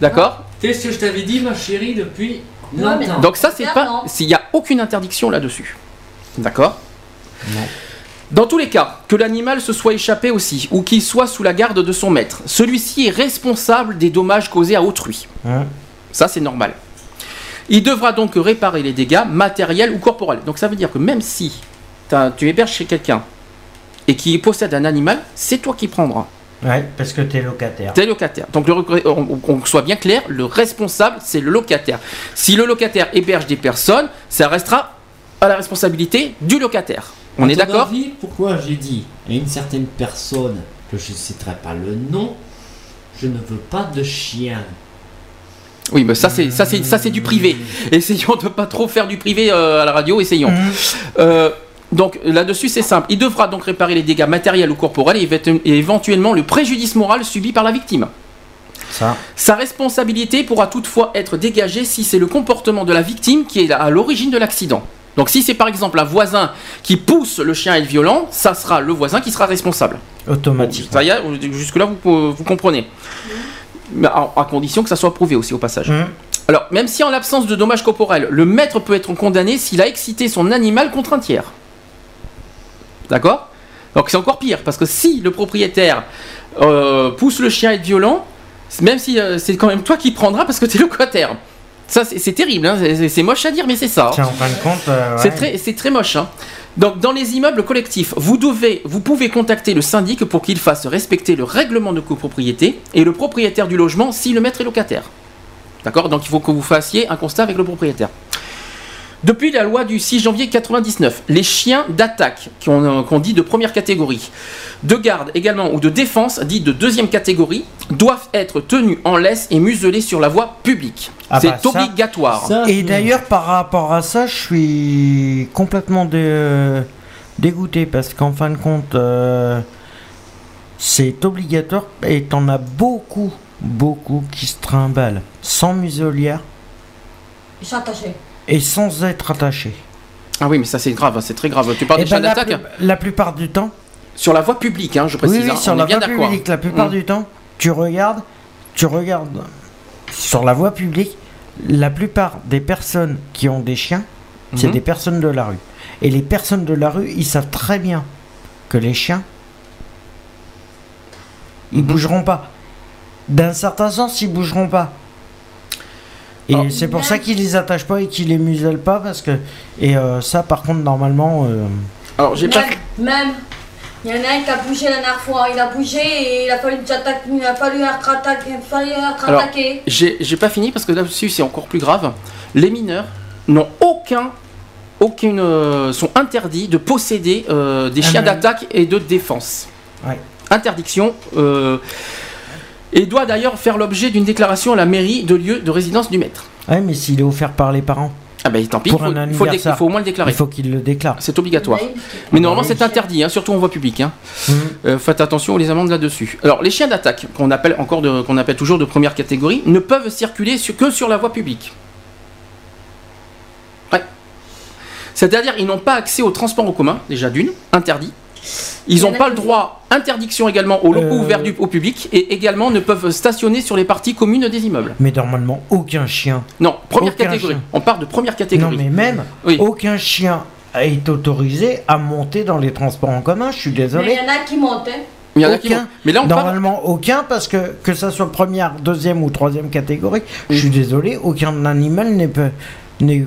Speaker 4: D'accord
Speaker 11: C'est ce que je t'avais dit, ma chérie, depuis
Speaker 7: Ouais,
Speaker 11: longtemps.
Speaker 4: Donc ça c'est pas... S'il n'y a aucune interdiction là-dessus. D'accord Dans tous les cas, que l'animal se soit échappé aussi, ou qu'il soit sous la garde de son maître, celui-ci est responsable des dommages causés à autrui.
Speaker 5: Hein
Speaker 4: Ça, c'est normal. Il devra donc réparer les dégâts matériels ou corporels. Donc ça veut dire que même si t'as- tu héberges chez quelqu'un et qui possède un animal, c'est toi qui prendras.
Speaker 5: Ouais, parce que t'es locataire.
Speaker 4: T'es locataire. Donc le on, on soit bien clair, le responsable, c'est le locataire. Si le locataire héberge des personnes, ça restera à la responsabilité du locataire. On
Speaker 11: À
Speaker 4: est d'accord?
Speaker 11: Pourquoi j'ai dit à une certaine personne
Speaker 8: que je ne citerai pas le nom, je ne veux pas de chien?
Speaker 4: Oui, mais ça c'est ça c'est ça c'est du privé. Essayons de pas trop faire du privé euh, à la radio. Essayons. Euh, donc là-dessus c'est simple. Il devra donc réparer les dégâts matériels ou corporels et, éve- et éventuellement le préjudice moral subi par la victime.
Speaker 5: Ça.
Speaker 4: Sa responsabilité pourra toutefois être dégagée si c'est le comportement de la victime qui est à l'origine de l'accident. Donc si c'est par exemple un voisin qui pousse le chien à être violent, ça sera le voisin qui sera responsable.
Speaker 5: Automatique.
Speaker 4: Jusque-là vous, vous comprenez. À, condition que ça soit prouvé aussi au passage.
Speaker 5: Mmh.
Speaker 4: Alors, même si en l'absence de dommages corporels, le maître peut être condamné s'il a excité son animal contre un tiers. D'accord? Donc c'est encore pire, parce que si le propriétaire euh, pousse le chien à être violent, même si euh, c'est quand même toi qui prendras parce que tu es locataire. Ça, c'est terrible, hein, c'est- moche à dire, mais c'est ça. hein.
Speaker 5: Tiens, en fin de compte, euh,
Speaker 4: C'est très, très moche. hein. Donc, dans les immeubles collectifs, vous, devez, vous pouvez contacter le syndic pour qu'il fasse respecter le règlement de copropriété et le propriétaire du logement si le maître est locataire. D'accord? Donc, il faut que vous fassiez un constat avec le propriétaire. Depuis la loi du 6 janvier 99, les chiens d'attaque, qu'on euh, qu'on dit de première catégorie, de garde également ou de défense, dit de deuxième catégorie, doivent être tenus en laisse et muselés sur la voie publique.
Speaker 5: Ah
Speaker 4: C'est
Speaker 5: bah, ça-
Speaker 4: obligatoire.
Speaker 5: Et d'ailleurs, par rapport à ça, je suis complètement dé- dégoûté parce qu'en fin de compte, euh, c'est obligatoire et t'en as beaucoup, beaucoup qui se trimballent sans muselière
Speaker 7: Ils sont attachés.
Speaker 5: Et sans être attachés.
Speaker 4: Ah oui, mais ça c'est grave, c'est très grave. Tu parles
Speaker 5: Eh
Speaker 4: des
Speaker 5: ben, la,
Speaker 4: d'attaque
Speaker 5: la plupart du temps,
Speaker 4: Sur la voie publique, hein, je précise.
Speaker 5: oui, oui,
Speaker 4: hein,
Speaker 5: sur
Speaker 4: on
Speaker 5: la voie publique, la plupart
Speaker 4: Mm.
Speaker 5: du temps, tu regardes, tu regardes sur la voie publique, la plupart des personnes qui ont des chiens, c'est
Speaker 4: Mhm.
Speaker 5: des personnes de la rue. Et les personnes de la rue, ils savent très bien que les chiens, ils
Speaker 4: Mhm.
Speaker 5: bougeront pas. D'un certain sens, ils bougeront pas. Et
Speaker 4: Ah.
Speaker 5: c'est pour ça qu'ils les attachent pas et qu'ils les musellent pas parce que et euh, ça par contre normalement euh,
Speaker 4: Alors j'ai pas.
Speaker 7: Même, même, il y en a un qui a bougé la dernière fois. Il a bougé et il a fallu, attaquer- il a fallu être attaqué. Il a fallu être
Speaker 4: Alors,
Speaker 7: attaqué.
Speaker 4: j'ai j'ai pas fini parce que là-dessus c'est encore plus grave. Les mineurs n'ont aucun. Aucune, euh, sont interdits de posséder euh, des
Speaker 5: Ah,
Speaker 4: chiens d'attaque et de défense.
Speaker 5: Ouais.
Speaker 4: Interdiction. Et doit d'ailleurs faire l'objet d'une déclaration à la mairie de lieu de résidence du maître.
Speaker 5: ouais mais s'il est offert par les parents
Speaker 4: Ah ben tant pis,
Speaker 5: pour
Speaker 4: il faut,
Speaker 5: un
Speaker 4: il faut le dé-
Speaker 5: anniversaire,
Speaker 4: il faut au moins le déclarer.
Speaker 5: il faut qu'il le déclare.
Speaker 4: C'est obligatoire.
Speaker 7: Oui.
Speaker 4: Mais normalement, c'est interdit, hein, surtout en voie publique. hein.
Speaker 5: Mhm.
Speaker 4: Euh, faites attention aux les amendes là-dessus. Alors, les chiens d'attaque, qu'on appelle encore de- qu'on appelle toujours de première catégorie, ne peuvent circuler sur- que sur la voie publique. Ouais. C'est-à-dire, ils n'ont pas accès au transport en commun, déjà d'une, interdit. Ils n'ont pas le droit, interdiction également aux locaux
Speaker 5: Euh.
Speaker 4: ouverts du- au public, et également ne peuvent stationner sur les parties communes des immeubles.
Speaker 5: Mais normalement aucun chien.
Speaker 4: Non, première
Speaker 5: Aucun
Speaker 4: catégorie.
Speaker 5: chien.
Speaker 4: On part de première
Speaker 5: Non
Speaker 4: catégorie.
Speaker 5: mais même
Speaker 4: Oui.
Speaker 5: aucun chien est autorisé à monter dans les transports en commun. Je suis
Speaker 7: Mais il
Speaker 5: désolé.
Speaker 7: y en a qui montent. hein.
Speaker 4: Il y en a qui
Speaker 5: aucun.
Speaker 4: Mais là, on parle.
Speaker 5: Normalement aucun parce que que ça soit première, deuxième ou troisième catégorie, je suis désolé, aucun animal n'est n'est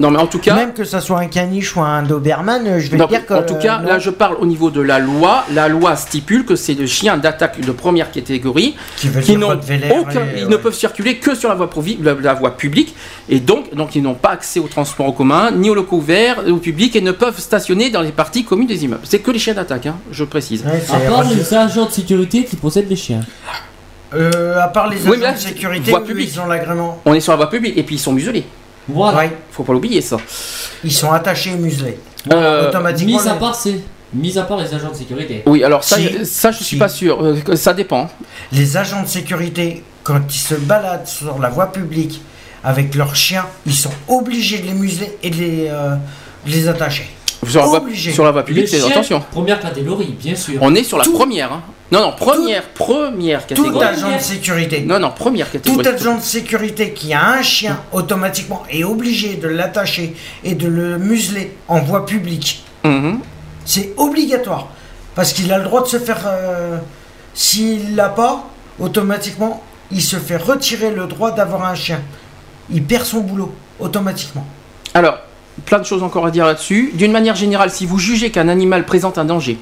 Speaker 4: Non, mais en tout cas.
Speaker 5: même que ça soit un caniche ou un doberman, je vais
Speaker 4: Non,
Speaker 5: dire que
Speaker 4: en tout cas,
Speaker 5: euh,
Speaker 4: là je parle au niveau de la loi. La loi stipule que c'est des chiens d'attaque de première catégorie
Speaker 5: qui veut
Speaker 4: qui
Speaker 5: dire
Speaker 4: n'ont
Speaker 5: Rottweiler
Speaker 4: aucun,
Speaker 5: et,
Speaker 4: ils
Speaker 5: ouais.
Speaker 4: ne peuvent circuler que sur la voie, provi- la, la voie publique et donc, donc ils n'ont pas accès au transport en commun ni aux locaux ouverts au public et ne peuvent stationner dans les parties communes des immeubles. C'est que les chiens d'attaque, hein, je précise.
Speaker 5: Ouais, c'est
Speaker 11: À part les agents de sécurité qui possèdent des chiens.
Speaker 5: Euh, à part les agents
Speaker 4: là,
Speaker 5: de sécurité,
Speaker 4: voie publique.
Speaker 5: ils ont l'agrément.
Speaker 4: On est sur la voie publique et puis ils sont muselés.
Speaker 11: Voilà.
Speaker 5: Ouais,
Speaker 4: Faut pas l'oublier ça.
Speaker 5: ils sont attachés et muselés.
Speaker 4: Euh,
Speaker 5: Automatiquement.
Speaker 11: Mis à part c'est. Mis à part les agents de sécurité.
Speaker 4: oui, alors ça,
Speaker 5: Si.
Speaker 4: ça je suis
Speaker 5: Si.
Speaker 4: pas sûr. Euh, ça dépend.
Speaker 5: Les agents de sécurité, quand ils se baladent sur la voie publique avec leurs chiens, ils sont obligés de les museler et de les, euh, de les attacher.
Speaker 4: Sur la voie,
Speaker 5: Obligé.
Speaker 4: sur la voie publique, c'est attention.
Speaker 11: Première catégorie, bien sûr.
Speaker 4: On est sur la
Speaker 5: Tout-
Speaker 4: première. hein. Non, non, première, première
Speaker 5: Tout
Speaker 4: catégorie.
Speaker 5: agent de sécurité.
Speaker 4: Non, non, première
Speaker 5: Tout
Speaker 4: catégorie.
Speaker 5: agent de sécurité qui a un chien, automatiquement est obligé de l'attacher et de le museler en voie publique.
Speaker 4: Mhm.
Speaker 5: C'est obligatoire. Parce qu'il a le droit de se faire... euh, S'il l'a pas, automatiquement, il se fait retirer le droit d'avoir un chien. Il perd son boulot, automatiquement.
Speaker 4: Alors, plein de choses encore à dire là-dessus. D'une manière générale, si vous jugez qu'un animal présente un danger,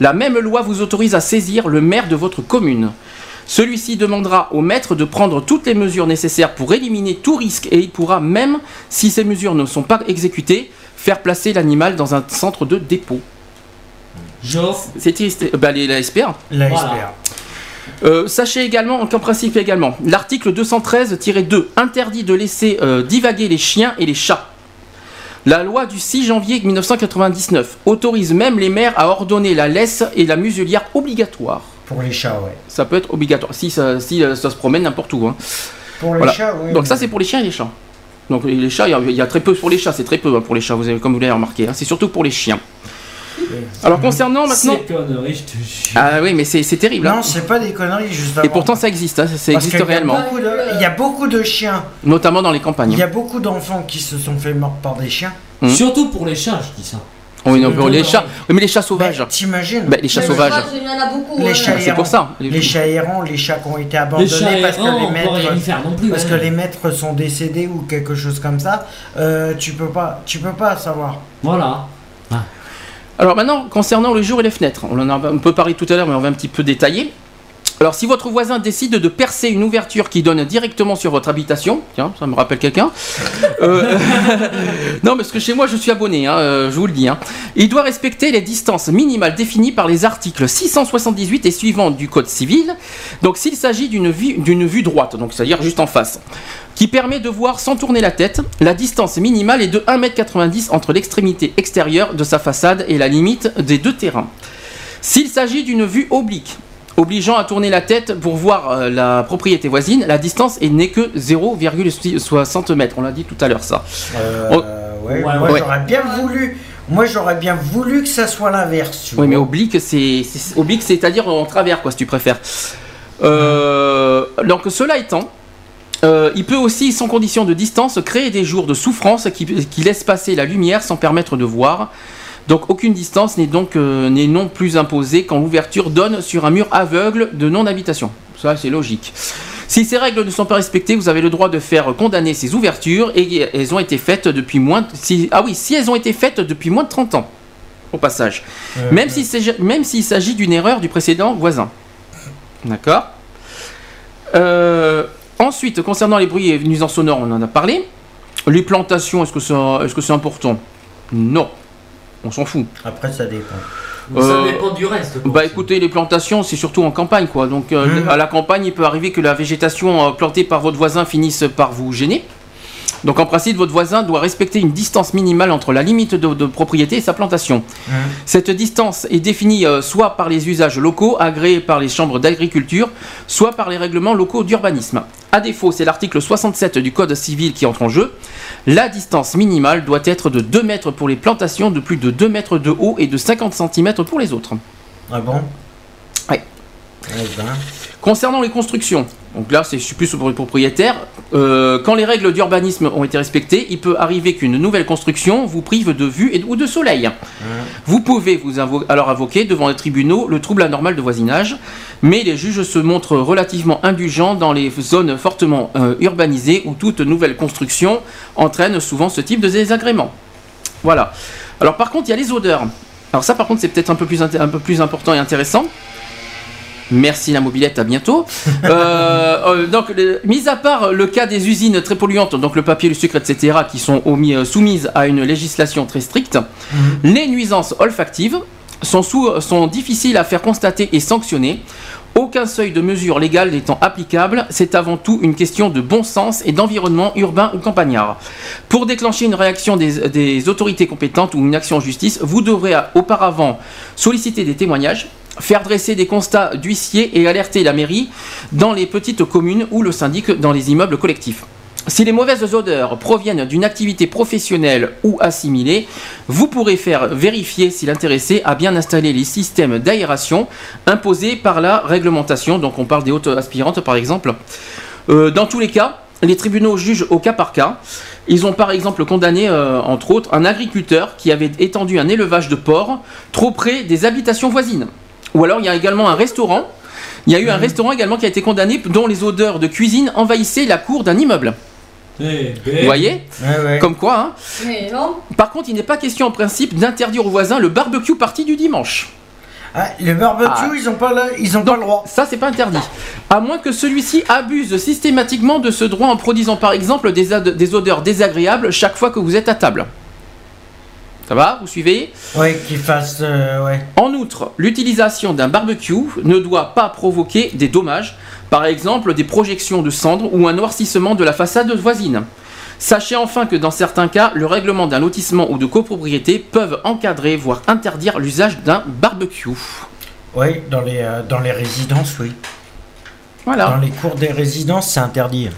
Speaker 4: la même loi vous autorise à saisir le maire de votre commune. Celui-ci demandera au maître de prendre toutes les mesures nécessaires pour éliminer tout risque et il pourra même, si ces mesures ne sont pas exécutées, faire placer l'animal dans un centre de dépôt. C'était c'était- bah, les- la SPA.
Speaker 5: La
Speaker 8: Voilà.
Speaker 5: SPA.
Speaker 4: Euh, sachez également, qu'en principe également, l'article 213-2 interdit de laisser euh, divaguer les chiens et les chats. La loi du 6 janvier 1999 autorise même les maires à ordonner la laisse et la muselière obligatoire.
Speaker 5: Pour les chats, ouais.
Speaker 4: Ça peut être obligatoire, si ça, si, euh, ça se promène n'importe où. hein.
Speaker 5: Pour les
Speaker 4: Voilà.
Speaker 5: chats, oui.
Speaker 4: Donc ça c'est pour les chiens et les chats. Donc les chats, il y a- il y, a très peu pour les chats, c'est très peu hein, pour les chats, vous avez, comme vous l'avez remarqué. hein. C'est surtout pour les chiens. Alors concernant maintenant...
Speaker 8: Ces conneries, je te jure.
Speaker 4: Ah oui mais c'est c'est terrible. hein.
Speaker 5: Non, c'est pas des conneries, justement.
Speaker 4: Et pourtant ça existe, hein, ça
Speaker 5: Parce
Speaker 4: existe réellement.
Speaker 5: de- Il y a beaucoup de chiens.
Speaker 4: Notamment dans les campagnes.
Speaker 5: Il y a beaucoup d'enfants qui se sont fait mordre par des chiens.
Speaker 4: Hmm.
Speaker 8: Surtout pour les chats, je dis ça.
Speaker 4: Oui, non,
Speaker 5: C'est
Speaker 4: pour les chats. Oui, mais les chats sauvages.
Speaker 5: T'imagines
Speaker 4: Bah, les chats
Speaker 7: Mais
Speaker 4: sauvages.
Speaker 7: Il y en a beaucoup.
Speaker 5: Les chats
Speaker 4: C'est pour ça.
Speaker 5: Les chats errants, les chats qui ont été abandonnés parce que
Speaker 8: errants,
Speaker 5: les
Speaker 8: rien y
Speaker 5: maîtres,
Speaker 8: faire non plus,
Speaker 5: parce
Speaker 8: ouais.
Speaker 5: que les maîtres sont décédés ou quelque chose comme ça. euh, tu peux pas, tu peux pas savoir.
Speaker 8: Voilà.
Speaker 4: Alors maintenant, concernant le jour et les fenêtres, on en a un peu parlé tout à l'heure, mais on va un petit peu détailler. Alors si votre voisin décide de percer une ouverture qui donne directement sur votre habitation, tiens, ça me rappelle quelqu'un. Euh, non, parce que chez moi je suis abonné, hein, euh, je vous le dis. hein. Il doit respecter les distances minimales définies par les articles 678 et suivants du Code civil. Donc s'il s'agit d'une vue, droite, c'est-à-dire juste en face, qui permet de voir sans tourner la tête, la distance minimale est de 1m90 entre l'extrémité extérieure de sa façade et la limite des deux terrains. S'il s'agit d'une vue oblique, obligeant à tourner la tête pour voir euh, la propriété voisine, la distance est- n'est que 0,60 mètres. On l'a dit tout à l'heure ça.
Speaker 5: Euh,
Speaker 4: Oh.
Speaker 5: ouais,
Speaker 8: Ouais,
Speaker 5: moi
Speaker 4: ouais.
Speaker 5: j'aurais bien voulu, moi j'aurais bien voulu que ça soit l'inverse.
Speaker 4: Oui, mais oblique, c'est c'est- oblique, c'est-à-dire en travers, quoi, si tu préfères. Euh, donc cela étant, euh, il peut aussi, sans condition de distance, créer des jours de souffrance qui, qui laissent passer la lumière sans permettre de voir. Donc aucune distance n'est donc euh, n'est non plus imposée quand l'ouverture donne sur un mur aveugle de non-habitation. Ça c'est logique. Si ces règles ne sont pas respectées, vous avez le droit de faire condamner ces ouvertures et elles ont été faites depuis moins de, si, ah oui, si elles ont été faites depuis moins de 30 ans. Au passage.
Speaker 5: Euh,
Speaker 4: Même s'il s'agit- même s'il s'agit d'une erreur du précédent voisin. D'accord? Euh, Ensuite, concernant les bruits et nuisances sonores, on en a parlé. Les plantations, est-ce que c'est est -ce c'est important? Non. On s'en fout.
Speaker 5: Après ça dépend.
Speaker 8: Ça
Speaker 4: Euh,
Speaker 8: dépend du reste.
Speaker 4: Bah écoutez, les plantations, c'est surtout en campagne, quoi. Donc euh,
Speaker 5: Mhm.
Speaker 4: à la campagne, il peut arriver que la végétation euh, plantée par votre voisin finisse par vous gêner. Donc en principe, votre voisin doit respecter une distance minimale entre la limite de, de propriété et sa plantation.
Speaker 5: Hein.
Speaker 4: Cette distance est définie euh, soit par les usages locaux agréés par les chambres d'agriculture, soit par les règlements locaux d'urbanisme. À défaut, c'est l'article 67 du Code civil qui entre en jeu. La distance minimale doit être de 2 mètres pour les plantations, de plus de 2 mètres de haut et de 50 cm pour les autres.
Speaker 5: Ah bon?
Speaker 4: Ouais.
Speaker 5: Eh ben.
Speaker 4: Concernant les constructions, donc là c'est plus pour les propriétaires, euh, quand les règles d'urbanisme ont été respectées, il peut arriver qu'une nouvelle construction vous prive de vue et, ou de soleil. Vous pouvez vous invo- alors invoquer devant les tribunaux le trouble anormal de voisinage, mais les juges se montrent relativement indulgents dans les zones fortement euh, urbanisées où toute nouvelle construction entraîne souvent ce type de désagrément. Voilà. Alors par contre, il y a les odeurs. Alors ça par contre c'est peut-être peu un peu plus important et intéressant. Merci la mobilette, à bientôt. Euh, euh, donc, le- mis à part le cas des usines très polluantes, donc le papier, le sucre, etc., qui sont euh, soumises à une législation très stricte, les nuisances olfactives sont, sous- sont difficiles à faire constater et sanctionner. Aucun seuil de mesure légale n'étant applicable, c'est avant tout une question de bon sens et d'environnement urbain ou campagnard. Pour déclencher une réaction des, des autorités compétentes ou une action en justice, vous devrez auparavant solliciter des témoignages, faire dresser des constats d'huissier et alerter la mairie dans les petites communes ou le syndic dans les immeubles collectifs. Si les mauvaises odeurs proviennent d'une activité professionnelle ou assimilée, vous pourrez faire vérifier si l'intéressé a bien installé les systèmes d'aération imposés par la réglementation. Donc on parle des hautes aspirantes par exemple. Euh, dans tous les cas, les tribunaux jugent au cas par cas. Ils ont par exemple condamné, euh, entre autres, un agriculteur qui avait étendu un élevage de porcs trop près des habitations voisines. Ou alors il y a également un restaurant. Il y a eu un restaurant également qui a été condamné dont les odeurs de cuisine envahissaient la cour d'un immeuble.
Speaker 8: Eh,
Speaker 4: Vous voyez
Speaker 5: Ouais, ouais.
Speaker 4: Comme quoi, hein.
Speaker 7: Mais non.
Speaker 4: Par contre, il n'est pas question en principe d'interdire aux voisins le barbecue party du dimanche.
Speaker 5: Ah, le barbecue,
Speaker 4: Ah.
Speaker 5: ils ont pas le, ils ont pas le droit.
Speaker 4: Ça, c'est pas interdit. À moins que celui-ci abuse systématiquement de ce droit en produisant par exemple des, ad- des odeurs désagréables chaque fois que vous êtes à table. Ça va Vous suivez?
Speaker 5: Ouais, qu'il fasse. euh, ouais.
Speaker 4: En outre, l'utilisation d'un barbecue ne doit pas provoquer des dommages, par exemple des projections de cendres ou un noircissement de la façade voisine. Sachez enfin que dans certains cas, le règlement d'un lotissement ou de copropriété peuvent encadrer, voire interdire l'usage d'un barbecue.
Speaker 5: Ouais, dans les, euh, dans les résidences, oui.
Speaker 4: Voilà.
Speaker 5: Dans les cours des résidences, c'est interdit.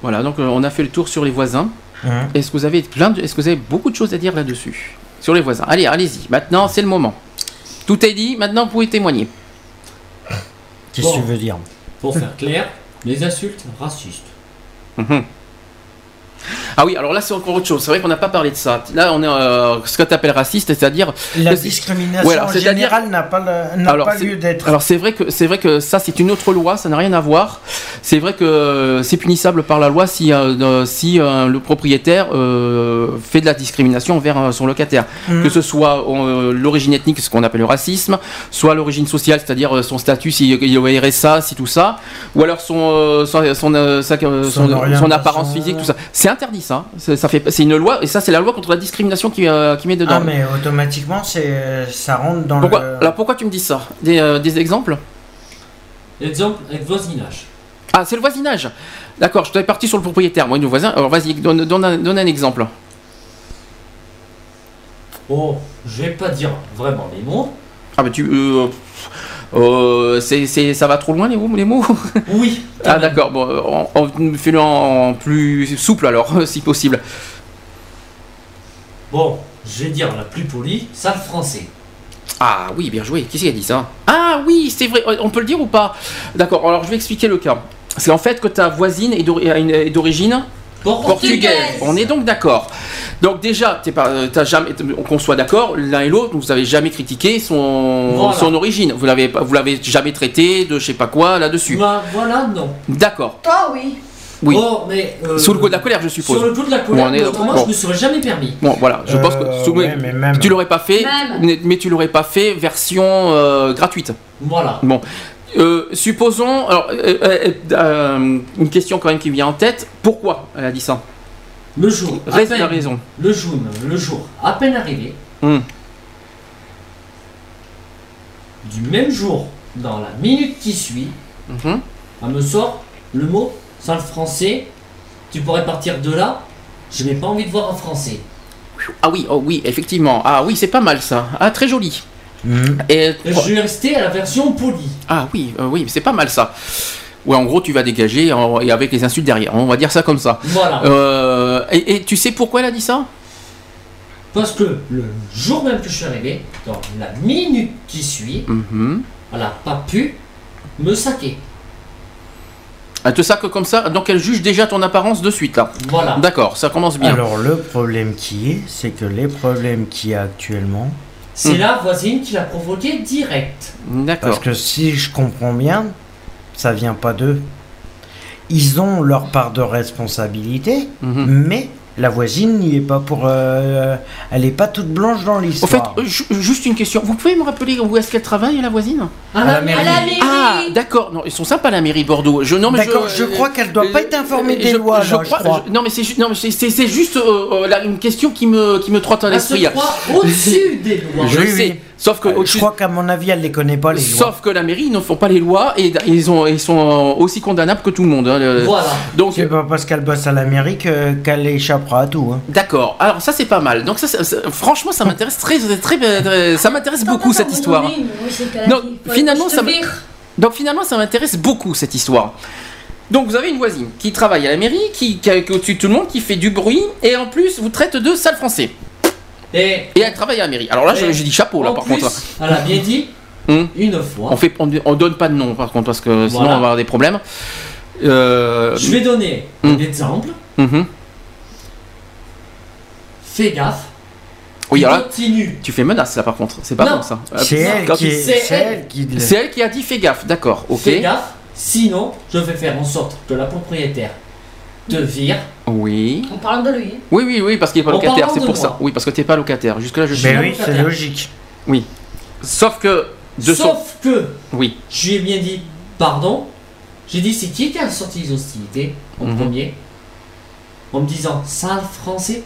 Speaker 4: Voilà, donc euh, on a fait le tour sur les voisins.
Speaker 5: Hein.
Speaker 4: Est-ce que vous avez plein de- est-ce que vous avez beaucoup de choses à dire là-dessus Sur les voisins? Allez, allez-y. Maintenant, c'est le moment. Tout est dit, maintenant vous pouvez témoigner.
Speaker 5: Qu'est-ce que tu veux dire?
Speaker 8: Pour faire clair, les insultes racistes.
Speaker 4: Mhm. Ah oui, alors là c'est encore autre chose. C'est vrai qu'on n'a pas parlé de ça. Là, on est euh, ce que tu appelles raciste, c'est-à-dire
Speaker 5: La discrimination
Speaker 4: Voilà,
Speaker 5: en
Speaker 4: c'est-à-dire-
Speaker 5: général n'a pas, le-
Speaker 4: Alors,
Speaker 5: pas lieu d'être.
Speaker 4: Alors c'est vrai que c'est vrai que ça c'est une autre loi, ça n'a rien à voir. C'est vrai que c'est punissable par la loi si euh, si euh, le propriétaire euh, fait de la discrimination envers son locataire,
Speaker 5: Mhm.
Speaker 4: que ce soit l'origine ethnique, ce qu'on appelle le racisme, soit l'origine sociale, c'est-à-dire son statut, si il est au RSA, si tout ça, ou alors son son son, sa-
Speaker 5: Son
Speaker 4: apparence physique, tout ça. C'est interdit ça. Fait c'est une loi et ça c'est la loi contre la discrimination qui euh, qui met dedans.
Speaker 5: Ah, mais automatiquement, c'est, ça rentre dans
Speaker 4: Pourquoi
Speaker 5: le.
Speaker 4: alors pourquoi tu me dis ça? Des, euh, des exemples?
Speaker 8: Exemple avec voisinage.
Speaker 4: Ah, c'est le voisinage. D'accord, je t'avais parti sur le propriétaire, moi, le voisin. Alors, vas-y, donne, donne un, donne un exemple.
Speaker 8: Oh, je vais pas dire vraiment les mots.
Speaker 4: Ah, bah, tu. Euh, euh, c'est, c'est- ça va trop loin, les mots, les mots?
Speaker 8: Oui.
Speaker 4: Ah, d'accord, bon, euh, on, on- fais-le en, en plus souple, alors, si possible.
Speaker 8: Bon, je vais dire la plus polie, sale français.
Speaker 4: Ah, oui, bien joué. Qui c'est qui a dit ça? Ah, oui, c'est vrai, on peut le dire ou pas? D'accord, alors, je vais expliquer le cas. C'est en fait que ta voisine est d'ori- est d'origine portugaise. On est donc d'accord. Donc déjà, t'es pas, euh, t'as jamais, qu'on soit d'accord, l'un et l'autre, vous avez jamais critiqué son,
Speaker 8: Voilà.
Speaker 4: son origine. Vous l'avez, pas- vous l'avez jamais traité de je sais pas quoi là-dessus.
Speaker 8: Bah, voilà, non.
Speaker 4: D'accord.
Speaker 7: Toi, oui.
Speaker 4: Oui.
Speaker 8: Oh, mais. euh,
Speaker 4: Sous le coup de la colère, je suppose.
Speaker 8: Sur le coup de la colère,
Speaker 4: est- bon.
Speaker 8: je me serais jamais permis.
Speaker 4: Bon, voilà, je pense que
Speaker 5: Euh,
Speaker 4: sous-
Speaker 5: ouais, mais même-
Speaker 4: tu l'aurais pas fait,
Speaker 7: Même.
Speaker 4: mais, mais tu l'aurais pas fait version euh, gratuite.
Speaker 8: Voilà.
Speaker 4: Bon, Euh, supposons, alors, euh, euh, une question quand même qui vient en tête. Pourquoi elle a dit ça
Speaker 8: Le jour. à
Speaker 4: Reste la raison.
Speaker 8: Le jour, le jour, à peine arrivé,
Speaker 4: Hum.
Speaker 8: du même jour, dans la minute qui suit,
Speaker 4: Mhm.
Speaker 8: elle me sort le mot sale français. Tu pourrais partir de là. Je n'ai pas envie de voir un français.
Speaker 4: Ah oui, oh oui, effectivement. Ah oui, c'est pas mal ça. Ah très joli. Et
Speaker 8: je vais rester à la version polie.
Speaker 4: ah oui, euh, oui, c'est pas mal ça. Ouais, en gros, tu vas dégager en- et avec les insultes derrière. On va dire ça comme ça.
Speaker 8: Voilà.
Speaker 4: Euh, et, et tu sais pourquoi elle a dit ça?
Speaker 8: Parce que le jour même que je suis arrivé, dans la minute qui suit,
Speaker 4: Mhm.
Speaker 8: elle n'a pas pu me saquer.
Speaker 4: Elle te saque comme ça, donc elle juge déjà ton apparence de suite là.
Speaker 8: Voilà.
Speaker 4: D'accord, ça commence bien.
Speaker 5: Alors, le problème qui est, c'est que les problèmes qu'il y a actuellement.
Speaker 8: C'est
Speaker 4: Hmm.
Speaker 8: la voisine qui l'a provoqué direct.
Speaker 4: D'accord.
Speaker 5: Parce que si je comprends bien, ça vient pas d'eux. Ils ont leur part de responsabilité,
Speaker 4: Mhm.
Speaker 5: mais la voisine n'y est pas pour. euh, elle est pas toute blanche dans
Speaker 4: Au fait,
Speaker 5: l'histoire.
Speaker 4: euh, ju- juste une question. Vous pouvez me rappeler où est-ce qu'elle travaille, la voisine?
Speaker 8: À
Speaker 5: la mairie.
Speaker 7: À la mairie.
Speaker 4: Ah, d'accord. Non, ils sont sympas la mairie Bordeaux. Je non mais
Speaker 5: D'accord, je crois qu'elle doit pas être informée des
Speaker 4: je-
Speaker 5: lois,
Speaker 4: je
Speaker 5: là, je
Speaker 4: crois-
Speaker 5: crois.
Speaker 4: je- non mais c'est ju- non mais c'est- c'est c'est juste euh, euh, là, une question qui me qui me trotte à
Speaker 8: Elle se
Speaker 4: l'esprit.
Speaker 8: croit au-dessus des lois.
Speaker 4: Je
Speaker 5: Oui,
Speaker 4: sais.
Speaker 5: oui.
Speaker 4: Sauf que
Speaker 5: Euh, je crois qu'à mon avis, elle les connaît pas les lois.
Speaker 4: sauf que la mairie ils ne font pas les lois et ils ont ils sont aussi condamnables que tout le monde. hein, le-
Speaker 8: Voilà.
Speaker 4: Donc
Speaker 5: C'est pas parce qu'elle bosse à l'Amérique que- qu'elle échappera à tout. hein.
Speaker 4: D'accord. Alors ça c'est pas mal. Donc ça, ça- ça- franchement ça m'intéresse très très, très- très- ça m'intéresse beaucoup cette histoire.
Speaker 7: oui, oui, c'est qu'elle a
Speaker 4: Non, finalement, ça. Donc finalement, ça m'intéresse beaucoup cette histoire. Donc vous avez une voisine qui travaille à la mairie, qui, qui, qui est au-dessus de tout le monde, qui fait du bruit, et en plus vous traite de sale français.
Speaker 8: Et
Speaker 4: Et elle travaille à la mairie. Alors là, j'ai j'ai dit chapeau là par
Speaker 8: plus,
Speaker 4: contre.
Speaker 8: elle a bien dit
Speaker 4: Hum.
Speaker 8: une fois.
Speaker 4: On fait, on, on donne pas de nom par contre parce que sinon
Speaker 8: Voilà.
Speaker 4: on va avoir des problèmes. Euh,
Speaker 8: Je vais donner
Speaker 4: Hum.
Speaker 8: un exemple.
Speaker 4: mhm.
Speaker 8: Fais gaffe.
Speaker 4: Oui, alors là,
Speaker 8: Continue.
Speaker 4: tu fais menace là par contre. C'est pas
Speaker 8: Non.
Speaker 4: bon ça.
Speaker 5: C'est elle, qui,
Speaker 4: tu-
Speaker 5: c'est
Speaker 8: c'est
Speaker 5: elle qui. le-
Speaker 4: C'est elle qui a dit fais gaffe. D'accord. Ok.
Speaker 8: Fais gaffe. Sinon, je vais faire en sorte que la propriétaire te vire.
Speaker 4: Oui.
Speaker 7: En parlant de lui.
Speaker 4: Oui, oui, oui, parce qu'il est pas
Speaker 8: En
Speaker 4: locataire.
Speaker 8: parlant
Speaker 4: C'est
Speaker 8: de
Speaker 4: pour
Speaker 8: moi.
Speaker 4: ça. Oui, parce que t'es pas locataire. Jusque là, je suis.
Speaker 5: Ben
Speaker 8: suis
Speaker 5: oui, c'est logique.
Speaker 4: Oui. Sauf que de son.
Speaker 8: Sauf que
Speaker 4: Oui.
Speaker 8: je lui ai bien dit pardon. J'ai dit c'est qui qui a sorti les hostilités en
Speaker 4: Mhm.
Speaker 8: premier? En me disant sale français.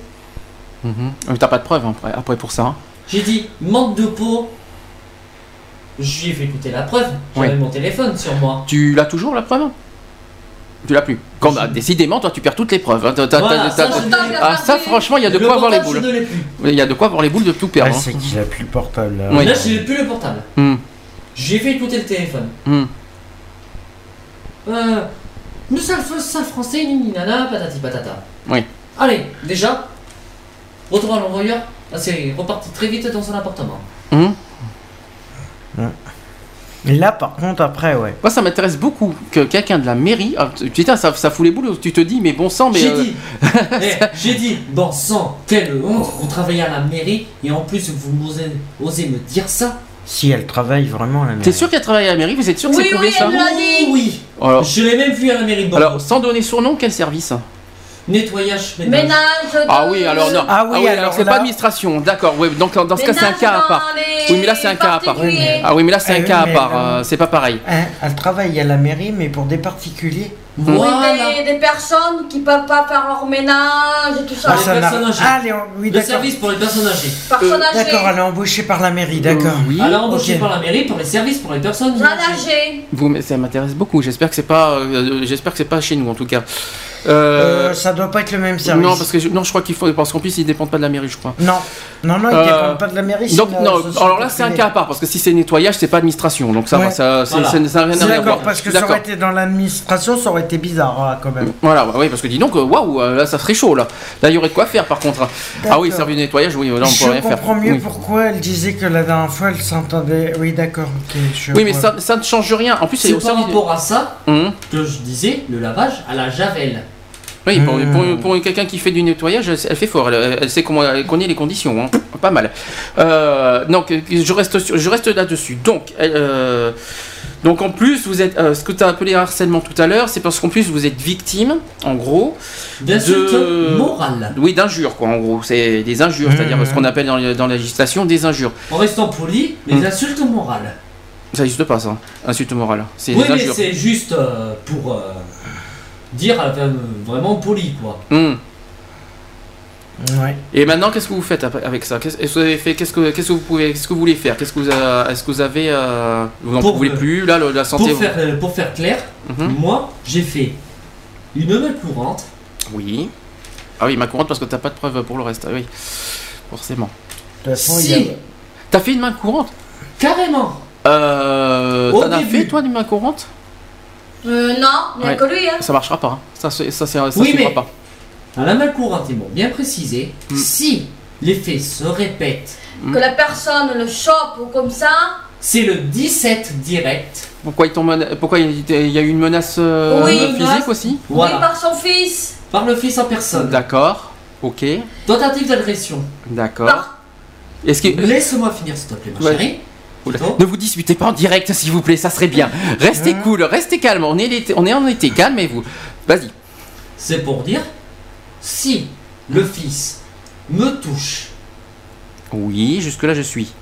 Speaker 4: Mhm. Mais t'as pas de preuve hein, après, après pour ça. hein.
Speaker 8: J'ai dit manque de peau. Je lui ai fait écouter la preuve. J'avais
Speaker 4: Oui.
Speaker 8: mon téléphone sur moi.
Speaker 4: Tu l'as toujours la preuve? Tu l'as plus. Quand, bah, décidément, toi tu perds toutes les preuves. hein.
Speaker 8: Voilà, ça,
Speaker 4: ah, ça franchement, il y a de quoi avoir les boules. Il y a de quoi avoir les boules de tout perdre. Hein.
Speaker 5: c'est qu'il a plus le portable. là.
Speaker 4: Oui.
Speaker 8: Là, j'ai plus le portable.
Speaker 4: Hmm.
Speaker 8: J'ai fait écouter le téléphone.
Speaker 4: Hmm.
Speaker 8: Euh, nous sommes ça français, ni ni nana, patati patata.
Speaker 4: Oui.
Speaker 8: Allez, déjà, retour à l'envoyeur. Ah, c'est reparti très vite dans son appartement.
Speaker 4: Hmm.
Speaker 5: Là, par contre, après, ouais.
Speaker 4: Moi, ça m'intéresse beaucoup que quelqu'un de la mairie. ah, putain, ça, ça fout les boules. Tu te dis, mais bon sang, mais.
Speaker 8: J'ai
Speaker 4: euh,
Speaker 8: dit, eh, j'ai dit, bon sang, quelle honte, vous travaillez à la mairie et en plus vous osez, osez me dire ça.
Speaker 5: Si elle travaille vraiment à la
Speaker 4: T'es
Speaker 5: mairie.
Speaker 4: sûr qu'elle travaille à la mairie? Vous êtes sûr que
Speaker 7: Oui,
Speaker 4: c'est prouvé
Speaker 7: oui,
Speaker 4: ça?
Speaker 7: elle me l'a dit.
Speaker 8: Oui,
Speaker 4: Alors,
Speaker 8: je l'ai même vu à la mairie de Bordeaux.
Speaker 4: alors, sans donner son nom, quel service?
Speaker 8: Nettoyage, ménage.
Speaker 7: Ménage.
Speaker 4: Ah oui, alors non.
Speaker 5: Ah oui, alors
Speaker 4: c'est pas administration, d'accord. Donc dans ce cas, c'est un cas à part. Oui, mais là, c'est un cas à part. Ah oui, mais là, c'est un
Speaker 5: oui,
Speaker 4: cas à part. euh, c'est pas pareil.
Speaker 5: Hein, elle travaille à la mairie, mais pour des particuliers.
Speaker 7: Oui,
Speaker 8: Voilà.
Speaker 7: des, des personnes qui peuvent pas faire leur ménage et tout ça.
Speaker 8: Ah, les
Speaker 5: n'a-
Speaker 8: personnes âgées.
Speaker 5: Ah, les- oui,
Speaker 8: Le
Speaker 5: d'accord.
Speaker 8: service pour les personnes âgées.
Speaker 7: Personnes âgées.
Speaker 5: D'accord, elle est embauchée par la mairie, d'accord.
Speaker 4: Euh, oui.
Speaker 8: Alors embauché
Speaker 5: ok.
Speaker 8: par la mairie pour les services pour les personnes âgées.
Speaker 4: Vous, mais ça m'intéresse beaucoup. J'espère que c'est pas, euh, j'espère que c'est pas chez nous en tout cas. Euh,
Speaker 5: Euh, ça doit pas être le même service.
Speaker 4: non, parce que je, non, je crois qu'il faut parce qu'en plus ils dépendent pas de la mairie, je crois.
Speaker 5: Non, non, non, ils
Speaker 4: Euh,
Speaker 5: dépendent pas de la mairie.
Speaker 4: Donc non, alors là c'est un cas à part parce que si c'est nettoyage, c'est pas administration, donc ça,
Speaker 5: Ouais.
Speaker 4: ça, c'est-
Speaker 8: Voilà.
Speaker 4: ça, ça n'a rien
Speaker 5: C'est
Speaker 4: à
Speaker 5: d'accord,
Speaker 4: voir.
Speaker 5: parce que
Speaker 4: Je
Speaker 5: ça aurait été dans l'administration, ça aurait été bizarre hein, quand même.
Speaker 4: Voilà, bah oui, parce que dis donc, euh, waouh, là ça serait chaud là. Là il y aurait de quoi faire par contre. Ah oui, service de nettoyage, oui, là on peut
Speaker 5: je
Speaker 4: rien faire.
Speaker 5: comprends mieux
Speaker 4: Oui.
Speaker 5: pourquoi elle disait que la dernière fois elle s'entendait. Oui, d'accord, ok. je
Speaker 4: Oui, mais ça, ça ne change rien. En plus, c'est
Speaker 8: par
Speaker 4: service.
Speaker 8: rapport à ça
Speaker 4: Hum.
Speaker 8: que je disais le lavage à la javel.
Speaker 4: Oui, pour,
Speaker 5: Hmm.
Speaker 4: pour- pour quelqu'un qui fait du nettoyage, elle, fait fort. Elle, elle sait comment, elle connaît les conditions, hein. pas mal. Euh, donc, je reste, sur- je reste là-dessus. Donc, euh, donc en plus, vous êtes, euh, ce que tu as appelé harcèlement tout à l'heure, c'est parce qu'en plus vous êtes victime, en gros,
Speaker 8: D'insultes
Speaker 4: De-
Speaker 8: morales.
Speaker 4: oui, d'injures, quoi. En gros, c'est des injures,
Speaker 5: Mmh.
Speaker 4: c'est-à-dire ce qu'on appelle dans, la législation des injures.
Speaker 8: En restant poli, les
Speaker 4: Hmm.
Speaker 8: insultes morales.
Speaker 4: Ça n'existe pas, ça. Insulte morale. C'est
Speaker 8: Oui,
Speaker 4: des
Speaker 8: mais c'est juste euh, pour euh, dire euh, vraiment poli, quoi.
Speaker 4: Hum.
Speaker 5: Ouais.
Speaker 4: Et maintenant, qu'est-ce que vous faites avec ça? Qu'est-ce est-ce que vous avez fait Qu'est-ce que qu'est-ce que vous pouvez Qu'est-ce que vous voulez faire? Qu'est-ce que vous a- Est-ce que vous avez euh, Vous n'en pouvez
Speaker 8: euh,
Speaker 4: plus là La santé.
Speaker 8: Pour faire, euh, pour faire clair,
Speaker 4: Mhm.
Speaker 8: moi, j'ai fait une main courante.
Speaker 4: Oui. Ah oui, ma courante parce que t'as pas de preuve pour le reste. Ah oui, forcément.
Speaker 5: De toute façon, il y
Speaker 8: Si,
Speaker 5: a-
Speaker 4: T'as fait une main courante?
Speaker 8: Carrément.
Speaker 4: Euh.
Speaker 8: Au
Speaker 4: T'en as fait toi une main courante?
Speaker 7: Euh, non, a
Speaker 4: Ouais.
Speaker 7: que lui. Hein.
Speaker 4: Ça marchera pas. hein. Ça, ça, c'est- ça
Speaker 8: Oui, mais-
Speaker 4: pas.
Speaker 8: À la main courante, ils m'ont bien précisé.
Speaker 4: Hmm.
Speaker 8: Si les faits se répètent,
Speaker 7: Que la personne le chope ou comme ça.
Speaker 8: c'est le 17 direct.
Speaker 4: Pourquoi il y a- a eu une menace euh,
Speaker 7: Oui,
Speaker 4: physique
Speaker 8: menace.
Speaker 4: aussi?
Speaker 8: Voilà.
Speaker 7: Oui, par son fils.
Speaker 8: Par le fils en personne.
Speaker 4: D'accord. Ok.
Speaker 8: Tentative d'agression.
Speaker 4: D'accord.
Speaker 7: Par-
Speaker 8: Laisse-moi finir, s'il te plaît, ma
Speaker 4: Ouais.
Speaker 8: chérie.
Speaker 4: Ne vous disputez pas en direct, s'il vous plaît, ça serait bien. Restez cool, restez calme. On est, l'été- on est en été, calmez-vous. Vas-y.
Speaker 8: C'est pour dire, si le fils me touche,
Speaker 4: Oui, jusque-là, je suis.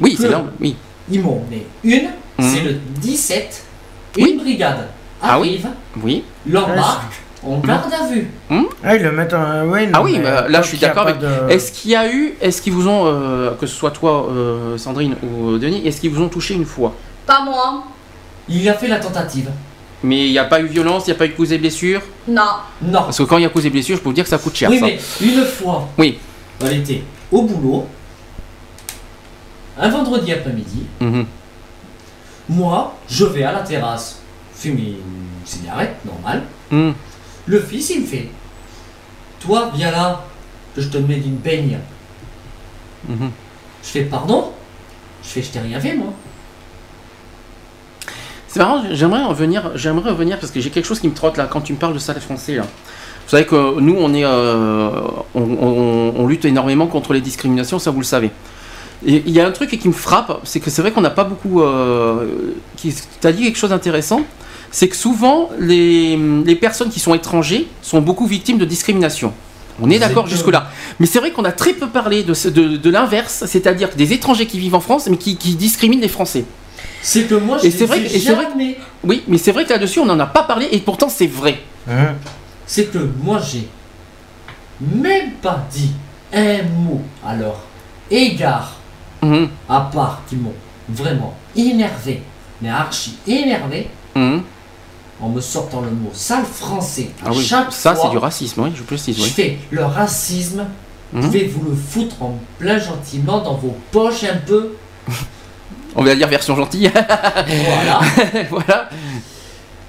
Speaker 4: Oui, c'est là. Oui.
Speaker 8: ils m'ont une, c'est le 17,
Speaker 4: Oui.
Speaker 8: une brigade
Speaker 4: Ah oui.
Speaker 8: arrive,
Speaker 4: Oui.
Speaker 8: l'embarque, on garde à vue.
Speaker 5: Ah, ils le mettent en. Ouais, non,
Speaker 4: Ah oui,
Speaker 5: mais
Speaker 4: bah, là, je suis d'accord avec.
Speaker 5: de-
Speaker 4: Est-ce qu'il y a eu, est-ce qu'ils vous ont, euh, que ce soit toi, euh, Sandrine ou euh, Denis, est-ce qu'ils vous ont touché une fois?
Speaker 7: Pas moi.
Speaker 8: Il a fait la tentative.
Speaker 4: Mais il n'y a pas eu violence, il n'y a pas eu cause et blessure
Speaker 7: Non.
Speaker 8: Non.
Speaker 4: Parce que quand il y a cause et blessure, je peux vous dire que ça coûte cher.
Speaker 8: oui,
Speaker 4: ça.
Speaker 8: mais une fois,
Speaker 4: Oui.
Speaker 8: elle était au boulot, un vendredi après-midi,
Speaker 4: Mhm.
Speaker 8: moi, je vais à la terrasse fumer une cigarette, normal.
Speaker 4: Mhm.
Speaker 8: Le fils, il me fait Toi, viens là, que je te mets d'une baigne.
Speaker 4: Mhm.
Speaker 8: Je fais Pardon? Je fais Je t'ai rien fait, moi.
Speaker 4: C'est marrant, j'aimerais revenir, j'aimerais revenir parce que j'ai quelque chose qui me trotte là quand tu me parles de ça les français là. Vous savez que nous on est, euh, on, on- on lutte énormément contre les discriminations, ça vous le savez. Et il y a un truc qui me frappe, c'est que c'est vrai qu'on n'a pas beaucoup. Euh, qui, t'as dit quelque chose d'intéressant, c'est que souvent les, les personnes qui sont étrangers sont beaucoup victimes de discrimination. On est d'accord
Speaker 8: Exactement.
Speaker 4: jusque là. Mais c'est vrai qu'on a très peu parlé de, de, de l'inverse, c'est-à-dire des étrangers qui vivent en France mais qui, qui discriminent les Français.
Speaker 8: C'est que moi, je
Speaker 4: Et c'est vrai que- et c'est vrai
Speaker 8: jamais.
Speaker 4: Oui, mais c'est vrai que là-dessus, on n'en a pas parlé et pourtant c'est vrai.
Speaker 5: Hein?
Speaker 8: C'est que moi, j'ai même pas dit un mot leur égard,
Speaker 4: Mhm.
Speaker 8: à part qui m'ont vraiment énervé, mais archi énervé,
Speaker 4: Mhm.
Speaker 8: En me sortant le mot sale français
Speaker 4: Ah oui,
Speaker 8: chaque
Speaker 4: ça c'est du racisme, oui, je précise,
Speaker 8: Je
Speaker 4: oui.
Speaker 8: fais le racisme,
Speaker 4: Mhm.
Speaker 8: pouvez-vous le foutre en plein gentiment dans vos poches un peu?
Speaker 4: On va dire version gentille.
Speaker 8: Voilà.
Speaker 4: voilà.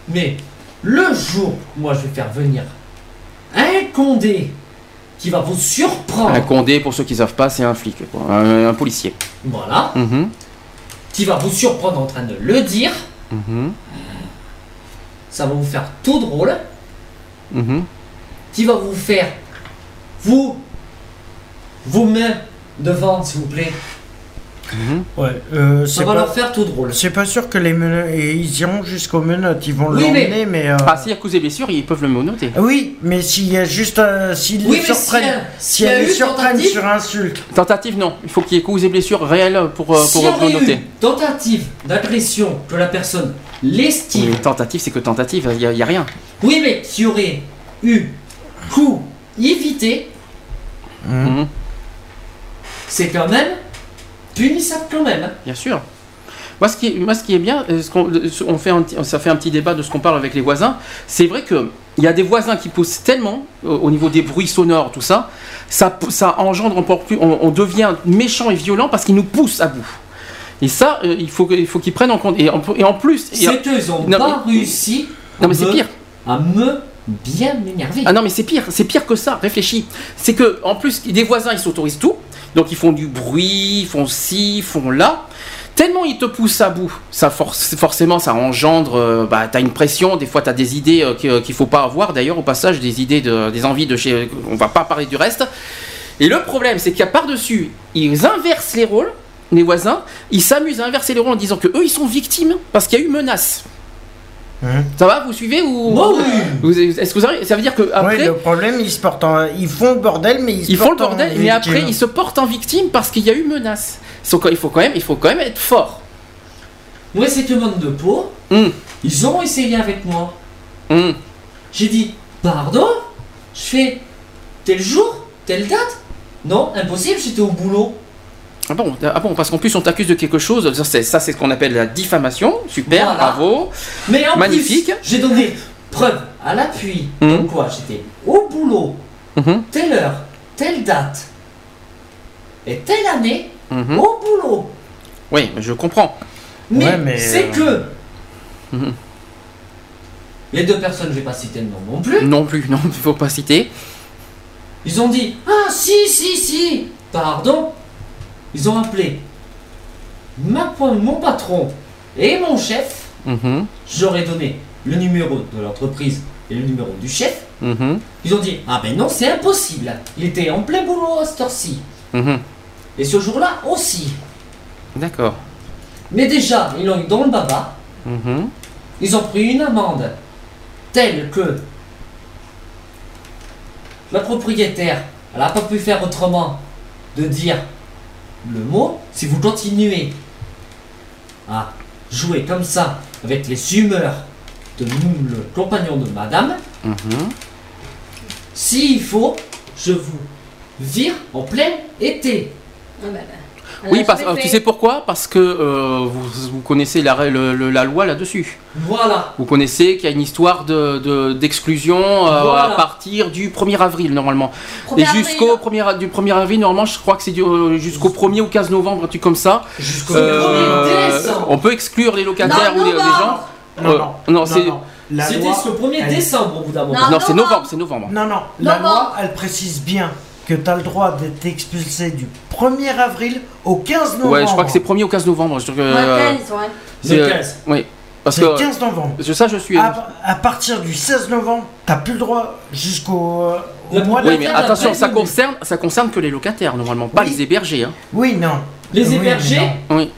Speaker 8: Mais le jour où moi je vais faire venir un condé qui va vous surprendre,
Speaker 4: Un condé, pour ceux qui savent pas, c'est un flic, quoi. Un, un policier.
Speaker 8: voilà,
Speaker 4: Mhm.
Speaker 8: qui va vous surprendre en train de le dire,
Speaker 4: Mhm.
Speaker 8: Ça va vous faire tout drôle,
Speaker 4: Mhm.
Speaker 8: qui va vous faire vous vos mains devant s'il vous plaît.
Speaker 5: Ouais, euh,
Speaker 8: Ça va
Speaker 5: pas-
Speaker 8: leur faire tout drôle.
Speaker 5: C'est pas sûr que les menottes, et ils iront jusqu'aux menottes, ils vont
Speaker 8: Oui,
Speaker 5: l'emmener,
Speaker 8: mais-
Speaker 5: mais. euh,
Speaker 4: Ah, s'il y a cause et blessure, ils peuvent le noter.
Speaker 5: Oui, mais s'il y a juste. euh, s'ils
Speaker 8: Oui,
Speaker 5: les surprennent,
Speaker 8: s'il y a-
Speaker 5: si
Speaker 8: s'il y a
Speaker 5: elles
Speaker 8: eu
Speaker 5: les surprennent
Speaker 8: tentative-
Speaker 5: sur insulte.
Speaker 4: Tentative, non. Il faut qu'il y ait cause et blessure réelles pour, euh,
Speaker 8: Si
Speaker 4: pour,
Speaker 8: eu
Speaker 4: noter.
Speaker 8: tentative d'agression que la personne l'estime,
Speaker 4: Oui, tentative, c'est que tentative, il n'y a, rien.
Speaker 8: oui mais qui y aurait eu coup évité,
Speaker 4: Mhm.
Speaker 8: c'est quand même punissable quand même. hein.
Speaker 4: Bien sûr. Moi, ce qui est, moi, ce qui est bien, euh, ce qu'on on fait un ça fait un petit débat de ce qu'on parle avec les voisins. C'est vrai que il y a des voisins qui poussent tellement euh, au niveau des bruits sonores, tout ça, ça, ça engendre encore plus. On, on devient méchant et violent parce qu'ils nous poussent à bout. Et ça, euh, il faut, il faut qu'ils prennent en compte. Et en, et en plus,
Speaker 8: C'est qu'ils ont
Speaker 4: Non,
Speaker 8: pas
Speaker 4: mais-
Speaker 8: réussi
Speaker 4: Non, mais
Speaker 8: à
Speaker 4: c'est
Speaker 8: me-
Speaker 4: pire.
Speaker 8: à me bien m'énerver.
Speaker 4: Ah non mais c'est pire, c'est pire que ça, réfléchis. C'est que en plus des voisins ils s'autorisent tout, donc ils font du bruit, ils font ci, ils font là. Tellement ils te poussent à bout, ça force, forcément ça engendre, euh, bah t'as une pression, des fois t'as des idées euh, que- qu'il faut pas avoir d'ailleurs au passage, des idées, de, des envies de chez, on va pas parler du reste. Et le problème c'est qu'à par dessus ils inversent les rôles, les voisins, ils s'amusent à inverser les rôles en disant que eux ils sont victimes parce qu'il y a eu menace. Ça va, vous suivez ou
Speaker 8: Moi, oui.
Speaker 4: Est-ce que vous avez, ça veut dire que après
Speaker 5: Ouais, le problème, ils se portent en- Ils font le bordel, mais ils se
Speaker 4: ils font le bordel, mais après ils se portent en victime parce qu'il y a eu menace. Il faut quand même, il faut quand même être fort.
Speaker 8: Moi, cette demande de peau,
Speaker 4: Hum,
Speaker 8: ils ont essayé avec moi.
Speaker 4: hum.
Speaker 8: J'ai dit, pardon? Je fais tel jour, telle date? Non, impossible, j'étais au boulot.
Speaker 4: Ah bon, ah bon, parce qu'en plus on t'accuse de quelque chose. Ça c'est, ce qu'on appelle la diffamation. Super,
Speaker 8: Voilà.
Speaker 4: bravo.
Speaker 8: Mais en
Speaker 4: Magnifique.
Speaker 8: plus, j'ai donné preuve à l'appui. Donc quoi, j'étais au boulot,
Speaker 4: Mhm,
Speaker 8: telle heure, telle date, et telle année,
Speaker 4: mhm.
Speaker 8: au boulot.
Speaker 4: Oui, mais je comprends.
Speaker 8: Mais,
Speaker 5: Ouais, mais,
Speaker 8: c'est
Speaker 5: euh,
Speaker 8: que
Speaker 4: Mhm.
Speaker 8: les deux personnes, je vais pas citer le nom non plus,
Speaker 4: Non plus, non, il faut pas citer.
Speaker 8: ils ont dit Ah si, si, si, pardon. Ils ont appelé ma, mon patron et mon chef.
Speaker 4: Mhm,
Speaker 8: J'aurais donné le numéro de l'entreprise et le numéro du chef.
Speaker 4: mhm,
Speaker 8: Ils ont dit Ah ben non, c'est impossible. Il était en plein boulot à cette heure-ci.
Speaker 4: mhm.
Speaker 8: Et ce jour-là aussi.
Speaker 4: D'accord.
Speaker 8: Mais déjà, ils l'ont eu dans le baba. Ils ont pris une amende telle que la propriétaire, elle n'a pas pu faire autrement de dire le mot. Si vous continuez à jouer comme ça avec les humeurs de nous, le compagnon de madame,
Speaker 4: mhm.
Speaker 8: s'il faut, je vous vire en plein été.
Speaker 7: Bah.
Speaker 4: Oui,
Speaker 7: Elle
Speaker 4: parce,
Speaker 7: jamais
Speaker 4: tu sais pourquoi? Parce que euh, vous, vous connaissez la, rè- le- le- la loi là-dessus.
Speaker 8: Voilà.
Speaker 4: Vous connaissez qu'il y a une histoire de, de- d'exclusion euh,
Speaker 8: Voilà.
Speaker 4: à partir du 1er avril normalement.
Speaker 7: 1er
Speaker 4: Et jusqu'au 1er, du 1er avril, normalement, je crois que c'est euh, jusqu'au 1er ou 15 novembre, un truc comme ça.
Speaker 8: Jusqu'au
Speaker 4: Euh,
Speaker 8: 1er décembre.
Speaker 4: on peut exclure les locataires
Speaker 7: Non,
Speaker 4: ou les, les gens.
Speaker 5: Non,
Speaker 4: Euh,
Speaker 5: non,
Speaker 4: non, c'est-
Speaker 5: La
Speaker 8: C'était le 1er
Speaker 5: elle-
Speaker 8: décembre au bout d'un moment.
Speaker 7: Non.
Speaker 4: Non, c'est
Speaker 7: novembre.
Speaker 4: novembre, c'est novembre.
Speaker 5: Non, non, la
Speaker 7: Novembre.
Speaker 5: loi, elle précise bien que tu as le droit d'être expulsé du 1er avril au 15 novembre.
Speaker 4: Ouais, je crois que c'est 1er ou 15 novembre. Je,
Speaker 7: Ouais,
Speaker 4: euh,
Speaker 7: 15, ouais.
Speaker 4: c'est,
Speaker 8: Le
Speaker 4: euh,
Speaker 8: 15.
Speaker 4: Oui, parce
Speaker 5: C'est
Speaker 4: que
Speaker 5: le 15 novembre.
Speaker 4: je- ça, je suis.
Speaker 5: À, à partir du 16 novembre, t'as plus le droit jusqu'au euh, au mois de
Speaker 4: Oui, mais attention, ça concerne, ça concerne que les locataires normalement, pas
Speaker 5: Oui.
Speaker 4: les hébergés. hein.
Speaker 5: Oui, non.
Speaker 8: Les
Speaker 5: Oui,
Speaker 8: hébergés,
Speaker 5: non.
Speaker 4: Oui.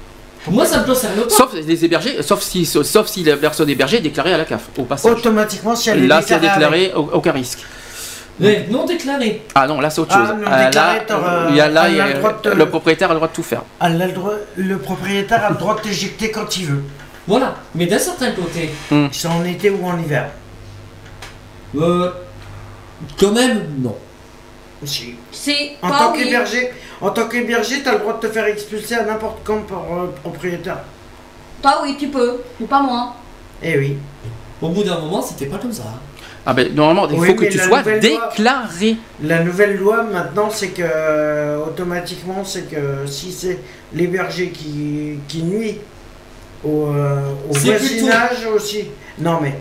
Speaker 8: moi ça me concerne pas.
Speaker 4: Sauf les hébergés, sauf si, sauf si la personne hébergée est déclarée à la CAF au passage.
Speaker 5: Automatiquement, si elle est
Speaker 4: Là, c'est déclaré, au- aucun risque.
Speaker 8: Les non déclarés.
Speaker 4: Ah non, là c'est autre
Speaker 5: Ah,
Speaker 4: chose.
Speaker 5: non
Speaker 4: Ah,
Speaker 5: déclaré,
Speaker 4: là,
Speaker 5: t'auras-
Speaker 4: il y a, là,
Speaker 5: elle
Speaker 4: il y
Speaker 5: a
Speaker 4: a-
Speaker 5: le de
Speaker 4: propriétaire a le droit de tout faire.
Speaker 5: elle a le, droit- le propriétaire a le droit de t'éjecter quand il veut.
Speaker 8: Voilà. Mais d'un certain côté,
Speaker 4: Hmm.
Speaker 5: C'est en été ou en hiver?
Speaker 8: euh, quand même, non.
Speaker 5: Si.
Speaker 7: Si,
Speaker 5: En tant
Speaker 7: oui.
Speaker 5: qu'héberger, en tant qu'héberger, t'as le droit de te faire expulser à n'importe quand par euh, propriétaire.
Speaker 7: Toi oui, tu peux, mais pas moi.
Speaker 5: Eh oui.
Speaker 8: Au bout d'un moment, c'était pas comme ça.
Speaker 4: Ah ben normalement, il
Speaker 5: Oui,
Speaker 4: faut que tu sois
Speaker 5: loi-
Speaker 4: déclaré.
Speaker 5: La nouvelle loi maintenant, c'est que euh, automatiquement, c'est que si c'est l'héberger qui, qui nuit au, euh, au voisinage aussi. Non mais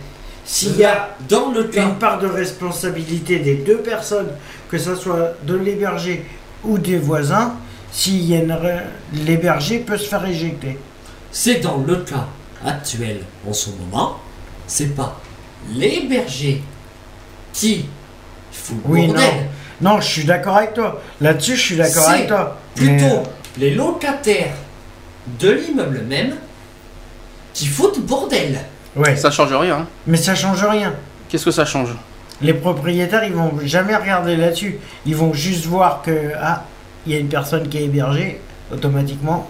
Speaker 5: s'il y a
Speaker 8: dans le
Speaker 5: une part de responsabilité des deux personnes, que ce soit de l'héberger ou des voisins, s'il y a une l'héberger peut se faire éjecter.
Speaker 8: C'est dans le cas actuel en ce moment, c'est pas l'héberger qui fout le
Speaker 5: Oui, non.
Speaker 8: bordel.
Speaker 5: Non, je suis d'accord avec toi. Là-dessus, je suis d'accord avec toi.
Speaker 8: Plutôt
Speaker 5: Mais,
Speaker 8: les locataires de l'immeuble même qui foutent le bordel.
Speaker 5: Ouais.
Speaker 4: Ça change rien. hein.
Speaker 5: Mais ça change rien.
Speaker 4: Qu'est-ce que ça change?
Speaker 5: Les propriétaires, ils vont jamais regarder là-dessus. Ils vont juste voir que ah, il y a une personne qui est hébergée automatiquement.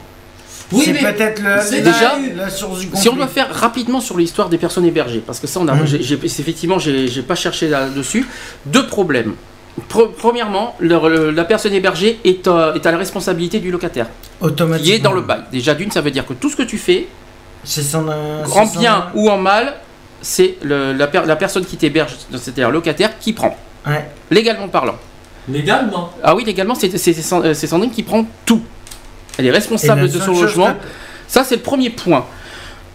Speaker 8: Oui,
Speaker 5: c'est
Speaker 8: mais
Speaker 5: peut-être le,
Speaker 8: c'est
Speaker 5: la,
Speaker 4: déjà-
Speaker 5: la source du conflit.
Speaker 4: Si on doit faire rapidement sur l'histoire des personnes hébergées, parce que ça, on a, j'ai- j'ai- effectivement, j'ai j'ai pas cherché là-dessus. Deux problèmes. Pre- premièrement, le- le- la personne hébergée est, euh, est à la responsabilité du locataire,
Speaker 5: automatiquement.
Speaker 4: qui est dans le bail. Déjà d'une, ça veut dire que tout ce que tu fais,
Speaker 5: C'est son. euh,
Speaker 4: en
Speaker 5: son-
Speaker 4: bien ou en mal, c'est le- la, per- la personne qui t'héberge, c'est-à-dire le locataire, qui prend.
Speaker 5: Ouais.
Speaker 4: Légalement parlant.
Speaker 8: Légalement.
Speaker 4: Ah oui, légalement, c'est c'est- c'est Sand- c'est Sandrine qui prend tout. Elle est responsable de son logement.
Speaker 5: que-
Speaker 4: Ça, c'est le premier point.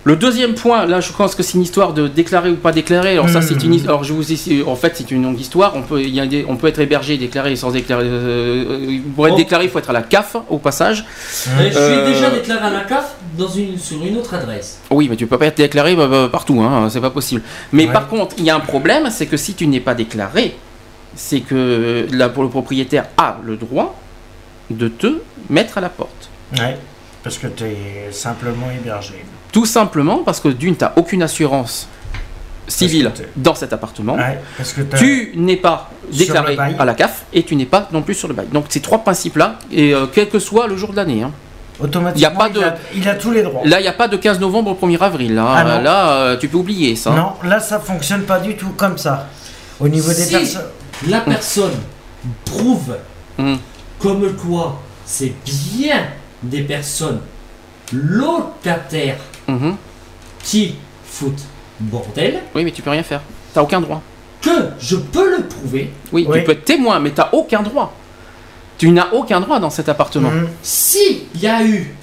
Speaker 4: Le deuxième point, là, je pense que c'est une histoire de déclarer ou pas déclarer. Alors ça,
Speaker 5: Mhm.
Speaker 4: c'est une, alors je vous ai- en fait, c'est une longue histoire. On peut, il y a des- on peut être hébergé, déclaré sans déclarer. euh, euh, pour être
Speaker 8: Oh.
Speaker 4: déclaré, il faut être à la CAF au passage.
Speaker 8: Mais je suis
Speaker 4: Euh,
Speaker 8: déjà déclaré à la CAF dans une, sur une autre adresse.
Speaker 4: Oui, mais tu peux pas être déclaré bah, bah, partout, hein, c'est pas possible. Mais
Speaker 5: Ouais.
Speaker 4: par contre, il y a un problème, c'est que si tu n'es pas déclaré, c'est que là, pour le propriétaire a le droit de te mettre à la porte.
Speaker 5: Ouais. Parce que tu es simplement hébergé.
Speaker 4: Tout simplement parce que d'une, tu n'as aucune assurance civile dans cet appartement.
Speaker 5: Ouais. Parce que t'as-
Speaker 4: Tu n'es pas déclaré à la CAF et tu n'es pas non plus sur le bail. Donc ces trois principes-là, et euh, quel que soit le jour de l'année. hein.
Speaker 5: automatiquement,
Speaker 4: il y a pas de-
Speaker 5: il, a, il a tous les droits.
Speaker 4: Là, il n'y a pas de 15 novembre au 1er avril. Là,
Speaker 5: Ah non.
Speaker 4: là euh, tu peux oublier ça.
Speaker 5: Non, là, ça fonctionne pas du tout comme ça. Au niveau des
Speaker 8: Si
Speaker 5: personnes.
Speaker 8: la personne prouve
Speaker 4: Hum.
Speaker 8: comme quoi c'est bien des personnes locataires
Speaker 4: Mhm.
Speaker 8: qui foutent bordel,
Speaker 4: Oui, mais tu peux rien faire. Tu n'as aucun droit.
Speaker 8: que je peux le prouver
Speaker 4: Oui,
Speaker 5: Oui.
Speaker 4: tu peux être témoin, mais tu n'as aucun droit. Tu n'as aucun droit dans cet appartement.
Speaker 5: Mhm.
Speaker 8: s'il y a eu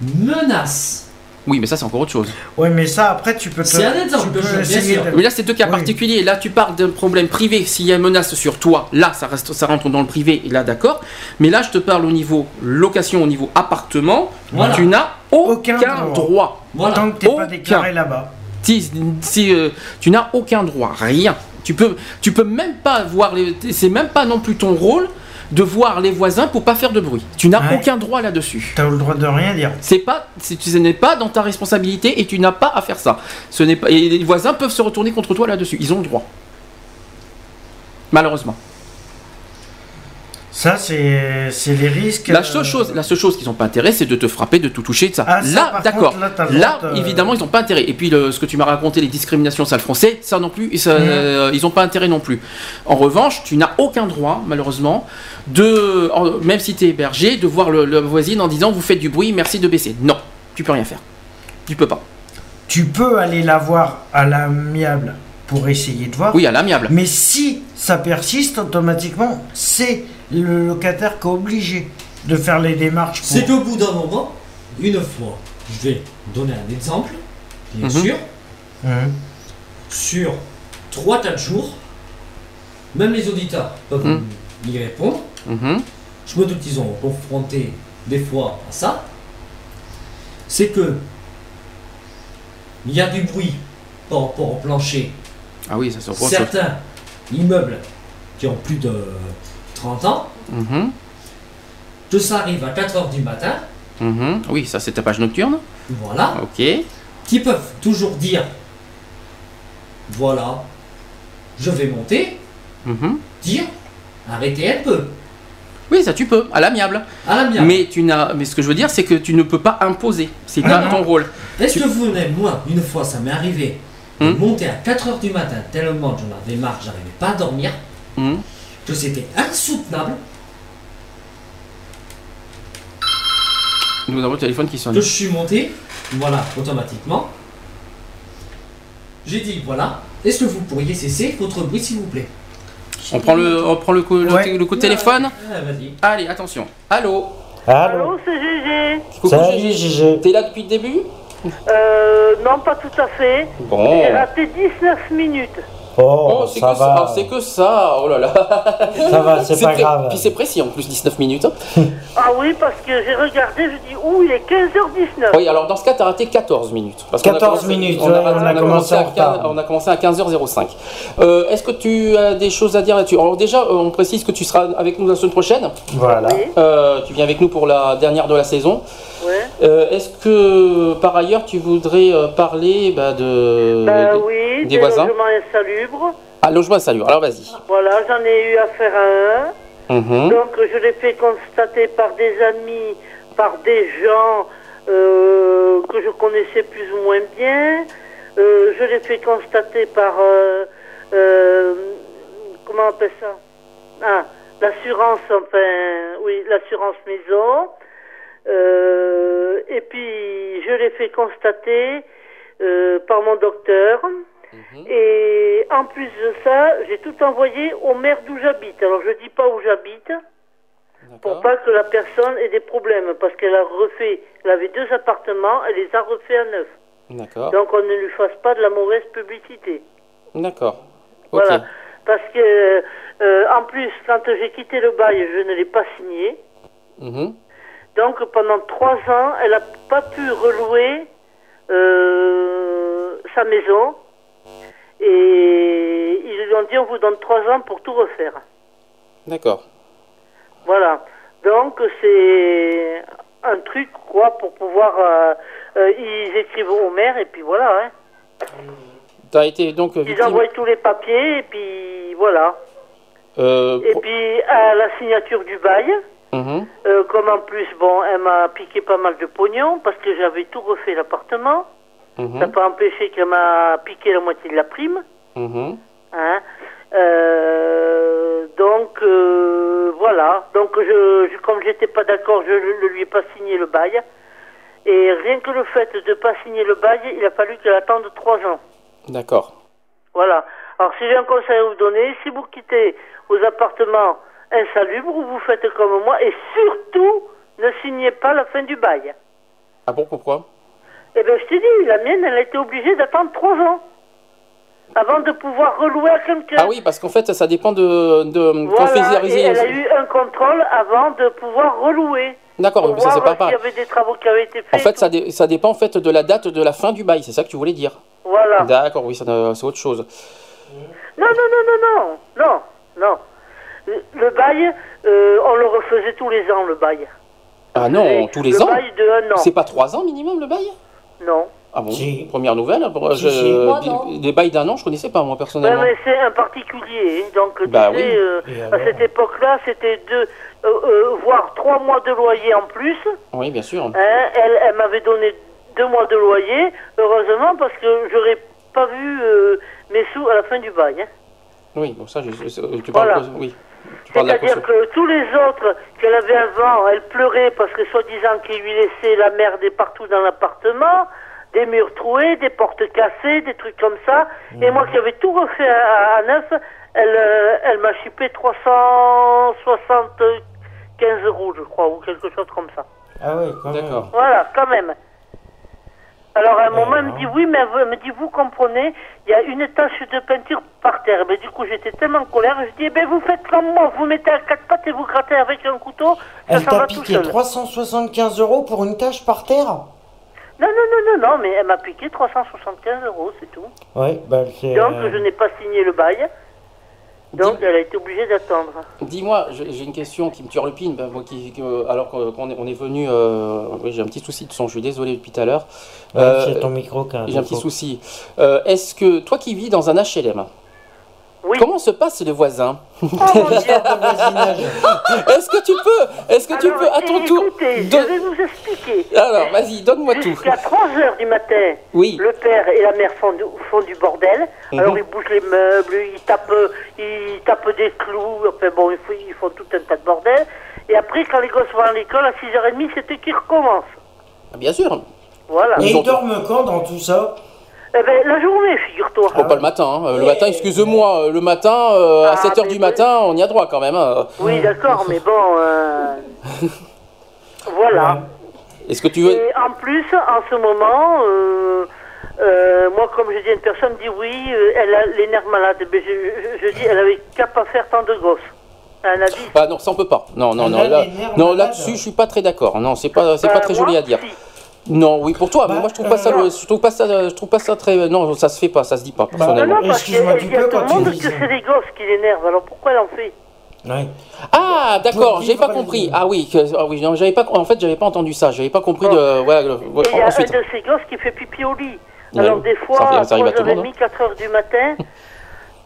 Speaker 8: menace.
Speaker 4: Oui, mais ça, c'est encore autre chose.
Speaker 5: Ouais, mais ça, après, tu peux. te-
Speaker 8: C'est un exemple,
Speaker 5: tu peux
Speaker 8: bien
Speaker 5: essayer
Speaker 8: sûr.
Speaker 5: de-
Speaker 4: Mais là, c'est deux cas
Speaker 5: Oui.
Speaker 4: particuliers. Là, tu parles d'un problème privé. S'il y a une menace sur toi, là, ça, reste, ça rentre dans le privé. Et là, d'accord. Mais là, je te parle au niveau location, au niveau appartement.
Speaker 8: Voilà.
Speaker 4: Tu n'as aucun,
Speaker 5: Aucun
Speaker 4: droit.
Speaker 5: droit.
Speaker 8: Voilà.
Speaker 5: Tant que t'es pas déclaré là-bas.
Speaker 4: Si, si, euh, tu n'as aucun droit, rien. Tu peux, tu peux même pas voir les. C'est même pas non plus ton rôle de voir les voisins pour pas faire de bruit. Tu n'as
Speaker 5: Ouais.
Speaker 4: aucun droit là-dessus.
Speaker 5: T'as le droit de rien dire.
Speaker 4: C'est pas, ce n'est pas dans ta responsabilité et tu n'as pas à faire ça. Ce n'est pas, et les voisins peuvent se retourner contre toi là-dessus. Ils ont le droit. Malheureusement.
Speaker 5: Ça, c'est les risques.
Speaker 4: La
Speaker 5: euh,
Speaker 4: seule chose, la seule chose qu'ils n'ont pas intérêt, c'est de te frapper, de tout toucher, de ça.
Speaker 5: Ah, ça,
Speaker 4: là, d'accord.
Speaker 5: là, de-
Speaker 4: évidemment, ils n'ont pas intérêt. Et puis, le- ce que tu m'as raconté, les discriminations sales français, ça non plus, ça,
Speaker 5: Mhm.
Speaker 4: euh, ils n'ont pas intérêt non plus. En revanche, tu n'as aucun droit, malheureusement, de, en- même si tu es hébergé, de voir le, le voisine en disant vous faites du bruit, merci de baisser. Non, tu peux rien faire. Tu peux pas.
Speaker 5: Tu peux aller la voir à l'amiable pour essayer de voir.
Speaker 4: Oui, à l'amiable.
Speaker 5: Mais si ça persiste, automatiquement, c'est le locataire qui est obligé de faire les démarches. pour-
Speaker 8: C'est qu'au bout d'un moment, une fois, je vais donner un exemple, bien
Speaker 4: Mhm.
Speaker 8: sûr,
Speaker 5: Mhm.
Speaker 8: sur 3-4 jours, même les auditeurs peuvent
Speaker 4: Mhm.
Speaker 8: y répondre.
Speaker 4: Mhm.
Speaker 8: Je me doute qu'ils ont confronté des fois à ça. C'est que il y a du bruit par rapport au plancher.
Speaker 4: Ah oui, ça chose.
Speaker 8: Certains immeubles qui ont plus de 30 ans,
Speaker 4: Mhm.
Speaker 8: que ça arrive à 4h du matin,
Speaker 4: Mhm. Oui, ça c'est ta page nocturne.
Speaker 8: voilà,
Speaker 4: Ok.
Speaker 8: qui peuvent toujours dire voilà, je vais monter,
Speaker 4: Mhm.
Speaker 8: dire arrêtez un peu.
Speaker 4: Oui, ça tu peux, à l'amiable.
Speaker 8: À.
Speaker 4: Mais tu n'as, mais ce que je veux dire, c'est que tu ne peux pas imposer. C'est
Speaker 8: Ah
Speaker 4: pas
Speaker 8: non.
Speaker 4: ton rôle.
Speaker 8: Est-ce
Speaker 4: tu-
Speaker 8: que vous venez, moi, une fois ça m'est arrivé, de
Speaker 4: Hum.
Speaker 8: monter à 4h du matin tellement j'en avais marre, j'arrivais pas à dormir. Que c'était insoutenable,
Speaker 4: Nous avons le téléphone qui sonne.
Speaker 8: que je suis monté, voilà, automatiquement. J'ai dit, voilà, est-ce que vous pourriez cesser votre bruit s'il vous plaît?
Speaker 4: On prend le, on prend le coup, le,
Speaker 5: Ouais.
Speaker 4: le coup de téléphone? Allez, attention. Allô?
Speaker 5: Allô
Speaker 12: c'est Gégé.
Speaker 4: Coucou,
Speaker 5: Salut
Speaker 4: Gégé.
Speaker 5: Gégé.
Speaker 4: T'es là depuis le début?
Speaker 12: Euh, non, pas tout à fait.
Speaker 4: Bon.
Speaker 12: J'ai raté 19 minutes.
Speaker 5: Oh,
Speaker 4: Oh, c'est
Speaker 5: ça
Speaker 4: que ça,
Speaker 5: va.
Speaker 4: ah, c'est que ça, oh là là.
Speaker 5: Ça va, c'est pas
Speaker 4: pré-
Speaker 5: grave.
Speaker 4: Puis c'est précis en plus, 19 minutes.
Speaker 12: Ah oui, parce que j'ai regardé, je dis, ouh, il est 15h19.
Speaker 4: Oui, alors dans ce cas, t'as raté 14 minutes. Parce qu'on a
Speaker 5: 14
Speaker 4: commencé-
Speaker 5: minutes,
Speaker 4: on a,
Speaker 5: ouais, on a commencé
Speaker 4: à
Speaker 5: en
Speaker 4: 15
Speaker 5: retard.
Speaker 4: on a commencé à 15h05. Euh, Est-ce que tu as des choses à dire là-dessus? Alors déjà, euh, on précise que tu seras avec nous la semaine prochaine.
Speaker 5: Voilà.
Speaker 4: Euh, tu viens avec nous pour la dernière de la saison.
Speaker 12: Ouais.
Speaker 4: Euh, Est-ce que par ailleurs tu voudrais euh, parler bah, de,
Speaker 12: Bah
Speaker 4: de-
Speaker 12: oui,
Speaker 4: des
Speaker 12: des
Speaker 4: voisins
Speaker 12: logements insalubres.
Speaker 4: Ah, logement salut. Alors vas-y.
Speaker 12: Voilà, j'en ai eu affaire à un.
Speaker 4: Mhm.
Speaker 12: Donc je l'ai fait constater par des amis, par des gens euh, que je connaissais plus ou moins bien. Euh, je l'ai fait constater par comment on appelle ça? Ah, l'assurance, enfin oui, l'assurance maison. Euh, et puis je l'ai fait constater euh, par mon docteur. Et en plus de ça, j'ai tout envoyé au maire d'où j'habite. Alors je dis pas où j'habite pour pas que la personne ait des problèmes parce qu'elle a refait, elle avait deux appartements, elle les a refaits à neuf.
Speaker 4: D'accord.
Speaker 12: Donc on ne lui fasse pas de la mauvaise publicité.
Speaker 4: D'accord.
Speaker 12: Voilà. Parce que euh, en plus, quand j'ai quitté le bail, je ne l'ai pas signé.
Speaker 4: Mhm.
Speaker 12: Donc pendant trois ans, elle n'a pas pu relouer euh, sa maison. Et ils lui ont dit on vous donne trois ans pour tout refaire.
Speaker 4: D'accord.
Speaker 12: Voilà. Donc c'est un truc quoi pour pouvoir. euh, euh, ils écrivent au maire et puis voilà. Hein.
Speaker 4: T'as été donc
Speaker 12: Ils envoient tous les papiers et puis voilà. Et puis à la signature du bail.
Speaker 4: Mhm.
Speaker 12: Euh, comme en plus, bon, elle m'a piqué pas mal de pognon parce que j'avais tout refait l'appartement.
Speaker 4: Mhm.
Speaker 12: Ça n'a pas empêché qu'elle m'a piqué la moitié de la prime.
Speaker 4: Mhm.
Speaker 12: Hein. Euh, donc euh, voilà. Donc je, je- comme j'étais pas d'accord, je ne lui ai pas signé le bail. Et rien que le fait de ne pas signer le bail, il a fallu qu'elle attende trois ans.
Speaker 4: D'accord.
Speaker 12: Voilà. Alors si j'ai un conseil à vous donner, si vous quittez vos appartements insalubres, vous faites comme moi et surtout ne signez pas la fin du bail.
Speaker 4: Ah bon, pourquoi?
Speaker 12: Eh bien, je t'ai dit, la mienne, elle a été obligée d'attendre trois ans avant de pouvoir relouer à quelqu'un.
Speaker 4: Ah oui, parce qu'en fait, ça dépend de. de
Speaker 12: Voilà, et elle a eu un contrôle avant de pouvoir relouer.
Speaker 4: D'accord, mais ça c'est pas
Speaker 12: s'il y
Speaker 4: pareil.
Speaker 12: avait des travaux qui avaient été faits.
Speaker 4: En fait, ça, dé- ça dépend en fait de la date de la fin du bail, c'est ça que tu voulais dire?
Speaker 12: Voilà.
Speaker 4: D'accord, oui, ça, euh, c'est autre chose.
Speaker 12: Non, non, non, non, non, non, non. Le, le bail, euh, on le refaisait tous les ans, le bail.
Speaker 4: Ah non, tous les
Speaker 12: le
Speaker 4: ans
Speaker 12: bail de un an.
Speaker 4: C'est pas trois ans minimum le bail?
Speaker 12: Non.
Speaker 4: Ah bon Première nouvelle
Speaker 12: Si, si. Moi,
Speaker 4: des- bails d'un an, je connaissais pas moi
Speaker 12: Ouais,
Speaker 4: personnellement.
Speaker 12: mais c'est un particulier, hein. donc tu
Speaker 4: Bah
Speaker 12: sais,
Speaker 4: oui.
Speaker 12: euh, à cette époque-là, c'était deux, euh, euh, voire trois mois de loyer en plus.
Speaker 4: Oui, bien sûr.
Speaker 12: Hein, elle elle m'avait donné deux mois de loyer, heureusement, parce que j'aurais pas vu euh, mes sous à la fin du bail. hein.
Speaker 4: Oui, bon ça, je, je- tu parles
Speaker 12: Voilà.
Speaker 4: de- oui.
Speaker 12: C'est-à-dire que tous les autres qu'elle avait avant, elle pleurait parce que soi-disant qu'il lui laissait la merde partout dans l'appartement, des murs troués, des portes cassées, des trucs comme ça. Et moi qui avais tout refait à, à neuf, elle, euh, elle m'a chipé 375 euros, je crois, ou quelque chose comme ça.
Speaker 5: Ah oui, quand même.
Speaker 4: D'accord.
Speaker 12: Voilà, quand même. Alors à un moment, elle me dit oui, mais elle me dit vous comprenez, il y a une tache de peinture par terre. Ben, du coup, j'étais tellement en colère, je dis eh ben vous faites comme moi, vous mettez à quatre pattes et vous grattez avec un couteau, ça
Speaker 5: Elle
Speaker 12: s'en
Speaker 5: t'a
Speaker 12: va tout
Speaker 5: piqué
Speaker 12: seul.
Speaker 5: 375 euros pour une tâche par terre?
Speaker 12: Non, non, non, non, non, mais elle m'a piqué 375 euros, c'est tout.
Speaker 5: Oui, bah.
Speaker 12: Donc
Speaker 5: euh,
Speaker 12: je n'ai pas signé le bail, donc elle a été obligée d'attendre.
Speaker 4: Dis-moi, j'ai j'ai une question qui me turlupine. Ben, moi, qui, que- alors qu'on est, on est venu, euh, oui, j'ai un petit souci de son. Je suis désolé depuis tout à l'heure. Euh,
Speaker 5: c'est ton micro
Speaker 4: J'ai un petit souci. Euh, Est-ce que toi qui vis dans un HLM, Comment se passe le voisin
Speaker 5: Oh.
Speaker 4: Est-ce que tu peux, est-ce que tu peux à ton tour
Speaker 12: Écoutez, je
Speaker 4: don-
Speaker 12: vais vous expliquer.
Speaker 4: Alors, vas-y, donne-moi tout.
Speaker 12: Jusqu'à 3 heures du matin,
Speaker 4: Oui.
Speaker 12: le père et la mère font du, font du bordel.
Speaker 4: Mhm.
Speaker 12: Alors ils bougent les meubles, ils tapent, ils tapent des clous, enfin bon, ils font, ils font tout un tas de bordel. Et après, quand les gosses vont à l'école, à 6h30, c'est eux qui recommencent.
Speaker 4: Ah, Bien sûr.
Speaker 12: Voilà.
Speaker 5: Et ils dorment quand dans tout ça?
Speaker 12: Eh ben, la journée, figure-toi.
Speaker 4: Oh, pas le matin. hein. Euh, Le matin, excuse-moi, euh, le matin, euh, à 7h du matin, on y a droit quand même. hein.
Speaker 12: Oui, d'accord, mais bon... euh, voilà.
Speaker 4: Est-ce que tu veux...
Speaker 12: Et en plus, en ce moment, euh, euh, moi, comme je dis à une personne, dit oui, elle a les nerfs malades. Mais je, je, je dis, elle avait qu'à pas faire tant de gosses. Elle a dit,
Speaker 4: Ah non, ça on peut pas. Non, non, non. Là, non, là-dessus, je suis pas très d'accord. Non, c'est pas, c'est pas très joli à dire.
Speaker 12: si.
Speaker 4: Non, oui, pour toi, mais moi je trouve pas ça,
Speaker 12: euh,
Speaker 4: je trouve pas ça, je trouve pas ça très, non, ça se fait pas, ça se dit pas
Speaker 12: non,
Speaker 4: personnellement.
Speaker 12: non, parce qu'elle elle dit à tout le monde que c'est les gosses qui l'énervent. Alors pourquoi elle en fait?
Speaker 4: Ah, d'accord, j'ai pas compris. Ah oui, que- ah oui, non, j'avais pas, en fait, j'avais pas entendu ça. J'avais pas compris de, voilà, le-
Speaker 12: Et il y a
Speaker 4: ensuite.
Speaker 12: un de ces gosses qui fait pipi au lit.
Speaker 4: Ouais,
Speaker 12: Alors des
Speaker 4: ça
Speaker 12: fois,
Speaker 4: ça arrive à tout le monde,
Speaker 12: 3h30, 4h du matin,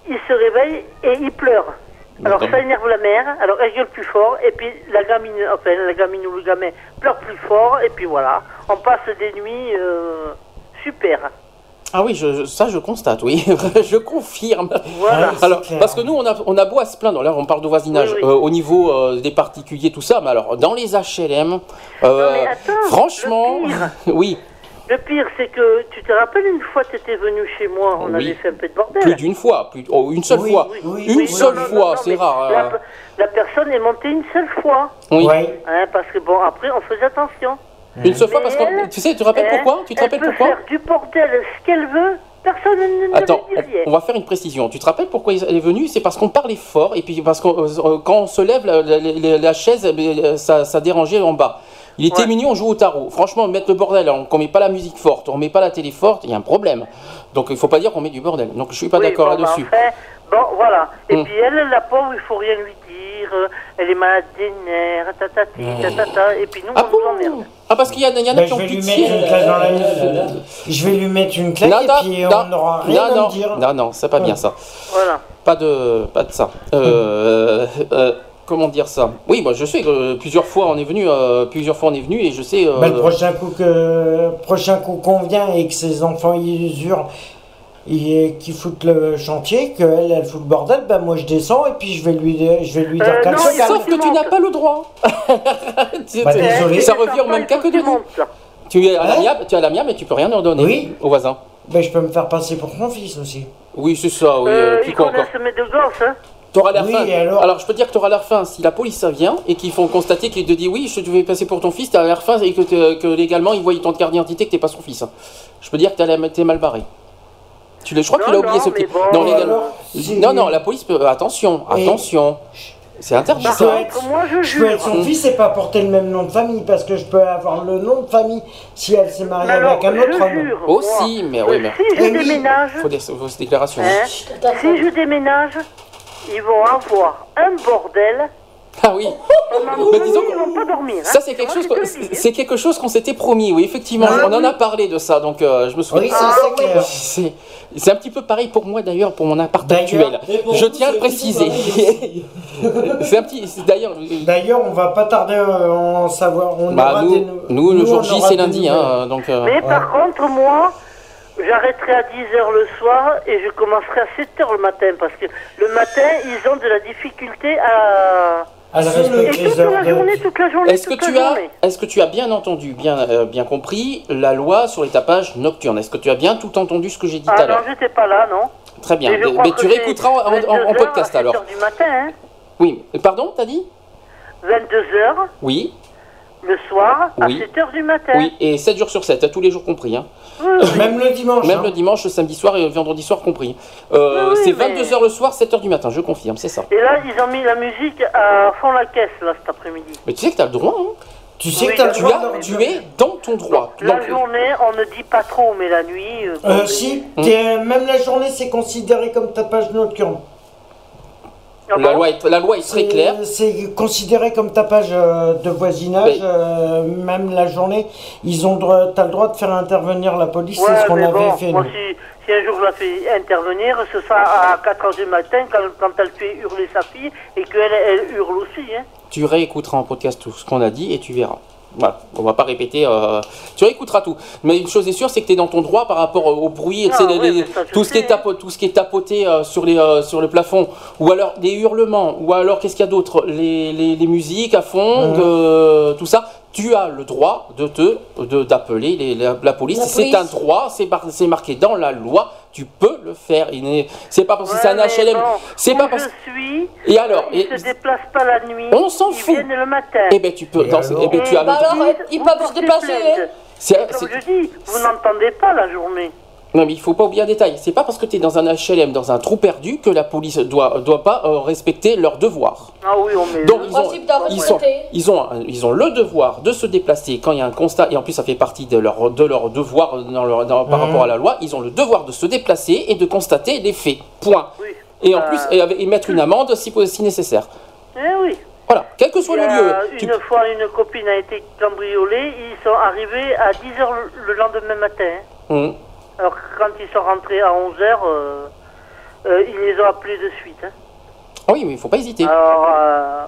Speaker 12: il se réveille et il pleure. Alors ça énerve la mère, alors elle gueule plus fort, et puis la gamine, enfin la gamine ou le gamin pleure plus fort, et puis voilà, on passe des nuits euh, super.
Speaker 4: Ah oui, je, ça je constate, oui, je confirme.
Speaker 12: Voilà.
Speaker 4: Alors, parce que nous, on a, on a beau à se plaindre, là on parle de voisinage,
Speaker 12: Oui, oui.
Speaker 4: euh, au niveau euh, des particuliers, tout ça, mais alors, dans les HLM, euh,
Speaker 12: mais attends,
Speaker 4: franchement, oui,
Speaker 12: Le pire, c'est que tu te rappelles une fois, tu étais venu chez moi, on
Speaker 4: Oui.
Speaker 12: avait fait un peu de bordel.
Speaker 4: plus d'une fois, plus, oh, une seule
Speaker 12: Oui,
Speaker 4: fois,
Speaker 12: oui, oui,
Speaker 4: une
Speaker 12: oui.
Speaker 4: seule
Speaker 12: Non,
Speaker 4: fois, c'est rare.
Speaker 12: La,
Speaker 4: euh,
Speaker 12: la personne est montée une seule fois.
Speaker 4: Oui.
Speaker 12: Hein, parce que bon, après, on faisait attention.
Speaker 4: Une seule fois, parce que, tu sais, tu te rappelles
Speaker 12: hein,
Speaker 4: pourquoi? Tu te
Speaker 12: elle
Speaker 4: rappelles
Speaker 12: peut
Speaker 4: pourquoi?
Speaker 12: faire du bordel ce qu'elle veut, personne ne,
Speaker 4: Attends,
Speaker 12: lui dit rien.
Speaker 4: on, on va faire une précision. Tu te rappelles pourquoi elle est venue? C'est parce qu'on parlait fort et puis parce que quand on se lève, la, la- la- la chaise, euh, ça, ça dérangeait en bas. Il était minuit, on joue au tarot. Franchement, mettre le bordel, on, qu'on met pas la musique forte, on met pas la télé forte, il y a un problème. Donc il faut pas dire qu'on met du bordel. Donc je suis pas
Speaker 12: Oui,
Speaker 4: d'accord
Speaker 12: bon, bah,
Speaker 4: là-dessus.
Speaker 12: enfin, bon, voilà. Et
Speaker 4: Hmm.
Speaker 12: puis elle, la pauvre, il faut rien lui dire. Elle est malade des nerfs, tatati, tatata. Et puis nous, on nous emmerde.
Speaker 4: Ah parce qu'il y, en a- il y en a
Speaker 5: Ben,
Speaker 4: qui
Speaker 5: je
Speaker 4: ont
Speaker 5: vais lui
Speaker 4: pitié.
Speaker 5: mettre une claque dans la Je vais lui mettre une claque
Speaker 4: Non, non,
Speaker 5: et puis
Speaker 4: non,
Speaker 5: on n'aura rien
Speaker 4: non,
Speaker 5: à me dire.
Speaker 4: Non, non, c'est pas bien ça.
Speaker 12: Voilà.
Speaker 4: Pas de, pas de ça. Euh, euh, comment dire ça? Oui, moi je sais que euh, plusieurs fois on est venu, euh, plusieurs fois on est venu et je sais. euh,
Speaker 5: Ben, le prochain coup que prochain coup qu'on vient et que ses enfants ils hurlent et qu'ils foutent le chantier, qu'elle elle fout le bordel, ben moi je descends et puis je vais lui je vais lui dire
Speaker 12: Euh,
Speaker 5: qu'elle
Speaker 12: non.
Speaker 4: Sauf que tu n'as pas le droit. C'est-
Speaker 5: Bah, désolé.
Speaker 4: Ça revient au même cas que de Tu es à l'amiable, tu es à l'amiable, mais tu peux rien leur donner
Speaker 5: Oui.
Speaker 4: au voisin.
Speaker 5: Ben, je peux me faire passer pour son fils aussi.
Speaker 4: Oui, c'est ça. Oui.
Speaker 12: Euh,
Speaker 4: euh, encore
Speaker 12: mes deux gosses, hein.
Speaker 4: T'auras l'air
Speaker 5: Oui,
Speaker 4: fin.
Speaker 5: et alors
Speaker 4: je peux dire que t'auras l'air fin si la police vient et qu'ils font constater qu'ils te disent oui, je te vais passer pour ton fils, t'as l'air fin et que, légalement ils voient ton carte d'identité que t'es pas son fils. Je peux dire que t'es mal barré. Tu le, je crois qu'il a oublié
Speaker 12: non,
Speaker 4: ce petit.
Speaker 12: bon,
Speaker 4: non, légalement.
Speaker 5: alors, si-
Speaker 4: Non, non, la police peut. Attention,
Speaker 5: Et-
Speaker 4: attention. C'est interdit
Speaker 5: Je
Speaker 4: ça.
Speaker 5: peux être,
Speaker 12: moi, je
Speaker 5: je peux être son fils et pas porter le même nom de famille parce que je peux avoir le nom de famille si elle s'est mariée avec un autre homme.
Speaker 12: jure,
Speaker 4: Aussi, mais oui, mais.
Speaker 12: Si je
Speaker 5: oui.
Speaker 12: déménage,
Speaker 4: Faut des fausses déclarations.
Speaker 12: hein, si je déménage, ils vont avoir un bordel.
Speaker 4: Ah oui.
Speaker 12: Deux
Speaker 4: disons
Speaker 12: ils vont pas dormir. hein.
Speaker 4: Ça c'est quelque chose,
Speaker 12: hein.
Speaker 4: c'est quelque chose qu'on s'était promis, oui effectivement,
Speaker 5: Ah
Speaker 4: on en a parlé de ça, donc euh, je me souviens.
Speaker 5: Oui, ça c'est
Speaker 4: un petit peu pareil pour moi d'ailleurs pour mon appart actuel. Je tiens à le préciser. c'est un petit, d'ailleurs.
Speaker 5: D'ailleurs, on va pas tarder à en savoir. On
Speaker 4: Bah,
Speaker 5: aura
Speaker 4: nous,
Speaker 5: des
Speaker 4: nous, le
Speaker 5: on
Speaker 4: jour J c'est lundi, hein, donc. euh,
Speaker 12: Mais par contre, moi, j'arrêterai à 10h le soir et je commencerai à 7h le matin parce que le matin, ils ont de la difficulté à. Toute
Speaker 5: heures
Speaker 12: la journée, toute la journée,
Speaker 4: Est-ce que tu as, est-ce que tu as bien entendu, bien, euh, bien compris la loi sur les tapages nocturnes? Est-ce que tu as bien tout entendu ce que j'ai dit tout
Speaker 12: Ah
Speaker 4: à
Speaker 12: non,
Speaker 4: l'heure?
Speaker 12: j'étais pas là, non.
Speaker 4: Très bien. Mais, tu réécouteras en, en- en
Speaker 12: 22
Speaker 4: podcast
Speaker 12: à
Speaker 4: alors.
Speaker 12: 7 heures du matin, hein.
Speaker 4: Oui. Pardon, t'as dit?
Speaker 12: 22h
Speaker 4: Oui.
Speaker 12: Le soir à
Speaker 4: Oui.
Speaker 12: 7h du matin.
Speaker 4: Oui, et 7 jours sur 7, tous les jours compris. Hein.
Speaker 12: Oui, oui.
Speaker 5: Même le dimanche.
Speaker 4: Même
Speaker 5: hein.
Speaker 4: le dimanche, le samedi soir et le vendredi soir compris. Euh,
Speaker 12: Oui, oui,
Speaker 4: c'est
Speaker 12: mais-
Speaker 4: 22h le soir, 7h du matin, je confirme, c'est ça.
Speaker 12: Et là, ils ont mis la musique à fond la caisse, là, cet après-midi.
Speaker 4: Mais tu sais que tu as le droit, hein
Speaker 5: Tu sais
Speaker 12: Oui,
Speaker 5: que t'as le
Speaker 4: tu,
Speaker 5: droit
Speaker 4: as,
Speaker 5: de-
Speaker 4: tu es dans ton droit.
Speaker 12: La
Speaker 4: Donc,
Speaker 12: journée, on ne dit pas trop, mais la nuit... euh,
Speaker 5: Euh, si,
Speaker 4: Hum.
Speaker 5: t'es- même la journée, c'est considéré comme tapage nocturne.
Speaker 4: La, loi est, la loi est très claire.
Speaker 5: C'est considéré comme tapage euh, de voisinage,
Speaker 4: Mais-
Speaker 5: euh, même la journée. Ils ont droit, t'as le droit de faire intervenir la police,
Speaker 12: Ouais,
Speaker 5: c'est ce qu'on avait
Speaker 12: bon,
Speaker 5: fait.
Speaker 12: moi, si, si un jour je la fais intervenir, ce sera à 4h du matin quand, quand elle fait hurler sa fille et qu'elle elle hurle aussi. Hein.
Speaker 4: Tu réécouteras en podcast tout ce qu'on a dit et tu verras. Voilà, on va pas répéter. euh, tu réécouteras tout. Mais une chose est sûre, c'est que tu es dans ton droit par rapport au bruit,
Speaker 12: Ah, ouais,
Speaker 4: les-
Speaker 12: ça,
Speaker 4: tout, ce qui est tapo- tout ce qui est tapoté euh, sur, les, euh, sur le plafond, ou alors des hurlements, ou alors qu'est-ce qu'il y a d'autre? Les, les, les musiques à fond, de- tout ça. Tu as le droit de te de- d'appeler les- la, la police.
Speaker 7: La
Speaker 4: C'est un droit, c'est mar- c'est marqué dans la loi. Tu peux le faire. Il n'est- C'est pas parce que c'est un
Speaker 12: Ouais,
Speaker 4: HLM.
Speaker 12: bon,
Speaker 4: c'est pas parce.
Speaker 12: je suis,
Speaker 4: Et alors
Speaker 12: ils
Speaker 4: et-
Speaker 12: se déplacent pas la nuit.
Speaker 4: On s'en
Speaker 12: ils
Speaker 4: fout.
Speaker 12: viennent le matin.
Speaker 4: Eh ben tu peux. dans-
Speaker 5: alors
Speaker 4: eh ben, tu as le
Speaker 7: Bah
Speaker 4: droit.
Speaker 7: alors, ils peuvent se déplacer. hein.
Speaker 4: C'est-
Speaker 12: Comme
Speaker 4: c'est-
Speaker 12: je dis, vous n'entendez pas la journée.
Speaker 4: Non, mais il faut pas oublier un détail. C'est pas parce que tu es dans un HLM, dans un trou perdu, que la police doit, doit pas euh, respecter leurs devoirs.
Speaker 12: Ah oui, on met.
Speaker 4: Donc
Speaker 12: le-
Speaker 4: ils ont,
Speaker 7: Principe d'arrêt
Speaker 4: ils, sont, ils, ont, un- ils ont le devoir de se déplacer quand il y a un constat, et en plus ça fait partie de leur, de leur devoir dans leur- dans- par
Speaker 5: Mhm.
Speaker 4: rapport à la loi, ils ont le devoir de se déplacer et de constater les faits. Point.
Speaker 12: Oui.
Speaker 4: Et en
Speaker 12: Euh,
Speaker 4: plus, et, mettre une amende si, si nécessaire.
Speaker 12: Eh oui.
Speaker 4: Voilà, quel que soit le lieu. tu-
Speaker 12: Une fois, une copine a été cambriolée. Ils sont arrivés à 10h le lendemain matin.
Speaker 4: Hum.
Speaker 12: Alors que quand ils sont rentrés à 11h, euh, euh, ils les ont appelés de suite. hein.
Speaker 4: Ah oui, mais il faut pas hésiter.
Speaker 12: Alors, euh,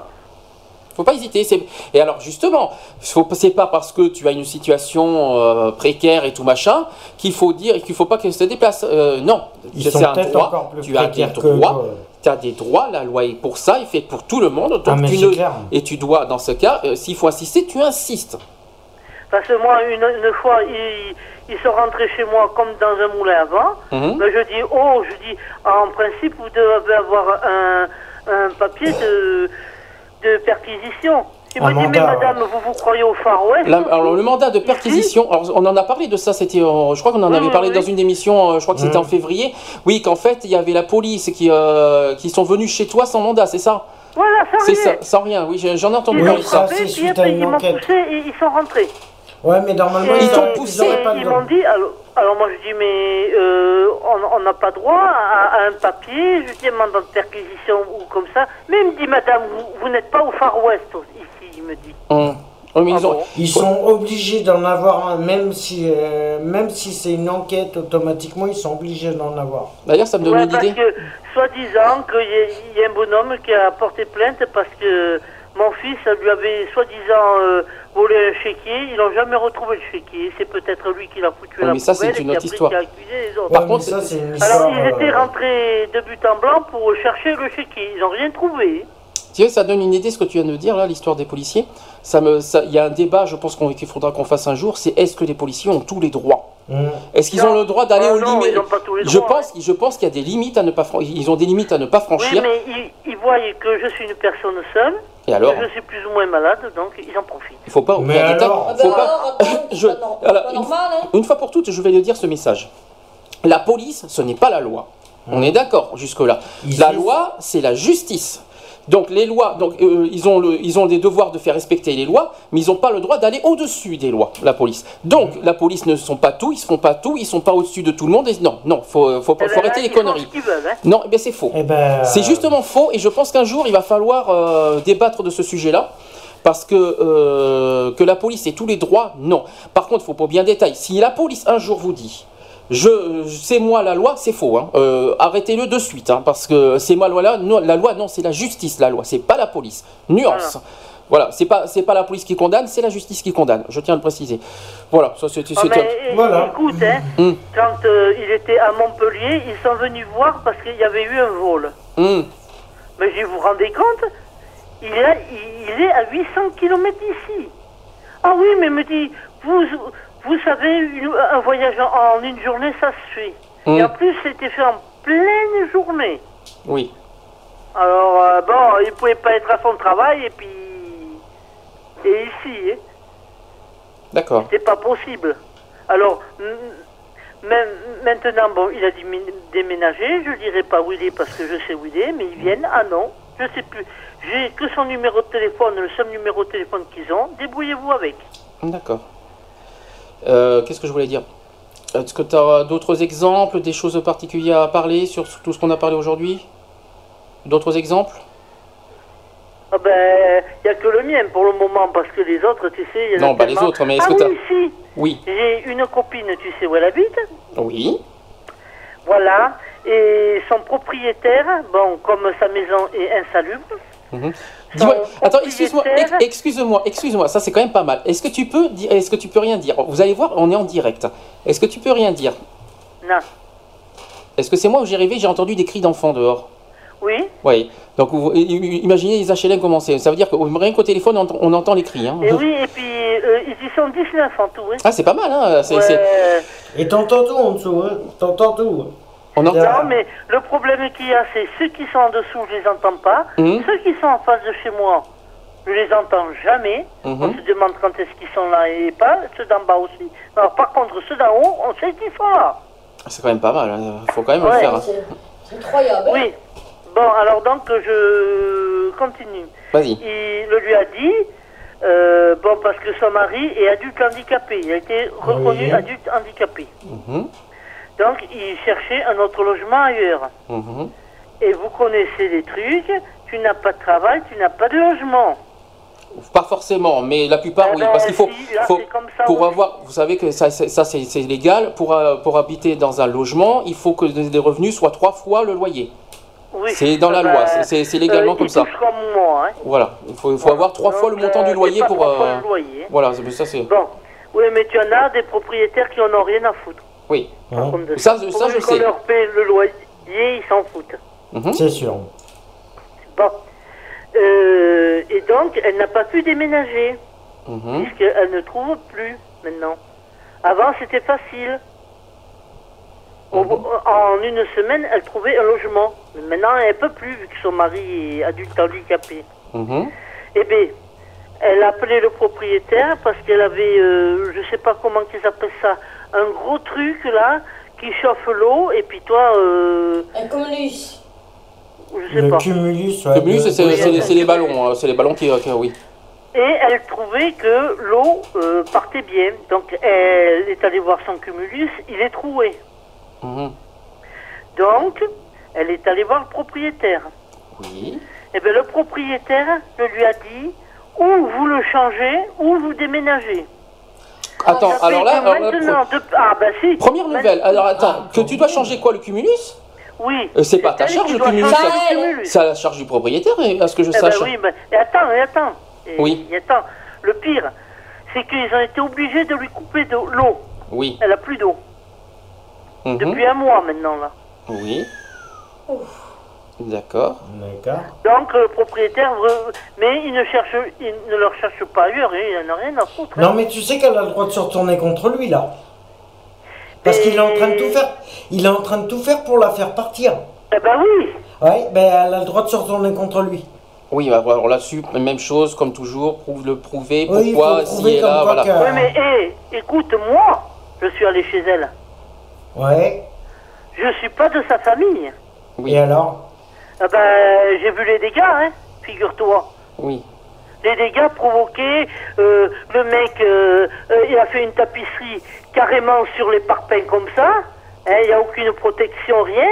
Speaker 4: faut pas hésiter. Et alors justement, faut- c'est pas parce que tu as une situation euh, précaire et tout machin qu'il faut dire et qu'il faut pas qu'elle se déplace. Euh, non,
Speaker 5: Ils
Speaker 4: c'est
Speaker 5: sont
Speaker 4: un droit. Tu as des droits. Tu as des droits. La loi est pour ça, est faite pour tout le monde. Donc
Speaker 5: Ah,
Speaker 4: tu ne- et tu dois, dans ce cas, euh, s'il faut insister, tu insistes.
Speaker 12: Parce que moi, une, une fois, ils, ils sont rentrés chez moi comme dans un moulin à vent.
Speaker 4: Mhm.
Speaker 12: Mais je dis, oh, je dis, en principe, vous devez avoir un, un papier de, de perquisition. Il
Speaker 5: Un
Speaker 12: me dit, mais madame, vous vous croyez au Far West
Speaker 4: La- alors le mandat de perquisition, alors, on en a parlé de ça, c'était, euh, je crois qu'on en avait parlé
Speaker 12: oui.
Speaker 4: dans une émission, euh, je crois que c'était
Speaker 5: Mhm.
Speaker 4: en février. Oui, qu'en fait il y avait la police qui, euh, qui sont venus chez toi sans mandat, c'est ça?
Speaker 12: Voilà, ça
Speaker 4: C'est ça,
Speaker 12: rien.
Speaker 4: sans rien. Oui, j'en ai entendu
Speaker 5: Oui,
Speaker 4: parler
Speaker 12: ont
Speaker 4: de
Speaker 5: ça,
Speaker 4: ça.
Speaker 12: frappé,
Speaker 5: c'est
Speaker 12: puis
Speaker 5: suite
Speaker 12: après,
Speaker 5: à une
Speaker 12: ils m'ont
Speaker 5: enquête.
Speaker 12: poussé et ils sont rentrés.
Speaker 5: Ouais, mais normalement,
Speaker 4: Ils t'ont
Speaker 5: auraient-
Speaker 4: poussé,
Speaker 12: Ils m'ont dit, alors, alors moi je dis, mais euh, on n'a pas droit à, à un papier, je dis un mandat de perquisition ou comme ça. Mais il me dit, madame, vous, vous n'êtes pas au Far West ici, il me dit.
Speaker 4: Hum. Oui, mais
Speaker 12: Ah
Speaker 4: ils ont-
Speaker 12: bon
Speaker 5: Ils sont obligés d'en avoir un, même si, euh, même si c'est une enquête, automatiquement, ils sont obligés d'en avoir.
Speaker 4: D'ailleurs, ça me donne
Speaker 12: Ouais,
Speaker 4: une
Speaker 12: parce
Speaker 4: idée.
Speaker 12: que, soi-disant, qu'il y, y a un bonhomme qui a porté plainte parce que mon fils lui avait soi-disant euh, volé un chéquier. Ils n'ont jamais retrouvé le chéquier. C'est peut-être lui qui l'a foutu
Speaker 4: Ouais,
Speaker 12: à la
Speaker 4: mais ça, c'est
Speaker 12: poubelle
Speaker 4: une
Speaker 12: et qui a
Speaker 4: autre
Speaker 12: pris-
Speaker 4: histoire.
Speaker 12: qui a accusé les autres.
Speaker 5: Ouais,
Speaker 4: Par contre,
Speaker 5: ça, c'est une
Speaker 12: Alors, ils étaient
Speaker 5: euh,
Speaker 12: rentrés de but en blanc pour chercher le chéquier. Ils n'ont rien trouvé.
Speaker 4: Tu sais, ça donne une idée ce que tu viens de dire là, l'histoire des policiers. Ça me, ça- il y a un débat, je pense qu'on- qu'il faudra qu'on fasse un jour. C'est est-ce que les policiers ont tous les droits?
Speaker 5: Hum.
Speaker 4: Est-ce qu'ils ont le droit d'aller
Speaker 12: Ah
Speaker 4: aux
Speaker 12: non,
Speaker 4: limites Je
Speaker 12: hein.
Speaker 4: pense, je pense qu'il y a des limites à ne pas, fran- ils ont des limites à ne pas
Speaker 12: Oui,
Speaker 4: franchir.
Speaker 12: mais ils, ils voient que je suis une personne seule,
Speaker 4: Et alors,
Speaker 12: que je suis plus ou moins malade, donc ils en profitent.
Speaker 4: il faut pas oublier
Speaker 5: Mais alors
Speaker 4: Faut pas- Je- une-
Speaker 7: normal, hein.
Speaker 4: Une fois pour toutes, je vais le dire ce message. La police, ce n'est pas la loi. On est d'accord jusque-là.
Speaker 5: Ils
Speaker 4: La
Speaker 5: disent-
Speaker 4: loi, c'est la justice. Donc les lois, donc euh, ils ont le, ils ont des devoirs de faire respecter les lois, mais ils n'ont pas le droit d'aller au-dessus des lois. La police. Donc la police ne sont pas tout, ils se font pas tout, ils sont pas au-dessus de tout le monde. Et non, non, faut, faut,
Speaker 12: Eh ben
Speaker 4: faut
Speaker 12: là,
Speaker 4: arrêter les conneries.
Speaker 12: ce qu'ils veulent, hein.
Speaker 4: Non, eh ben c'est faux.
Speaker 5: Eh ben,
Speaker 4: C'est justement faux et je pense qu'un jour il va falloir euh, débattre de ce sujet-là. Parce que, euh, que la police ait tous les droits, non. Par contre, il faut pas bien détail. Si la police un jour vous dit, je, c'est moi la loi, c'est faux. hein. Euh, Arrêtez-le de suite, hein, parce que c'est moi la loi. Non, la loi, non, c'est la justice, la loi. C'est pas la police. Nuance. Voilà, c'est pas c'est pas la police qui condamne, c'est la justice qui condamne. Je tiens à le préciser. Voilà, ça
Speaker 12: mais, eh,
Speaker 5: Voilà.
Speaker 12: écoute, hein,
Speaker 4: Hum,
Speaker 12: quand euh, il était à Montpellier, ils sont venus voir parce qu'il y avait eu un vol.
Speaker 4: hum.
Speaker 12: Mais je vous rendez compte il est, il, il est à 800 km d'ici. Ah oui, mais me dit, vous, vous savez, une- un voyage en, en une journée, ça se fait. Et en plus, c'était fait en pleine journée.
Speaker 4: Oui.
Speaker 12: Alors, euh, bon, il pouvait pas être à son travail et puis... Et ici, hein.
Speaker 4: D'accord.
Speaker 12: C'est pas possible. Alors, même- maintenant, bon, il a déménagé. Je dirais pas où il est parce que je sais où il est, mais ils viennent. Ah non, je sais plus. J'ai que son numéro de téléphone, le seul numéro de téléphone qu'ils ont. Débrouillez-vous avec.
Speaker 4: D'accord. Euh, Qu'est-ce que je voulais dire? Est-ce que tu as d'autres exemples, des choses particulières à parler sur tout ce qu'on a parlé aujourd'hui? D'autres exemples?
Speaker 12: Ah ben, il n'y a que le mien pour le moment, parce que les autres, tu sais... il y en a
Speaker 4: Non, pas les
Speaker 12: tellement.
Speaker 4: autres, mais est-ce
Speaker 12: ah
Speaker 4: que
Speaker 12: oui, si
Speaker 4: Oui.
Speaker 12: J'ai une copine, tu sais où elle habite
Speaker 4: Oui.
Speaker 12: Voilà. Et son propriétaire, bon, comme sa maison est insalubre,
Speaker 4: Mhm. Dis-moi, attends, excuse-moi, ex- excuse-moi, excuse-moi, ça c'est quand même pas mal. Est-ce que tu peux dire, est-ce que tu peux rien dire? Vous allez voir, on est en direct. Est-ce que tu peux rien dire?
Speaker 12: Non.
Speaker 4: Est-ce que c'est moi où j'ai rêvé, j'ai entendu des cris d'enfants dehors?
Speaker 12: Oui.
Speaker 4: Oui. Donc vous- imaginez les HLM commencer. Ça veut dire que rien qu'au téléphone, on entend, on entend les cris. Hein.
Speaker 12: Et oui, et puis euh, ils y sont 19 en tout. Hein.
Speaker 4: Ah, c'est pas mal, hein
Speaker 5: Et t'entends tout en dessous, hein T'entends tout.
Speaker 4: On
Speaker 12: Non, mais le problème qu'il y a, c'est ceux qui sont en dessous, je les entends pas.
Speaker 4: Mhm.
Speaker 12: Ceux qui sont en face de chez moi, je les entends jamais.
Speaker 4: Mhm.
Speaker 12: On se demande quand est-ce qu'ils sont là et pas. Ceux d'en bas aussi. Alors, par contre, ceux d'en haut, on sait qu'ils sont là.
Speaker 4: C'est quand même pas mal. hein. Faut quand même le faire. hein.
Speaker 7: C'est incroyable.
Speaker 12: Oui. Bon, alors donc, je continue.
Speaker 4: Vas-y.
Speaker 12: Il le lui a dit, euh, bon, parce que son mari est adulte handicapé. Il a été reconnu
Speaker 4: Oui.
Speaker 12: adulte handicapé.
Speaker 4: Mhm.
Speaker 12: Donc, il cherchait un autre logement ailleurs.
Speaker 4: Mhm.
Speaker 12: Et vous connaissez les trucs, tu n'as pas de travail, tu n'as pas de logement.
Speaker 4: Pas forcément, mais la plupart,
Speaker 12: Eh
Speaker 4: oui,
Speaker 12: ben,
Speaker 4: parce qu'il faut,
Speaker 12: si, là,
Speaker 4: faut-
Speaker 12: c'est comme ça
Speaker 4: pour avoir, vous savez que ça, c'est- ça c'est légal, pour, euh, pour habiter dans un logement, il faut que les revenus soient trois fois le loyer.
Speaker 12: Oui.
Speaker 4: C'est dans la
Speaker 12: Ah
Speaker 4: loi,
Speaker 12: ben,
Speaker 4: c'est- légalement
Speaker 12: euh,
Speaker 4: comme ça.
Speaker 12: comme moi, hein.
Speaker 4: Voilà, il faut, il faut avoir trois fois le montant du
Speaker 12: euh,
Speaker 4: loyer pour.
Speaker 12: trois fois
Speaker 4: euh,
Speaker 12: le loyer.
Speaker 4: Voilà, c'est- ça c'est.
Speaker 12: Bon, oui, mais tu en as des propriétaires qui en ont rien à foutre.
Speaker 4: Oui.
Speaker 12: contre de
Speaker 4: Ça, je- ça, je sais.
Speaker 12: leur paie le loyer, ils s'en foutent.
Speaker 4: Mhm.
Speaker 5: C'est sûr.
Speaker 12: Bon. Euh, et donc, elle n'a pas pu déménager,
Speaker 4: Mhm.
Speaker 12: puisqu'elle ne trouve plus maintenant. Avant, c'était facile.
Speaker 4: Mhm.
Speaker 12: En une semaine, elle trouvait un logement. Mais maintenant, elle ne peut plus, vu que son mari est adulte handicapé. Eh bien, elle a appelé le propriétaire parce qu'elle avait, euh, je sais pas comment qu'ils appellent ça, un gros truc là qui chauffe l'eau et puis toi, euh,
Speaker 7: Un communiste.
Speaker 12: je sais
Speaker 5: Le
Speaker 12: pas.
Speaker 5: cumulus, ouais. De-
Speaker 4: c'est les ballons, hein, c'est les ballons qui, qui- oui.
Speaker 12: Et elle trouvait que l'eau euh, partait bien. Donc elle est allée voir son cumulus, il est troué.
Speaker 4: Mhm.
Speaker 12: Donc, elle est allée voir le propriétaire.
Speaker 4: Oui.
Speaker 12: Et bien le propriétaire le lui a dit, ou vous le changez, ou vous déménagez.
Speaker 4: Attends, alors là,
Speaker 12: que
Speaker 4: alors là,
Speaker 12: maintenant, de- ah ben si.
Speaker 4: première nouvelle. Alors attends, que tu dois changer quoi, le cumulus?
Speaker 12: Oui.
Speaker 4: Euh, C'est pas ta charge, le cumulus. C'est à la charge du propriétaire, à ce que je
Speaker 12: Eh ben
Speaker 4: sache.
Speaker 12: oui, mais attends, attends. Et-
Speaker 4: Oui.
Speaker 12: et attends. Le pire, c'est qu'ils ont été obligés de lui couper de l'eau.
Speaker 4: Oui.
Speaker 12: Elle a plus d'eau.
Speaker 4: Mhm.
Speaker 12: Depuis un mois maintenant, là.
Speaker 4: Oui. D'accord.
Speaker 12: Donc, le propriétaire, veut- mais il ne cherche, il ne leur cherche pas ailleurs, et il n'en a rien à foutre. hein.
Speaker 5: Non, mais tu sais qu'elle a le droit de se retourner contre lui, là. Parce qu'il est en train de tout faire. Il est en train de tout faire pour la faire partir.
Speaker 12: Eh ben oui.
Speaker 5: Ouais, ben elle a le droit de se retourner contre lui.
Speaker 4: Oui, bah, alors là-dessus, même chose, comme toujours, prouve le prouver,
Speaker 5: Oui, il
Speaker 4: pourquoi, si
Speaker 5: prouver
Speaker 4: et
Speaker 5: comme
Speaker 4: là,
Speaker 5: quoi
Speaker 4: voilà.
Speaker 5: que-
Speaker 12: Oui, mais hé, écoute, moi, je suis allé chez elle.
Speaker 5: Ouais.
Speaker 12: Je suis pas de sa famille.
Speaker 5: Et alors?
Speaker 12: Ah ben, j'ai vu les dégâts, hein, figure-toi.
Speaker 4: Oui.
Speaker 12: Les dégâts provoqués, euh, le mec, euh, euh, il a fait une tapisserie carrément sur les parpaings comme ça. hein, Il n'y a aucune protection, rien.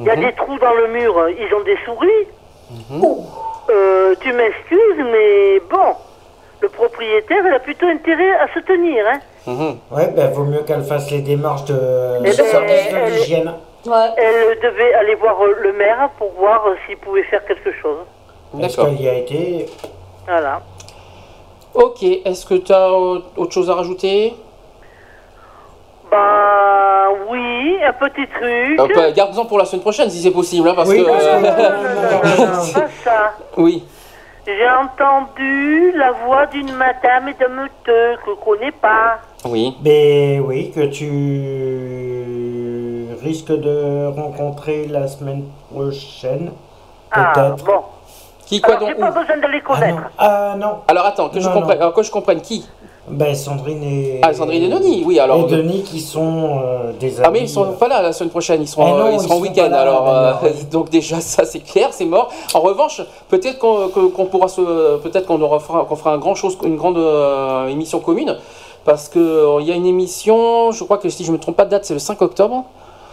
Speaker 12: Il y a
Speaker 4: Mhm.
Speaker 12: des trous dans le mur, ils ont des souris.
Speaker 4: Mhm.
Speaker 12: Euh, tu m'excuses, mais bon, le propriétaire, il a plutôt intérêt à se tenir. Hein.
Speaker 4: Mhm.
Speaker 5: Ouais, ben vaut mieux qu'elle fasse les démarches de
Speaker 12: Eh ben,
Speaker 5: service de
Speaker 12: elle- Elle devait aller voir euh, le maire pour voir euh, s'il pouvait faire quelque chose.
Speaker 4: D'accord.
Speaker 5: qu'elle y a été.
Speaker 12: Voilà.
Speaker 4: Ok, est-ce que tu as autre chose à rajouter?
Speaker 12: Bah oui, un petit truc.
Speaker 4: Euh, bah, Garde-en pour la semaine prochaine si c'est possible, hein, parce
Speaker 5: Oui,
Speaker 4: que. euh,
Speaker 12: Pas ça.
Speaker 4: oui.
Speaker 12: J'ai entendu la voix d'une madame et d'un monsieur que je connais pas.
Speaker 4: Oui.
Speaker 5: Mais oui, que tu risques de rencontrer la semaine prochaine.
Speaker 12: Ah,
Speaker 5: Peut-être.
Speaker 12: bon.
Speaker 4: Qui, quoi
Speaker 12: Alors,
Speaker 4: donc
Speaker 12: j'ai pas besoin de les connaître.
Speaker 5: Ah non.
Speaker 4: Alors attends, que je
Speaker 5: Non,
Speaker 4: comprenne,
Speaker 5: non.
Speaker 4: alors, que je comprenne qui?
Speaker 5: Ben Sandrine et.
Speaker 4: Ah, Sandrine et Denis, oui, alors.
Speaker 5: Et Denis qui sont euh, des amis.
Speaker 4: Ah mais ils sont pas là la semaine prochaine, ils seront,
Speaker 5: Eh non,
Speaker 4: euh, ils
Speaker 5: ils
Speaker 4: seront en
Speaker 5: sont
Speaker 4: week-end
Speaker 5: là,
Speaker 4: alors
Speaker 5: ben
Speaker 4: euh, donc déjà ça c'est clair, c'est mort. En revanche, peut-être qu'on pourra se, peut-être qu'on aura fera, qu'on fera un grand chose, une grande euh, émission commune parce que euh, il y a une émission, je crois que si je me trompe pas de date, c'est le 5 octobre,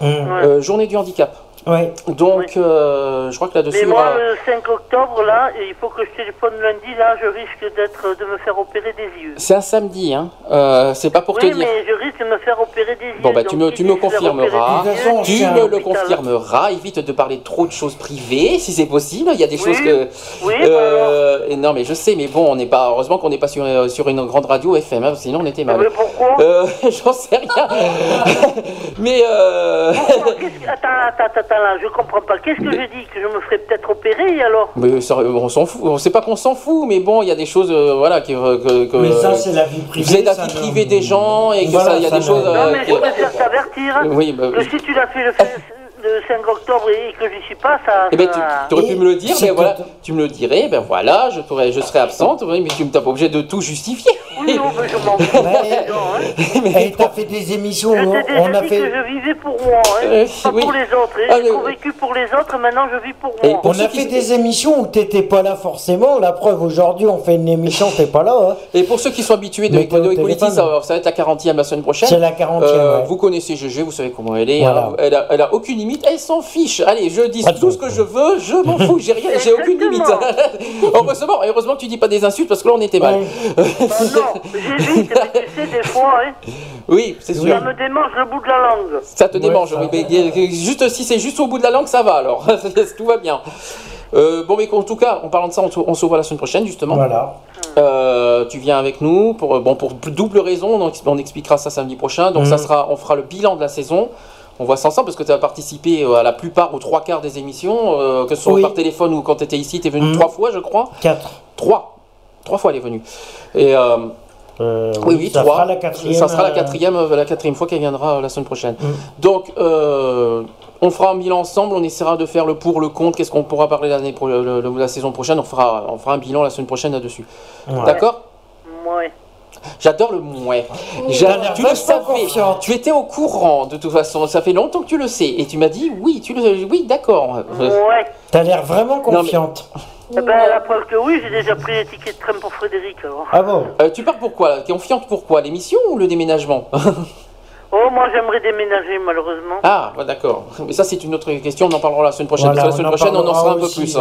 Speaker 4: Euh, journée du handicap.
Speaker 5: Ouais.
Speaker 4: Donc, euh, je crois que
Speaker 12: Mais
Speaker 4: là-dessus,
Speaker 12: moi,
Speaker 4: on va-
Speaker 12: le 5 octobre, là, il faut que je téléphone lundi, là, je risque d'être, de me faire opérer des yeux.
Speaker 4: c'est un samedi, hein. Euh, c'est pas pour
Speaker 12: oui,
Speaker 4: te dire.
Speaker 12: mais je risque de me faire opérer des yeux.
Speaker 4: Bon bah tu me, tu me confirmeras,
Speaker 12: yeux,
Speaker 4: tu me le confirmeras, évite de parler trop de choses privées si c'est possible, il y a des
Speaker 12: Oui,
Speaker 4: choses que...
Speaker 12: oui,
Speaker 4: Euh, et non mais je sais, mais bon, on n'est pas, heureusement qu'on n'est pas sur, euh, sur une grande radio FM, hein, sinon on était mal.
Speaker 12: Mais pourquoi?
Speaker 4: Euh, J'en sais rien. mais euh...
Speaker 12: Attends, attends, attends, là, je comprends pas. Qu'est-ce que je dis Que je me ferais peut-être opérer, alors
Speaker 4: mais ça, on s'en fout, on sait pas qu'on s'en fout, mais bon, il y a des choses, euh, voilà, qui, euh, que, que-
Speaker 5: Mais ça, c'est la vie privée,
Speaker 4: C'est la vie privée des gens et que
Speaker 5: Voilà,
Speaker 4: ça, il y a des choses.
Speaker 12: Non,
Speaker 4: euh,
Speaker 12: mais
Speaker 4: qui-
Speaker 12: je préfère t'avertir
Speaker 4: Oui, bah,
Speaker 12: que si tu l'as fait le, fait- le 5 octobre et que j'y suis pas, ça.
Speaker 4: Eh ben, tu
Speaker 12: ça-
Speaker 4: aurais pu me le dire, mais voilà, tu me le dirais, ben voilà, je, pourrais, je serais absente, oui, mais tu n'es pas obligé de tout justifier.
Speaker 12: Oui, non, mais je m'en fous.
Speaker 5: Mais Eh, t'as fait des émissions,
Speaker 12: Je
Speaker 5: on,
Speaker 12: t'ai déjà
Speaker 5: on a
Speaker 12: dit
Speaker 5: fait.
Speaker 12: que je vivais pour moi, hein,
Speaker 4: Euh,
Speaker 12: pas
Speaker 4: oui.
Speaker 12: pour les autres. hein.
Speaker 4: Ah,
Speaker 12: J'ai convaincu pour les autres, maintenant je vis pour
Speaker 5: Et
Speaker 12: moi.
Speaker 5: on a fait des émissions où t'étais pas là forcément. La preuve, aujourd'hui, on fait une émission, t'es pas là. hein.
Speaker 4: Et pour ceux qui sont habitués de Econo Equality,
Speaker 5: téléphone.
Speaker 4: ça, va- ça va être la 40e la semaine prochaine.
Speaker 5: C'est la 40e, ouais.
Speaker 4: Vous connaissez GG, vous savez comment elle est.
Speaker 5: Voilà.
Speaker 4: hein. Elle, a, elle a aucune limite, elle s'en fiche. Allez, je dis tout ce que je veux, je m'en fous, j'ai rien, j'ai aucune limite. heureusement, heureusement que tu dis pas des insultes parce que là on était mal.
Speaker 12: Bah non, j'évite, mais tu sais, des fois, hein,
Speaker 4: oui, c'est sûr.
Speaker 12: ça me démange le bout de la langue.
Speaker 4: Ça te démange, oui, mais juste si c'est juste au bout de la langue, ça va alors. Tout va bien. Euh, bon, mais en tout cas, en parlant de ça, on se, on se voit la semaine prochaine, justement.
Speaker 5: Voilà.
Speaker 4: Euh, tu viens avec nous pour, euh, bon, pour double raison, on, ex- on expliquera ça samedi prochain. Donc, ça sera, on fera le bilan de la saison. On voit ça ensemble parce que tu as participé euh, à la plupart, aux trois quarts des émissions, euh, que ce soit
Speaker 5: Oui.
Speaker 4: par téléphone ou quand tu étais ici, tu es venu
Speaker 5: Mhm.
Speaker 4: trois fois, je crois.
Speaker 5: Quatre.
Speaker 4: Trois. Trois fois, elle est venue. Et. euh,
Speaker 5: Euh,
Speaker 4: oui, oui,
Speaker 5: ça
Speaker 4: trois.
Speaker 5: sera la quatrième.
Speaker 4: Ça sera la quatrième, euh, la quatrième fois qu'elle viendra la semaine prochaine.
Speaker 5: Mm.
Speaker 4: Donc, euh, on fera un bilan ensemble. On essaiera de faire le pour, le contre. Qu'est-ce qu'on pourra parler l'année pro- le- le- la saison prochaine On fera, on fera un bilan la semaine prochaine là-dessus.
Speaker 5: Ouais.
Speaker 4: D'accord?
Speaker 12: Ouais.
Speaker 4: J'adore le mouais.
Speaker 5: L'air
Speaker 4: Tu le savais.
Speaker 5: confiante.
Speaker 4: Tu étais au courant de toute façon. Ça fait longtemps que tu le sais. Et tu m'as dit oui. Tu le, oui, d'accord.
Speaker 12: Ouais.
Speaker 5: T'as l'air vraiment
Speaker 4: Non, mais-
Speaker 5: confiante.
Speaker 12: Eh ben, la preuve que oui, j'ai déjà pris les tickets de train pour Frédéric, alors.
Speaker 5: Ah bon
Speaker 4: Euh, tu pars pourquoi Confiante pourquoi L'émission ou le déménagement?
Speaker 12: Oh, moi j'aimerais déménager, malheureusement.
Speaker 4: Ah, bah, d'accord. Mais ça, c'est une autre question. On en parlera la semaine prochaine.
Speaker 5: Voilà,
Speaker 4: parce que la semaine prochaine, on en saura un peu plus.
Speaker 5: aussi,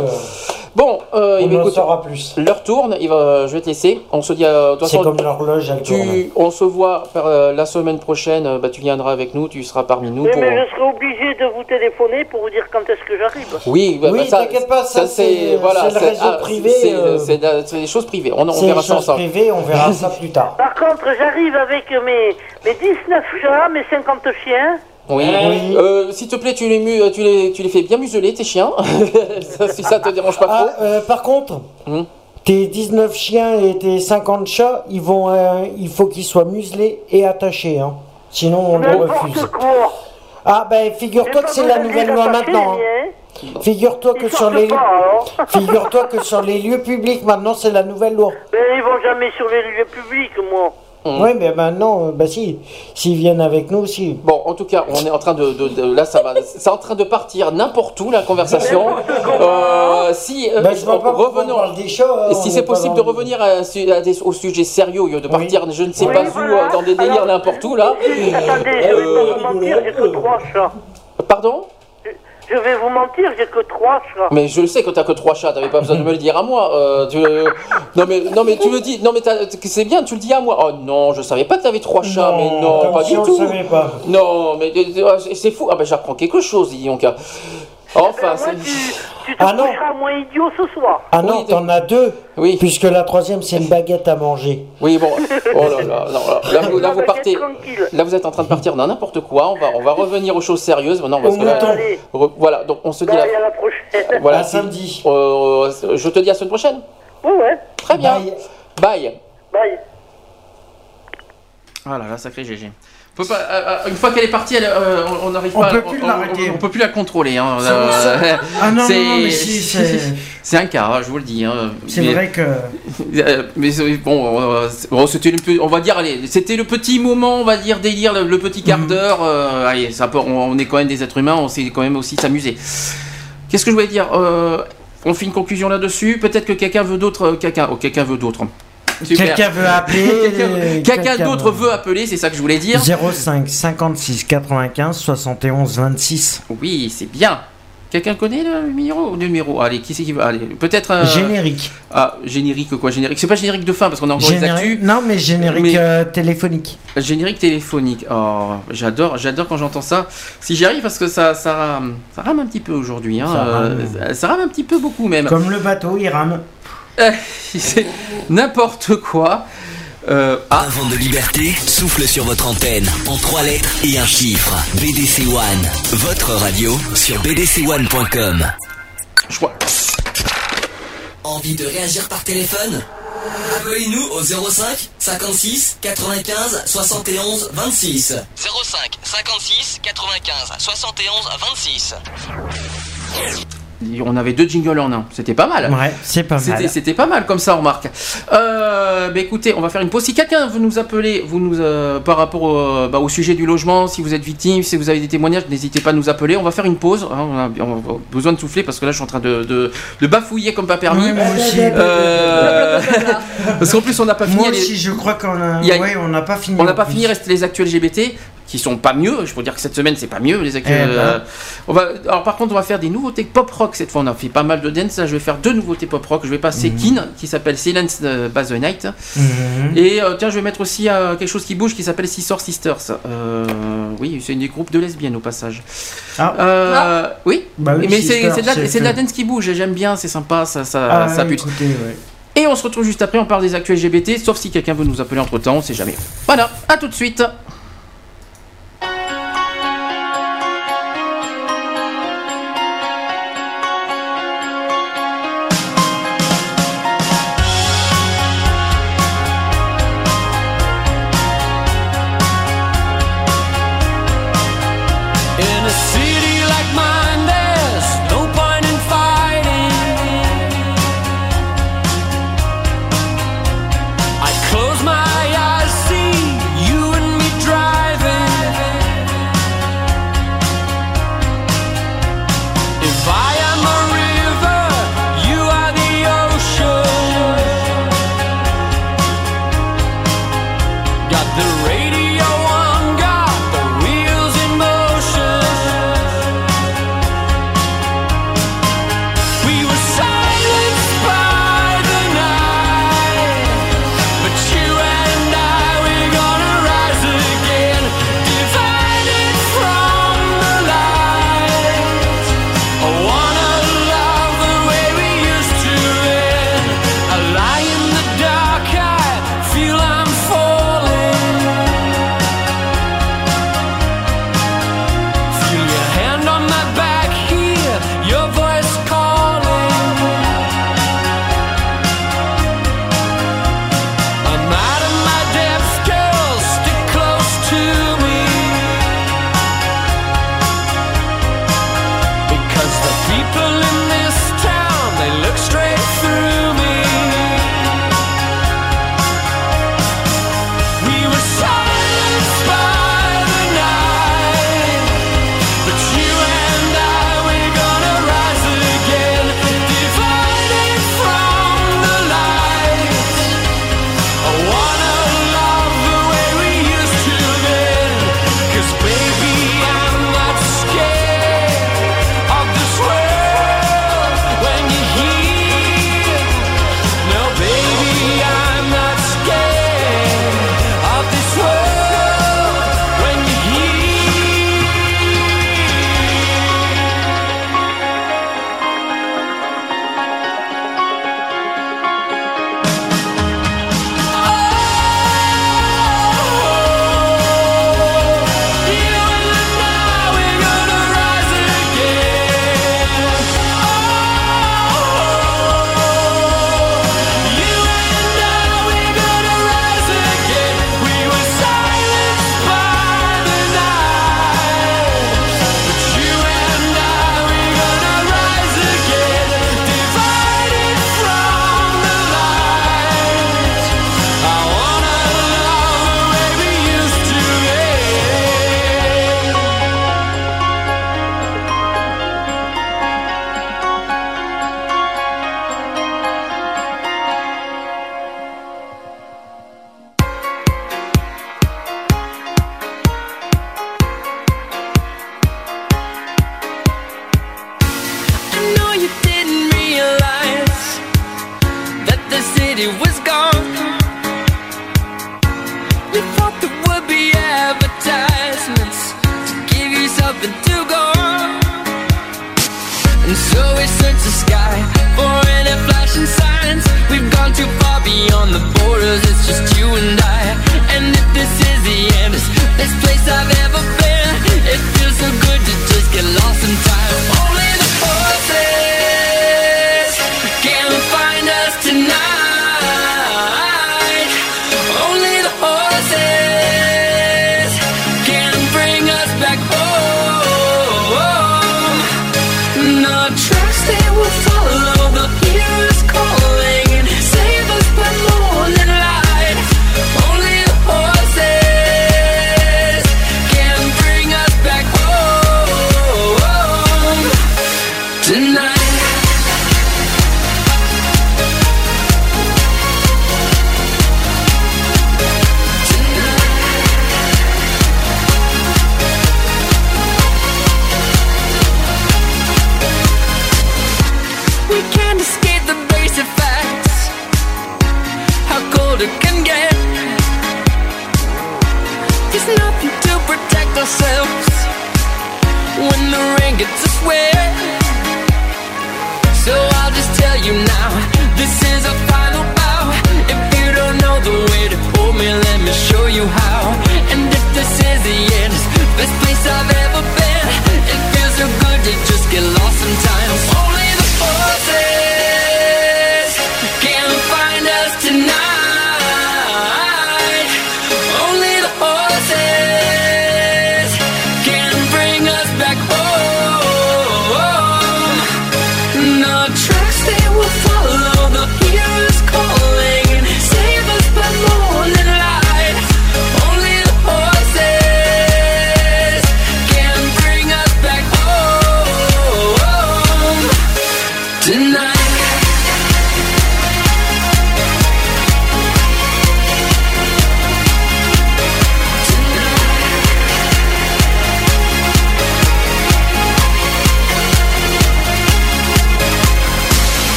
Speaker 4: Bon, euh,
Speaker 5: On
Speaker 4: eh bien,
Speaker 5: en
Speaker 4: écoute,
Speaker 5: saura plus.
Speaker 4: l'heure tourne. Il va, je vais te laisser. On se dit. euh, de toute
Speaker 5: C'est comme l'horloge, elle tourne.
Speaker 4: tu, on se voit par, euh, la semaine prochaine. euh, Bah, tu viendras avec nous. Tu seras parmi nous.
Speaker 12: Oui,
Speaker 4: pour...
Speaker 12: mais je serai obligé de vous téléphoner pour vous dire quand est-ce que j'arrive.
Speaker 4: Oui, bah,
Speaker 5: Oui,
Speaker 4: bah, ça,
Speaker 5: t'inquiète pas, ça, c'est-
Speaker 4: voilà,
Speaker 5: c'est le réseau privé,
Speaker 4: C'est
Speaker 5: euh,
Speaker 4: des choses privées. On, verra ça ensemble.
Speaker 5: on verra ça plus tard.
Speaker 12: Par contre, j'arrive avec mes, mes 19 chats, mes 50 chiens.
Speaker 4: Oui.
Speaker 5: Oui.
Speaker 4: Euh, S'il te plaît, tu les, mu- tu les, tu les fais bien museler tes chiens. Ça, si ça te dérange pas trop.
Speaker 5: Ah, euh, par contre,
Speaker 4: Hmm.
Speaker 5: tes 19 chiens et tes 50 chats, ils vont, euh, il faut qu'ils soient muselés et attachés. Hein. Sinon, on les refuse.
Speaker 12: N'importe quoi.
Speaker 5: Ah ben, figure-toi que c'est la nouvelle loi maintenant. hein. Figure-toi que
Speaker 12: Ils
Speaker 5: sur les
Speaker 12: pas, alors.
Speaker 5: figure-toi que sur les lieux publics maintenant c'est la nouvelle loi.
Speaker 12: Mais ils vont jamais sur les lieux publics, moi.
Speaker 5: Oui, mais maintenant, bah si, s'ils viennent avec nous aussi.
Speaker 4: Bon, en tout cas, on est en train de, de- de- là, ça va, c'est en train de partir n'importe où la conversation. Euh, si euh,
Speaker 5: Bah, je pas
Speaker 4: revenons,
Speaker 5: hein,
Speaker 4: si c'est possible de revenir à, su- à des- au sujet sérieux au lieu de partir, je ne sais
Speaker 12: Oui,
Speaker 4: pas où,
Speaker 12: voilà.
Speaker 4: dans des délires n'importe où là.
Speaker 12: Attendez, je vais
Speaker 4: Euh,
Speaker 12: pas vous mentir, j'ai que trois chats.
Speaker 4: Pardon?
Speaker 12: Je vais vous mentir, j'ai que trois chats.
Speaker 4: Mais je le sais que t'as que trois chats, t'avais pas besoin de me le dire à moi. euh, tu- Non mais non mais tu le dis, non mais t'as- c'est bien, tu le dis à moi. Oh non, je savais pas que t'avais trois chats, mais non, pas
Speaker 5: si
Speaker 4: du
Speaker 5: on
Speaker 4: tout.
Speaker 5: savait pas.
Speaker 4: Non, mais euh, c'est fou. Ah ben j'apprends quelque chose, dis donc. Enfin, c'est.
Speaker 12: Tu te
Speaker 5: Ah non.
Speaker 12: moins idiot ce soir.
Speaker 5: Ah non, t'en as deux.
Speaker 4: Oui.
Speaker 5: Puisque la troisième c'est une baguette à manger.
Speaker 4: Oui bon. Oh là là, non, là, là, vous, là, vous
Speaker 12: Baguette
Speaker 4: partez.
Speaker 12: tranquille.
Speaker 4: Là vous êtes en train de partir dans n'importe quoi. On va on va revenir aux choses sérieuses maintenant parce
Speaker 5: Au
Speaker 4: que là,
Speaker 5: mouton.
Speaker 12: Allez,
Speaker 4: re- voilà donc on se dit.
Speaker 12: bye,
Speaker 4: la-
Speaker 12: à la prochaine.
Speaker 4: Voilà.
Speaker 5: À samedi.
Speaker 4: euh, je te dis à la semaine prochaine.
Speaker 12: Ouais, ouais.
Speaker 4: Très bien.
Speaker 5: Bye.
Speaker 4: Bye.
Speaker 12: Bye.
Speaker 4: Ah là là, sacré GG. On peut pas- euh, euh, une fois qu'elle est partie, elle, euh, on- n'arrive pas.
Speaker 5: peut plus
Speaker 4: on, on- on peut plus la contrôler. Hein.
Speaker 5: Ah non,
Speaker 4: c'est-
Speaker 5: si, c'est-
Speaker 4: c'est un cas, hein, je vous le dis. hein.
Speaker 5: C'est vrai que.
Speaker 4: Mais bon, c'était on va dire, allez, c'était le petit moment, on va dire délire, le, le petit
Speaker 5: Mhm.
Speaker 4: quart d'heure. euh, allez, ça peut- on, on est quand même des êtres humains, on sait quand même aussi s'amuser. Qu'est-ce que je voulais dire On fait une conclusion là-dessus. Peut-être que quelqu'un veut d'autres. Quelqu'un, oh, quelqu'un veut d'autres.
Speaker 5: Quelqu'un veut appeler
Speaker 4: Quelqu'un- d'autre
Speaker 5: veut-
Speaker 4: appeler, c'est ça que je voulais dire.
Speaker 5: 05 56 95 71 26.
Speaker 4: Oui, c'est bien. Quelqu'un connaît le numéro Le numéro? Allez, qui c'est qui veut Allez, peut-être. euh,
Speaker 5: Générique.
Speaker 4: Ah, générique quoi Générique. C'est pas générique de fin parce qu'on a encore les
Speaker 5: Générique-
Speaker 4: actus.
Speaker 5: Non, mais générique
Speaker 4: Mais-
Speaker 5: euh, téléphonique.
Speaker 4: Générique téléphonique. Oh, j'adore, j'adore quand j'entends ça. Si j'y arrive parce que ça, ça, rame- ça rame un petit peu aujourd'hui. Hein.
Speaker 5: Ça rame.
Speaker 4: euh, ça rame un petit peu beaucoup même.
Speaker 5: Comme le bateau, il rame.
Speaker 4: Euh, c'est n'importe quoi. Euh, ah,
Speaker 1: Un vent de liberté souffle sur votre antenne en trois lettres et un chiffre. BDC One, votre radio sur bdc1.com.
Speaker 4: je crois.
Speaker 2: Envie de réagir par téléphone? Appelez-nous au 05 56 95 71 26.
Speaker 3: 05 56 95 71 26.
Speaker 4: On avait deux jingles en un. C'était pas mal.
Speaker 5: Ouais, c'est pas mal.
Speaker 4: c'était pas mal comme ça, on remarque. Euh, bah écoutez, on va faire une pause. Si quelqu'un veut nous appeler, vous nous, euh, par rapport au, bah, au sujet du logement, si vous êtes victime, si vous avez des témoignages, n'hésitez pas à nous appeler. On va faire une pause. hein, on, a, on a besoin de souffler parce que là, je suis en train de, de, de bafouiller comme pas permis.
Speaker 5: Oui, moi aussi.
Speaker 4: Euh, parce qu'en plus, on n'a pas fini.
Speaker 5: Moi
Speaker 4: les-
Speaker 5: aussi, je crois qu'on a.
Speaker 4: Il y a-
Speaker 5: Ouais, on n'a pas fini.
Speaker 4: on n'a pas
Speaker 5: plus.
Speaker 4: fini, reste les actuels LGBT qui sont pas mieux. Je peux dire que cette semaine c'est pas mieux les actuels.
Speaker 5: Eh ben.
Speaker 4: euh, on va, alors par contre on va faire des nouveautés pop rock cette fois. On a fait pas mal de dance. Là je vais faire deux nouveautés pop rock. Je vais passer Kin qui s'appelle Silence euh, the Night.
Speaker 5: Mhm.
Speaker 4: Et euh, tiens je vais mettre aussi euh, quelque chose qui bouge qui s'appelle Sister Sisters. Oui c'est une des groupes de lesbiennes au passage.
Speaker 5: Ah.
Speaker 4: Oui.
Speaker 5: Bah oui,
Speaker 4: Mais c'est de, la- dance qui bouge j'aime bien, c'est sympa, ça, ça,
Speaker 5: Ah,
Speaker 4: ça bute.
Speaker 5: écoutez, ouais.
Speaker 4: Et on se retrouve juste après, on parle des actuels LGBT, sauf si quelqu'un veut nous appeler entre temps, on sait jamais. Voilà, à tout de suite.
Speaker 9: So I'll just tell you now, this is a final bow. If you don't know the way to me, let me show you how. And if this is the end, best place I've ever been. It feels so good to just get lost sometimes.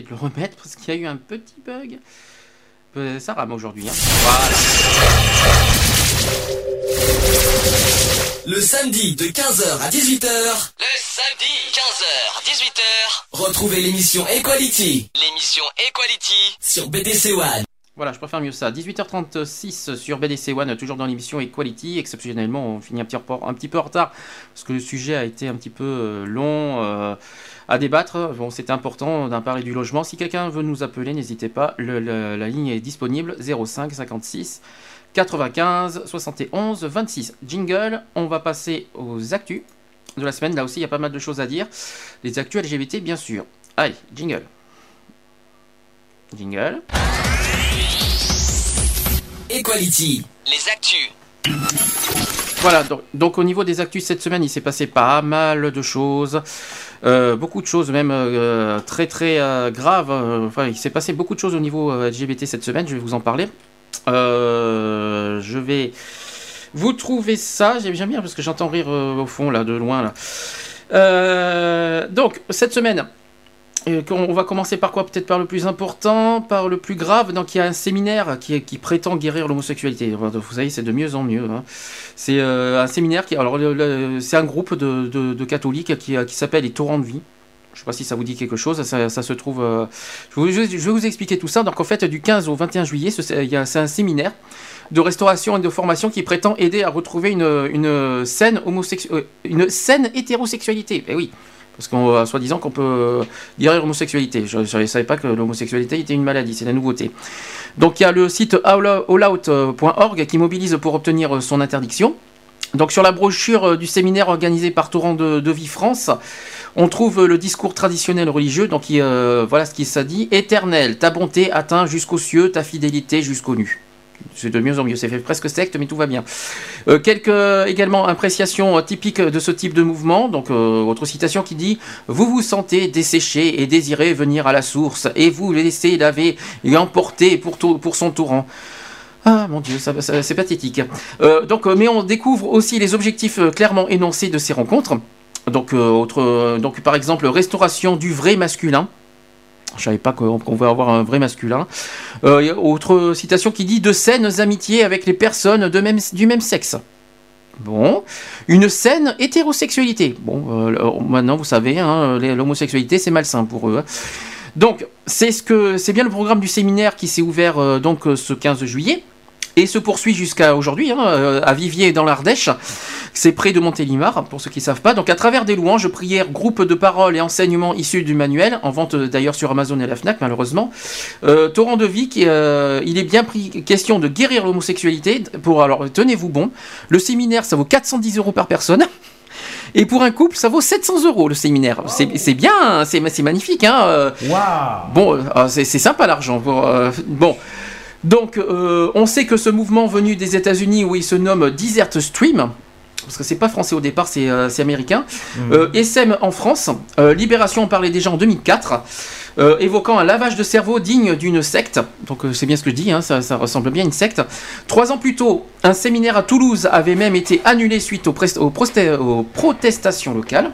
Speaker 4: De le remettre parce qu'il y a eu un petit bug. Euh, ça rame aujourd'hui. hein. Voilà.
Speaker 2: Le samedi de 15h à 18h,
Speaker 3: Le samedi, 15h, 18h,
Speaker 2: retrouvez l'émission Equality
Speaker 3: l'émission Equality
Speaker 2: sur BDC One.
Speaker 4: Voilà, je préfère mieux ça. 18h36 sur BDC One, toujours dans l'émission Equality. Exceptionnellement, on finit un petit, report- un petit peu en retard parce que le sujet a été un petit peu euh, long euh, à débattre. Bon, c'était important d'en parler du logement. Si quelqu'un veut nous appeler, n'hésitez pas. Le- le- la ligne est disponible 05 56 95 71 26. Jingle, on va passer aux actus de la semaine. Là aussi, il y a pas mal de choses à dire. Les actus LGBT, bien sûr. Allez, jingle. Jingle.
Speaker 2: Equality.
Speaker 3: Les actus.
Speaker 4: Voilà, donc, donc au niveau des actus cette semaine, il s'est passé pas mal de choses. Euh, beaucoup de choses même euh, très très euh, graves. Il s'est passé beaucoup de choses au niveau LGBT cette semaine, je vais vous en parler. Je vais vous trouver ça, j'aime bien parce que j'entends rire au fond là, de loin donc cette semaine, euh, on va commencer par quoi? Peut-être par le plus important, par le plus grave? Donc il y a un séminaire qui, prétend guérir l'homosexualité. Vous savez, c'est de mieux en mieux. hein. C'est euh, un séminaire qui, alors c'est un groupe de, catholiques qui, s'appelle les Torrents de vie. Je ne sais pas si ça vous dit quelque chose. Ça, se trouve. euh, je, vais vous expliquer tout ça. Donc en fait, du 15 au 21 juillet, c'est un séminaire de restauration et de formation qui prétend aider à retrouver une, une saine une saine hétérosexualité. Eh oui. Parce qu'on soi-disant qu'on peut guérir l'homosexualité. Je ne savais pas que l'homosexualité était une maladie, c'est la nouveauté. Donc il y a le site allout.org qui mobilise pour obtenir son interdiction. Donc sur la brochure du séminaire organisé par Torrent de, Vie France, on trouve le discours traditionnel religieux. Donc euh, voilà ce qui ça dit éternel, ta bonté atteint jusqu'aux cieux, ta fidélité jusqu'aux nues. C'est de mieux en mieux, c'est fait presque secte, mais tout va bien. Euh, quelques également appréciations euh, typiques de ce type de mouvement. Donc, euh, autre citation qui dit Vous vous sentez desséché et désirez venir à la source, et vous laissez laver et emporter pour, pour son torrent. Ah mon dieu, ça, c'est pathétique. Donc, mais on découvre aussi les objectifs clairement énoncés de ces rencontres. Donc, autre, donc, par exemple, restauration du vrai masculin. Je savais pas qu'on pouvait avoir un vrai masculin. Euh, autre citation qui dit de saines amitiés avec les personnes du même sexe. Bon, une saine hétérosexualité. Bon, euh, maintenant vous savez, hein, l'homosexualité c'est malsain pour eux. hein. Donc c'est ce que c'est bien le programme du séminaire qui s'est ouvert euh, donc ce 15 juillet et se poursuit jusqu'à aujourd'hui hein, euh, à Viviers dans l'Ardèche. C'est près de Montélimar, pour ceux qui ne savent pas. Donc, à travers des louanges, prières, groupes de paroles et enseignements issus du manuel, en vente d'ailleurs sur Amazon et la Fnac, malheureusement. Euh, Torrent de vie, qui, euh, il est bien pris question de guérir l'homosexualité. Pour alors, tenez-vous bon. Le séminaire, ça vaut 410 euros par personne. Et pour un couple, ça vaut 700 euros le séminaire. C'est c'est bien, c'est c'est magnifique. Hein euh. Bon, euh, ah, c'est sympa l'argent. bon. Donc, euh, on sait que ce mouvement venu des États-Unis, où il se nomme Desert Stream, parce que c'est pas français au départ, c'est euh, américain. Euh, SM en France, euh, Libération en parlait déjà en 2004, euh, évoquant un lavage de cerveau digne d'une secte. Donc euh, c'est bien ce que je dis, hein, ça, ça ressemble bien à une secte. Trois ans plus tôt, un séminaire à Toulouse avait même été annulé suite aux protestations locales.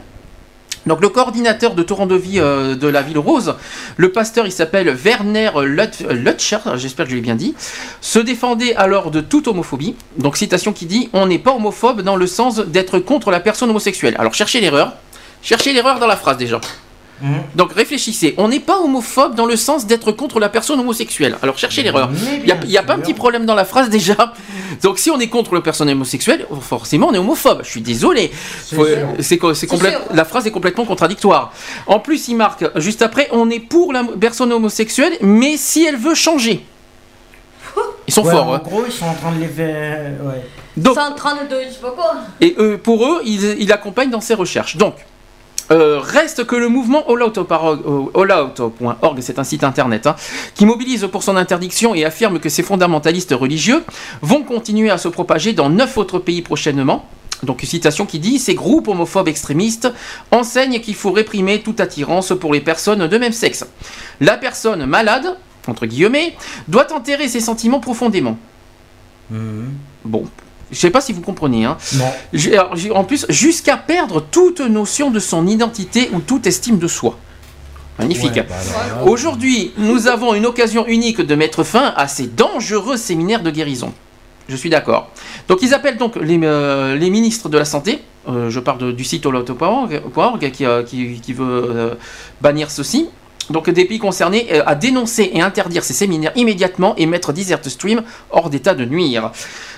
Speaker 4: Donc le coordinateur de Torrent de Vie euh, de la Ville Rose, le pasteur, il s'appelle Werner Lut- Lutcher, j'espère que je l'ai bien dit, se défendait alors de toute homophobie. Donc citation qui dit On n'est pas homophobe dans le sens d'être contre la personne homosexuelle. Alors cherchez l'erreur. Cherchez l'erreur dans la phrase déjà. Donc réfléchissez, on n'est pas homophobe dans le sens d'être contre la personne homosexuelle. Alors cherchez l'erreur. Il n'y a, a pas un petit problème dans la phrase déjà. Donc si on est contre la personne homosexuelle, forcément on est homophobe. Je suis désolé. C'est. La phrase est complètement contradictoire. En plus, il marque juste après, on est pour la personne homosexuelle, mais si elle veut changer. Ils sont
Speaker 5: Ouais,
Speaker 4: forts.
Speaker 5: En
Speaker 4: hein.
Speaker 5: gros, ils sont en train de les faire. Ouais.
Speaker 4: Donc-
Speaker 7: 132, je sais pas quoi.
Speaker 4: Et euh, pour eux, ils il accompagnent dans ces recherches. Donc, euh, reste que le mouvement allout.org, euh, c'est un site internet, hein, qui mobilise pour son interdiction et affirme que ces fondamentalistes religieux vont continuer à se propager dans neuf autres pays prochainement. Donc une citation qui dit Ces groupes homophobes extrémistes enseignent qu'il faut réprimer toute attirance pour les personnes de même sexe. La personne malade, entre guillemets, doit enterrer ses sentiments profondément. Bon, je sais pas si vous comprenez. Hein.
Speaker 5: Non.
Speaker 4: Alors, En plus, jusqu'à perdre toute notion de son identité ou toute estime de soi. Magnifique.
Speaker 5: Ouais, bah là-
Speaker 4: Aujourd'hui, nous avons une occasion unique de mettre fin à ces dangereux séminaires de guérison. Je suis d'accord. Donc ils appellent donc les, euh, les ministres de la Santé, euh, je parle de- du site holoto.org qui, euh, qui, qui veut bannir ceci, donc des pays concernés, euh, à dénoncer et interdire ces séminaires immédiatement et mettre Desert Stream hors d'état de nuire.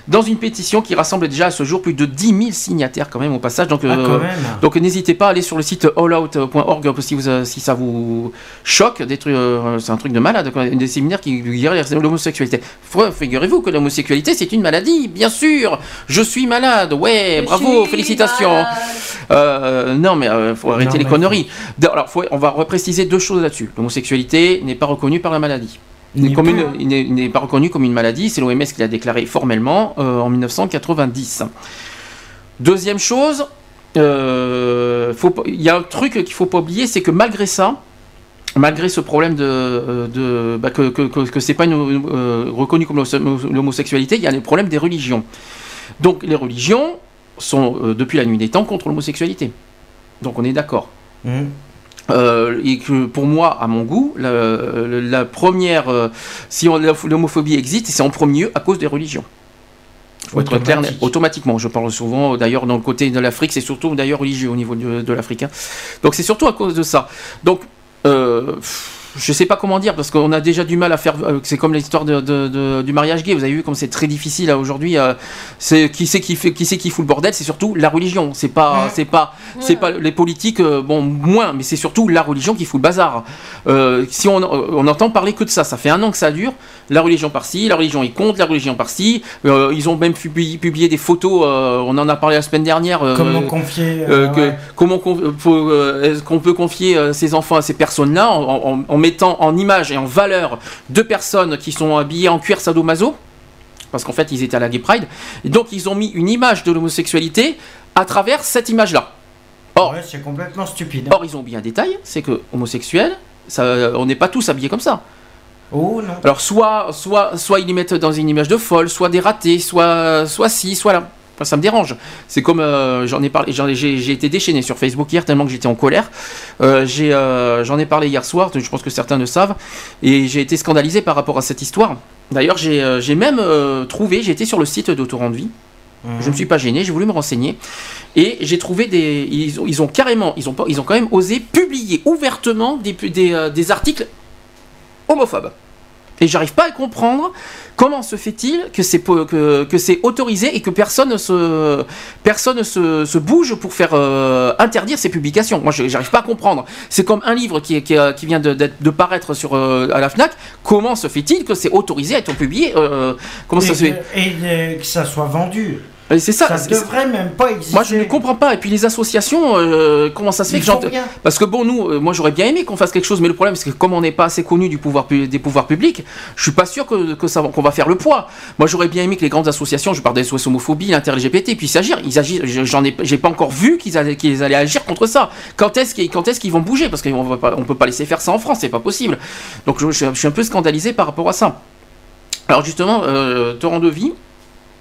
Speaker 4: Dans une pétition qui rassemble déjà à ce jour plus de 10 000 signataires quand même au passage. Donc,
Speaker 5: Ah,
Speaker 4: euh,
Speaker 5: quand même.
Speaker 4: donc n'hésitez pas à aller sur le site allout.org si, vous, euh, si ça vous choque. Des trucs, euh, c'est un truc de malade, des séminaires qui guérissent l'homosexualité. Figurez-vous que l'homosexualité c'est une maladie, bien sûr. Je suis malade, ouais,
Speaker 7: Je
Speaker 4: bravo, félicitations. Euh, non mais euh, faut arrêter
Speaker 5: Non,
Speaker 4: les conneries. Alors faut- on va repréciser deux choses là-dessus. L'homosexualité n'est pas reconnue par la maladie. Il n'est pas reconnu comme une maladie, c'est l'OMS qui l'a déclaré formellement euh, en 1990. Deuxième chose, il y a un truc qu'il faut pas oublier, c'est que malgré ça, malgré ce problème de, de bah, que, que, que, que c'est pas une- reconnu comme l'homo- l'homosexualité, il y a les problèmes des religions. Donc les religions sont euh, depuis la nuit des temps contre l'homosexualité. Donc on est d'accord.
Speaker 5: Mhm.
Speaker 4: Euh, et que pour moi, à mon goût, la, la première, euh, si l'homophobie existe, c'est en premier lieu à cause des religions. Faut être clair,
Speaker 5: Automatique.
Speaker 4: automatiquement. Je parle souvent, d'ailleurs, dans le côté de l'Afrique, c'est surtout d'ailleurs religieux au niveau de, de l'Afrique. hein. Donc c'est surtout à cause de ça. Donc, euh, pff, je sais pas comment dire, parce qu'on a déjà du mal à faire. euh, C'est comme l'histoire de, de- de- du mariage gay. Vous avez vu comme c'est très difficile là, aujourd'hui. euh, c'est qui c'est qui fait, qui c'est qui fout le bordel C'est surtout la religion. C'est pas, c'est pas, c'est pas les politiques. euh, bon, moins, mais c'est surtout la religion qui fout le bazar. Euh, si on, on entend parler que de ça, ça fait un an que ça dure. La religion par-ci, la religion y compte, la religion par-ci. Euh, ils ont même publié, publié des photos. euh, on en a parlé la semaine dernière. euh,
Speaker 5: Comment confier,
Speaker 4: euh,
Speaker 5: euh,
Speaker 4: que-
Speaker 5: ouais.
Speaker 4: comment euh, euh, qu'on peut confier euh, ses enfants à ces personnes-là en, en- en mettant en image et en valeur deux personnes qui sont habillées en cuir sadomaso parce qu'en fait ils étaient à la Gay Pride et donc ils ont mis une image de l'homosexualité à travers cette image-là. Or,
Speaker 5: Ouais, c'est complètement stupide.
Speaker 4: or ils ont oublié un détail, c'est que homosexuel, ça, on n'est pas tous habillés comme ça.
Speaker 5: Oh non.
Speaker 4: Alors soit, soit, soit ils les mettent dans une image de folle, soit des ratés, soit, soit ci, soit là. Enfin, ça me dérange. C'est comme euh, j'en ai parlé, j'ai été déchaîné sur Facebook hier tellement que j'étais en colère. Euh, euh, j'en ai parlé hier soir. Je pense que certains le savent, et j'ai été scandalisé par rapport à cette histoire. D'ailleurs, j'ai euh, même trouvé, j'ai été sur le site d'Autorand de Vie. Je ne me suis pas gêné, j'ai voulu me renseigner et j'ai trouvé des, ils ont, ils ont carrément, ils ont ils ont quand même osé publier ouvertement des, pu- des, des articles homophobes. Et j'arrive pas à comprendre comment se fait-il que c'est que, que c'est autorisé et que personne se personne se, se bouge pour faire euh, interdire ces publications. Moi, j'arrive pas à comprendre. C'est comme un livre qui, qui, est- qui vient de, de paraître sur euh, à la Fnac. Comment se fait-il que c'est autorisé à être publié euh, Comment ça
Speaker 5: et
Speaker 4: se fait?
Speaker 5: et euh, que ça soit vendu?
Speaker 4: C'est ça.
Speaker 5: Ça devrait même pas exister.
Speaker 4: moi, je ne comprends pas. Et puis les associations, euh, comment ça se fait
Speaker 5: Ils
Speaker 4: que
Speaker 5: font rien.
Speaker 4: Parce que bon, nous, euh, moi, j'aurais bien aimé qu'on fasse quelque chose, mais le problème, c'est que comme on n'est pas assez connu du pouvoir pu- des pouvoirs publics, je suis pas sûr que, que ça, va- qu'on va faire le poids. Moi, j'aurais bien aimé que les grandes associations, je parle des SOS homophobie, l'inter-LGBT, puissent agir. Ils agissent. je- J'en ai, j'ai pas encore vu qu'ils allaient, qu'ils allaient agir contre ça. Quand est-ce qu'ils, quand est-ce qu'ils vont bouger? Parce qu'on on peut pas laisser faire ça en France, c'est pas possible. Donc, je, je suis un peu scandalisé par rapport à ça. Alors justement, euh, Torrent de vie.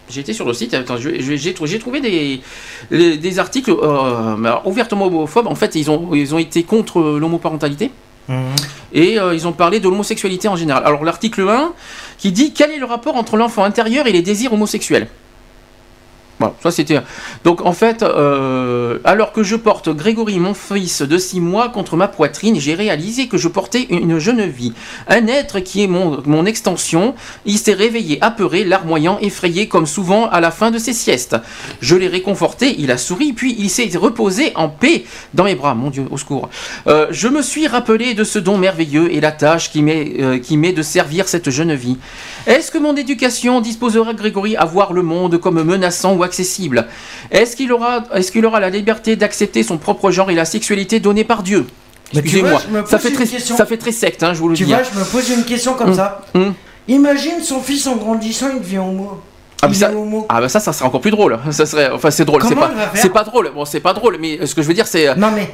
Speaker 4: J'ai été sur le site, j'ai trou- j'ai trouvé des, des, des articles euh, ouvertement homophobes. En fait, ils ont, ils ont été contre l'homoparentalité. Et euh, ils ont parlé de l'homosexualité en général. Alors l'article 1 qui dit quel est le rapport entre l'enfant intérieur et les désirs homosexuels? Voilà, ça c'était. Donc en fait, euh, alors que je porte Grégory, mon fils de 6 mois, contre ma poitrine, j'ai réalisé que je portais une jeune vie. Un être qui est mon, extension. Il s'est réveillé apeuré, larmoyant, effrayé, comme souvent à la fin de ses siestes. Je l'ai réconforté, il a souri, puis il s'est reposé en paix dans mes bras. Mon Dieu, au secours. Euh, je me suis rappelé de ce don merveilleux et la tâche qui m'est euh, qui m'est de servir cette jeune vie. Est-ce que mon éducation disposera Grégory à voir le monde comme menaçant ou accessible Est-ce qu'il aura, est-ce qu'il aura la liberté d'accepter son propre genre et la sexualité donnée par Dieu?
Speaker 5: Tu vois,
Speaker 4: Excusez-moi, ça fait très, ça fait très secte, hein, je vous le
Speaker 5: Tu
Speaker 4: dis.
Speaker 5: vois,
Speaker 4: hein.
Speaker 5: je me pose une question comme
Speaker 4: Hum,
Speaker 5: ça.
Speaker 4: hum.
Speaker 5: Imagine son fils en grandissant, il devient homo.
Speaker 4: Ah, mais ça,
Speaker 5: est
Speaker 4: ah bah ça, ça serait encore plus drôle. Ça serait, enfin c'est drôle, c'est pas, c'est pas drôle. Bon, c'est pas drôle, mais ce que je veux dire, c'est.
Speaker 5: Non mais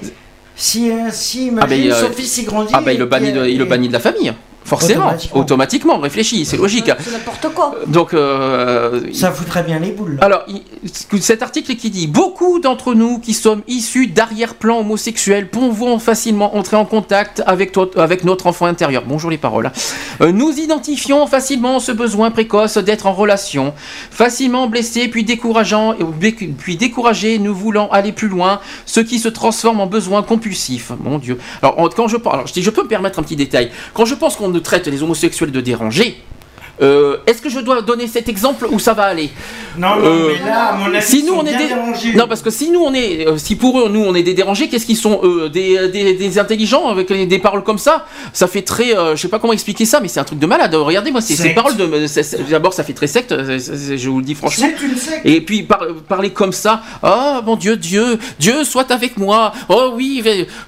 Speaker 5: si, euh, si
Speaker 4: Ah bah,
Speaker 5: imagine
Speaker 4: il, euh,
Speaker 5: son fils il grandit.
Speaker 4: Ah bah il le bannit, de, il le bannit de la famille, forcément,
Speaker 5: Automatiquement.
Speaker 4: automatiquement, réfléchis, c'est logique.
Speaker 7: C'est n'importe quoi.
Speaker 4: Donc euh,
Speaker 5: Ça foutrait bien les boules. là.
Speaker 4: Alors, il- cet article qui dit Beaucoup d'entre nous qui sommes issus d'arrière-plan homosexuels pouvons facilement entrer en contact avec, toi- avec notre enfant intérieur. Bonjour les paroles. Euh, nous identifions facilement ce besoin précoce d'être en relation. Facilement blessé, puis décourageant, puis découragé, nous voulons aller plus loin, ce qui se transforme en besoin compulsif. Mon Dieu. Alors, quand je parle, alors, je, dis, je peux me permettre un petit détail. Quand je pense qu'on ne traite les homosexuels de dérangés, euh, est-ce que je dois donner cet exemple ou ça va aller
Speaker 5: Non, non,
Speaker 4: Euh,
Speaker 5: mais là, à mon avis,
Speaker 4: si
Speaker 5: ils
Speaker 4: nous
Speaker 5: sont
Speaker 4: on est
Speaker 5: bien
Speaker 4: des
Speaker 5: dérangés.
Speaker 4: non parce que si nous on est euh, si pour eux nous on est des dérangés qu'est-ce qu'ils sont eux des, des, des intelligents avec des paroles comme ça ça fait très euh, je sais pas comment expliquer ça mais c'est un truc de malade regardez moi ces paroles de d'abord ça fait très secte je vous le dis franchement
Speaker 5: C'est une secte.
Speaker 4: et puis par- parler comme ça, oh mon Dieu, Dieu, Dieu soit avec moi. Oh oui,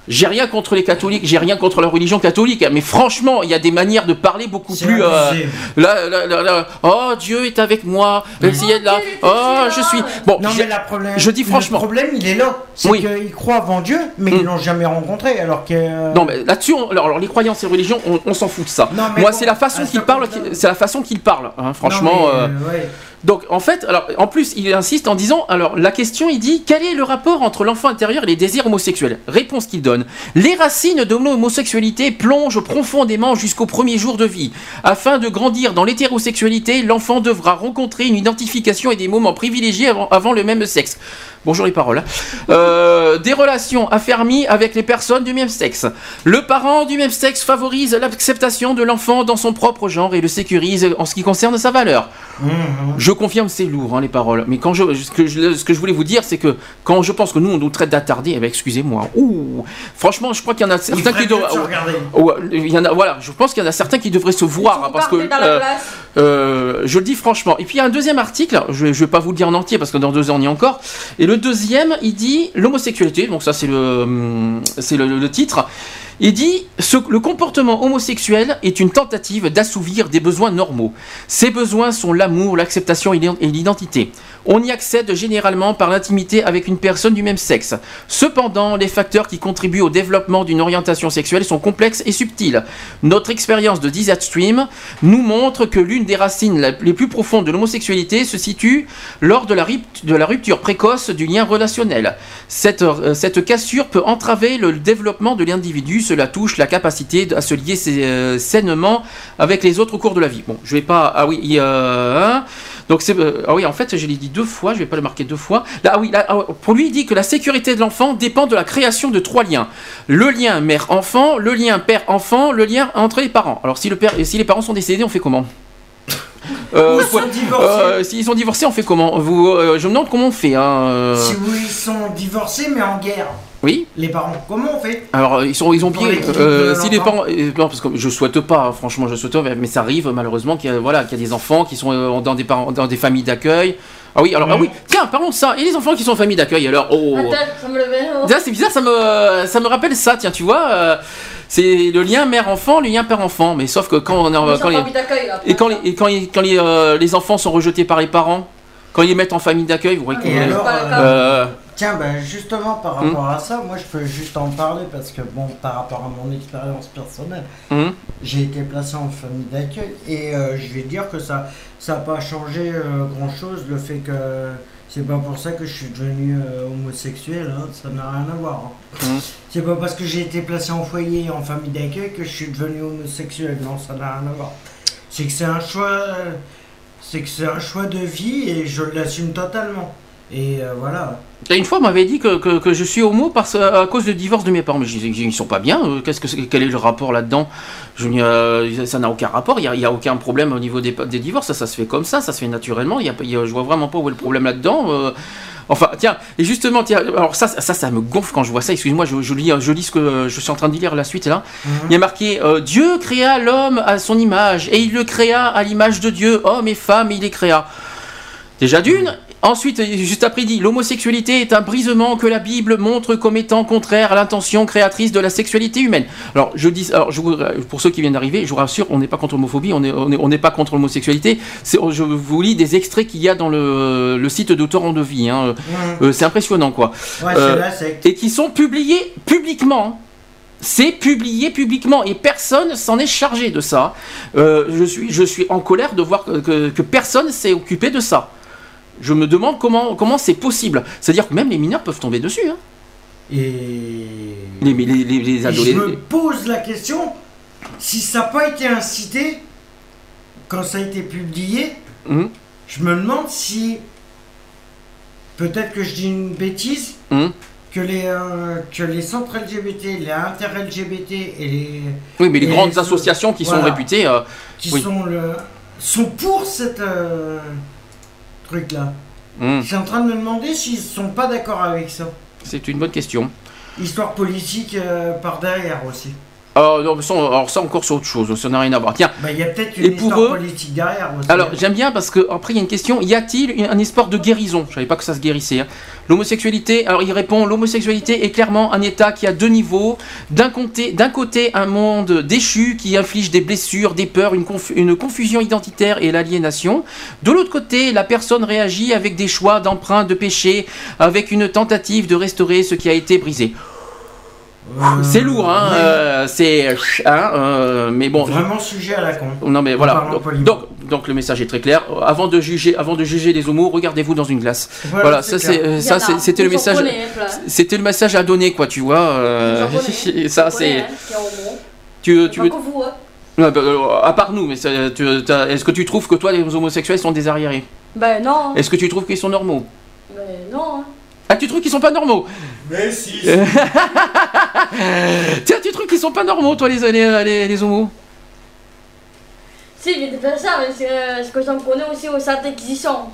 Speaker 4: j'ai rien contre les catholiques, j'ai rien contre la religion catholique, mais franchement, il y a des manières de parler beaucoup plus. là, oh Dieu est avec moi. Euh, s'il est là, oh je suis. Bon,
Speaker 5: Non
Speaker 4: j'ai-
Speaker 5: mais la problème,
Speaker 4: je dis franchement.
Speaker 5: Le problème il est là, c'est
Speaker 4: Oui.
Speaker 5: qu'ils croient avant Dieu, mais ils
Speaker 4: Mm.
Speaker 5: l'ont jamais rencontré, alors que. euh,
Speaker 4: Non, mais là-dessus, on- alors, alors, les croyances et religions, on, on s'en fout de ça.
Speaker 5: Non, mais
Speaker 4: Moi,
Speaker 5: bon,
Speaker 4: c'est la façon qu'il parle, c'est la façon qu'il parle. hein, franchement.
Speaker 5: non, mais,
Speaker 4: euh,
Speaker 5: euh, ouais.
Speaker 4: Donc en fait, alors en plus il insiste en disant, alors la question il dit quel est le rapport entre l'enfant intérieur et les désirs homosexuels? Réponse qu'il donne les racines de l'homosexualité plongent profondément jusqu'au premier jour de vie. Afin de grandir dans l'hétérosexualité, l'enfant devra rencontrer une identification et des moments privilégiés avant, avant le même sexe. Bonjour les paroles. hein. Euh, des relations affermies avec les personnes du même sexe. Le parent du même sexe favorise l'acceptation de l'enfant dans son propre genre et le sécurise en ce qui concerne sa valeur. Je confirme, c'est lourd hein, les paroles. Mais quand je, ce, que je, ce que je voulais vous dire, c'est que quand je pense que nous on nous traite d'attardés, eh ben, excusez-moi. Ouh, franchement, je crois qu'il y en a certains qui
Speaker 5: mieux de
Speaker 4: doivent.
Speaker 5: se regarder.
Speaker 4: Ouais, il y en a, voilà, je pense qu'il y en a certains qui devraient se voir hein, parce que.
Speaker 7: parlez dans la
Speaker 4: euh, euh, je le dis franchement. Et puis il y a un deuxième article, je je vais pas vous le dire en entier parce que dans deux ans on y est encore. Et le deuxième, il dit l'homosexualité, donc ça c'est le, hum, c'est le, le titre. Il dit ce, le comportement homosexuel est une tentative d'assouvir des besoins normaux. Ces besoins sont l'amour, l'acceptation et l'ident- et l'identité. On y accède généralement par l'intimité avec une personne du même sexe. Cependant, les facteurs qui contribuent au développement d'une orientation sexuelle sont complexes et subtils. Notre expérience de Desert Stream nous montre que l'une des racines les plus profondes de l'homosexualité se situe lors de la, rupture précoce du lien relationnel. Cette, euh, cette cassure peut entraver le développement de l'individu, cela touche la capacité à se lier euh, sainement avec les autres au cours de la vie. Bon, je vais pas... Ah oui, il y a... donc c'est... euh, ah oui, en fait, je l'ai dit deux fois, je vais pas le marquer deux fois. Là, ah oui, là, ah, pour lui, il dit que la sécurité de l'enfant dépend de la création de trois liens. Le lien mère-enfant, le lien père-enfant, le lien entre les parents. Alors si, le père, si les parents sont décédés, on fait comment? Euh,
Speaker 5: Ou sont divorcés.
Speaker 4: euh, S'ils sont divorcés, on fait comment Vous, euh, Je me demande comment on fait. Hein, euh.
Speaker 5: Si oui, ils sont divorcés mais en guerre.
Speaker 4: Oui
Speaker 5: Les parents, comment on fait
Speaker 4: alors ils sont ils ont
Speaker 5: Pour l'équilibre
Speaker 4: euh,
Speaker 5: de
Speaker 4: si les
Speaker 5: l'enfant.
Speaker 4: parents euh, non parce que je souhaite pas hein, franchement je souhaite pas mais ça arrive malheureusement qu'il y a voilà qu'il y a des enfants qui sont euh, dans des parents dans des familles d'accueil ah oui alors ah oui tiens parlons de ça et les enfants qui sont en famille d'accueil alors oh
Speaker 7: Attends, ça me le met. oh.
Speaker 4: Tiens, c'est bizarre, ça me, ça me rappelle ça, tiens, tu vois. euh, c'est le lien mère-enfant, le lien père-enfant. Mais sauf que quand on est quand les- et quand les, et quand, les- quand les, euh, les enfants sont rejetés par les parents, quand ils les mettent en famille d'accueil, vous voyez
Speaker 5: Et
Speaker 4: que-
Speaker 5: alors,
Speaker 4: euh,
Speaker 5: Tiens, ben justement par
Speaker 4: Hmm.
Speaker 5: rapport à ça, moi je peux juste en parler parce que bon, par rapport à mon expérience personnelle,
Speaker 4: hum,
Speaker 5: j'ai été placé en famille d'accueil et euh, je vais dire que ça ça n'a pas changé grand chose le fait que c'est pas pour ça que je suis devenu euh, homosexuel, hein, ça n'a rien à voir. hein.
Speaker 4: hum.
Speaker 5: C'est pas parce que j'ai été placé en foyer et en famille d'accueil que je suis devenu homosexuel, non, ça n'a rien à voir. C'est que c'est un choix, euh, c'est que c'est un choix de vie et je l'assume totalement. Et euh, voilà.
Speaker 4: Une fois, on m'avait dit que, que, que je suis homo parce, à cause du divorce de mes parents. Mais je disais qu'ils sont pas bien. euh, Qu'est-ce que quel est le rapport là-dedans? Je euh, Ça n'a aucun rapport. Il n'y a, a aucun problème au niveau des, des divorces. Ça, ça se fait comme ça. Ça se fait naturellement. Y a, y a- je vois vraiment pas où est le problème là-dedans. euh. Enfin, tiens, et justement, tiens, alors ça, ça, ça me gonfle quand je vois ça. Excuse-moi, je, je lis, je lis ce que je suis en train de lire la suite là. Il y a marqué euh, Dieu créa l'homme à son image et il le créa à l'image de Dieu, homme et femme, il les créa. Déjà d'une. Ensuite, juste après, il dit l'homosexualité est un brisement que la Bible montre comme étant contraire à l'intention créatrice de la sexualité humaine. Alors, je dis, alors, je vous- pour ceux qui viennent d'arriver, je vous rassure, on n'est pas contre l'homophobie, on n'est on est, on n'est pas contre l'homosexualité. Je vous lis des extraits qu'il y a dans le, le site de Torrent de Vie. hein. Euh, c'est impressionnant, quoi.
Speaker 5: Ouais, secte.
Speaker 4: et qui sont publiés publiquement. C'est publié publiquement et personne s'en est chargé de ça. Euh, je, suis, je suis en colère de voir que, que- que personne s'est occupé de ça. Je me demande comment comment c'est possible. C'est-à-dire que même les mineurs peuvent tomber dessus. hein.
Speaker 5: Et
Speaker 4: Les, les, les, les
Speaker 5: Et je
Speaker 4: adolescents.
Speaker 5: me pose la question si ça n'a pas été incité quand ça a été publié.
Speaker 4: Hum,
Speaker 5: Je me demande si peut-être que je dis une bêtise
Speaker 4: hum.
Speaker 5: que les euh, que les centres LGBT, les inter-LGBT et les
Speaker 4: Oui, mais les grandes
Speaker 5: les-
Speaker 4: associations qui sont réputées. euh,
Speaker 5: qui
Speaker 4: oui.
Speaker 5: sont le sont pour cette euh, truc là.
Speaker 4: Hum,
Speaker 5: Je suis en train de me demander s'ils sont pas d'accord avec ça.
Speaker 4: C'est une bonne question.
Speaker 5: Histoire politique euh, par derrière aussi.
Speaker 4: Alors, non, ça, alors ça encore c'est autre chose, ça n'a rien à voir. Tiens,
Speaker 5: Bah, il y a peut-être
Speaker 4: Et
Speaker 5: une
Speaker 4: pour
Speaker 5: histoire
Speaker 4: eux-
Speaker 5: politique derrière aussi.
Speaker 4: Alors j'aime bien parce que après il y a une question y a-t-il un espoir de guérison? Je savais pas que ça se guérissait. hein. L'homosexualité, alors il répond l'homosexualité est clairement un état qui a deux niveaux. D'un côté, d'un côté un monde déchu qui inflige des blessures, des peurs, une, confu- une confusion identitaire et l'aliénation. De l'autre côté, la personne réagit avec des choix d'emprunt de péché, avec une tentative de restaurer ce qui a été brisé. C'est lourd, hein. euh, c'est. Hein, euh, mais bon.
Speaker 5: Vraiment sujet à la con.
Speaker 4: Non mais voilà. Donc, donc, donc le message est très clair. Avant de juger, avant de juger les homos, regardez-vous dans une glace.
Speaker 5: Voilà,
Speaker 4: ça c'est, euh, ça c'est- c'était le message.
Speaker 7: plein.
Speaker 4: C'était le message à donner quoi, tu vois. euh, ça c'est. Tu, tu veux.
Speaker 7: Hein.
Speaker 4: Bah, euh, à part nous, mais est-ce que tu trouves que toi les homosexuels sont des arriérés?
Speaker 7: Ben non.
Speaker 4: Est-ce que tu trouves qu'ils sont normaux?
Speaker 7: Ben non.
Speaker 4: Ah, tu trouves qu'ils sont pas normaux
Speaker 5: Mais si.
Speaker 4: Tiens, tu trouves qu'ils sont pas normaux, toi, les, les, les, les homos
Speaker 7: Si, mais c'est pas ça, mais c'est euh, ce que j'en connais aussi au sein d'existence.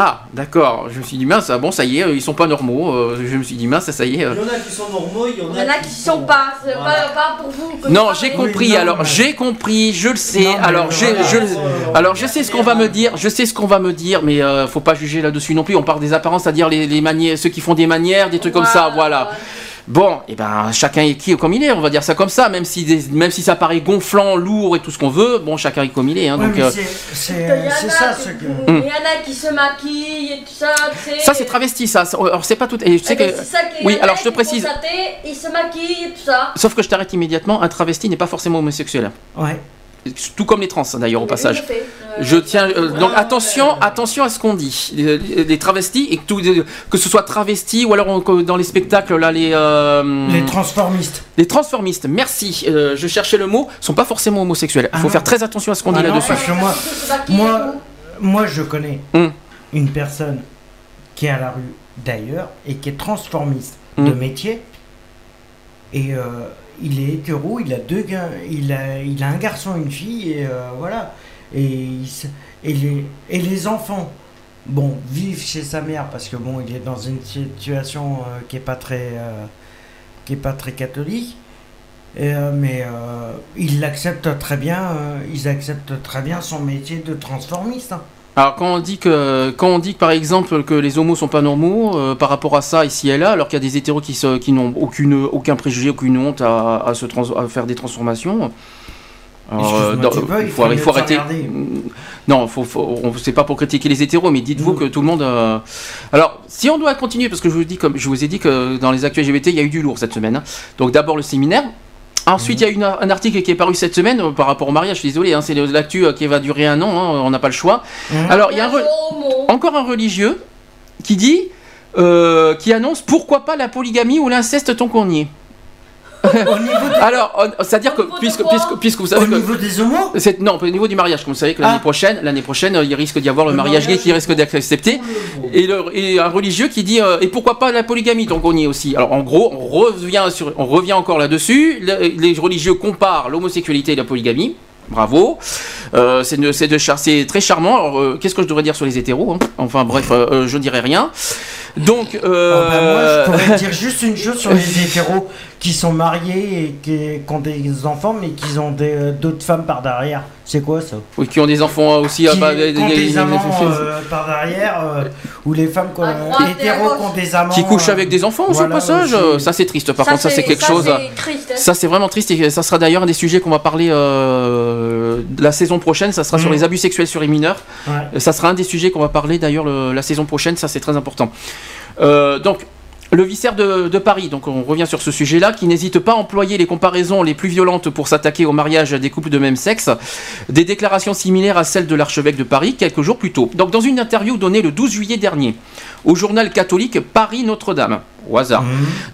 Speaker 4: Ah, d'accord. Je me suis dit, mince, ah bon, ça y est, ils sont pas normaux. euh, je me suis dit, mince, ça y est. euh.
Speaker 11: Il y en a qui sont normaux, il y en
Speaker 7: Il y en a qui sont pas, c'est pas, pas pour vous. que
Speaker 4: Non, j'ai compris. alors, j'ai compris, je le sais.
Speaker 5: Non, mais
Speaker 4: alors, j'ai,
Speaker 5: voilà.
Speaker 4: je, alors, je sais ce qu'on va me dire. Je sais ce qu'on va me dire, mais euh, faut pas juger là-dessus non plus. On parle des apparences, c'est-à-dire les, les manières, ceux qui font des manières, des trucs comme ça. Voilà. Bon, et ben chacun est qui comme il est, on va dire ça comme ça, même si des- même si ça paraît gonflant, lourd et tout ce qu'on veut, bon chacun est comme il est. Hein,
Speaker 5: Ouais,
Speaker 4: donc,
Speaker 5: mais
Speaker 4: euh,
Speaker 5: c'est- c'est
Speaker 7: Il y en
Speaker 5: c'est
Speaker 7: a
Speaker 5: ça
Speaker 7: qui-
Speaker 5: ce que.
Speaker 7: Il y en a qui se maquillent et tout ça, tu sais.
Speaker 4: ça c'est travesti, ça. Alors c'est pas tout. Et je sais
Speaker 7: Eh ben,
Speaker 4: que.
Speaker 7: c'est ça
Speaker 4: Oui, alors je te
Speaker 7: qui
Speaker 4: précise.
Speaker 7: font sa tête, Ils se maquillent et tout ça.
Speaker 4: Sauf que je t'arrête immédiatement. Un travesti n'est pas forcément homosexuel.
Speaker 5: Ouais.
Speaker 4: Tout comme les trans d'ailleurs au passage. Je tiens euh, donc attention, attention à ce qu'on dit. Les, les travestis et que, tout- que ce soit travesti ou alors on- dans les spectacles là les euh,
Speaker 5: Les transformistes.
Speaker 4: les transformistes. Merci, euh, je cherchais le mot. Sont pas forcément homosexuels. Il faut
Speaker 5: Ah
Speaker 4: faire
Speaker 5: non.
Speaker 4: très attention à ce qu'on dit
Speaker 5: Ah
Speaker 4: là-dessus.
Speaker 5: moi, moi, moi, je connais
Speaker 4: Hum.
Speaker 5: une personne qui est à la rue d'ailleurs et qui est transformiste de
Speaker 4: Hum.
Speaker 5: métier. Et euh, il est hétéro, il a deux il a, il a un garçon, une fille, et euh, voilà. Et, et, les, et les enfants, bon, vivent chez sa mère parce que bon, il est dans une situation euh, qui est pas très, euh, pas très catholique. Et, mais ils l'acceptent très bien, ils acceptent très bien son métier de transformiste. hein.
Speaker 4: Alors quand on dit que quand on dit que par exemple que les homos sont pas normaux euh, par rapport à ça ici et là, alors qu'il y a des hétéros qui, se- qui n'ont aucune aucun préjugé, aucune honte à, à se trans- à faire des transformations. Alors, euh, dans-
Speaker 5: peux,
Speaker 4: il faut, il arrêter.
Speaker 5: regarder.
Speaker 4: Non, faut, faut, on- c'est pas pour critiquer les hétéros, mais dites-vous que tout le monde. euh, Alors, si on doit continuer, parce que je vous dis comme je vous ai dit que dans les actus LGBT, il y a eu du lourd cette semaine. hein. Donc d'abord le séminaire. Ensuite, il y a une- un article qui est paru cette semaine euh, par rapport au mariage. Je suis désolé, hein, c'est l'actu euh, qui va durer un an. hein, on n'a pas le choix. Alors, il y a un re- encore un religieux qui dit, euh, qui annonce pourquoi pas la polygamie ou l'inceste tant qu'on y est. Alors, on- c'est-à-dire que puisque, puisque, puisque vous savez
Speaker 5: Au
Speaker 4: que
Speaker 5: niveau des homos
Speaker 4: c'est non au niveau du mariage, comme vous savez que l'année
Speaker 5: Ah.
Speaker 4: prochaine, l'année prochaine, euh, il risque d'y avoir le,
Speaker 5: Le
Speaker 4: mariage gay qui risque d'être accepté, et, le- et un religieux qui dit euh, et pourquoi pas la polygamie donc on y est aussi. Alors en gros, on revient sur, on revient encore là-dessus. Le- les religieux comparent l'homosexualité et la polygamie. Bravo, Euh, c'est de, c'est de char- c'est très charmant. Alors, euh, qu'est-ce que je devrais dire sur les hétéros hein? Enfin bref, euh, je dirais rien. Donc, euh,
Speaker 5: Ah bah, moi, je pourrais dire juste une chose sur les hétéros qui sont mariés et qui, qui ont des enfants, mais qui ont euh, d'autres femmes par derrière. C'est quoi ça?
Speaker 4: Oui, qui ont des enfants aussi.
Speaker 5: Qui
Speaker 4: ah, bah,
Speaker 5: ont
Speaker 4: des-
Speaker 5: des,
Speaker 4: des-
Speaker 5: amants euh, par derrière, euh, ou les femmes hétéros qui ont des amants.
Speaker 4: qui couchent avec des enfants
Speaker 5: voilà,
Speaker 4: au passage.
Speaker 5: aussi.
Speaker 4: Ça c'est triste. Par
Speaker 7: Ça,
Speaker 4: contre, ça c'est quelque
Speaker 7: ça,
Speaker 4: chose.
Speaker 7: triste, hein.
Speaker 4: Ça c'est vraiment triste et ça sera d'ailleurs un des sujets qu'on va parler euh, la saison prochaine. Ça sera sur
Speaker 5: Mhm.
Speaker 4: les abus sexuels sur les mineurs.
Speaker 5: Ouais.
Speaker 4: Ça sera un des sujets qu'on va parler d'ailleurs le- la saison prochaine. Ça c'est très important. Euh, donc. Le vicaire de, de Paris, donc on revient sur ce sujet-là, qui n'hésite pas à employer les comparaisons les plus violentes pour s'attaquer au mariage des couples de même sexe, des déclarations similaires à celles de l'archevêque de Paris quelques jours plus tôt. Donc dans une interview donnée le 12 juillet dernier au journal catholique Paris Notre-Dame, au hasard,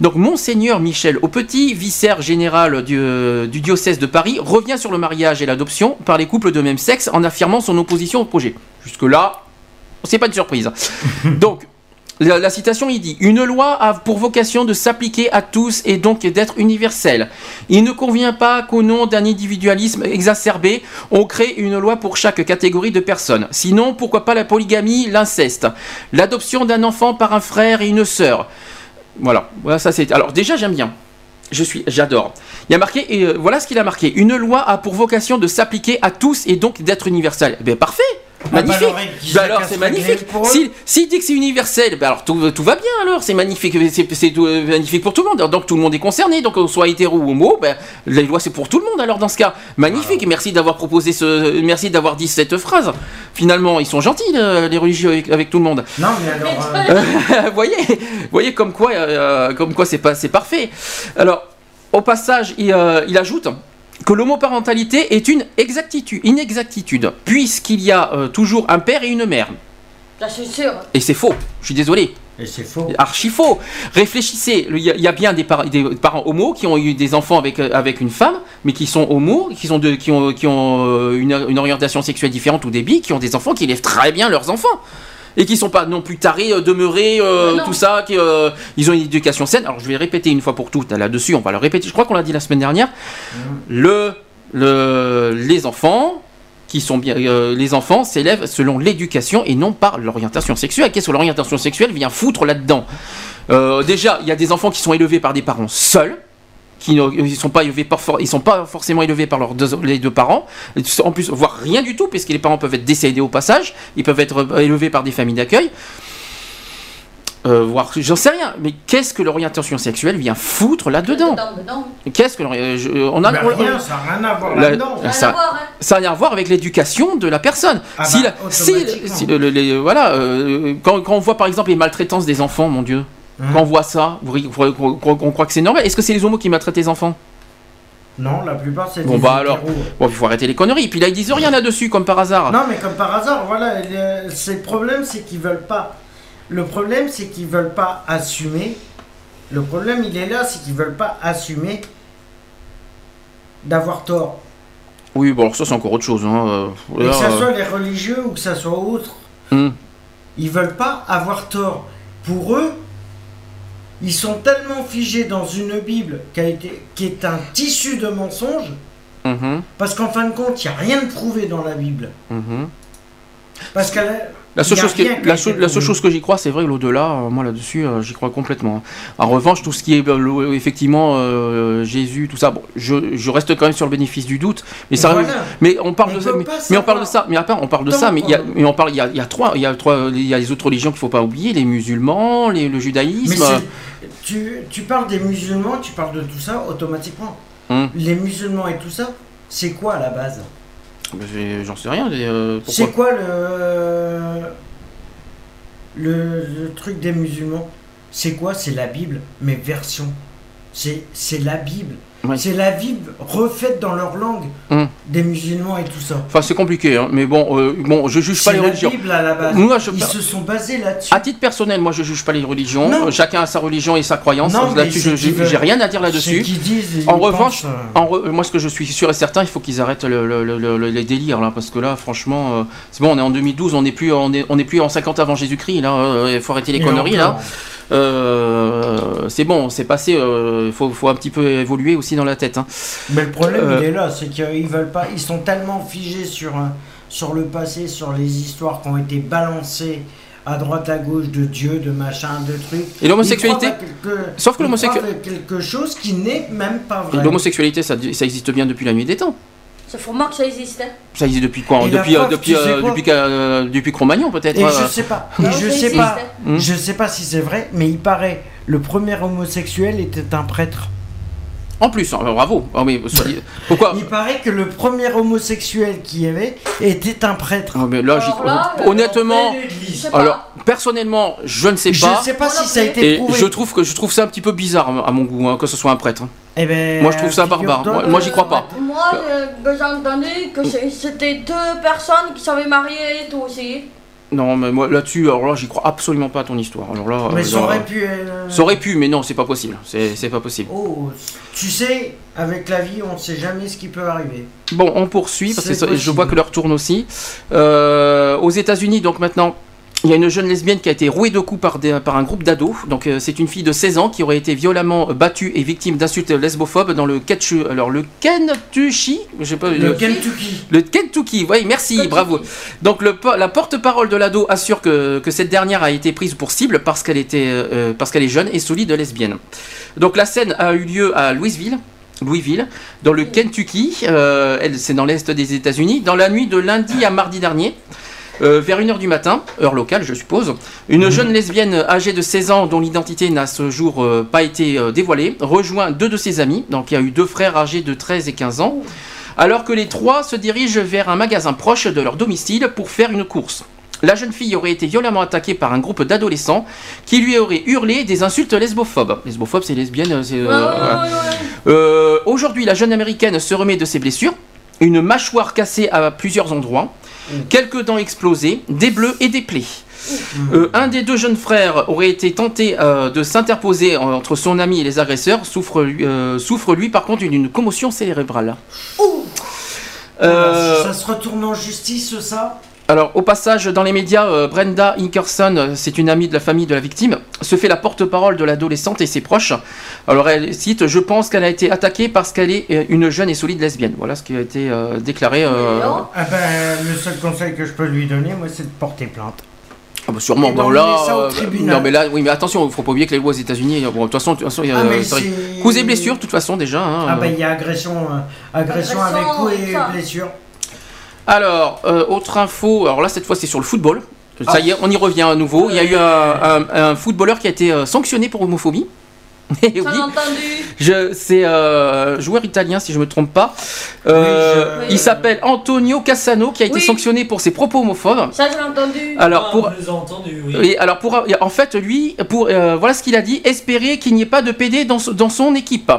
Speaker 4: donc Monseigneur Michel Aupetit, vicaire général du, euh, du diocèse de Paris, revient sur le mariage et l'adoption par les couples de même sexe en affirmant son opposition au projet. Jusque-là, c'est pas une surprise. Donc, la, citation, il dit Une loi a pour vocation de s'appliquer à tous et donc d'être universelle. Il ne convient pas qu'au nom d'un individualisme exacerbé, on crée une loi pour chaque catégorie de personnes. Sinon, pourquoi pas la polygamie, l'inceste L'adoption d'un enfant par un frère et une sœur. Voilà, voilà ça c'est. Alors déjà, j'aime bien. Je suis, j'adore. Il y a marqué, et euh, voilà ce qu'il a marqué. Une loi a pour vocation de s'appliquer à tous et donc d'être universelle. Eh bien, parfait.
Speaker 5: Bah,
Speaker 4: Magnifique. Bah alors c'est magnifique.
Speaker 5: gueule pour eux.
Speaker 4: S'il s'il dit que c'est universel, bah alors tout, tout va bien alors. C'est magnifique. C'est euh, magnifique pour tout le monde. Donc tout le monde est concerné. Donc qu'on soit hétéro ou homo, ben, les lois c'est pour tout le monde alors dans ce cas. Magnifique. Merci d'avoir proposé ce. Merci d'avoir dit cette phrase. Finalement, ils sont gentils le- les religieux avec, avec tout le monde.
Speaker 5: Non, mais alors. euh,
Speaker 4: vous voyez, voyez comme quoi, euh, comme quoi c'est pas, c'est parfait. Alors, Au passage, il, euh, il ajoute que l'homoparentalité est une exactitude, inexactitude, puisqu'il y a euh, toujours un père et une mère.
Speaker 7: Ça, c'est sûr.
Speaker 4: Et c'est faux, je suis désolé.
Speaker 5: Et c'est faux.
Speaker 4: Archi faux. Réfléchissez, il y, a- il y a bien des, par- des parents homos qui ont eu des enfants avec, euh, avec une femme, mais qui sont homos, qui, sont de, qui ont, qui ont euh, une, une orientation sexuelle différente ou des bi, qui ont des enfants qui élèvent très bien leurs enfants. Et qui sont pas non plus tarés, euh, demeurés, euh, tout ça, qui, euh, ils ont une éducation saine. Alors je vais répéter une fois pour toutes là-dessus, on va le répéter, je crois qu'on l'a dit la semaine dernière. Le, le, les enfants qui sont bien, euh, les enfants s'élèvent selon l'éducation et non par l'orientation sexuelle. Qu'est-ce que l'orientation sexuelle vient foutre là-dedans? Euh, Déjà, il y a des enfants qui sont élevés par des parents seuls. Qui ne ils sont pas élevés par for- ils sont pas forcément élevés par leurs deux, les deux parents. En plus, voire rien du tout, puisque les parents peuvent être décédés au passage. Ils peuvent être euh, élevés par des familles d'accueil. Euh, voire, j'en sais rien. Mais qu'est-ce que l'orientation sexuelle vient foutre là-dedans
Speaker 7: Dedans, dedans.
Speaker 4: Qu'est-ce que euh, je- on a
Speaker 5: rien,
Speaker 4: on-
Speaker 5: ça n'a rien à voir là-dedans.
Speaker 7: Rien
Speaker 4: ça-
Speaker 7: à voir, hein.
Speaker 4: ça n'a rien à voir avec l'éducation de la personne.
Speaker 5: Ah
Speaker 4: si,
Speaker 5: bah,
Speaker 4: la- si-
Speaker 5: automatiquement.
Speaker 4: si le- le- les- voilà, euh, quand, quand on voit par exemple les maltraitances des enfants, mon Dieu,
Speaker 5: Hein
Speaker 4: quand on voit ça, on croit que c'est normal. Est-ce que c'est les homos qui maltraitent les enfants?
Speaker 5: Non, la plupart c'est
Speaker 4: Bon
Speaker 5: des
Speaker 4: bah alors, bon, il faut arrêter les conneries. Puis là ils disent rien là-dessus, comme par hasard.
Speaker 5: Non, mais comme par hasard, voilà, le, c'est le problème, c'est qu'ils veulent pas. Le problème, c'est qu'ils veulent pas assumer. Le problème, il est là, c'est qu'ils veulent pas assumer d'avoir tort.
Speaker 4: Oui, bon alors ça c'est encore autre chose. Hein. euh,
Speaker 5: Et que ça
Speaker 4: euh,
Speaker 5: soit les religieux ou que ça soit autre,
Speaker 4: hum.
Speaker 5: ils veulent pas avoir tort. Pour eux, ils sont tellement figés dans une Bible qui, a été, qui est un tissu de mensonges,
Speaker 4: Mhm,
Speaker 5: parce qu'en fin de compte, il n'y a rien de prouvé dans la Bible.
Speaker 4: mhm.
Speaker 5: Parce qu'elle
Speaker 4: La seule, chose, qui-
Speaker 5: rien qui a
Speaker 4: la,
Speaker 5: été
Speaker 4: seule- la seule
Speaker 5: prouvé.
Speaker 4: chose que j'y crois, c'est vrai, l'au-delà, euh, moi là-dessus, euh, j'y crois complètement. En revanche, tout ce qui est euh, effectivement Jésus, tout ça, bon, je, je reste quand même sur le bénéfice du doute. Mais, ça,
Speaker 5: Voilà.
Speaker 4: mais on parle
Speaker 5: On
Speaker 4: de ça. Mais, mais on parle de ça. Mais après, on parle de
Speaker 5: Tant
Speaker 4: ça. Mais il y a, mais on parle. Il y a, il y a trois. Il y a trois. Il y a les autres religions qu'il faut pas oublier les musulmans, les- le
Speaker 5: Mais
Speaker 4: judaïsme.
Speaker 5: c'est- tu, tu parles des musulmans, tu parles de tout ça automatiquement.
Speaker 4: Hum.
Speaker 5: Les musulmans et tout ça, c'est quoi à la base?
Speaker 4: Mais j'ai- J'en sais rien. euh,
Speaker 5: C'est quoi le, le le truc des musulmans? C'est quoi? C'est la Bible, mais version. C'est la Bible.
Speaker 4: Ouais.
Speaker 5: C'est la Bible refaite dans leur langue
Speaker 4: Hum.
Speaker 5: des musulmans et tout ça.
Speaker 4: Enfin, c'est compliqué. hein, mais bon, euh, bon, je juge pas les
Speaker 5: la
Speaker 4: religions.
Speaker 5: Bible à la base.
Speaker 4: Moi, je-
Speaker 5: Ils se sont basés là-dessus.
Speaker 4: À titre personnel, moi je juge pas les religions.
Speaker 5: Non.
Speaker 4: Chacun a sa religion et sa croyance. Là-dessus, je-
Speaker 5: veulent-
Speaker 4: j'ai rien à dire là-dessus.
Speaker 5: disent,
Speaker 4: En revanche,
Speaker 5: pensent, euh,
Speaker 4: en re- moi ce que je suis sûr et certain, il faut qu'ils arrêtent le- le- le- le- les délires là, parce que là, franchement, euh, c'est bon, on est en 2012, on n'est plus, on est, on est plus en 50 avant Jésus-Christ là. euh, Il faut arrêter les
Speaker 5: Et
Speaker 4: conneries là. Euh, c'est bon, c'est passé. Il faut, faut un petit peu évoluer aussi dans la tête. hein.
Speaker 5: Mais le problème,
Speaker 4: Euh,
Speaker 5: il est là, c'est qu'ils veulent pas, ils sont tellement figés sur, sur le passé, sur les histoires qui ont été balancées à droite à gauche de Dieu, de machin, de trucs.
Speaker 4: Et l'homosexualité
Speaker 5: quelque-
Speaker 4: Sauf que
Speaker 5: ils
Speaker 4: l'homosexu-
Speaker 5: croient à quelque chose qui n'est même pas vrai.
Speaker 4: L'homosexualité, ça, ça existe bien depuis la nuit des temps.
Speaker 7: Pour moi que ça existe. hein.
Speaker 4: Ça existe depuis quand
Speaker 5: Et
Speaker 4: Depuis, euh,
Speaker 5: preuve,
Speaker 4: depuis,
Speaker 5: tu sais
Speaker 4: euh,
Speaker 5: quoi
Speaker 4: depuis, euh, depuis Cro-Magnon peut-être.
Speaker 5: Et je sais pas, et
Speaker 7: Non,
Speaker 5: je
Speaker 7: ça
Speaker 5: sais
Speaker 7: existe.
Speaker 5: pas,
Speaker 4: Hmm.
Speaker 5: je sais pas si c'est vrai, mais il paraît le premier homosexuel était un prêtre.
Speaker 4: En plus, hein, bravo. Ah, mais, soyez- Pourquoi
Speaker 5: Il paraît que le premier homosexuel qu'il y avait était un prêtre.
Speaker 4: Ah, mais là, j'y
Speaker 7: Alors
Speaker 4: crois-
Speaker 7: là, euh,
Speaker 4: honnêtement,
Speaker 7: pas.
Speaker 4: alors personnellement, je ne sais
Speaker 5: Je
Speaker 4: pas.
Speaker 5: sais pas si ça a été
Speaker 4: Et
Speaker 5: prouvé.
Speaker 4: je trouve que je trouve ça un petit peu bizarre à mon goût hein, que ce soit un prêtre. hein.
Speaker 5: Eh ben,
Speaker 4: Moi, je trouve ça barbare. Moi- j'y crois pas.
Speaker 7: Moi, j'ai j'ai entendu que c'était deux personnes qui s'avaient marié et tout aussi.
Speaker 4: Non, mais moi là-dessus, alors là, j'y crois absolument pas à ton histoire. Alors là,
Speaker 5: Mais
Speaker 4: euh,
Speaker 5: ça aurait pu. euh,
Speaker 4: ça aurait pu, mais non, c'est pas possible. C'est pas possible.
Speaker 5: Oh, tu sais, avec la vie, on sait jamais ce qui peut arriver.
Speaker 4: Bon, on poursuit parce que je vois que l'heure tourne aussi. Euh, aux États-Unis, donc maintenant. Il y a une jeune lesbienne qui a été rouée de coups par, des- par un groupe d'ados. Donc euh, c'est une fille de 16 ans qui aurait été violemment battue et victime d'insultes lesbophobes dans le Kentucky. Alors le Kentucky, je sais pas.
Speaker 5: Le Kentucky.
Speaker 4: Le Kentucky, oui, merci,
Speaker 7: Kentucky.
Speaker 4: bravo. Donc le, la porte-parole de l'ado assure que, que cette dernière a été prise pour cible parce qu'elle était euh, parce qu'elle est jeune et solide lesbienne. Donc la scène a eu lieu à Louisville. Louisville, dans le Kentucky, euh, c'est dans l'est des États-Unis, dans la nuit de lundi à mardi dernier. Euh, vers 1h du matin, heure locale je suppose, une jeune lesbienne âgée de 16 ans dont l'identité n'a à ce jour euh, pas été euh, dévoilée rejoint deux de ses amis, donc il y a eu deux frères âgés de 13 et 15 ans, alors que les trois se dirigent vers un magasin proche de leur domicile pour faire une course. La jeune fille aurait été violemment attaquée par un groupe d'adolescents qui lui auraient hurlé des insultes lesbophobes. Lesbophobes, c'est lesbienne, c'est... euh,
Speaker 7: Ouais, ouais,
Speaker 4: voilà.
Speaker 7: ouais, ouais.
Speaker 4: Euh, Aujourd'hui, la jeune américaine se remet de ses blessures. Une mâchoire cassée à plusieurs endroits, quelques dents explosées, des bleus et des plaies. Euh, un des deux jeunes frères aurait été tenté euh, de s'interposer entre son ami et les agresseurs, souffre, lui- euh, souffre lui par contre d'une commotion cérébrale. Euh,
Speaker 5: Ça se retourne en justice, ça?
Speaker 4: Alors, au passage, dans les médias, euh, Brenda Inkerson, euh, c'est une amie de la famille de la victime, se fait la porte-parole de l'adolescente et ses proches. Alors, elle cite Je pense qu'elle a été attaquée parce qu'elle est euh, une jeune et solide lesbienne. Voilà ce qui a été euh, déclaré. euh,
Speaker 5: Ah ben, le seul conseil que je peux lui donner, moi, c'est de porter plainte.
Speaker 4: ah bah sûrement, bon, là.
Speaker 5: ça au
Speaker 4: euh,
Speaker 5: tribunal.
Speaker 4: non, mais là, oui, mais attention, il ne faut pas oublier que les lois aux États-Unis, bon, de toute façon, de toute façon, il y a,
Speaker 5: Ah,
Speaker 4: euh, Coups et blessures, de toute façon, déjà. hein,
Speaker 5: Ah ben, il y a agression, euh, agression, avec coups et blessures.
Speaker 4: Alors, euh, autre info, alors là cette fois c'est sur le football. Ça
Speaker 5: Ah.
Speaker 4: y est, on y revient à nouveau. Il y a eu un, un- un footballeur qui a été euh, sanctionné pour homophobie. Eh oui. Je, c'est euh, joueur italien si je me trompe pas. Euh,
Speaker 7: Oui, je-
Speaker 4: Il s'appelle Antonio Cassano qui a été
Speaker 7: Oui.
Speaker 4: sanctionné pour ses propos homophobes.
Speaker 7: Ça, je l'ai entendu.
Speaker 4: Alors pour,
Speaker 11: les ai entendus, oui.
Speaker 4: alors pour, en fait lui, pour euh, voilà ce qu'il a dit, espérer qu'il n'y ait pas de PD dans, son- dans son équipe.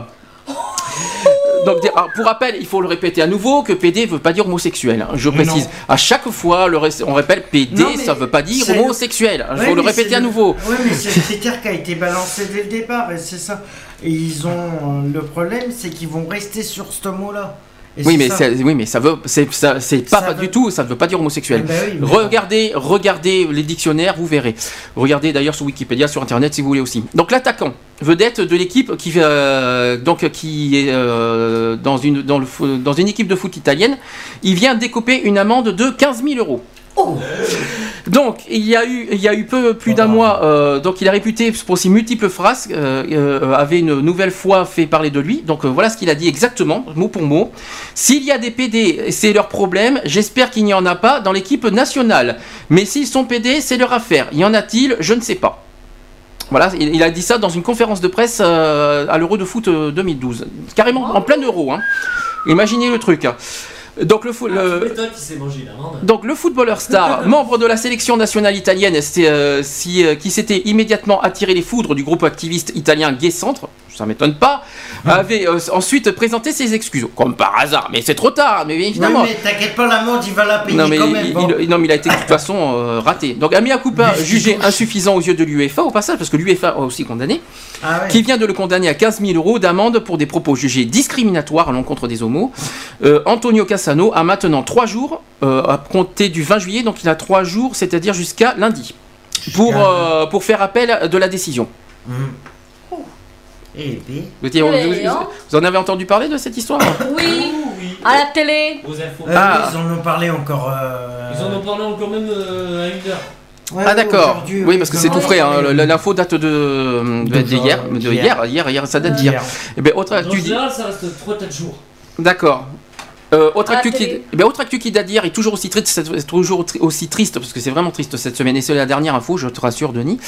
Speaker 4: Donc, alors, pour rappel, il faut le répéter à nouveau que PD veut pas dire homosexuel. hein. Je précise. À chaque fois, le on répète PD,
Speaker 5: Non,
Speaker 4: ça veut pas dire homosexuel. Il
Speaker 5: Ouais,
Speaker 4: faut le répéter à nouveau.
Speaker 5: Oui, mais c'est le critère qui a été balancé dès le départ, et c'est ça. Et ils ont. euh, Le problème, c'est qu'ils vont rester sur ce mot-là.
Speaker 4: Oui mais,
Speaker 5: ça.
Speaker 4: c'est- oui, mais ça veut, c'est, ça, c'est pas,
Speaker 5: Ça
Speaker 4: pas
Speaker 5: veut-
Speaker 4: du tout, ça ne veut pas dire homosexuel.
Speaker 5: Ben oui, mais-
Speaker 4: regardez, regardez les dictionnaires, vous verrez. Regardez d'ailleurs sur Wikipédia, sur Internet si vous voulez aussi. Donc l'attaquant, vedette de l'équipe qui, euh, donc, qui est euh, dans, une, dans, le, fo- dans une équipe de foot italienne, il vient décoper une amende de 15 000 euros. Donc, il y a eu, il y a eu peu plus d'un mois. euh, donc, il est réputé pour ses multiples phrases. euh, euh, avait une nouvelle fois fait parler de lui. Donc, voilà ce qu'il a dit exactement, mot pour mot. S'il y a des PD, c'est leur problème. J'espère qu'il n'y en a pas dans l'équipe nationale. Mais s'ils sont PD, c'est leur affaire. Y en a-t-il? Je ne sais pas. Voilà, il, a dit ça dans une conférence de presse à l'Euro de foot euh, 2012. Carrément en plein euro. Hein. Imaginez le truc. Hein. Donc le, fo- le-
Speaker 11: C'est toi qui s'est mangé l'amende.
Speaker 4: donc le footballeur star, membre de la sélection nationale italienne, c'est, euh, si, euh, qui s'était immédiatement attiré les foudres du groupe activiste italien Gay Centre, ça m'étonne pas, avait euh, ensuite présenté ses excuses, comme par hasard, mais c'est trop tard, mais évidemment.
Speaker 5: Oui, mais t'inquiète pas, l'amende, il va la payer
Speaker 4: Non mais,
Speaker 5: quand même.
Speaker 4: il-
Speaker 5: bon.
Speaker 4: il- non, mais il a été de toute façon euh, raté. Donc Amia Coupa, jugé insuffisant aux yeux de l'UEFA au passage, parce que l'UEFA a aussi condamné,
Speaker 5: Ah ouais.
Speaker 4: qui vient de le condamner à 15 000 euros d'amende pour des propos jugés discriminatoires à l'encontre des homos. Euh, Antonio Cassano a maintenant trois jours, euh, à compter du 20 juillet, donc il a trois jours, c'est-à-dire jusqu'à lundi, pour, euh, pour faire appel de la décision.
Speaker 5: Hum. Eh bien.
Speaker 4: Vous, en avez entendu parler de cette histoire
Speaker 7: Oui, à la télé.
Speaker 11: Aux infos.
Speaker 5: Euh,
Speaker 4: Ah.
Speaker 5: Ils en ont parlé encore. euh,
Speaker 11: Ils en ont parlé encore même euh, à une heure.
Speaker 5: ouais,
Speaker 4: Ah d'accord. Oui parce que c'est tout frais. hein. L'info date de, de,
Speaker 5: De
Speaker 4: de
Speaker 5: d'hier.
Speaker 4: hier, hier, hier, ça date d'hier.
Speaker 5: Hier.
Speaker 4: Et bien autre
Speaker 11: En
Speaker 4: actu,
Speaker 11: général, ça reste 3-4 jours.
Speaker 4: d'accord. Euh, autre,
Speaker 7: À la
Speaker 4: actu qui,
Speaker 7: télé.
Speaker 4: eh ben, autre actu qui date d'hier est toujours aussi triste, toujours aussi triste parce que c'est vraiment triste cette semaine et c'est la dernière info, je te rassure Denis.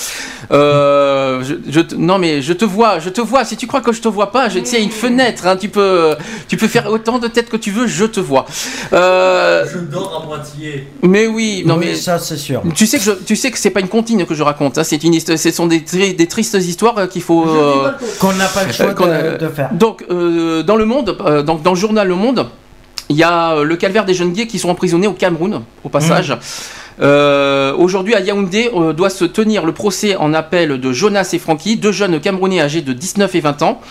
Speaker 4: Euh, je, non mais je te vois, je te vois. Si tu crois que je te vois pas, je tiens une fenêtre. hein, tu peux, tu peux faire autant de têtes que tu veux, je te vois. Euh,
Speaker 11: Je dors à moitié.
Speaker 4: mais oui, non
Speaker 5: Oui,
Speaker 4: mais
Speaker 5: ça, c'est sûr.
Speaker 4: tu sais que je, tu sais que c'est pas une comptine que je raconte. hein, c'est une, ce sont des, tri- des tristes histoires qu'il faut. euh,
Speaker 5: Qu'on n'a pas le choix
Speaker 4: euh, a-
Speaker 5: de, de faire.
Speaker 4: Donc, euh, dans le monde, euh, donc, dans le journal Le Monde, il y a euh, le calvaire des jeunes gays qui sont emprisonnés au Cameroun, au passage. Euh, Aujourd'hui, à Yaoundé, euh, doit se tenir le procès en appel de Jonas et Frankie, deux jeunes Camerounais âgés de 19 et 20 ans,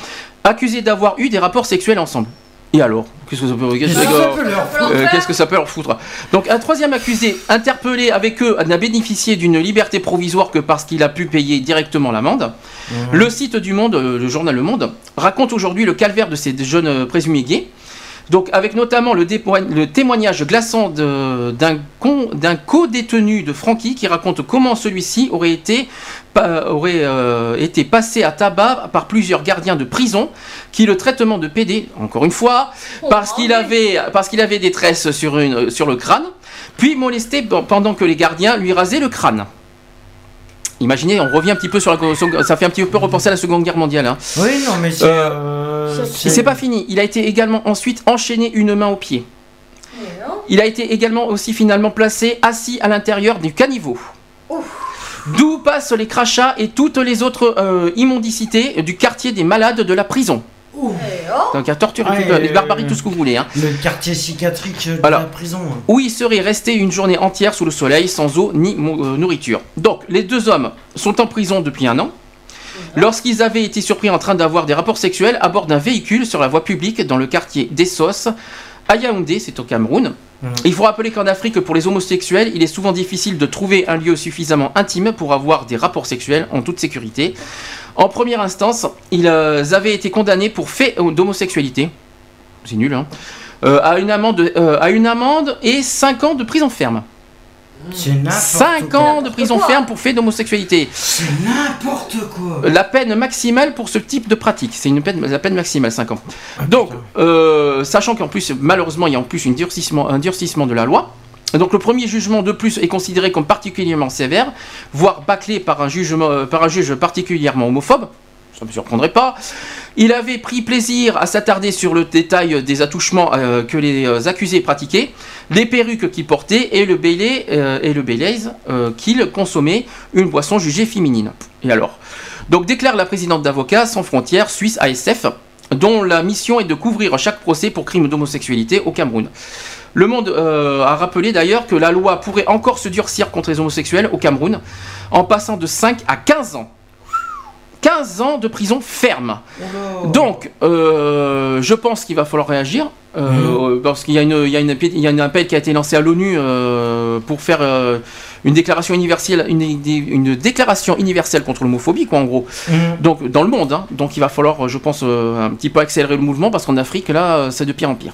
Speaker 4: accusés d'avoir eu des rapports sexuels ensemble. Et alors? Qu'est-ce que ça peut, que-
Speaker 5: Qu'est-ce que ça peut leur
Speaker 7: Ça peut leur
Speaker 4: euh,
Speaker 7: faire.
Speaker 4: qu'est-ce que ça peut leur foutre? Donc un troisième accusé, interpellé avec eux, n'a bénéficié d'une liberté provisoire que parce qu'il a pu payer directement l'amende. Le site du Monde, le journal Le Monde, raconte aujourd'hui le calvaire de ces jeunes présumés gays. Donc avec notamment le, témoignage glaçant d'un co-détenu de Francky qui raconte comment celui-ci aurait été pa- aurait euh, été passé à tabac par plusieurs gardiens de prison qui le traitement de PD encore une fois parce qu'il avait parce qu'il avait des tresses sur une sur le crâne puis molesté pe- pendant que les gardiens lui rasaient le crâne. Imaginez, on revient un petit peu sur la ça fait un petit peu repenser à la Seconde Guerre mondiale. hein.
Speaker 5: Oui, non, mais c'est.
Speaker 4: Euh,
Speaker 5: euh,
Speaker 4: c'est pas fini. Il a été également ensuite enchaîné une main au pied. Il a été également aussi finalement placé assis à l'intérieur du caniveau. D'où passent les crachats et toutes les autres euh, immondicités du quartier des malades de la prison.
Speaker 7: Et oh. alors
Speaker 4: Donc, à torture,
Speaker 5: Ouais, euh,
Speaker 4: barbarie, tout ce que vous voulez. Hein.
Speaker 5: Le quartier psychiatrique de
Speaker 4: Alors,
Speaker 5: la prison.
Speaker 4: où il serait resté une journée entière sous le soleil, sans eau ni mo- euh, nourriture. Donc, les deux hommes sont en prison depuis un an. Lorsqu'ils avaient été surpris en train d'avoir des rapports sexuels à bord d'un véhicule sur la voie publique dans le quartier d'Essos, à Yaoundé, c'est au Cameroun. Il faut rappeler qu'en Afrique, pour les homosexuels, il est souvent difficile de trouver un lieu suffisamment intime pour avoir des rapports sexuels en toute sécurité. En première instance, ils euh, avaient été condamnés pour fait d'homosexualité. C'est nul, hein Euh, à, une amende, euh, à une amende et 5 ans de prison ferme.
Speaker 5: C'est n'importe
Speaker 4: 5
Speaker 5: quoi.
Speaker 4: ans de prison ferme pour fait d'homosexualité.
Speaker 5: C'est n'importe quoi.
Speaker 4: La peine maximale pour ce type de pratique, c'est une peine, la peine maximale, 5 ans. Donc, euh, sachant qu'en plus, malheureusement, il y a en plus une durcissement, un durcissement de la loi. Donc le premier jugement de plus est considéré comme particulièrement sévère, voire bâclé par un, jugement, euh, par un juge particulièrement homophobe. Ça ne me surprendrait pas. Il avait pris plaisir à s'attarder sur le détail des attouchements euh, que les euh, accusés pratiquaient, les perruques qu'ils portaient et le euh, et le qu'ils consommaient, une boisson jugée féminine. Et alors? Donc déclare la présidente d'Avocats sans frontières suisse ASF, dont la mission est de couvrir chaque procès pour crime d'homosexualité au Cameroun. Le Monde euh, a rappelé d'ailleurs que la loi pourrait encore se durcir contre les homosexuels au Cameroun, en passant de 5 à 15 ans. 15 ans de prison ferme. Donc, euh, je pense qu'il va falloir réagir. euh, Parce qu'il y a, y, y un appel qui a été lancé à l'ONU euh, pour faire une déclaration universelle, une, une déclaration universelle contre l'homophobie, quoi, en gros.
Speaker 5: Mhm.
Speaker 4: Donc, dans le monde. hein. Donc, il va falloir, je pense, un petit peu accélérer le mouvement parce qu'en Afrique, là, c'est de pire en pire.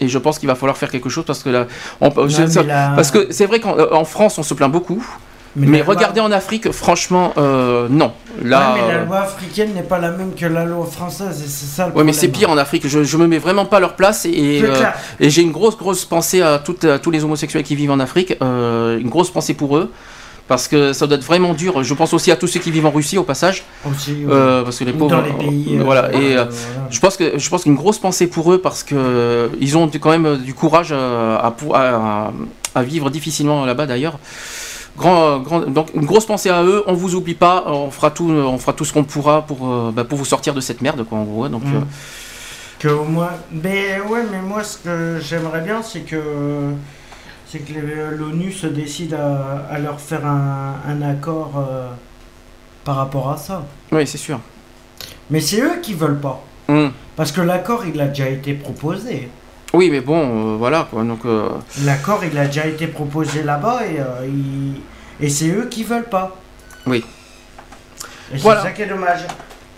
Speaker 4: Et je pense qu'il va falloir faire quelque chose parce que là, on- je-
Speaker 5: mais
Speaker 4: ça-
Speaker 5: la-
Speaker 4: parce que c'est vrai qu'en euh, France, on se plaint beaucoup.
Speaker 5: Mais
Speaker 4: Mais,
Speaker 5: la loi-
Speaker 4: regardez en Afrique, franchement, euh, non. Là,
Speaker 5: Ouais, mais la
Speaker 4: euh,
Speaker 5: loi africaine n'est pas la même que la loi française, et c'est ça le
Speaker 4: Ouais, mais c'est pire en Afrique. Je, je me mets vraiment pas à leur place et, euh, et j'ai une grosse, grosse pensée à, toutes- à tous les homosexuels qui vivent en Afrique. euh, une grosse pensée pour eux. Parce que ça doit être vraiment dur. Je pense aussi à tous ceux qui vivent en Russie au passage.
Speaker 5: Aussi, ouais.
Speaker 4: Euh, parce que les pauvres.
Speaker 5: dans les pays,
Speaker 4: euh,
Speaker 5: euh,
Speaker 4: voilà. Et
Speaker 5: euh,
Speaker 4: je pense que je pense qu'une grosse pensée pour eux parce que ils ont quand même du courage à, pou- à, à vivre difficilement là-bas d'ailleurs. Grand, grand, donc une grosse pensée à eux. On vous oublie pas. On fera tout, on fera tout ce qu'on pourra pour, bah, pour vous sortir de cette merde quoi en gros. Donc
Speaker 5: Mm. Que au moins. Mais ouais, mais moi, ce que j'aimerais bien, c'est que. C'est que les- l'ONU se décide à, à leur faire un, un accord euh, par rapport à ça.
Speaker 4: oui, c'est sûr.
Speaker 5: Mais c'est eux qui veulent pas.
Speaker 4: Mm.
Speaker 5: Parce que l'accord, il a déjà été proposé.
Speaker 4: Oui, mais bon, euh, voilà quoi. Donc euh,
Speaker 5: L'accord, il a déjà été proposé là-bas et, euh, il- et c'est eux qui veulent pas.
Speaker 4: oui.
Speaker 5: Et c'est
Speaker 4: Voilà.
Speaker 5: ça qui est dommage.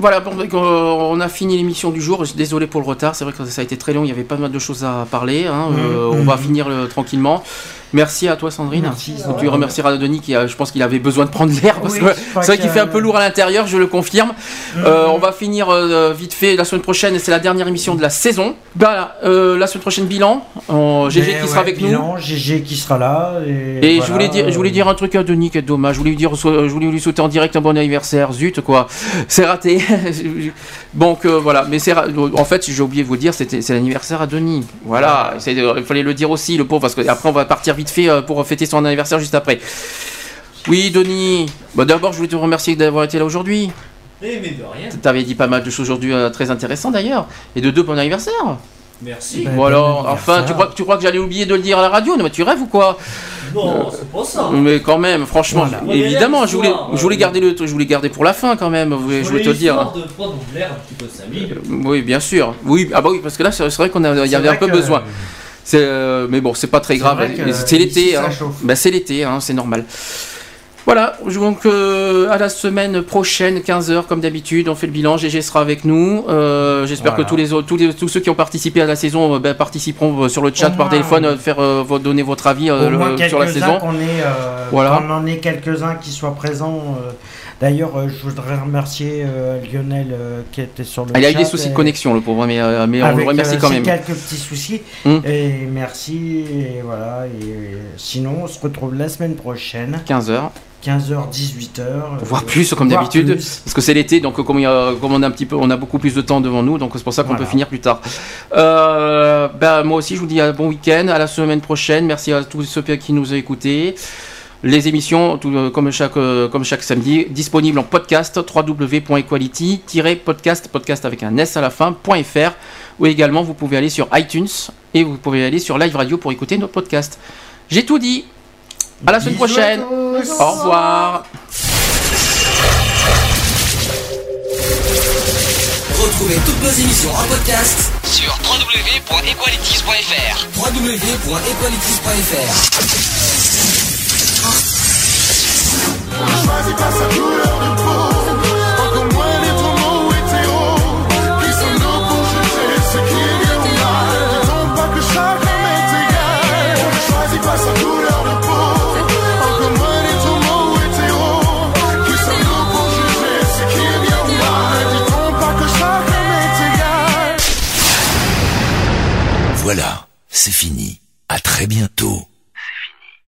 Speaker 4: Voilà, bon, euh, on a fini l'émission du jour. Désolé pour le retard. C'est vrai que ça a été très long. Il y avait pas mal de choses à parler. hein. Euh,
Speaker 5: Mhm.
Speaker 4: On va finir euh, tranquillement. Merci à toi, Sandrine.
Speaker 5: Merci,
Speaker 4: tu remercieras Denis qui, a- je pense qu'il avait besoin de prendre l'air parce
Speaker 5: Oui,
Speaker 4: que c'est vrai qu'il fait un peu lourd à l'intérieur. Je le confirme. Euh, on va finir euh, vite fait la semaine prochaine. C'est la dernière émission de la saison. Voilà, euh, la semaine prochaine bilan. GG
Speaker 5: Mais
Speaker 4: qui sera avec
Speaker 5: bilan,
Speaker 4: nous.
Speaker 5: GG qui sera là. Et,
Speaker 4: Et
Speaker 5: voilà,
Speaker 4: je voulais dire, je voulais dire un truc à Denis qui est dommage. Je voulais lui dire, je voulais lui souhaiter en direct un bon anniversaire. Zut quoi, c'est raté. Donc voilà, mais c'est en fait, j'ai oublié de vous le dire, c'était c'est l'anniversaire à Denis. Voilà, il fallait le dire aussi, le pauvre, parce que après on va partir vite fait euh, pour fêter son anniversaire juste après. Oui, Denis. Bah, d'abord, je voulais te remercier d'avoir été là aujourd'hui.
Speaker 11: Eh, mais de rien.
Speaker 4: T'avais dit pas mal de choses aujourd'hui euh, très intéressantes d'ailleurs, et de deux bon anniversaire.
Speaker 11: Merci.
Speaker 4: Bon alors, enfin, tu crois que tu crois que j'allais oublier de le dire à la radio? Non, mais tu rêves ou quoi?
Speaker 11: Non, c'est pas ça.
Speaker 4: mais quand même, franchement,
Speaker 11: Voilà.
Speaker 4: évidemment, je voulais, je voulais
Speaker 11: euh,
Speaker 4: garder le, je voulais garder pour la fin quand même. Je voulais te le dire.
Speaker 11: De un petit peu.
Speaker 4: Oui, bien sûr. Oui, ah bah oui, parce que là, c'est vrai qu'on a- il y avait un peu
Speaker 11: que-
Speaker 4: besoin. Euh, mais bon, c'est pas très grave.
Speaker 5: que,
Speaker 4: C'est l'été. hein. Bah, c'est l'été, hein, c'est normal. Voilà, donc euh, à la semaine prochaine, 15h comme d'habitude, on fait le bilan, GG sera avec nous. Euh, J'espère
Speaker 5: Voilà.
Speaker 4: que tous les, tous les tous ceux qui ont participé à la saison euh, ben, participeront euh, sur le chat
Speaker 5: Au
Speaker 4: par
Speaker 5: moins,
Speaker 4: téléphone, euh, faire euh, donner votre avis euh,
Speaker 5: Au moins
Speaker 4: le- sur la saison.
Speaker 5: ait, euh,
Speaker 4: Voilà.
Speaker 5: qu'on en ait quelques-uns qui soient présents. D'ailleurs, euh, je voudrais remercier euh, Lionel euh, qui était sur le
Speaker 4: Ah, il a eu des soucis de connexion, le pauvre, mais, mais on le remercie quand même.
Speaker 5: quelques petits soucis.
Speaker 4: Hum.
Speaker 5: Et merci. Et voilà. Et sinon, on se retrouve la semaine prochaine.
Speaker 4: 15h.
Speaker 5: 15h, 18h.
Speaker 4: Voire plus comme d'habitude, parce que c'est l'été, donc comme, il y a- comme on a un petit peu, on a beaucoup plus de temps devant nous, donc c'est pour ça qu'on
Speaker 5: Voilà.
Speaker 4: peut finir plus tard. Euh, ben, moi aussi, je vous dis un bon week-end, à la semaine prochaine. Merci à tous ceux qui nous ont écoutés. Les émissions, tout, euh, comme, chaque, euh, comme chaque samedi, disponibles en podcast www.equality-podcast, podcast avec un S à la fin, .fr, ou également vous pouvez aller sur iTunes et vous pouvez aller sur Live Radio pour écouter notre podcast. J'ai tout dit. À la semaine
Speaker 5: Bisous
Speaker 4: prochaine. Au revoir.
Speaker 2: Retrouvez toutes nos émissions en podcast
Speaker 3: Sur www.equalities.fr
Speaker 2: www.equalities.fr
Speaker 3: ne choisis pas sa couleur de peau. Encore moins les tourments ou. Qui sommes-nous pour juger ce qui est
Speaker 7: bien ou mal Disons pas que chacun m'est égal? On ne choisit pas sa couleur de peau. Encore moins les tourments ou. Qui sommes-nous pour juger ce qui est bien ou mal Disons pas que chacun m'est égal?
Speaker 13: Voilà, c'est fini. À très bientôt.